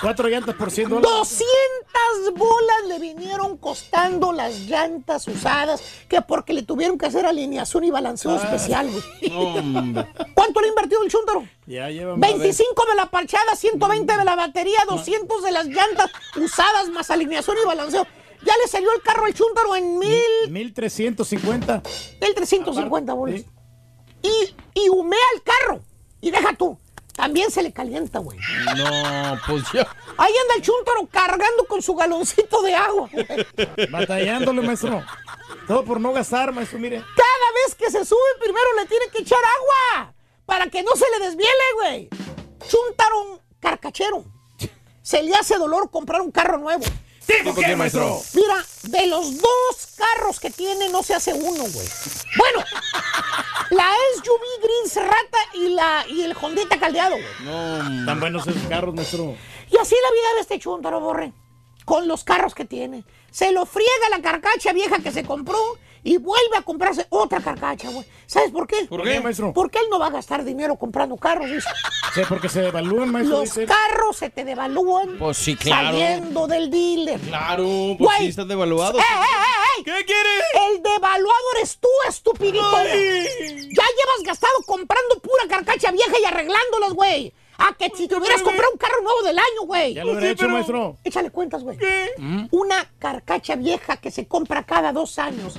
Cuatro llantas por 100 dólares. 200 bolas le vinieron costando las llantas usadas, que porque le tuvieron que hacer alineación y balanceo Ah. especial, güey. hombre. ¿Cuánto le ha invertido el chúntaro? Ya lleva 25 de la parchada, 120 de la batería, 200 de las llantas usadas más alineación y balanceo. Ya le salió el carro al chúntaro en mil, 1350. 1350 bolas. Y, y humea el carro. Y deja tú, también se le calienta, güey. No, pues ya. Ahí anda el chúntaro cargando con su galoncito de agua. güey. Batallándole, maestro. Todo por no gastar, maestro, mire. Cada vez que se sube, primero le tiene que echar agua. Para que no se le desviele, güey. Chúntaro carcachero. Se le hace dolor comprar un carro nuevo. ¿Tipo qué, maestro? Mira, de los dos carros que tiene, no se hace uno, güey. Bueno, la SUV Gris Rata y, la, y el Hondita Caldeado, güey. No, tan buenos esos carros, maestro. Y así la vida de este chúntaro, borre. Con los carros que tiene. Se lo friega la carcacha vieja que se compró y vuelve a comprarse otra carcacha, güey. ¿Sabes por qué? ¿Por qué, maestro? Porque él no va a gastar dinero comprando carros, dice. Sí, porque se devalúan, maestro. Los dice. carros se te devalúan Pues sí, claro. saliendo del dealer. Claro, pues Güey. sí están devaluados. ¡Eh, eh, eh, eh! ¿Qué quieres? El devaluado eres tú, estupidito. Ya llevas gastado comprando pura carcacha vieja y arreglándolas, güey. A que si te hubieras comprado un carro nuevo del año, güey. Ya lo hubiera hecho, maestro. Échale cuentas, güey. Una carcacha vieja que se compra cada dos años.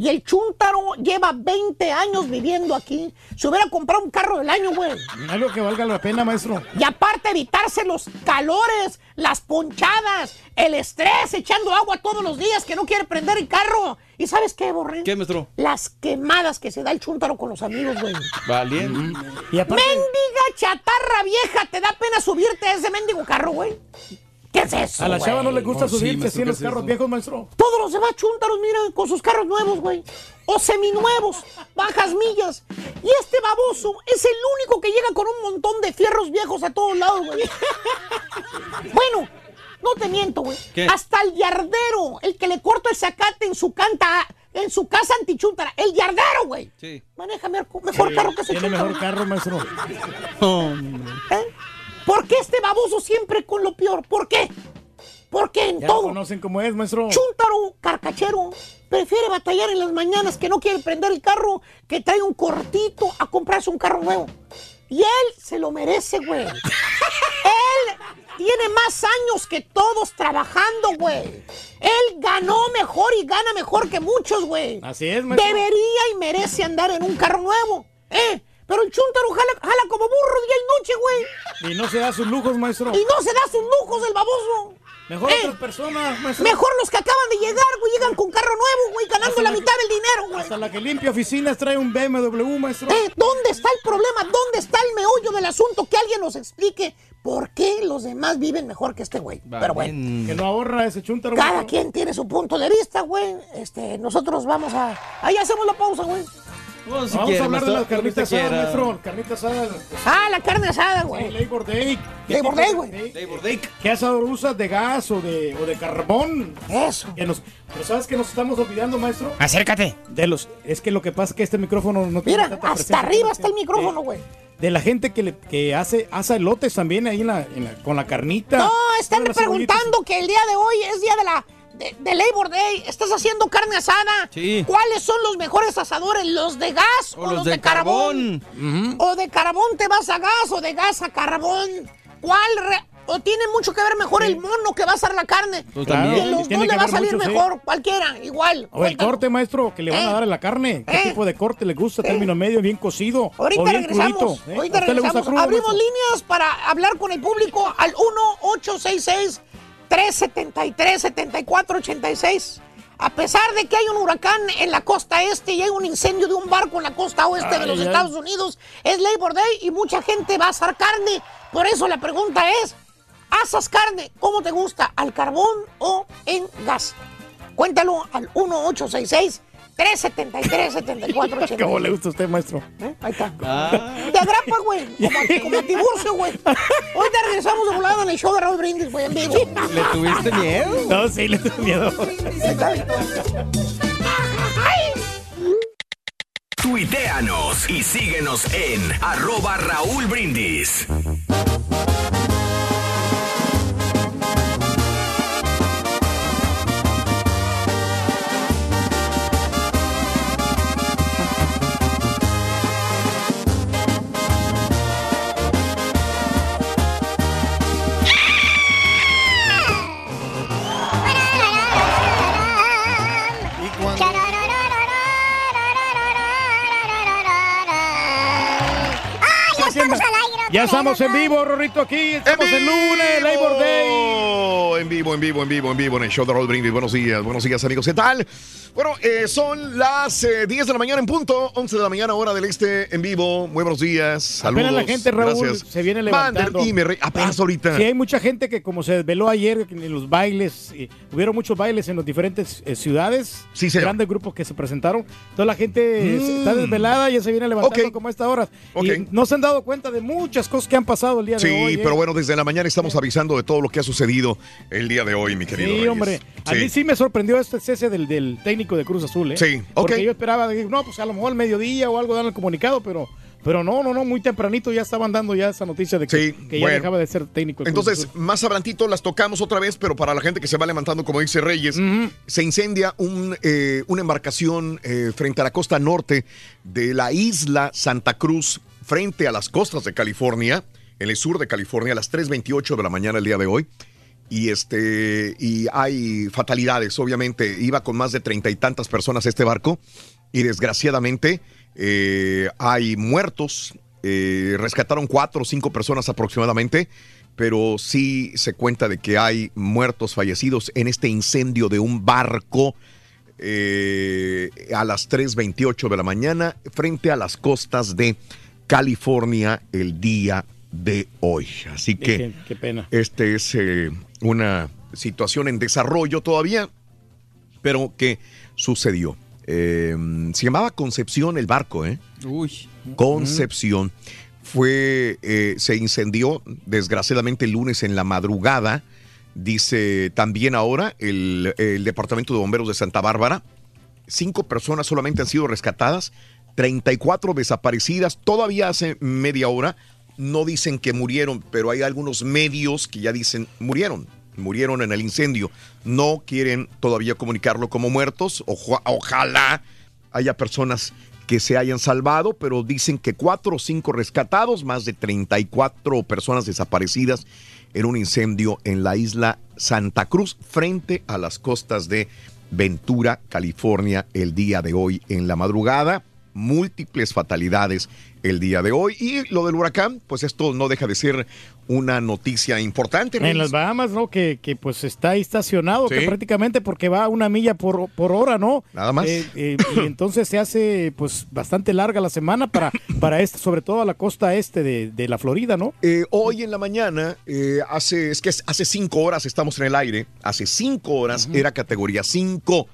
Y el chúntaro lleva 20 años viviendo aquí. Se hubiera comprado un carro del año, güey. Algo que valga la pena, maestro. Y aparte evitarse los calores, las ponchadas, el estrés, echando agua todos los días que no quiere prender el carro. ¿Y sabes qué, Borré? ¿Qué, maestro? Las quemadas que se da el chúntaro con los amigos, güey. Valiente. Y aparte, Mendiga chatarra vieja, ¿te da pena subirte a ese mendigo carro, güey? ¿Qué es eso, a la chava no le gusta Oh, subirse así en ¿qué los es carros eso? viejos, maestro. Todos los demás chúntaros, mira, con sus carros nuevos, güey. O seminuevos, bajas millas. Y este baboso es el único que llega con un montón de fierros viejos a todos lados, güey. bueno, no te miento, güey. ¿Qué? Hasta el yardero, el que le corta el zacate en su canta, en su casa antichúntara. El yardero, güey. Sí. Maneja mejor, mejor carro que ese Tiene mejor carro, maestro. Hombre. ¿Eh? ¿Por qué este baboso siempre con lo peor? ¿Por qué? ¿Por qué en Ya todo? conocen cómo es, maestro. Chúntaro, carcachero, prefiere batallar en las mañanas que no quiere prender el carro, que trae un cortito a comprarse un carro nuevo. Y él se lo merece, güey. él tiene más años que todos trabajando, güey. Él ganó mejor y gana mejor que muchos, güey. Así es, maestro. Debería y merece andar en un carro nuevo, ¿eh? Pero el chúntaro jala, jala como burro día y noche, güey. Y no se da sus lujos, maestro. Y no se da sus lujos el baboso. Mejor Eh, otras personas, maestro. Mejor los que acaban de llegar, güey, llegan con carro nuevo, güey, ganando Hasta la la- mitad del dinero, güey. Hasta la que limpia oficinas trae un BMW, maestro. Eh, ¿Dónde está el problema? ¿Dónde está el meollo del asunto? Que alguien nos explique por qué los demás viven mejor que este güey. Pero bueno, Que no ahorra ese chúntaro. cada quien tiene su punto de vista, güey. Este, nosotros vamos a... Ahí hacemos la pausa, güey. Si Vamos quiere, a hablar de las carnitas asadas, quiera. maestro. Carnitas asadas. Ah, la carne asada, Sí, güey. Labor Day. ¿Qué Labor Day, güey. Labor Day. ¿Qué asador usas de gas o de, o de carbón? Eso. Que nos, pero ¿sabes que nos estamos olvidando, maestro? Acércate. De los, es que lo que pasa es que este micrófono no tiene Mira, tanta hasta presencia arriba está el micrófono, Eh, güey. De la gente que, le, que hace asa elotes también ahí en la, en la- con la carnita. No, están preguntando que el día de hoy es día de la... De, de Labor Day, estás haciendo carne asada. Sí. ¿Cuáles son los mejores asadores? ¿Los de gas o, los, de, carbón? O de carbón te vas a gas o de gas a carbón. ¿Cuál? re- o tiene mucho que ver mejor el mono que va a asar la carne. Pues también. Y los dos le va a salir mucho, sí. mejor, cualquiera, igual. O el corte, maestro, que le van Eh. a dar a la carne. ¿Qué Eh. tipo de corte le gusta? ¿Término medio, bien cocido? Ahorita o bien regresamos. crudito? ¿eh? Ahorita ¿A usted le gusta regresamos. crudo, Abrimos maestro? líneas para hablar con el público al 1-866-373-7486. A pesar de que hay un huracán en la costa este y hay un incendio de un barco en la costa oeste de los ay. Estados Unidos, es Labor Day y mucha gente va a asar carne. Por eso la pregunta es, ¿asas carne? ¿Cómo te gusta? ¿Al carbón o en gas? Cuéntalo al 1866 373 7486 ¿Cómo le gusta a usted, maestro? ¿Eh? Ahí está. Ah. De agrapa, güey. Como, a- como Tiburcio, güey. Ahorita regresamos de volada en el show de Raúl Brindis, güey, en vivo. ¿Le tuviste miedo? No, sí, le tengo miedo. Tuiteanos y síguenos en arroba Raúl Brindis. Ya estamos en vivo, Rorrito, aquí. Estamos el lunes, Labor Day. En vivo, en vivo, en vivo, en vivo, en el show de Roll Brindis. Buenos días, buenos días, amigos. ¿Qué tal? Bueno, eh, son las eh, 10 de la mañana en punto, 11 de la mañana, hora del este, en vivo. Muy buenos días, saludos. Apenas la gente, Raúl, gracias. se viene levantando. y me re- apenas ahorita. Sí, hay mucha gente que como se desveló ayer en los bailes, eh, hubieron muchos bailes en las diferentes eh, ciudades, Sí, señor. grandes grupos que se presentaron. Toda la gente se- está Mm. desvelada, ya se viene levantando Ok. como a esta hora. Ok. Y no se han dado cuenta de muchas cosas que han pasado el día Sí, de hoy. ¿eh? pero bueno, desde la mañana estamos avisando de todo lo que ha sucedido el día de hoy, mi querido. Sí, Reyes. hombre. A mí sí me sorprendió este cese del, del técnico de Cruz Azul, ¿eh? Sí, Porque ok. yo esperaba, no, pues a lo mejor al mediodía o algo dan el comunicado, pero, pero no, no, no, muy tempranito ya estaban dando ya esa noticia de que, que ya bueno. dejaba de ser técnico. de Cruz Entonces, más adelantito las tocamos otra vez, pero para la gente que se va levantando, como dice Reyes, se incendia un, eh, una embarcación eh, frente a la costa norte de la isla Santa Cruz, frente a las costas de California, en el sur de California, a las 3.28 de la mañana el día de hoy. Y este y hay fatalidades, obviamente. Iba con más de treinta y tantas personas este barco. Y desgraciadamente eh, hay muertos. eh, rescataron cuatro o cinco personas aproximadamente. Pero sí se cuenta de que hay muertos fallecidos en este incendio de un barco eh, a las 3.28 de la mañana frente a las costas de California el día de hoy. Así que Qué, pena. este es eh, una situación en desarrollo todavía, pero que sucedió. Eh, se llamaba Concepción el barco, ¿eh? Uy. Concepción. Fue, eh, se incendió desgraciadamente el lunes en la madrugada. Dice también ahora el, el Departamento de Bomberos de Santa Bárbara. Cinco personas solamente han sido rescatadas, 34 desaparecidas. Todavía hace media hora no dicen que murieron, pero hay algunos medios que ya dicen murieron. Murieron en el incendio. No quieren todavía comunicarlo como muertos. Ojalá haya personas que se hayan salvado, pero dicen que cuatro o cinco rescatados, más de 34 personas desaparecidas en un incendio en la isla Santa Cruz, frente a las costas de Ventura, California, el día de hoy en la madrugada. Múltiples fatalidades el día de hoy. Y lo del huracán, pues esto no deja de ser una noticia importante. En las Bahamas, ¿no? Que, que, pues está ahí estacionado, Sí. que prácticamente porque va a una milla por, por hora, ¿no? Nada más. Eh, eh, y entonces se hace pues bastante larga la semana para, para este, sobre todo a la costa este de, de la Florida, ¿no? Eh, hoy en la mañana, eh, hace, es que hace cinco horas estamos en el aire, hace cinco horas era categoría 5.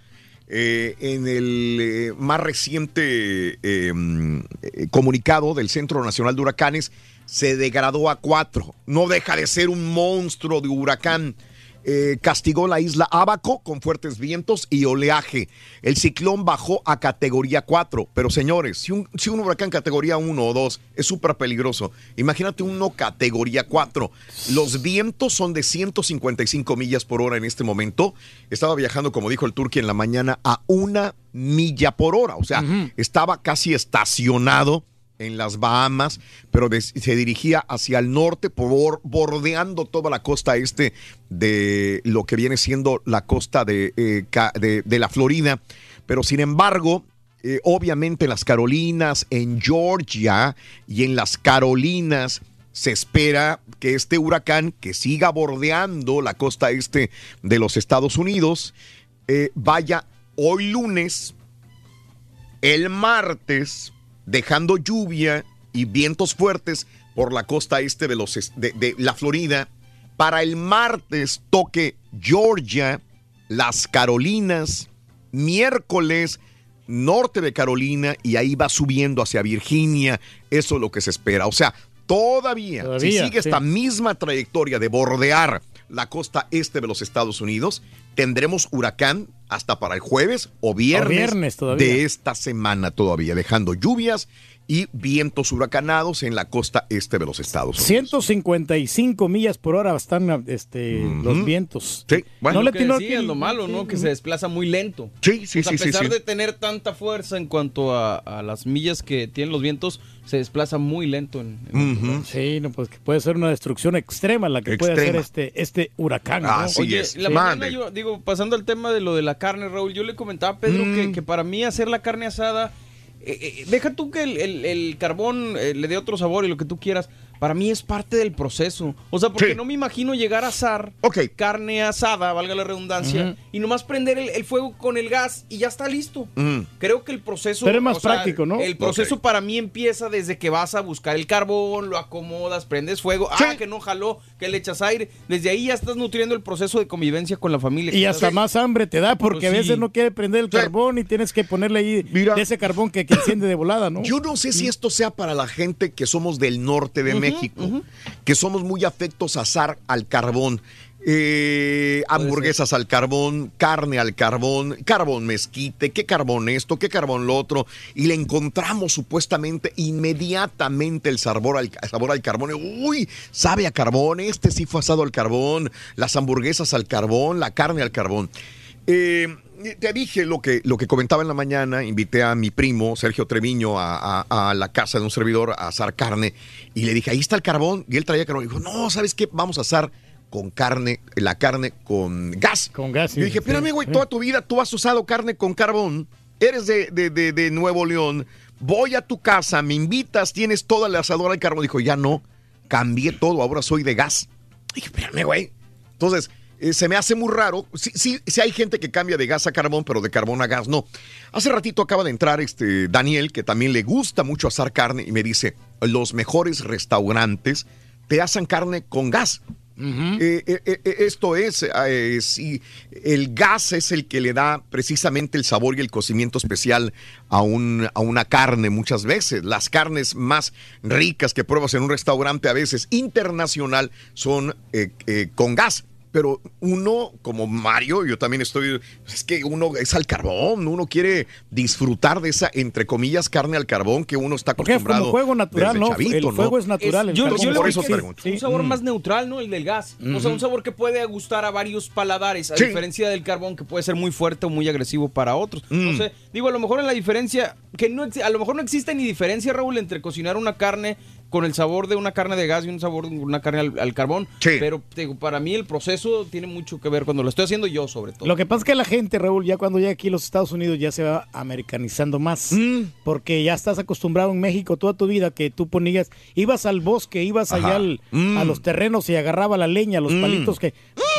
En el eh, más reciente eh, mm, eh, comunicado del Centro Nacional de Huracanes, se degradó a 4. No deja de ser un monstruo de huracán. Eh, castigó la isla Abaco con fuertes vientos y oleaje. El ciclón bajó a categoría 4. Pero señores, si un, si un huracán categoría 1 o 2 es súper peligroso, imagínate uno categoría 4. Los vientos son de 155 millas por hora en este momento. Estaba viajando, como dijo el Turqui en la mañana, a una milla por hora. O sea, estaba casi estacionado en las Bahamas, pero se dirigía hacia el norte, bordeando toda la costa este de lo que viene siendo la costa de, eh, de la Florida. Pero sin embargo, eh, obviamente en las Carolinas, en Georgia y en las Carolinas, se espera que este huracán que siga bordeando la costa este de los Estados Unidos eh, vaya hoy lunes el martes, dejando lluvia y vientos fuertes por la costa este de, los, de, de la Florida. Para el martes toque Georgia, las Carolinas, miércoles norte de Carolina y ahí va subiendo hacia Virginia. Eso es lo que se espera. O sea, todavía, si sigue sí. esta misma trayectoria de bordear la costa este de los Estados Unidos, tendremos huracán hasta para el jueves o viernes, de esta semana todavía, dejando lluvias y vientos huracanados en la costa este de los Estados Unidos. 155 millas por hora están este, los vientos. Sí, Bueno, no lo le que decías, lo malo, ¿no? Que se desplaza muy lento. Sí, sí, sea, sí, A sí, pesar sí. de tener tanta fuerza en cuanto a, a las millas que tienen los vientos, se desplaza muy lento. En, en- Sí, no, pues que puede ser una destrucción extrema la que puede hacer este, este huracán. ¿no? Oye, la mañana yo, digo, pasando al tema de lo de la carne, Raúl, yo le comentaba a Pedro Mm. que, que para mí hacer la carne asada, eh, eh, deja tú que el, el- el carbón eh, le dé otro sabor y lo que tú quieras, para mí es parte del proceso. O sea, porque no me imagino llegar a asar carne asada, valga la redundancia, Ujú. y nomás prender el, el fuego con el gas y ya está listo. Creo que el proceso. Pero es más o sea, práctico, ¿no? El proceso para mí empieza desde que vas a buscar el carbón, lo acomodas, prendes fuego. Ah, que no jaló, que le echas aire. Desde ahí ya estás nutriendo el proceso de convivencia con la familia. Y hasta más hambre te da porque Pues a veces no quiere prender el carbón y tienes que ponerle ahí de ese carbón que, que enciende de volada, ¿no? Yo no sé si esto sea para la gente que somos del norte de Ujú, México, que somos muy afectos a asar al carbón. Eh, hamburguesas al carbón, carne al carbón, carbón mezquite, qué carbón esto, qué carbón lo otro, y le encontramos supuestamente inmediatamente el sabor al, sabor al carbón. Uy, sabe a carbón, este sí fue asado al carbón, las hamburguesas al carbón, la carne al carbón. Eh, te dije lo que, lo que comentaba en la mañana, invité a mi primo Sergio Treviño a, a- a la casa de un servidor a asar carne y le dije, ahí está el carbón, y él traía carbón, y dijo, no, ¿sabes qué? Vamos a asar con carne, la carne con gas. Con gas. Yo dije, espérame, güey, toda tu vida tú has usado carne con carbón, eres de, de- de- de Nuevo León, voy a tu casa, me invitas, tienes toda la asadora de carbón. Dijo, ya no, cambié todo, ahora soy de gas. Dije, espérame, güey. Entonces, eh, se me hace muy raro. Sí, sí, sí hay gente que cambia de gas a carbón, pero de carbón a gas no. Hace ratito acaba de entrar este Daniel, que también le gusta mucho asar carne, y me dice, los mejores restaurantes te asan carne con gas. Eh, eh, eh, eh, esto es, si el gas es el que le da precisamente el sabor y el cocimiento especial a, un, a una carne muchas veces. Las carnes más ricas que pruebas en un restaurante a veces internacional son con gas. Pero uno, como Mario, yo también estoy, es que uno es al carbón, uno quiere disfrutar de esa, entre comillas, carne al carbón que uno está Porque es acostumbrado. como fuego natural, ¿no? chavito, El fuego ¿no? es natural, yo, yo le por eso que te es pregunto. un sabor Mm. más neutral, ¿no? El del gas. O sea, un sabor que puede gustar a varios paladares, a Sí. diferencia del carbón que puede ser muy fuerte o muy agresivo para otros. Mm. Sé, digo, a lo mejor en la diferencia, que no a lo mejor no existe ni diferencia, Raúl, entre cocinar una carne con el sabor de una carne de gas y un sabor de una carne al, al carbón. Pero te digo, para mí el proceso tiene mucho que ver cuando lo estoy haciendo yo, sobre todo. Lo que pasa es que la gente, Raúl, ya cuando llega aquí a los Estados Unidos ya se va americanizando más. Mm. Porque ya estás acostumbrado en México toda tu vida que tú ponías, ibas al bosque, ibas Ajá. allá al- Mm. a los terrenos y agarraba la leña, los Mm. palitos que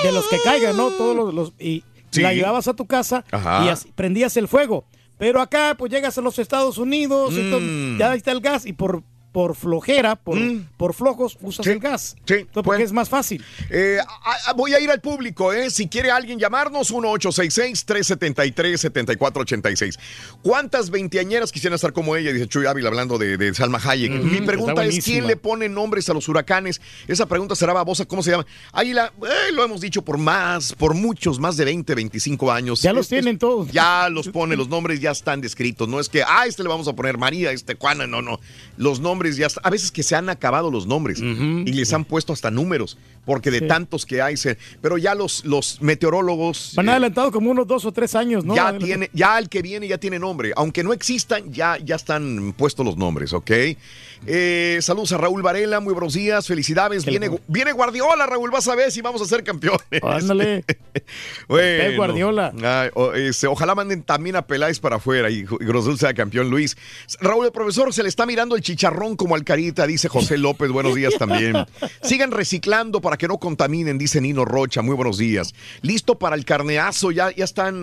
de los que caigan, ¿no? Todos los, los- y Sí. la llevabas a tu casa Ajá. y así prendías el fuego. Pero acá pues llegas a los Estados Unidos Mm. ya ahí está el gas y por por flojera, por, por flojos, usas el gas. Entonces, porque es más fácil. Eh, a- a- voy a ir al público, ¿eh? Si quiere alguien llamarnos, 1-866-373-7486. ¿Cuántas veinteañeras quisieran estar como ella? Dice Chuy Ávila hablando de, de Salma Hayek. Ujú, Mi pregunta es. ¿quién le pone nombres a los huracanes? Esa pregunta será babosa. ¿Cómo se llama? Águila, eh, lo hemos dicho por más, por muchos, más de 20, 25 años. Ya los es- tienen todos. Ya los pone, los nombres ya están descritos. No es que, ah, este le vamos a poner María, este Juana. No, no. Los nombres ya. A veces que se han acabado los nombres y les han puesto hasta números, porque de Sí. tantos que hay. se- pero ya los, los meteorólogos. Van eh, adelantado como unos dos o tres años, ¿no? ya Adelantado. tiene, ya el que viene ya tiene nombre. Aunque no existan, ya, ya están puestos los nombres, ¿ok? Eh, saludos a Raúl Varela, muy buenos días, felicidades. Viene, viene Guardiola, Raúl, vas a ver si vamos a ser campeones. Ándale. Bueno. Guardiola. Ay, o- este, ojalá manden también a Peláez para afuera y, y Azul sea campeón, Luis. Raúl, el profesor, se le está mirando el chicharrón como al carita, dice José López. Buenos días también. Sigan reciclando para que no contaminen, dice Nino Rocha. Muy buenos días. Listo para el carneazo. Ya, ya están.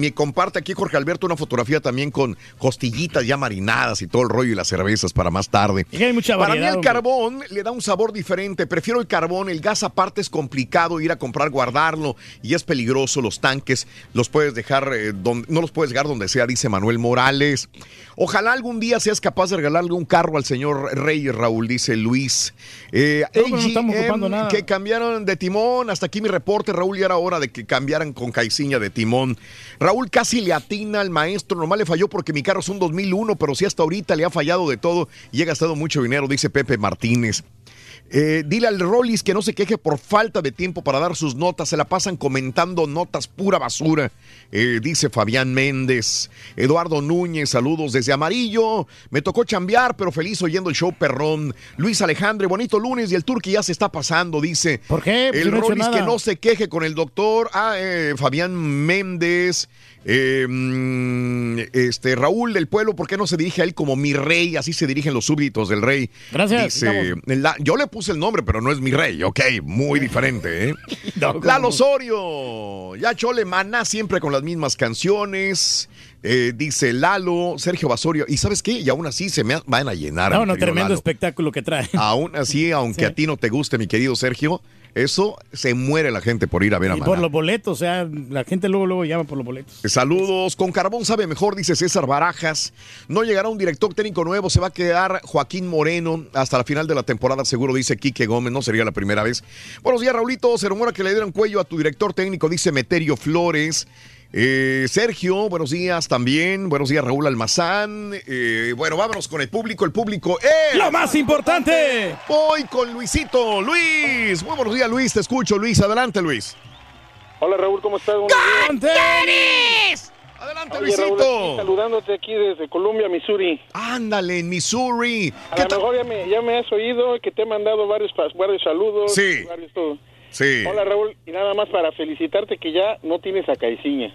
Me comparte aquí Jorge Alberto una fotografía también con costillitas ya marinadas y todo el rollo y las cervezas para más tarde. Y hay mucha Para mí el hombre. carbón le da un sabor diferente. Prefiero el carbón. El gas aparte es complicado ir a comprar, guardarlo y es peligroso. Los tanques los puedes dejar, eh, donde, no los puedes dejar donde sea, dice Manuel Morales. Ojalá algún día seas capaz de regalarle un carro al señor Reyes, Raúl, dice Luis. Eh, No, pero no estamos AGM, ocupando nada. Que cambiaron de timón. Hasta aquí mi reporte, Raúl. Ya era hora de que cambiaran con Caiciña de timón. Raúl casi le atina al maestro. Nomás le falló porque mi carro es un 2001, pero sí hasta ahorita le ha fallado de todo y he gastado mucho dinero, dice Pepe Martínez. Eh, dile al Rollis que no se queje por falta de tiempo para dar sus notas. Se la pasan comentando notas pura basura. Eh, dice Fabián Méndez. Eduardo Núñez, saludos desde Amarillo. Me tocó chambear, pero feliz oyendo el show perrón. Luis Alejandro, bonito lunes y el tour que ya se está pasando, dice. ¿Por qué? Pues el no he Rollis que no se queje con el doctor. Ah, eh, Fabián Méndez. Eh, mm, este Raúl del pueblo, ¿por qué no se dirige a él como mi rey? Así se dirigen los súbditos del rey. Gracias, Dice, la- yo le puse el nombre, pero no es mi rey, ok, muy diferente, ¿eh? Lalo Osorio, ya Chole Maná siempre con las mismas canciones. Eh, dice Lalo, Sergio Basorio, y ¿sabes qué? Y aún así se me van a llenar. No, no, tremendo Lalo. espectáculo que trae. Aún así, aunque Sí. a ti no te guste, mi querido Sergio, eso se muere la gente por ir a ver a Y Maná. por los boletos, o sea, la gente luego luego llama por los boletos. Saludos, con Carbón sabe mejor, dice César Barajas. No llegará un director técnico nuevo, se va a quedar Joaquín Moreno hasta la final de la temporada, seguro dice Quique Gómez, no sería la primera vez. Buenos días, Raulito, se rumora que le dieron cuello a tu director técnico, dice Meterio Flores. Eh, Sergio, buenos días también. Buenos días, Raúl Almazán. Eh, bueno, vámonos con el público. El público es. ¡Lo más importante! Voy con Luisito. Luis, muy buenos días, Luis. Te escucho, Luis. Adelante, Luis. Hola Raúl, ¿cómo estás? Días. Adelante, Oye, Luisito. Raúl, saludándote aquí desde Columbia, Missouri. Ándale, en Missouri. A lo mejor ya me, ya me has oído que te he mandado varios, varios saludos. Sí. varios todo. Sí. Hola Raúl, y nada más para felicitarte que ya no tienes a Caiciña.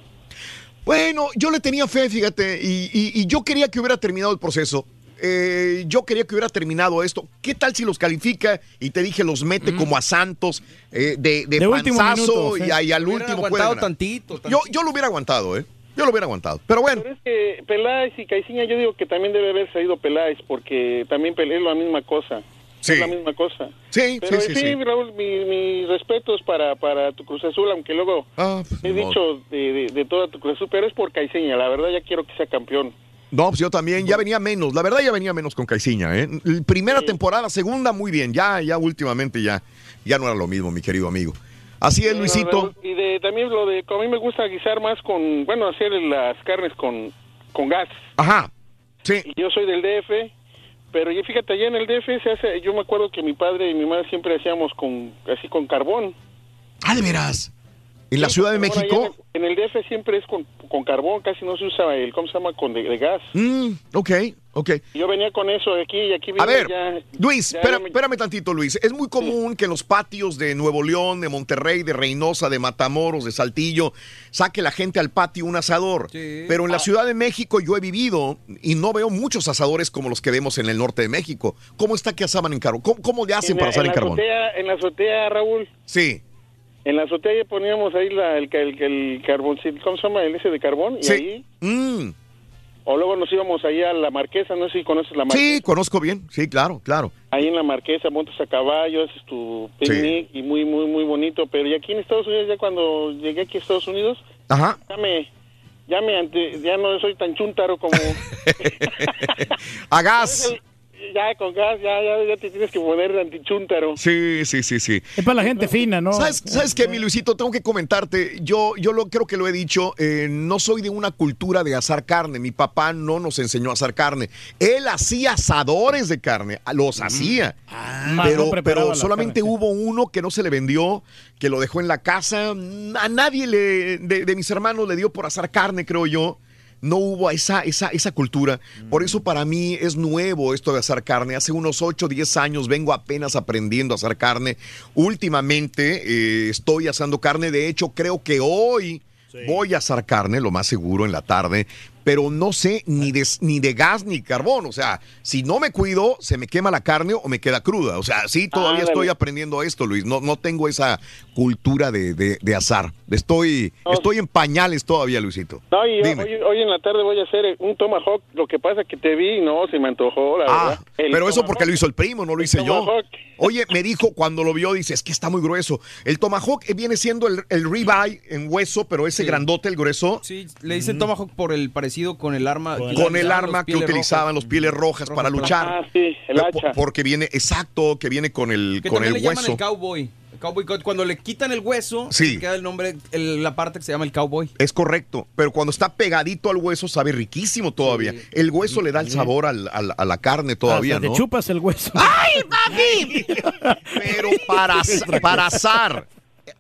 Bueno, yo le tenía fe, fíjate, y, y- y yo quería que hubiera terminado el proceso. Eh, yo quería que hubiera terminado esto. ¿Qué tal si los califica y te dije los mete como a Santos eh, de, de, De último panzazo minuto, sí. y, al Hubieran último aguantado tantito, Yo, yo lo hubiera aguantado, ¿eh? Yo lo hubiera aguantado. Pero bueno, Pero es que Peláez y Caiciña yo digo que también debe haber salido Peláez porque también Pelé es la misma cosa. Sí. Es la misma cosa. Sí, Pero sí, sí, sí. Raúl, mi- mis respetos para, para tu Cruz Azul, aunque luego Ah, pues, he dicho de, de, de toda tu Cruz Azul, pero es por Caiciña. La verdad ya quiero que sea campeón. No, pues yo también, ya venía menos, la verdad ya venía menos con Caiciña, ¿eh? Primera temporada, segunda muy bien, ya, ya últimamente ya, ya no era lo mismo, mi querido amigo. Así es, Luisito. Y de, también lo de, a mí me gusta guisar más con, bueno, hacer las carnes con, con gas. Ajá, sí. Y yo soy del DF, pero yo fíjate, allá en el DF se hace, yo me acuerdo que mi padre y mi madre siempre hacíamos con, así con carbón. Ah, de. En la Sí, Ciudad de México. En el, en el DF siempre es con, con carbón, casi no se usa el, ¿cómo se llama? Con de, de gas. Mm, ok, ok. Yo venía con eso de aquí y aquí A ver, ya- Luis, ya me- espérame tantito, Luis. Es muy común que en los patios de Nuevo León, de Monterrey, de Reynosa, de Matamoros, de Saltillo, saque la gente al patio un asador. Pero Ah. en la Ciudad de México yo he vivido y no veo muchos asadores como los que vemos en el norte de México. ¿Cómo está que asaban en carbón? ¿Cómo, cómo le hacen en, para la- asar en carbón? azotea, en la azotea, Raúl. Sí. En la azotea ya poníamos ahí la, el, el, el carboncito, ¿cómo se llama? El ese de carbón. Y Sí. ahí, Mm, o luego nos íbamos ahí a la Marquesa, no sé si conoces la Marquesa. sí, conozco bien. Sí, claro, claro. Ahí en la Marquesa montas a caballo, haces tu picnic y muy, muy, muy bonito. Pero y aquí en Estados Unidos, ya cuando llegué aquí a Estados Unidos, Ajá. ya me, ya me, ya no soy tan chúntaro como... A gas. ya con gas, ya, ya, ya te tienes que poner antichúntaro. Sí, sí, sí, sí. Es para la gente fina, ¿no? ¿Sabes, ¿Sabes qué, mi Luisito? Tengo que comentarte. Yo, yo lo, creo que lo he dicho. eh, no soy de una cultura de asar carne. Mi papá no nos enseñó a asar carne. Él hacía asadores de carne. Los hacía. Más pero no pero la solamente carne, hubo uno que no se le vendió, que lo dejó en la casa. A nadie le, de, de mis hermanos le dio por asar carne, creo yo. No hubo esa, esa, esa cultura. Por eso para mí es nuevo esto de asar carne. Hace unos 8 o 10 años vengo apenas aprendiendo a asar carne. Últimamente eh, estoy asando carne. De hecho, creo que hoy voy a asar carne, lo más seguro, en la tarde. Pero no sé ni de, ni de gas ni carbón. O sea, si no me cuido, se me quema la carne o me queda cruda. O sea, sí, todavía estoy aprendiendo esto, Luis. No, no tengo esa cultura de, de, de asar. Estoy, estoy en pañales todavía, Luisito. No, y Dime. hoy, hoy en la tarde voy a hacer un tomahawk. Lo que pasa que te vi y no, se me antojó, la Ah, verdad. El pero eso tomahawk. porque lo hizo el primo, no lo hice yo. tomahawk. Oye, me dijo cuando lo vio, dice, es que está muy grueso. El tomahawk eh, viene siendo el, el ribeye en hueso, pero ese Sí. grandote, el grueso. Sí, le dicen Tomahawk por el parecido con el arma. que Con el utilizaban arma los que pieles utilizaban rojas. los pieles rojas para luchar. Ah, sí, el hacha. po- Porque viene, exacto, que viene con el, Que con también el le llaman hueso. el cowboy. El Cowboy cuando le quitan el hueso, Sí. queda el nombre, el- la parte que se llama el cowboy. Es correcto, pero cuando está pegadito al hueso sabe riquísimo todavía. El hueso le da el sabor al- al- a la carne todavía, ¿no? Te chupas el hueso. ¡Ay, papi! Pero para, asar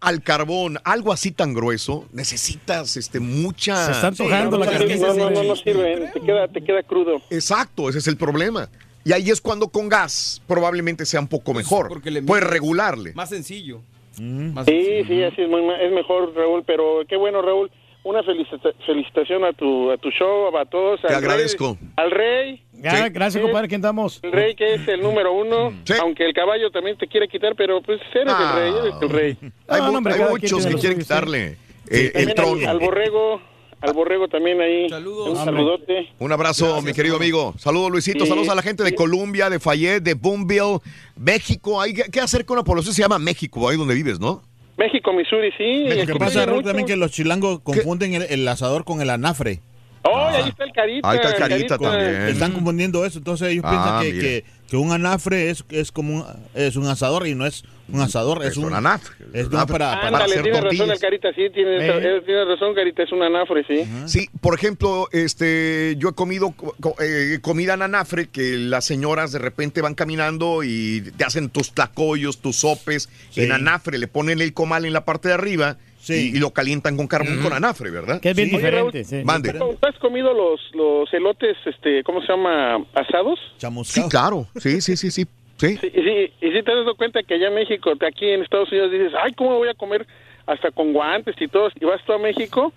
al carbón algo así tan grueso, necesitas este, mucha... Se está antojando la carnita. no, no, no, no sirve, te queda, te queda crudo. Exacto, ese es el problema. Y ahí es cuando con gas probablemente sea un poco mejor. porque le Puedes regularle. Más sencillo. Más Sí, sí, así es, muy es mejor, Raúl, pero qué bueno, Raúl. Una felicita- felicitación a tu, a tu show, a todos. Te al agradezco. Rey, al rey. Gracias, Sí. compadre. ¿Quién estamos? El rey que es el número uno, aunque el caballo también te quiere quitar, pero pues eres Ah. el rey, eres el rey. Hay, No, hombre, hay muchos que quieren suyo, sí. quitarle eh, el al- trono. Al, borrego, al borrego también ahí. Saludos. Un saludote. Un abrazo, mi querido amigo. Saludos, Luisito. Sí. Saludos a la gente de Colombia, de Fayette, de Boomville, México. Hay que- ¿Qué hacer con la población? Se llama México, ahí donde vives, ¿no? México, Missouri, sí. Lo que aquí pasa, Raúl, también que los chilangos confunden el, el asador con el anafre. Oh, ahí está el carita. Ahí está el Carita también. Están confundiendo eso, entonces ellos Ah, piensan que, que, que un anafre es, es como un, es un asador y no es un asador, es, Es un un anafre. Es Un para, para Ándale, hacer tiene razón el carita, sí, tiene, Eh. tiene razón, carita, es un anafre, sí. Sí, por ejemplo, este, yo he comido co- co- eh, comida en anafre que las señoras de repente van caminando y te hacen tus tlacoyos, tus sopes Sí. en anafre, le ponen el comal en la parte de arriba Sí. y, y lo calientan con carbón con anafre, ¿verdad? Que es bien Sí. Diferente. Sí. Mande. ¿Tú has comido los, los elotes, este, ¿cómo se llama? ¿Asados? Sí, chamuscado. claro. Sí, sí, sí, sí. Sí. Sí, y sí, y sí te has dado cuenta que allá en México, aquí en Estados Unidos dices, ay, ¿cómo voy a comer hasta con guantes y todo? Y vas tú a México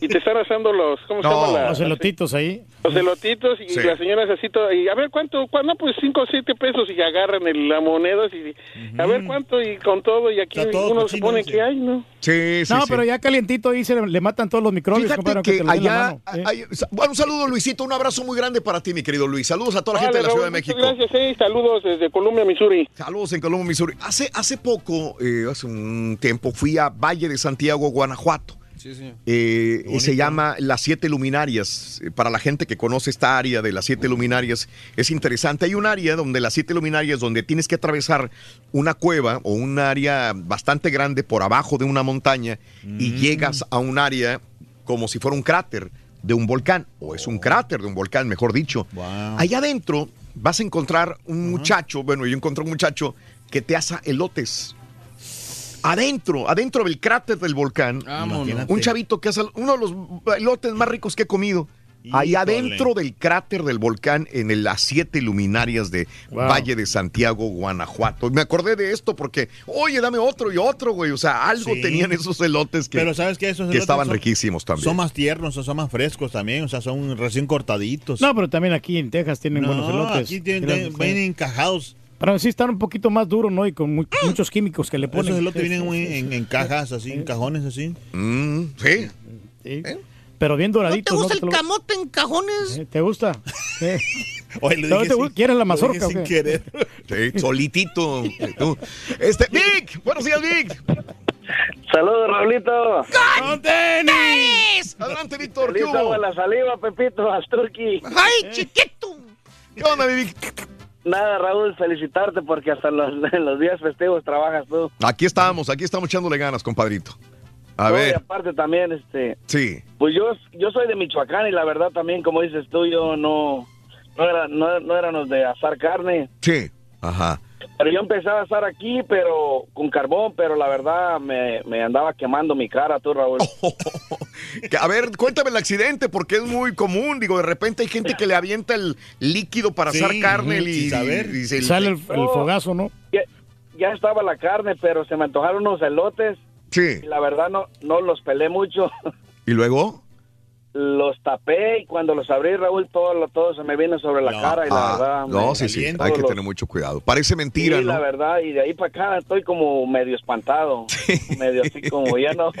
y te están asando los, ¿cómo se No. llama? La- Los elotitos ahí. Los elotitos y Sí. las señoras así todo, y a ver cuánto, no, pues cinco o siete pesos y agarran el, la moneda y a ver cuánto y con todo y aquí todo uno se cochino pone ese. que hay, ¿no? Sí, sí, No, sí. pero ya calientito ahí se le, le matan todos los microbios, Fíjate compadre, que te la allá, mano. ¿eh? hay- bueno, un saludo Luisito, un abrazo muy grande para ti, mi querido Luis. Saludos a toda la gente Vale, de la Ciudad Raúl, de muchas México. Gracias, sí, saludos desde Columbia, Missouri. Saludos en Colombo, Missouri. Hace, hace poco, eh, hace un tiempo, fui a Valle de Santiago, Guanajuato. Sí, señor. Eh, y se llama Las Siete Luminarias. Eh, Para la gente que conoce esta área de las Siete Luminarias, es interesante. Hay un área donde las Siete Luminarias, donde tienes que atravesar una cueva o un área bastante grande por abajo de una montaña y llegas a un área como si fuera un cráter de un volcán, o es un cráter de un volcán, mejor dicho. Wow. Allá adentro vas a encontrar un muchacho, bueno, yo encontré un muchacho que te asa elotes. Adentro, adentro del cráter del volcán, Vámonos. Un chavito que hace uno de los elotes más ricos que he comido. Ahí adentro del cráter del volcán, en el- las siete luminarias de Wow. Valle de Santiago, Guanajuato. Me acordé de esto porque, oye, dame otro y otro, güey. O sea, algo Sí. tenían esos elotes que, Pero sabes que esos que estaban son- riquísimos también. Son más tiernos, son más frescos también, o sea, son recién cortaditos. No, pero también aquí en Texas tienen No, buenos elotes. aquí tienen, Tienen- vienen encajados. Pero sí están un poquito más duros, ¿no? Y con mu- muchos químicos que le ponen. Esos elotes vienen en, en cajas así, en cajones así. Mm, sí. Sí. Pero bien doraditos. ¿No te gusta el camote en cajones? Eh, ¿Te gusta? Eh. Oye, le ¿No dije te sin- gu- ¿Quieres la mazorca sin querer. Sí, solitito. Tú. Este, Vic, buenos días, Vic. Saludos, Raulito. ¡Con tenis! Adelante, Víctor. ¿Qué Feliz agua hubo? en la saliva, Pepito, Asturki. ¡Ay, chiquito! ¿Qué onda, Vic? Nada, Raúl, felicitarte porque hasta los, los días festivos trabajas tú. Aquí estamos, aquí estamos echándole ganas, compadrito. A No, y ver, aparte también, este, sí. pues yo, yo soy de Michoacán y la verdad también, como dices tú, yo no, no, era, no, no éramos de asar carne. Sí. Ajá. Pero yo empecé a asar aquí, pero con carbón, pero la verdad me, me andaba quemando mi cara, tú, Raúl. A ver, cuéntame el accidente, porque es muy común. Digo, de repente hay gente que le avienta el líquido para Sí, asar carne y, saber. y se- Sale el, el fogazo, ¿no? Ya, ya estaba la carne, pero se me antojaron unos elotes Sí. y la verdad no, no los pelé mucho. ¿Y luego? Los tapé y cuando los abrí, Raúl, todo, lo- todo se me vino sobre la No. cara y la Ah, verdad... no, sí, sí, hay que los- tener mucho cuidado. Parece mentira, Sí, la ¿no? verdad, y de ahí para acá estoy como medio espantado, medio así como ya no,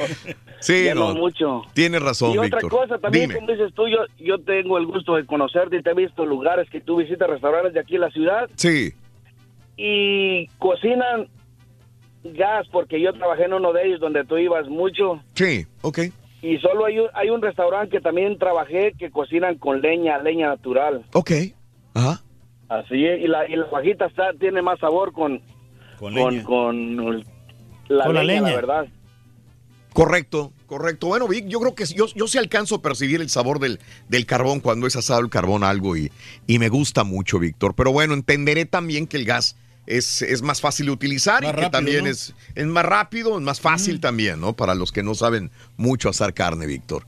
Sí, ya no, no. mucho. Tienes razón, y otra cosa también, Dime. como dices tú, yo, yo tengo el gusto de conocerte y te he visto lugares que tú visitas, restaurantes de aquí en la ciudad Sí. y cocinan gas, porque yo trabajé en uno de ellos donde tú ibas mucho Sí, ok. Y solo hay un, hay un restaurante que también trabajé que cocinan con leña, leña natural. Ok. Ajá. Así es, y la, y la fajita está, tiene más sabor con, Con con, leña. con la, Con la leña, la verdad. Correcto, correcto. Bueno, Vic, yo creo que yo, yo sí alcanzo a percibir el sabor del, del carbón cuando es asado el carbón algo y, y me gusta mucho, Víctor. Pero bueno, entenderé también que el gas es, es más fácil de utilizar Más y que también ¿no? es, es más rápido, es más fácil también, ¿no? Para los que no saben mucho asar carne, Víctor.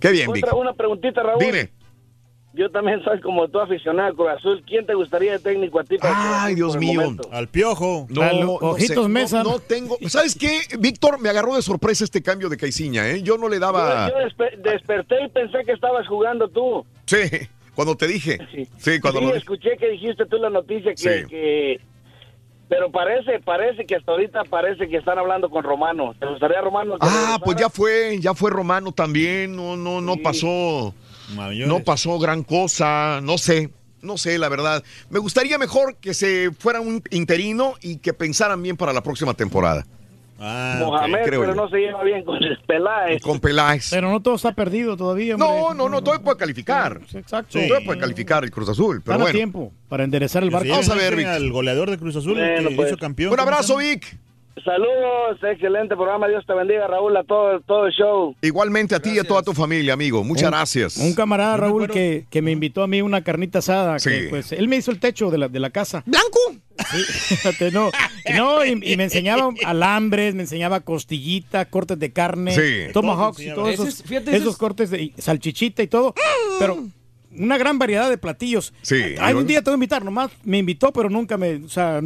Qué bien, Otra, Víctor. una preguntita, Raúl. Dime. Yo también soy como tú aficionado al Cruz Azul. ¿Quién te gustaría de técnico a ti? para Ay, Dios mío. momento? Al piojo. No, no sé, no- No, tengo. ¿Sabes qué, Víctor? Me agarró de sorpresa este cambio de Caiciña, ¿eh? Yo no le daba. Yo, yo despe- desperté y pensé que estabas jugando tú. Sí, cuando te dije. Sí, cuando sí, lo dije. escuché que dijiste tú la noticia que, Sí. que- Pero parece, parece que hasta ahorita parece que están hablando con Romano. ¿Te gustaría Romano? Ah, pues ya fue, ya fue Romano también. No, no, no pasó. No pasó gran cosa. No sé. No sé, la verdad. Me gustaría mejor que se fuera un interino y que pensaran bien para la próxima temporada. Mohamed, creo pero yo. no se lleva bien con el Peláez. Con Peláez. Pero no todo está perdido todavía, hombre. No, no, no, todavía puede calificar. Exacto. Todavía puede calificar el Cruz Azul. Pero Están bueno. tiempo para enderezar el barco. Vamos a ver, Vic. Al goleador de Cruz Azul, Bueno, que pues. hizo campeón. Un ¿cómo se abrazo? Vic. Saludos, excelente programa. Dios te bendiga, Raúl, a todo, todo el show. Igualmente a ti y a toda tu familia, amigo. Muchas Un- gracias. Un camarada, Raúl, que, que me invitó a mí una carnita asada. Sí. que, pues él me hizo el techo de la, de la casa. ¿Blanco? Sí, fíjate, no, no y, y me enseñaba alambres, me enseñaba costillita, cortes de carne, Sí. tomahawks y Todo todos esos. Ese fíjate, esos es- cortes de salchichita y todo. Pero una gran variedad de platillos. Sí. Hay un día te voy a invitar, nomás me invitó, pero nunca me, o sea,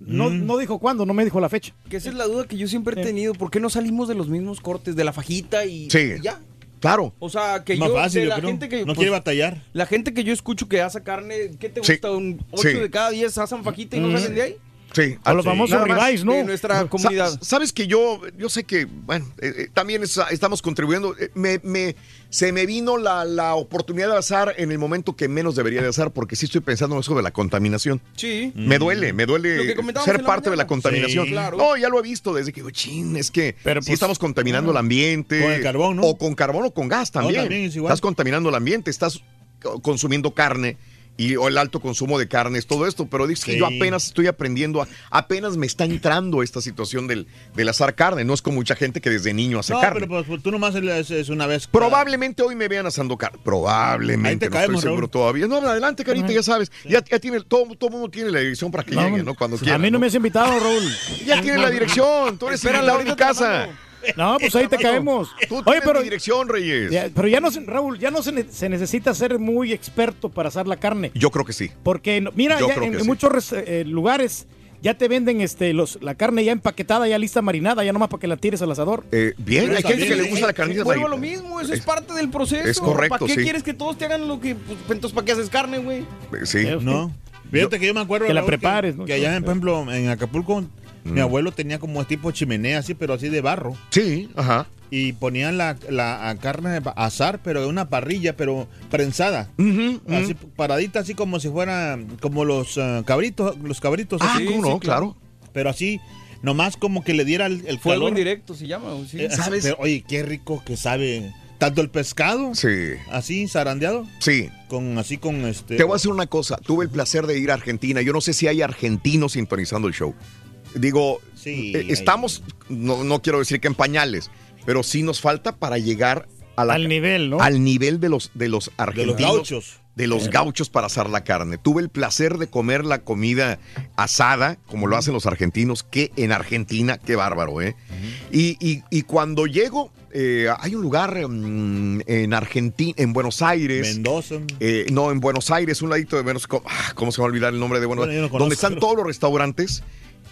no, Mm. no dijo cuándo, no me dijo la fecha. Que esa es la duda que yo siempre he tenido. ¿Por qué no salimos de los mismos cortes de la fajita y, Sí. y ya? Claro. O sea, que Más yo fácil, de yo la creo. gente que No pues, quiere batallar. La gente que yo escucho que asa carne, ¿qué te Sí. gusta? Un 8 Sí. de cada 10 asan fajita y no Mm. salen de ahí. Sí, A los sí. famosos ribeyes, ¿no? De nuestra Sa- comunidad. Sabes que yo, yo sé que, bueno, eh, eh, también es- estamos contribuyendo. Eh, Me, me- se me vino la, la oportunidad de asar en el momento que menos debería de asar, porque sí estoy pensando en eso de la contaminación. Sí. Me duele, me duele ser en la parte de la contaminación. Sí, claro. No, ya lo he visto desde que chin, es que Pero, sí pues, estamos contaminando el ambiente. Con el carbón, ¿no? O con carbón o con gas también. también es igual. Estás contaminando el ambiente, estás co- consumiendo carne. Y o el alto consumo de carnes, todo esto, pero dices que yo apenas estoy aprendiendo, a- apenas me está entrando esta situación del, del asar carne. No es con mucha gente que desde niño hace No, carne. pero pues, tú nomás es, es una vez. Probablemente hoy me vean asando carne. Probablemente. Ahí te no caemos, estoy seguro Raúl. todavía. No, adelante, Carita, ya sabes. Ya, ya tiene, todo, todo mundo tiene la dirección para que No, llegue, ¿no? Cuando quiera. a mí no me has invitado, Raúl. Ya tiene la dirección. Tú eres en te la casa. mando. No, pues ahí te caemos. Tú Oye, pero mi dirección, Reyes. Ya, pero ya no, se- Raúl, ya no se, ne- se necesita ser muy experto para asar la carne. Yo creo que sí. Porque, mira, ya en, que en sí. muchos eh, lugares ya te venden este, los, la carne ya empaquetada, ya lista marinada, ya nomás para que la tires al asador. Eh, bien, Pero hay gente que le gusta la carnita Vuelvo a lo mismo, eso es parte del proceso. es correcto, ¿Para qué sí. quieres que todos te hagan lo que... Pues, entonces, ¿para qué haces carne, güey? Sí. Eh, No. Fíjate que yo me acuerdo. que la Raúl, prepares, ¿no? Que allá, por ejemplo, en Acapulco, mi abuelo tenía como tipo chimenea así, pero así de barro. Sí, ajá. Y ponían la, la carne a asar, pero en una parrilla, pero prensada. Ujú. Así paradita, así como si fuera como los ah, cabritos, los cabritos. Ah, así. ¿cómo no? Claro. Pero así, nomás como que le diera el, el Fuego calor. indirecto se llama, sí. Eh, ¿Sabes? pero, oye, qué rico que sabe. Tanto el pescado, Sí. así zarandeado, Sí. con así con este. Te voy a decir una cosa. Tuve el placer de ir a Argentina. Yo no sé si hay argentinos sintonizando el show. Digo, Sí, eh, hay. estamos, no, no quiero decir que en pañales, pero sí nos falta para llegar a la, Al nivel, ¿no? al nivel de los, de los de argentinos. los gauchos. de los gauchos para asar la carne. Tuve el placer de comer la comida asada, como lo hacen los argentinos, que en Argentina, qué bárbaro, ¿eh? y, y- y cuando llego, eh, hay un lugar mm, en Argentina, en Buenos Aires. Mendoza. eh, no, en Buenos Aires, un ladito de Buenos ¿cómo, ah, ¿cómo se va a olvidar el nombre de Buenos Bueno, yo no Aires? Donde están todos los restaurantes.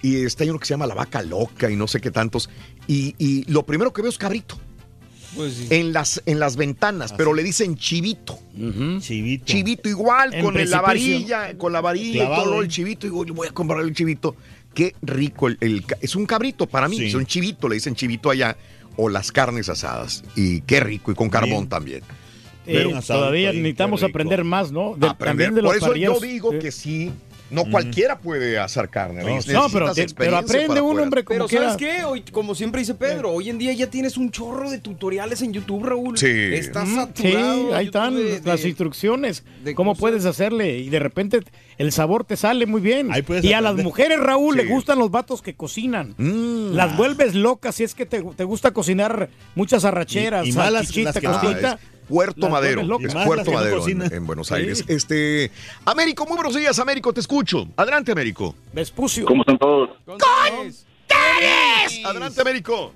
Y está hay uno que se llama La Vaca Loca y no sé qué tantos. Y, y lo primero que veo es cabrito. Pues sí. En las, en las ventanas, Ah, pero le dicen chivito. Chivito. Chivito igual, En con el- la varilla, con la varilla y todo el chivito. Y digo, voy a comprar el chivito. Qué rico. El, es un cabrito para mí, Sí. es un chivito, le dicen chivito allá. O las carnes asadas. Y qué rico, y con carbón Bien. también. Eh, Pero- todavía Ahí, qué necesitamos aprender más, ¿no? De- Aprender. también de los Por eso yo digo Sí. que sí, No cualquiera puede asar carne. Reyes. No, pero experiencia aprende un poder- hombre como Pero quiera. ¿sabes qué? Hoy, como siempre dice Pedro, hoy en día ya tienes un chorro de tutoriales en YouTube, Raúl. Sí. Estás Mm, saturado. Sí, ahí están de- las de- instrucciones. de ¿Cómo cosas. puedes hacerle? Y de repente el sabor te sale muy bien. puedes Y a las mujeres, Raúl, Sí. le gustan los vatos que cocinan. Mm. Las vuelves locas si es que te, te gusta cocinar muchas arracheras, Y- y más las- que no-. Ah, es Puerto Las Madero. Es Puerto Madero en, Buenos Sí. Aires. Este, Américo, muy buenos días, Américo, te escucho. Adelante, Américo. Vespucio. ¿Cómo están todos? Adelante, Américo.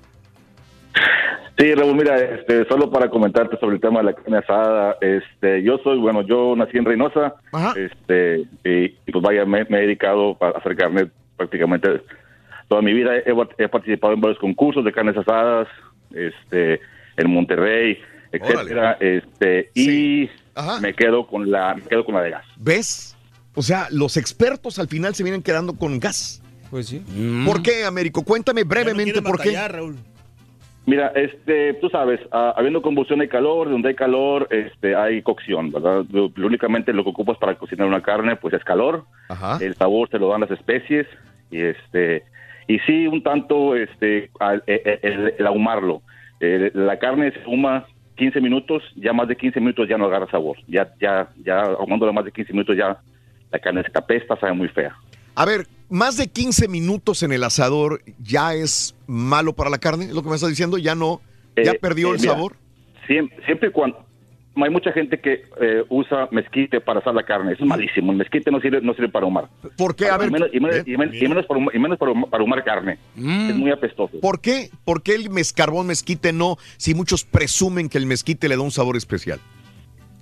Sí, Raúl, mira, este, solo para comentarte sobre el tema de la carne asada, este, yo soy, bueno, yo nací en Reynosa, Ajá. este, y, y pues vaya, me, me he dedicado a hacer carne prácticamente toda mi vida. He, he participado en varios concursos de carnes asadas, este, en Monterrey, etcétera, este, y Ajá. me quedo con la, me quedo con la de gas. ¿Ves? O sea, los expertos al final se vienen quedando con gas. Pues sí. ¿Por qué, Américo? Cuéntame brevemente por qué. Raúl. Mira, este, tú sabes, ah, habiendo combustión hay calor, donde hay calor, este, hay cocción, ¿verdad? Lo, lo únicamente lo que ocupas para cocinar una carne, pues es calor. Ajá. El sabor te lo dan las especies y este, y sí, un tanto, este, al- eh, eh, el, el ahumarlo. Eh, la carne se ahuma 15 minutos, ya más de 15 minutos ya no agarra sabor. Ya, ya, ya ahumándolo más de 15 minutos ya la carne se capesta, sabe muy fea. A ver, más de 15 minutos en el asador ya es malo para la carne, es lo que me estás diciendo, ya no, ya Eh, perdió eh, el mira, sabor. Siempre, siempre cuando hay mucha gente que eh, usa mezquite para asar la carne, eso es malísimo. El mezquite no sirve, no sirve para ahumar. ¿Por qué? A ver, menos, y menos- y menos- y menos para, ahumar, y menos para ahumar- para ahumar carne. Mm. Es muy apestoso. ¿por qué? ¿Por qué el mezcarbón mezquite no? Si muchos presumen que el mezquite le da un sabor especial.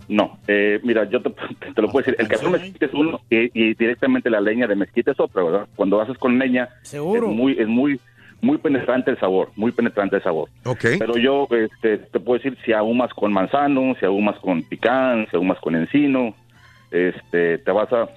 No, eh, mira, yo te, te lo puedo decir. El carbón mezquite es uno y, y directamente la leña de mezquite es otra, ¿verdad? Cuando haces con leña, Seguro. es muy, es muy, muy penetrante el sabor, muy penetrante el sabor. Ok. Pero yo este, te puedo decir si ahumas con manzano, si ahumas con picán, si ahumas con encino, este, te vas a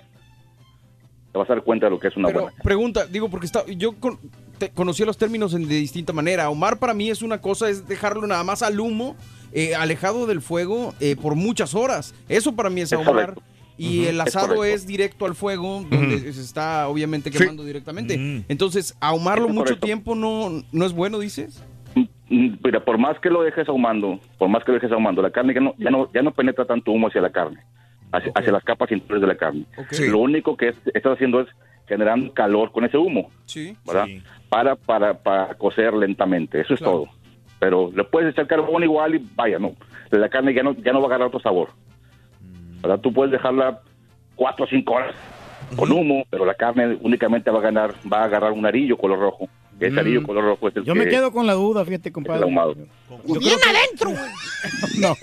te vas a dar cuenta de lo que es una Pero buena. pregunta, digo, porque está, yo con- te- conocía los términos en- de distinta manera. Ahumar para mí es una cosa, es dejarlo nada más al humo, eh, alejado del fuego eh, por muchas horas. Eso para mí es ahumar. Y el asado es directo al fuego, donde se está obviamente quemando directamente. Entonces, ahumarlo es mucho correcto. tiempo no, no es bueno, dices. Mm, Mira, por más que lo dejes ahumando, por más que lo dejes ahumando, la carne ya no, ya no, ya no penetra tanto humo hacia la carne, hacia, hacia las capas interiores de la carne. Sí. Lo único que es- estás haciendo es generando calor con ese humo, Sí. ¿verdad? Para, para, para cocer lentamente, eso es todo. Pero le puedes echar carbón igual y vaya, no. La carne ya no, ya no va a agarrar otro sabor. ¿Verdad? Tú puedes dejarla cuatro o cinco horas con humo, pero la carne únicamente va a ganar, va a agarrar un arillo color rojo. Ese Mm. arillo color rojo es el Yo que me quedo con la duda, fíjate, compadre. ahumado. Bien adentro, güey. No,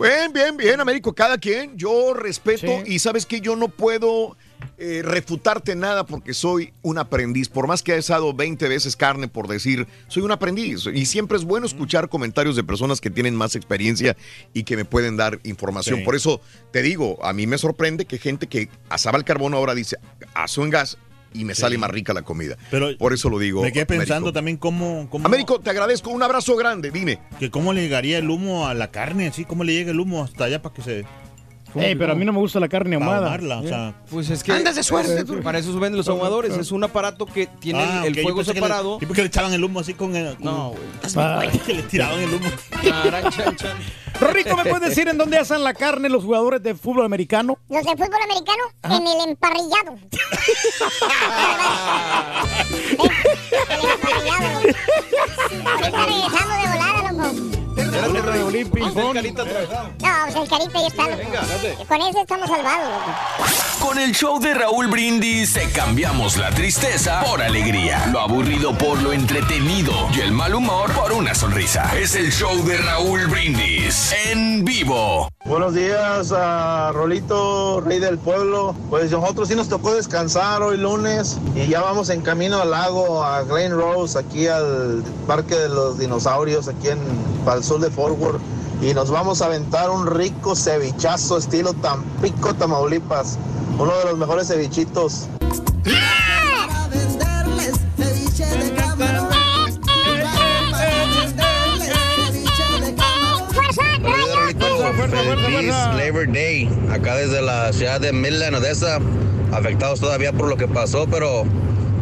Bien, bien, bien, Américo, cada quien, yo respeto y sabes que yo no puedo eh, refutarte nada porque soy un aprendiz, por más que he asado 20 veces carne por decir, soy un aprendiz y siempre es bueno escuchar comentarios de personas que tienen más experiencia y que me pueden dar información. Sí. Por eso te digo, a mí me sorprende que gente que asaba el carbón ahora dice, aso en gas y me Sí. sale más rica la comida. Pero por eso lo digo. Me quedé pensando Américo. también cómo, cómo- Américo, te agradezco, un abrazo grande, dime. que cómo le llegaría el humo a la carne, así, cómo le llega el humo hasta allá para que se... Ey, pero a mí no me gusta la carne ahumada. ahumarla, o sea... Pues es que Andas de suerte, tú. para eso venden los ahumadores. Es un aparato que tiene Ah, el, el ok, yo fuego pensé que le- separado. yo pensé que le echaban el humo así con el... con- No, güey. Que le tiraban el humo. Charan, chan, chan. Rico, ¿me puedes decir en dónde asan la carne los jugadores de fútbol americano? Los del fútbol americano en el emparrillado. el emparrillado. Ahorita regresamos de volada, loco. Espérate, Raúl. Atravesado. No, pues el carita ya está, loco. Con ese estamos salvados, loco. Con el show de Raúl Brindis te cambiamos la tristeza por alegría, lo aburrido por lo entretenido y el mal humor por una sonrisa. Es el show de Raúl Brindis en vivo. Buenos días a Rolito, rey del pueblo. Pues nosotros sí nos tocó descansar hoy lunes y ya vamos en camino al lago, a Glen Rose, aquí al Parque de los Dinosaurios, aquí en para el sur de Fort Worth. Y nos vamos a aventar un rico cevichazo estilo Tampico, Tamaulipas. Uno de los mejores cevichitos. ¡Fuerza, Feliz Labor Day, acá desde la ciudad de Midland, Odessa, afectados todavía por lo que pasó, pero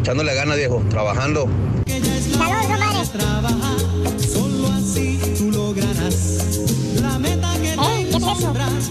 echándole ganas, viejo, trabajando. Así tú lograrás la meta que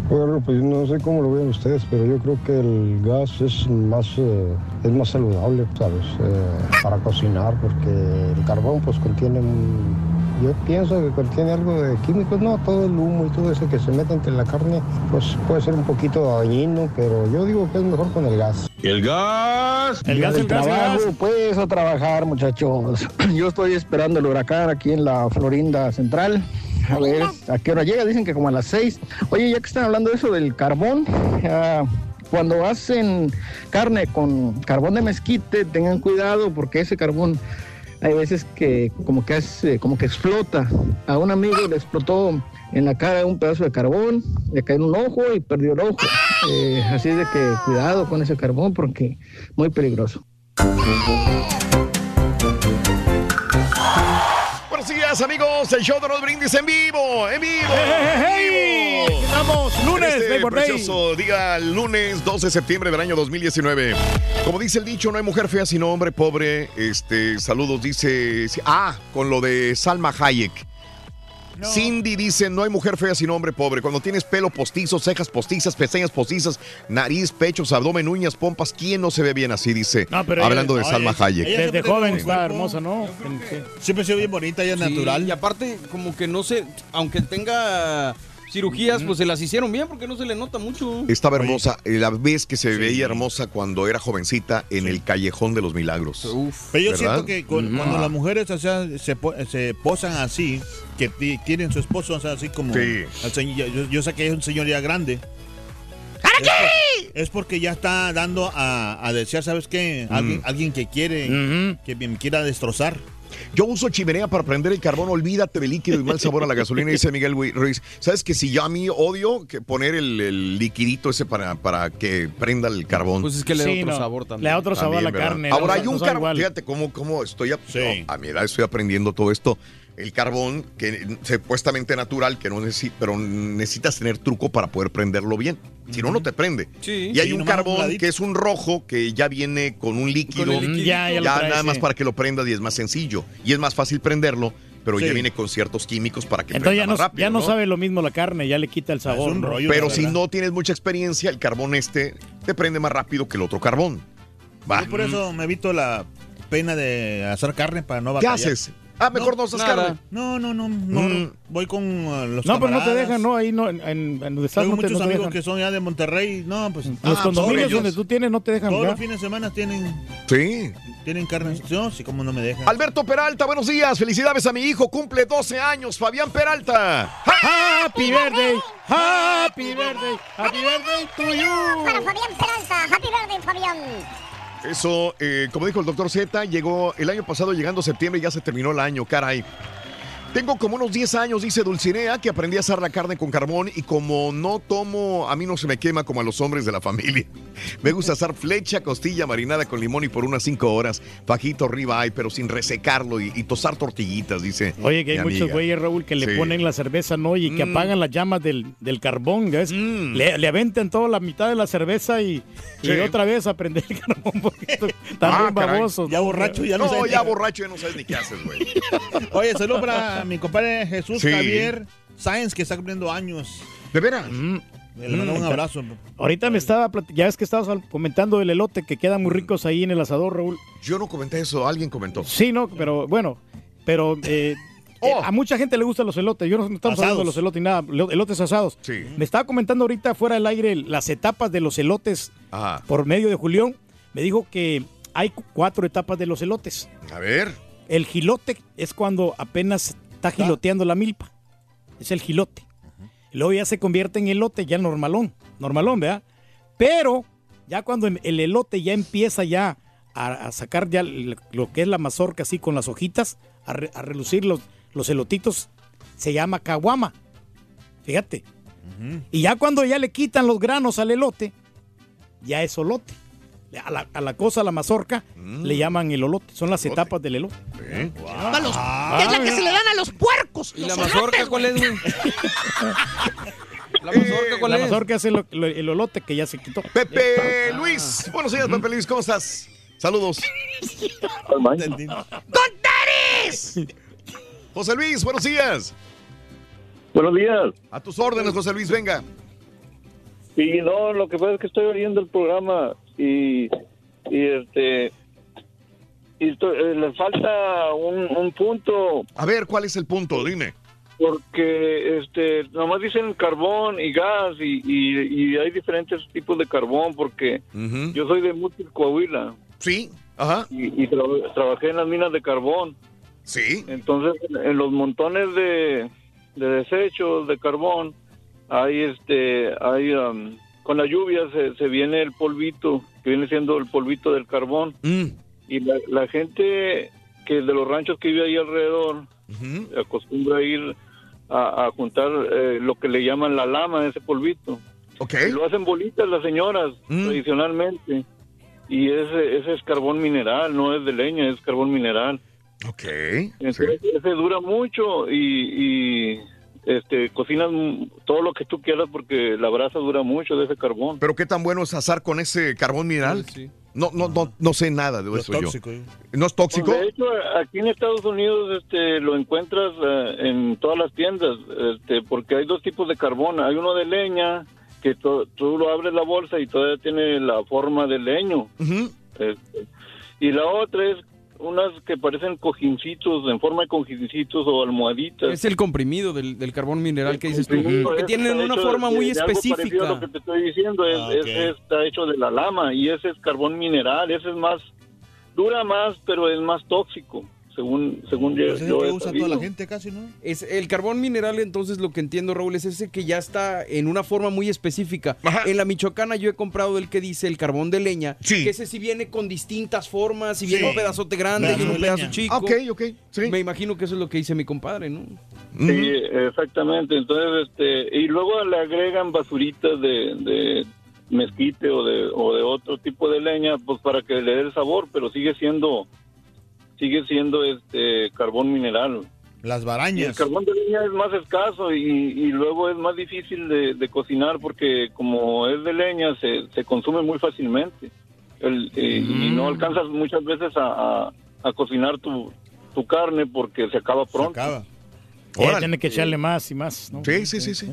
Bueno, pues no sé cómo lo ven ustedes, pero yo creo que el gas es más, eh, es más saludable, ¿sabes? Eh, para cocinar, porque el carbón pues contiene, un- yo pienso que contiene algo de químicos, no, todo el humo y todo eso que se mete entre la carne, pues puede ser un poquito dañino, pero yo digo que es mejor con el gas. ¿El gas? El gas, el gas, el gas. pues a trabajar, muchachos. Yo estoy esperando el huracán aquí en la Florinda Central. A ver, ¿a qué hora llega? Dicen que como a las seis. Oye, ya que están hablando de eso del carbón, ah, cuando hacen carne con carbón de mezquite, tengan cuidado porque ese carbón hay veces que como que hace, como que explota. A un amigo le explotó en la cara un pedazo de carbón, le cayó en un ojo y perdió el ojo. Eh, así es de que cuidado con ese carbón porque muy peligroso. Buenos días, amigos. El show de los brindis en vivo, en vivo. En vivo. Estamos lunes, En este precioso día, lunes 12 de septiembre del año 2019. Como dice el dicho, no hay mujer fea sino hombre pobre. Este, saludos, dice. Ah, con lo de Salma Hayek. Cindy dice, no hay mujer fea sino hombre pobre. Cuando tienes pelo postizo, cejas postizas, pestañas postizas, nariz, pechos, abdomen, uñas, pompas, ¿quién no se ve bien así? Dice, pero hablando ella- de no, Salma ella- Hayek. ella Desde joven está hermosa, ¿no? Siempre se ve bien bonita, ella es Sí, natural. Y aparte, como que no se, aunque tenga cirugías, pues se las hicieron bien porque no se le nota mucho. Estaba hermosa, eh, la vez que se veía hermosa cuando era jovencita en el Callejón de los Milagros. Pero yo ¿Verdad? siento que con- cuando las mujeres o sea, se, se posan así, que ti- tienen su esposo o sea, así como... Sí. al señor- yo, yo sé que es un señor ya grande. Es, es porque ya está dando a, a desear, ¿sabes qué? Alguien, alguien que quiere, que me quiera destrozar. Yo uso chimenea para prender el carbón, olvídate del líquido y mal sabor a la gasolina, dice Miguel Ruiz. ¿Sabes que si yo a mí odio que poner el, el liquidito ese para, para que prenda el carbón? Pues es que le da Sí, otro no. sabor también. Le da otro sabor a la ¿verdad? carne, Ahora no- hay un carbón, fíjate cómo, cómo estoy, a, no, a mi edad estoy aprendiendo todo esto. El carbón, que supuestamente natural, que no necesita, pero necesitas tener truco para poder prenderlo bien. Si no, no te prende. Sí. Y hay Sí, un carbón que es un rojo que ya viene con un líquido. Con el liquidito. Ya, ya trae, nada más para que lo prendas y es más sencillo. Y es más fácil prenderlo, pero Sí. ya viene con ciertos químicos para que Entonces prenda ya no, más rápido. ya no sabe lo mismo la carne, ya le quita el sabor. ¿no? Pero si no tienes mucha experiencia, el carbón este te prende más rápido que el otro carbón. Va. Yo por eso me evito la pena de hacer carne para no ¿Qué batallar. haces? Ah, mejor no, haces carne. No, no, no, no. Mm. Voy con uh, los No, pero no te dejan, ¿no? Ahí no, en, en, en Tengo no te, muchos no amigos dejan. que son ya de Monterrey. No, pues. Los ah, condominios sobre donde tú tienes no te dejan Todos los fines de semana tienen, Sí. tienen carne. No, sí, como no me dejan. Alberto Peralta, buenos días. Felicidades a mi hijo. Cumple 12 años. Fabián Peralta. Happy birthday, happy birthday, happy birthday to you. Para Fabián Peralta. Happy birthday, Fabián. Eso, eh, como dijo el doctor Z, llegó el año pasado, llegando septiembre, ya se terminó el año, caray. Tengo como unos 10 años, dice Dulcinea, que aprendí a asar la carne con carbón y como no tomo, a mí no se me quema como a los hombres de la familia. Me gusta asar flecha, costilla marinada con limón y por unas 5 horas, fajito ribeye, pero sin resecarlo y, y tosar tortillitas, dice. Oye, que hay muchos güeyes, Raúl, que le Sí. ponen la cerveza, ¿no? Y que Mm. apagan las llamas del, del carbón, ¿ves? Le, le aventan toda la mitad de la cerveza y, y Sí. otra vez a prender el carbón porque están Ah, babosos. Ya borracho, ya no, No, sé. ya borracho, ya no sabes ni qué haces, güey. Oye, saludos para mi compadre Jesús Sí. Javier Sáenz, que está cumpliendo años. ¿De veras? Le mando un abrazo. Ahorita me estaba, ya ves que estabas comentando del elote, que quedan muy ricos ahí en el asador, Raúl. Yo no comenté eso, alguien comentó. Sí, no, pero bueno, pero eh, Oh. eh, a mucha gente le gustan los elotes. Yo no, no estamos hablando de los elotes ni nada, lo- elotes asados. Sí. Me estaba comentando ahorita fuera del aire las etapas de los elotes Ajá. por medio de Julián. Me dijo que hay cu- cuatro etapas de los elotes. A ver. El gilote es cuando apenas está giloteando la milpa. Es el gilote. Luego ya se convierte en elote, ya normalón. Normalón, ¿verdad? Pero ya cuando em- el elote ya empieza ya a, a sacar ya lo que es la mazorca así con las hojitas, a, re- a relucir los, los elotitos, se llama caguama. Fíjate. Y ya cuando ya le quitan los granos al elote, ya es olote. A la, a la cosa, a la mazorca, le llaman el olote. Son las etapas del elote. A los- que es la que se le dan a los puercos. ¿Y los la mazorca cuál es, güey? ¿La mazorca cuál la es? mazorca es el, el olote que ya se quitó. Pepe Luis. Buenos días, Pepe Luis. ¿Cómo estás? Saludos. ¡Contares! José Luis, buenos días. Buenos días. A tus órdenes, José Luis, venga. Y no, lo que pasa es que estoy oyendo el programa y, y este y eh, le falta un, un punto A ver, ¿cuál es el punto? Dime. porque este nomás dicen carbón y gas y, y- y hay diferentes tipos de carbón porque yo soy de Mútil, Coahuila. Sí, ajá. Y, y tra- trabajé en las minas de carbón. Sí. Entonces, en- en los montones de, de desechos de carbón, hay este, hay um, con la lluvia se, se viene el polvito, que viene siendo el polvito del carbón. Y la, la gente que de los ranchos que vive ahí alrededor acostumbra a ir a, a juntar eh, lo que le llaman la lama, ese polvito. Y lo hacen bolitas las señoras, tradicionalmente. Y ese, ese es carbón mineral, no es de leña, es carbón mineral. Ok. Entonces, ese dura mucho y, y, este, cocinas todo lo que tú quieras porque la brasa dura mucho de ese carbón. ¿Pero qué tan bueno es asar con ese carbón mineral? No, no, no, no sé nada de eso tóxico, yo. ¿No es tóxico? Pues, de hecho, aquí en Estados Unidos este, lo encuentras eh, en todas las tiendas, este, porque hay dos tipos de carbón. Hay uno de leña, que tú lo abres la bolsa y todavía tiene la forma de leño. Este, y la otra es unas que parecen cojincitos, en forma de cojincitos o almohaditas. Es el comprimido del, del carbón mineral que dices tú. comprimido Que es- tienen una forma de- muy de algo específica. Lo que te estoy diciendo es, Ah, está hecho de la lama y ese es carbón mineral, ese es más, dura más, pero es más tóxico, según, según yo, Pues es el yo que usa sabido. toda la gente casi, ¿no? Es el carbón mineral, entonces lo que entiendo, Raúl, es ese que ya está en una forma muy específica. En la Michoacana yo he comprado el que dice el carbón de leña, que ese sí viene con distintas formas, y viene Sí. un pedazote grande y un pedazo leña. chico. Ok, ok, Me imagino que eso es lo que dice mi compadre, ¿no? Sí, exactamente. Entonces, este, y luego le agregan basuritas de, de mezquite o de, o de otro tipo de leña, pues para que le dé el sabor, pero sigue siendo, sigue siendo este carbón mineral. Las Y el barañas. carbón de leña es más escaso y, y luego es más difícil de, de cocinar porque como es de leña se, se consume muy fácilmente El- eh, y no alcanzas muchas veces a, a- a cocinar tu, tu carne porque se acaba pronto. Eh, tiene que echarle más y más. ¿no? Sí, sí, sí, sí.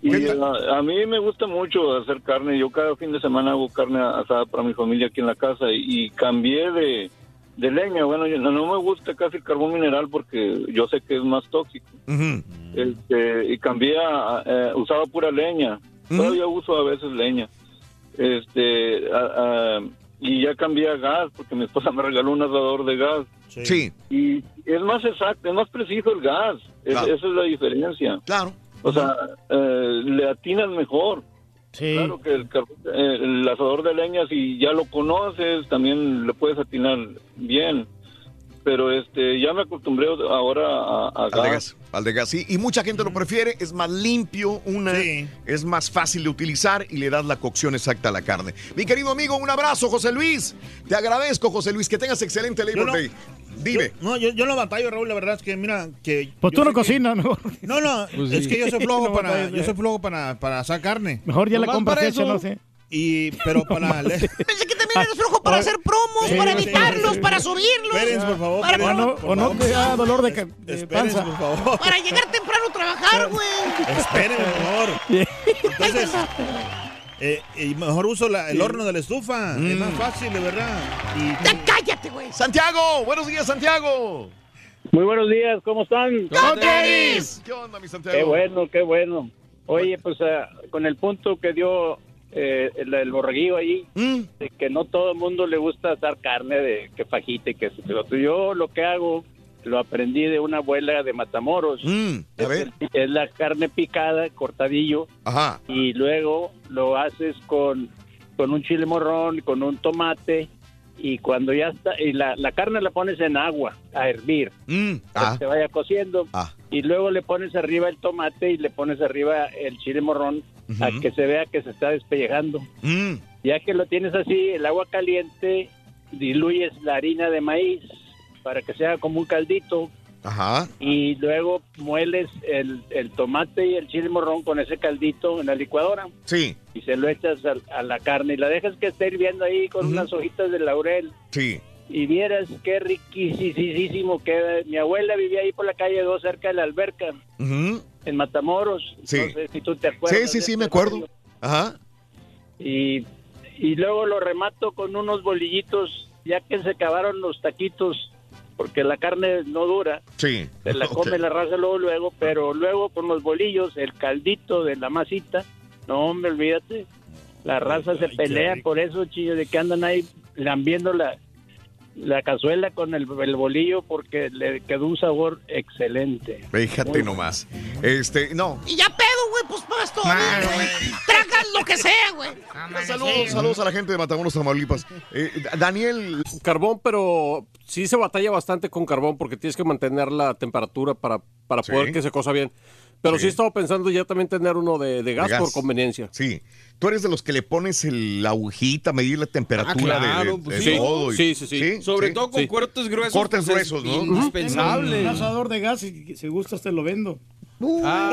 Y a, a mí me gusta mucho hacer carne. Yo cada fin de semana hago carne asada para mi familia aquí en la casa y, y cambié de, de leña. Bueno, yo- no, no me gusta casi el carbón mineral porque yo sé que es más tóxico. Este, y cambié a, eh, usaba pura leña. Todavía uso a veces leña. Este, a- a- y ya cambié a gas porque mi esposa me regaló un asador de gas. Sí. Y es más exacto, es más preciso el gas. Es- Claro. Esa es la diferencia. Claro. O sea, eh, le atinas mejor. Claro que el, eh, el asador de leña, si ya lo conoces, también le puedes atinar bien. Pero este, ya me acostumbré ahora a, a Al de gas. al de gas, sí. Y mucha gente lo prefiere, es más limpio, una, es más fácil de utilizar y le das la cocción exacta a la carne. Mi querido amigo, un abrazo, José Luis. Te agradezco, José Luis, que tengas excelente Labor no- Day. Dime. Yo- no, yo, yo no batallo, Raúl, la verdad es que, mira, que... Pues tú no cocinas, mejor. No, no, Pues es que yo soy flojo No para, yo soy flojo para, para asar carne. Mejor ya Nomás compras para hecha, no sé. Y, pero para... le- Pensé que también eres flojo para hacer promos, sí, para sí, editarlos, sí. para subirlos. Espérense, por favor, Para, O no, o no te da dolor de, de Espérense, panza. por favor. para llegar temprano a trabajar, güey. Esperen, por favor. Entonces, eh, y mejor uso la- el horno de la estufa. Es más fácil, de verdad. Y, cállate, güey. Santiago, buenos días, Santiago. Muy buenos días, ¿cómo están? ¡Con tenis! ¿Qué onda, mi Santiago? Qué bueno, qué bueno. Oye, pues ah, con el punto que dio eh, el, el borreguillo ahí, Mm. de que no todo el mundo le gusta asar carne, de que fajita y que eso, pero yo lo que hago, lo aprendí de una abuela de Matamoros. Mm, a es, ver. el- es la carne picada, cortadillo, Ajá. y luego lo haces con, con un chile morrón, con un tomate, y cuando ya está, y la, la carne la pones en agua a hervir, Mm, para ah. que se vaya cociendo, Ah. y luego le pones arriba el tomate y le pones arriba el chile morrón, a que se vea que se está despellejando. Mm, Ya que lo tienes así, el agua caliente, diluyes la harina de maíz para que sea como un caldito Ajá. y luego mueles el, el tomate y el chile morrón con ese caldito en la licuadora Sí, y se lo echas a, a la carne y la dejas que esté hirviendo ahí con unas hojitas de laurel sí. y vieras qué riquísimo queda. Mi abuela vivía ahí por la calle 2 cerca de la alberca Ujú. en Matamoros. Sí. No sé si tú te acuerdas. Sí, sí, sí, este me acuerdo. rollo. Ajá. Y, y luego lo remato con unos bolillitos, ya que se acabaron los taquitos, porque la carne no dura, Sí. se la come la raza luego, luego, pero luego con los bolillos, el caldito de la masita, no, hombre, olvídate. La raza se pelea por eso, chillo, de que andan ahí lambiendo la, la cazuela con el, el bolillo porque le quedó un sabor excelente. Fíjate nomás. Este, no. Y ya pedo, güey, pues para esto, güey. Tragan lo que sea, güey. Saludos, saludos a la gente de Matamoros, Tamaulipas. Eh, Daniel. Carbón, pero sí se batalla bastante con carbón porque tienes que mantener la temperatura para, para Sí. poder que se cosa bien. Pero sí, he estado pensando ya también tener uno de, de gas, gas. por conveniencia. Sí. Tú eres de los que le pones el- la agujita, medir la temperatura Ah, de- claro, de, pues de sí. todo. y- Sí, sí, sí. Sobre Sí. todo con Sí. cortes gruesos. Cortes pues, es gruesos, ¿no? Indispensable. Un asador de gas y si gustas te lo vendo. Ah.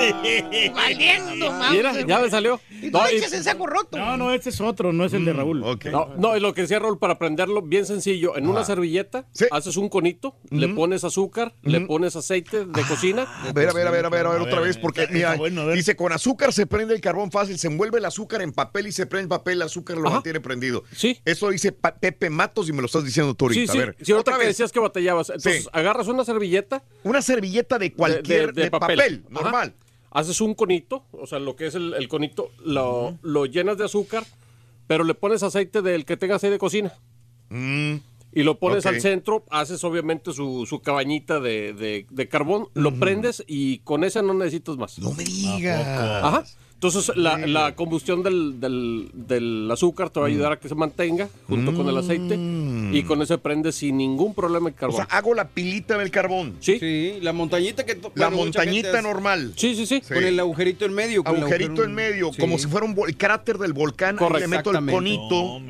Valiendo, madre. Mira, ya me salió. Y no No, le y- eches el saco roto. No, no, este es otro, no es el de Raúl. No, no, y lo que decía Raúl, para prenderlo, bien sencillo. En una servilleta, haces un conito, le pones azúcar, le pones aceite de cocina. A ver, a ver, a ver, a ver, a ver, otra vez, porque mira, bueno, dice con azúcar se prende el carbón fácil, se envuelve el azúcar en papel y se prende el papel, el azúcar lo Ajá. mantiene prendido. Sí. Eso dice Pepe Matos y me lo estás diciendo tú Sí, ahorita. sí. A ver, Si ahorita otra que vez. decías que batallabas, entonces Sí. agarras una servilleta. Una servilleta de cualquier, de, papel. Normal. Haces un conito, o sea, lo que es el, el conito, lo, lo llenas de azúcar, pero le pones aceite del que tengas ahí de cocina. Y lo pones al centro, haces obviamente su, su cabañita de, de- de carbón, lo prendes y con esa no necesitas más. No me digas. Ajá. Entonces la, la combustión del, del- del azúcar te va a ayudar a que se mantenga junto con el aceite y con eso prende sin ningún problema el O carbón. sea, hago la pilita del carbón. Sí. Sí, la montañita que... La bueno, montañita normal. Sí, sí, sí. Con el agujerito en medio. con Agujerito en medio, Sí. como si fuera un el cráter del volcán. Correcto. le meto el conito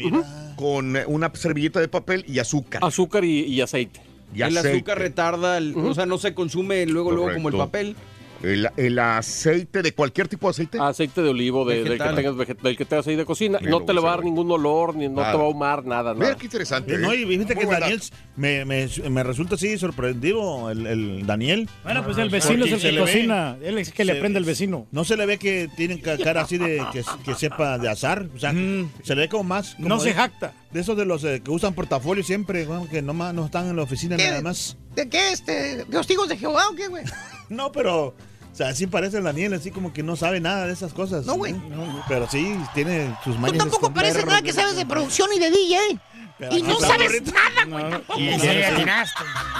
con una servilleta de papel y azúcar. Azúcar y, y aceite. Y el aceite. azúcar retarda, el- o sea, no se consume luego, luego como el papel. El, el aceite de cualquier tipo de aceite. Aceite de olivo, de- del, que tengas, del que tengas ahí de cocina. Me no te le va a dar ningún olor, ni no te va a ahumar, nada, Mira nada. qué interesante. No, ¿eh? y fíjate Muy que Daniel me, me, me resulta así sorprendido el, el Daniel. Bueno, pues el vecino es el Porque se que ve- cocina. Él es el que le aprende al vecino. No se le ve que tiene ca- cara así de que, que sepa de azar. O sea, se le ve como más. como No se jacta. De esos de los eh, que usan portafolio siempre, bueno, que nomás no están en la oficina ¿Qué? nada más. ¿De qué este? ¿De los hijos de Jehová o qué, güey? No, pero. O sea, así parece el Daniel, así como que no sabe nada de esas cosas. No, güey. Pero sí, tiene sus Tú mañas. tampoco pareces nada que sabes de producción y de DJ. Pero Y aquí no sabes nada, güey. tampoco. Y- Sí, sí.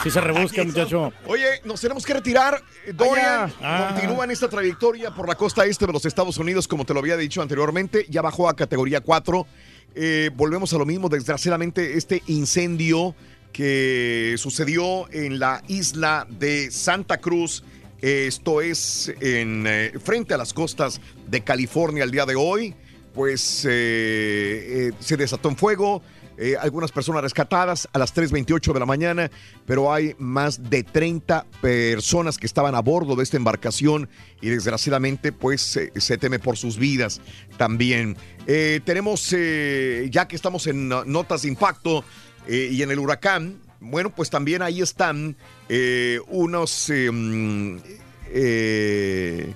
Sí se rebusca, muchacho. Oye, nos tenemos que retirar. Dorian Ah. continúa en esta trayectoria por la costa este de los Estados Unidos, como te lo había dicho anteriormente. Ya bajó a categoría 4. Eh, volvemos a lo mismo. Desgraciadamente, este incendio que sucedió en la isla de Santa Cruz. Esto es en eh, frente a las costas de California el día de hoy. Pues eh, eh, se desató en fuego. algunas personas rescatadas a las 3.28 de la mañana, pero hay más de 30 personas que estaban a bordo de esta embarcación y desgraciadamente pues se- teme por sus vidas también. Tenemos, ya que estamos en notas de impacto y en el huracán, bueno, pues también ahí están eh, unos... eh, mm, eh,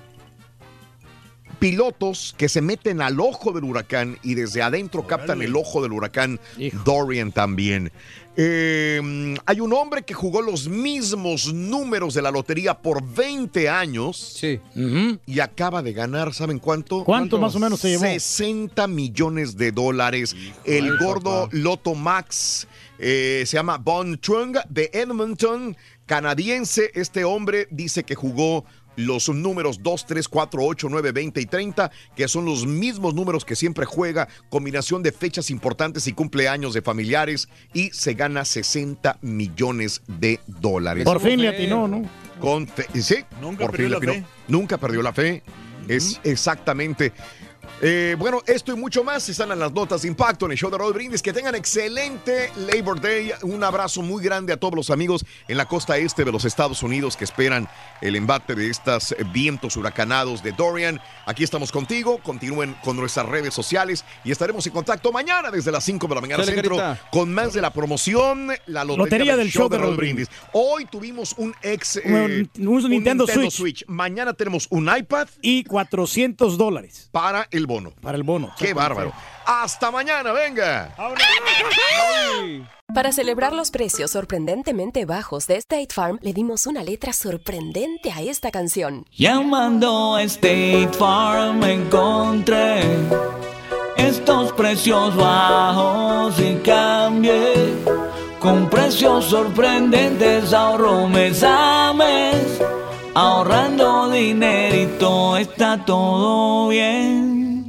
pilotos que se meten al ojo del huracán y desde adentro captan el ojo del huracán Dorian también. Eh, hay un hombre que jugó los mismos números de la lotería por 20 años y acaba de ganar, ¿saben cuánto? ¿Cuánto más o menos se llevó? 60 millones de dólares. el gordo papá. Loto Max eh, se llama Bon Chung de Edmonton, canadiense. Este hombre dice que jugó los números 2, 3, 4, 8, 9, 20 y 30, que son los mismos números que siempre juega, combinación de fechas importantes y cumpleaños de familiares, y se gana 60 millones de dólares. Por fin le atinó, ¿no? Con fe- sí, Nunca por perdió fin le la atinó. fe. Nunca perdió la fe. Es exactamente. Eh, bueno, esto y mucho más están en las notas de impacto en el show de Raúl Brindis. Que tengan excelente Labor Day. Un abrazo muy grande a todos los amigos en la costa este de los Estados Unidos que esperan el embate de estos vientos huracanados de Dorian. Aquí estamos contigo. Continúen con nuestras redes sociales y estaremos en contacto mañana desde las 5 de la mañana centro carita. con más de la promoción, la lotería, Lotería del show de Raúl Brindis. Hoy tuvimos un ex Un- un Nintendo Switch. Mañana tenemos un iPad y 400 dólares para el bono. Para el bono. Qué bárbaro. Hasta mañana, venga. Para celebrar los precios sorprendentemente bajos de State Farm, le dimos una letra sorprendente a esta canción. Llamando a State Farm encontré estos precios bajos y cambié. Con precios sorprendentes ahorro mes a mes. Ahorrando dinerito está todo bien.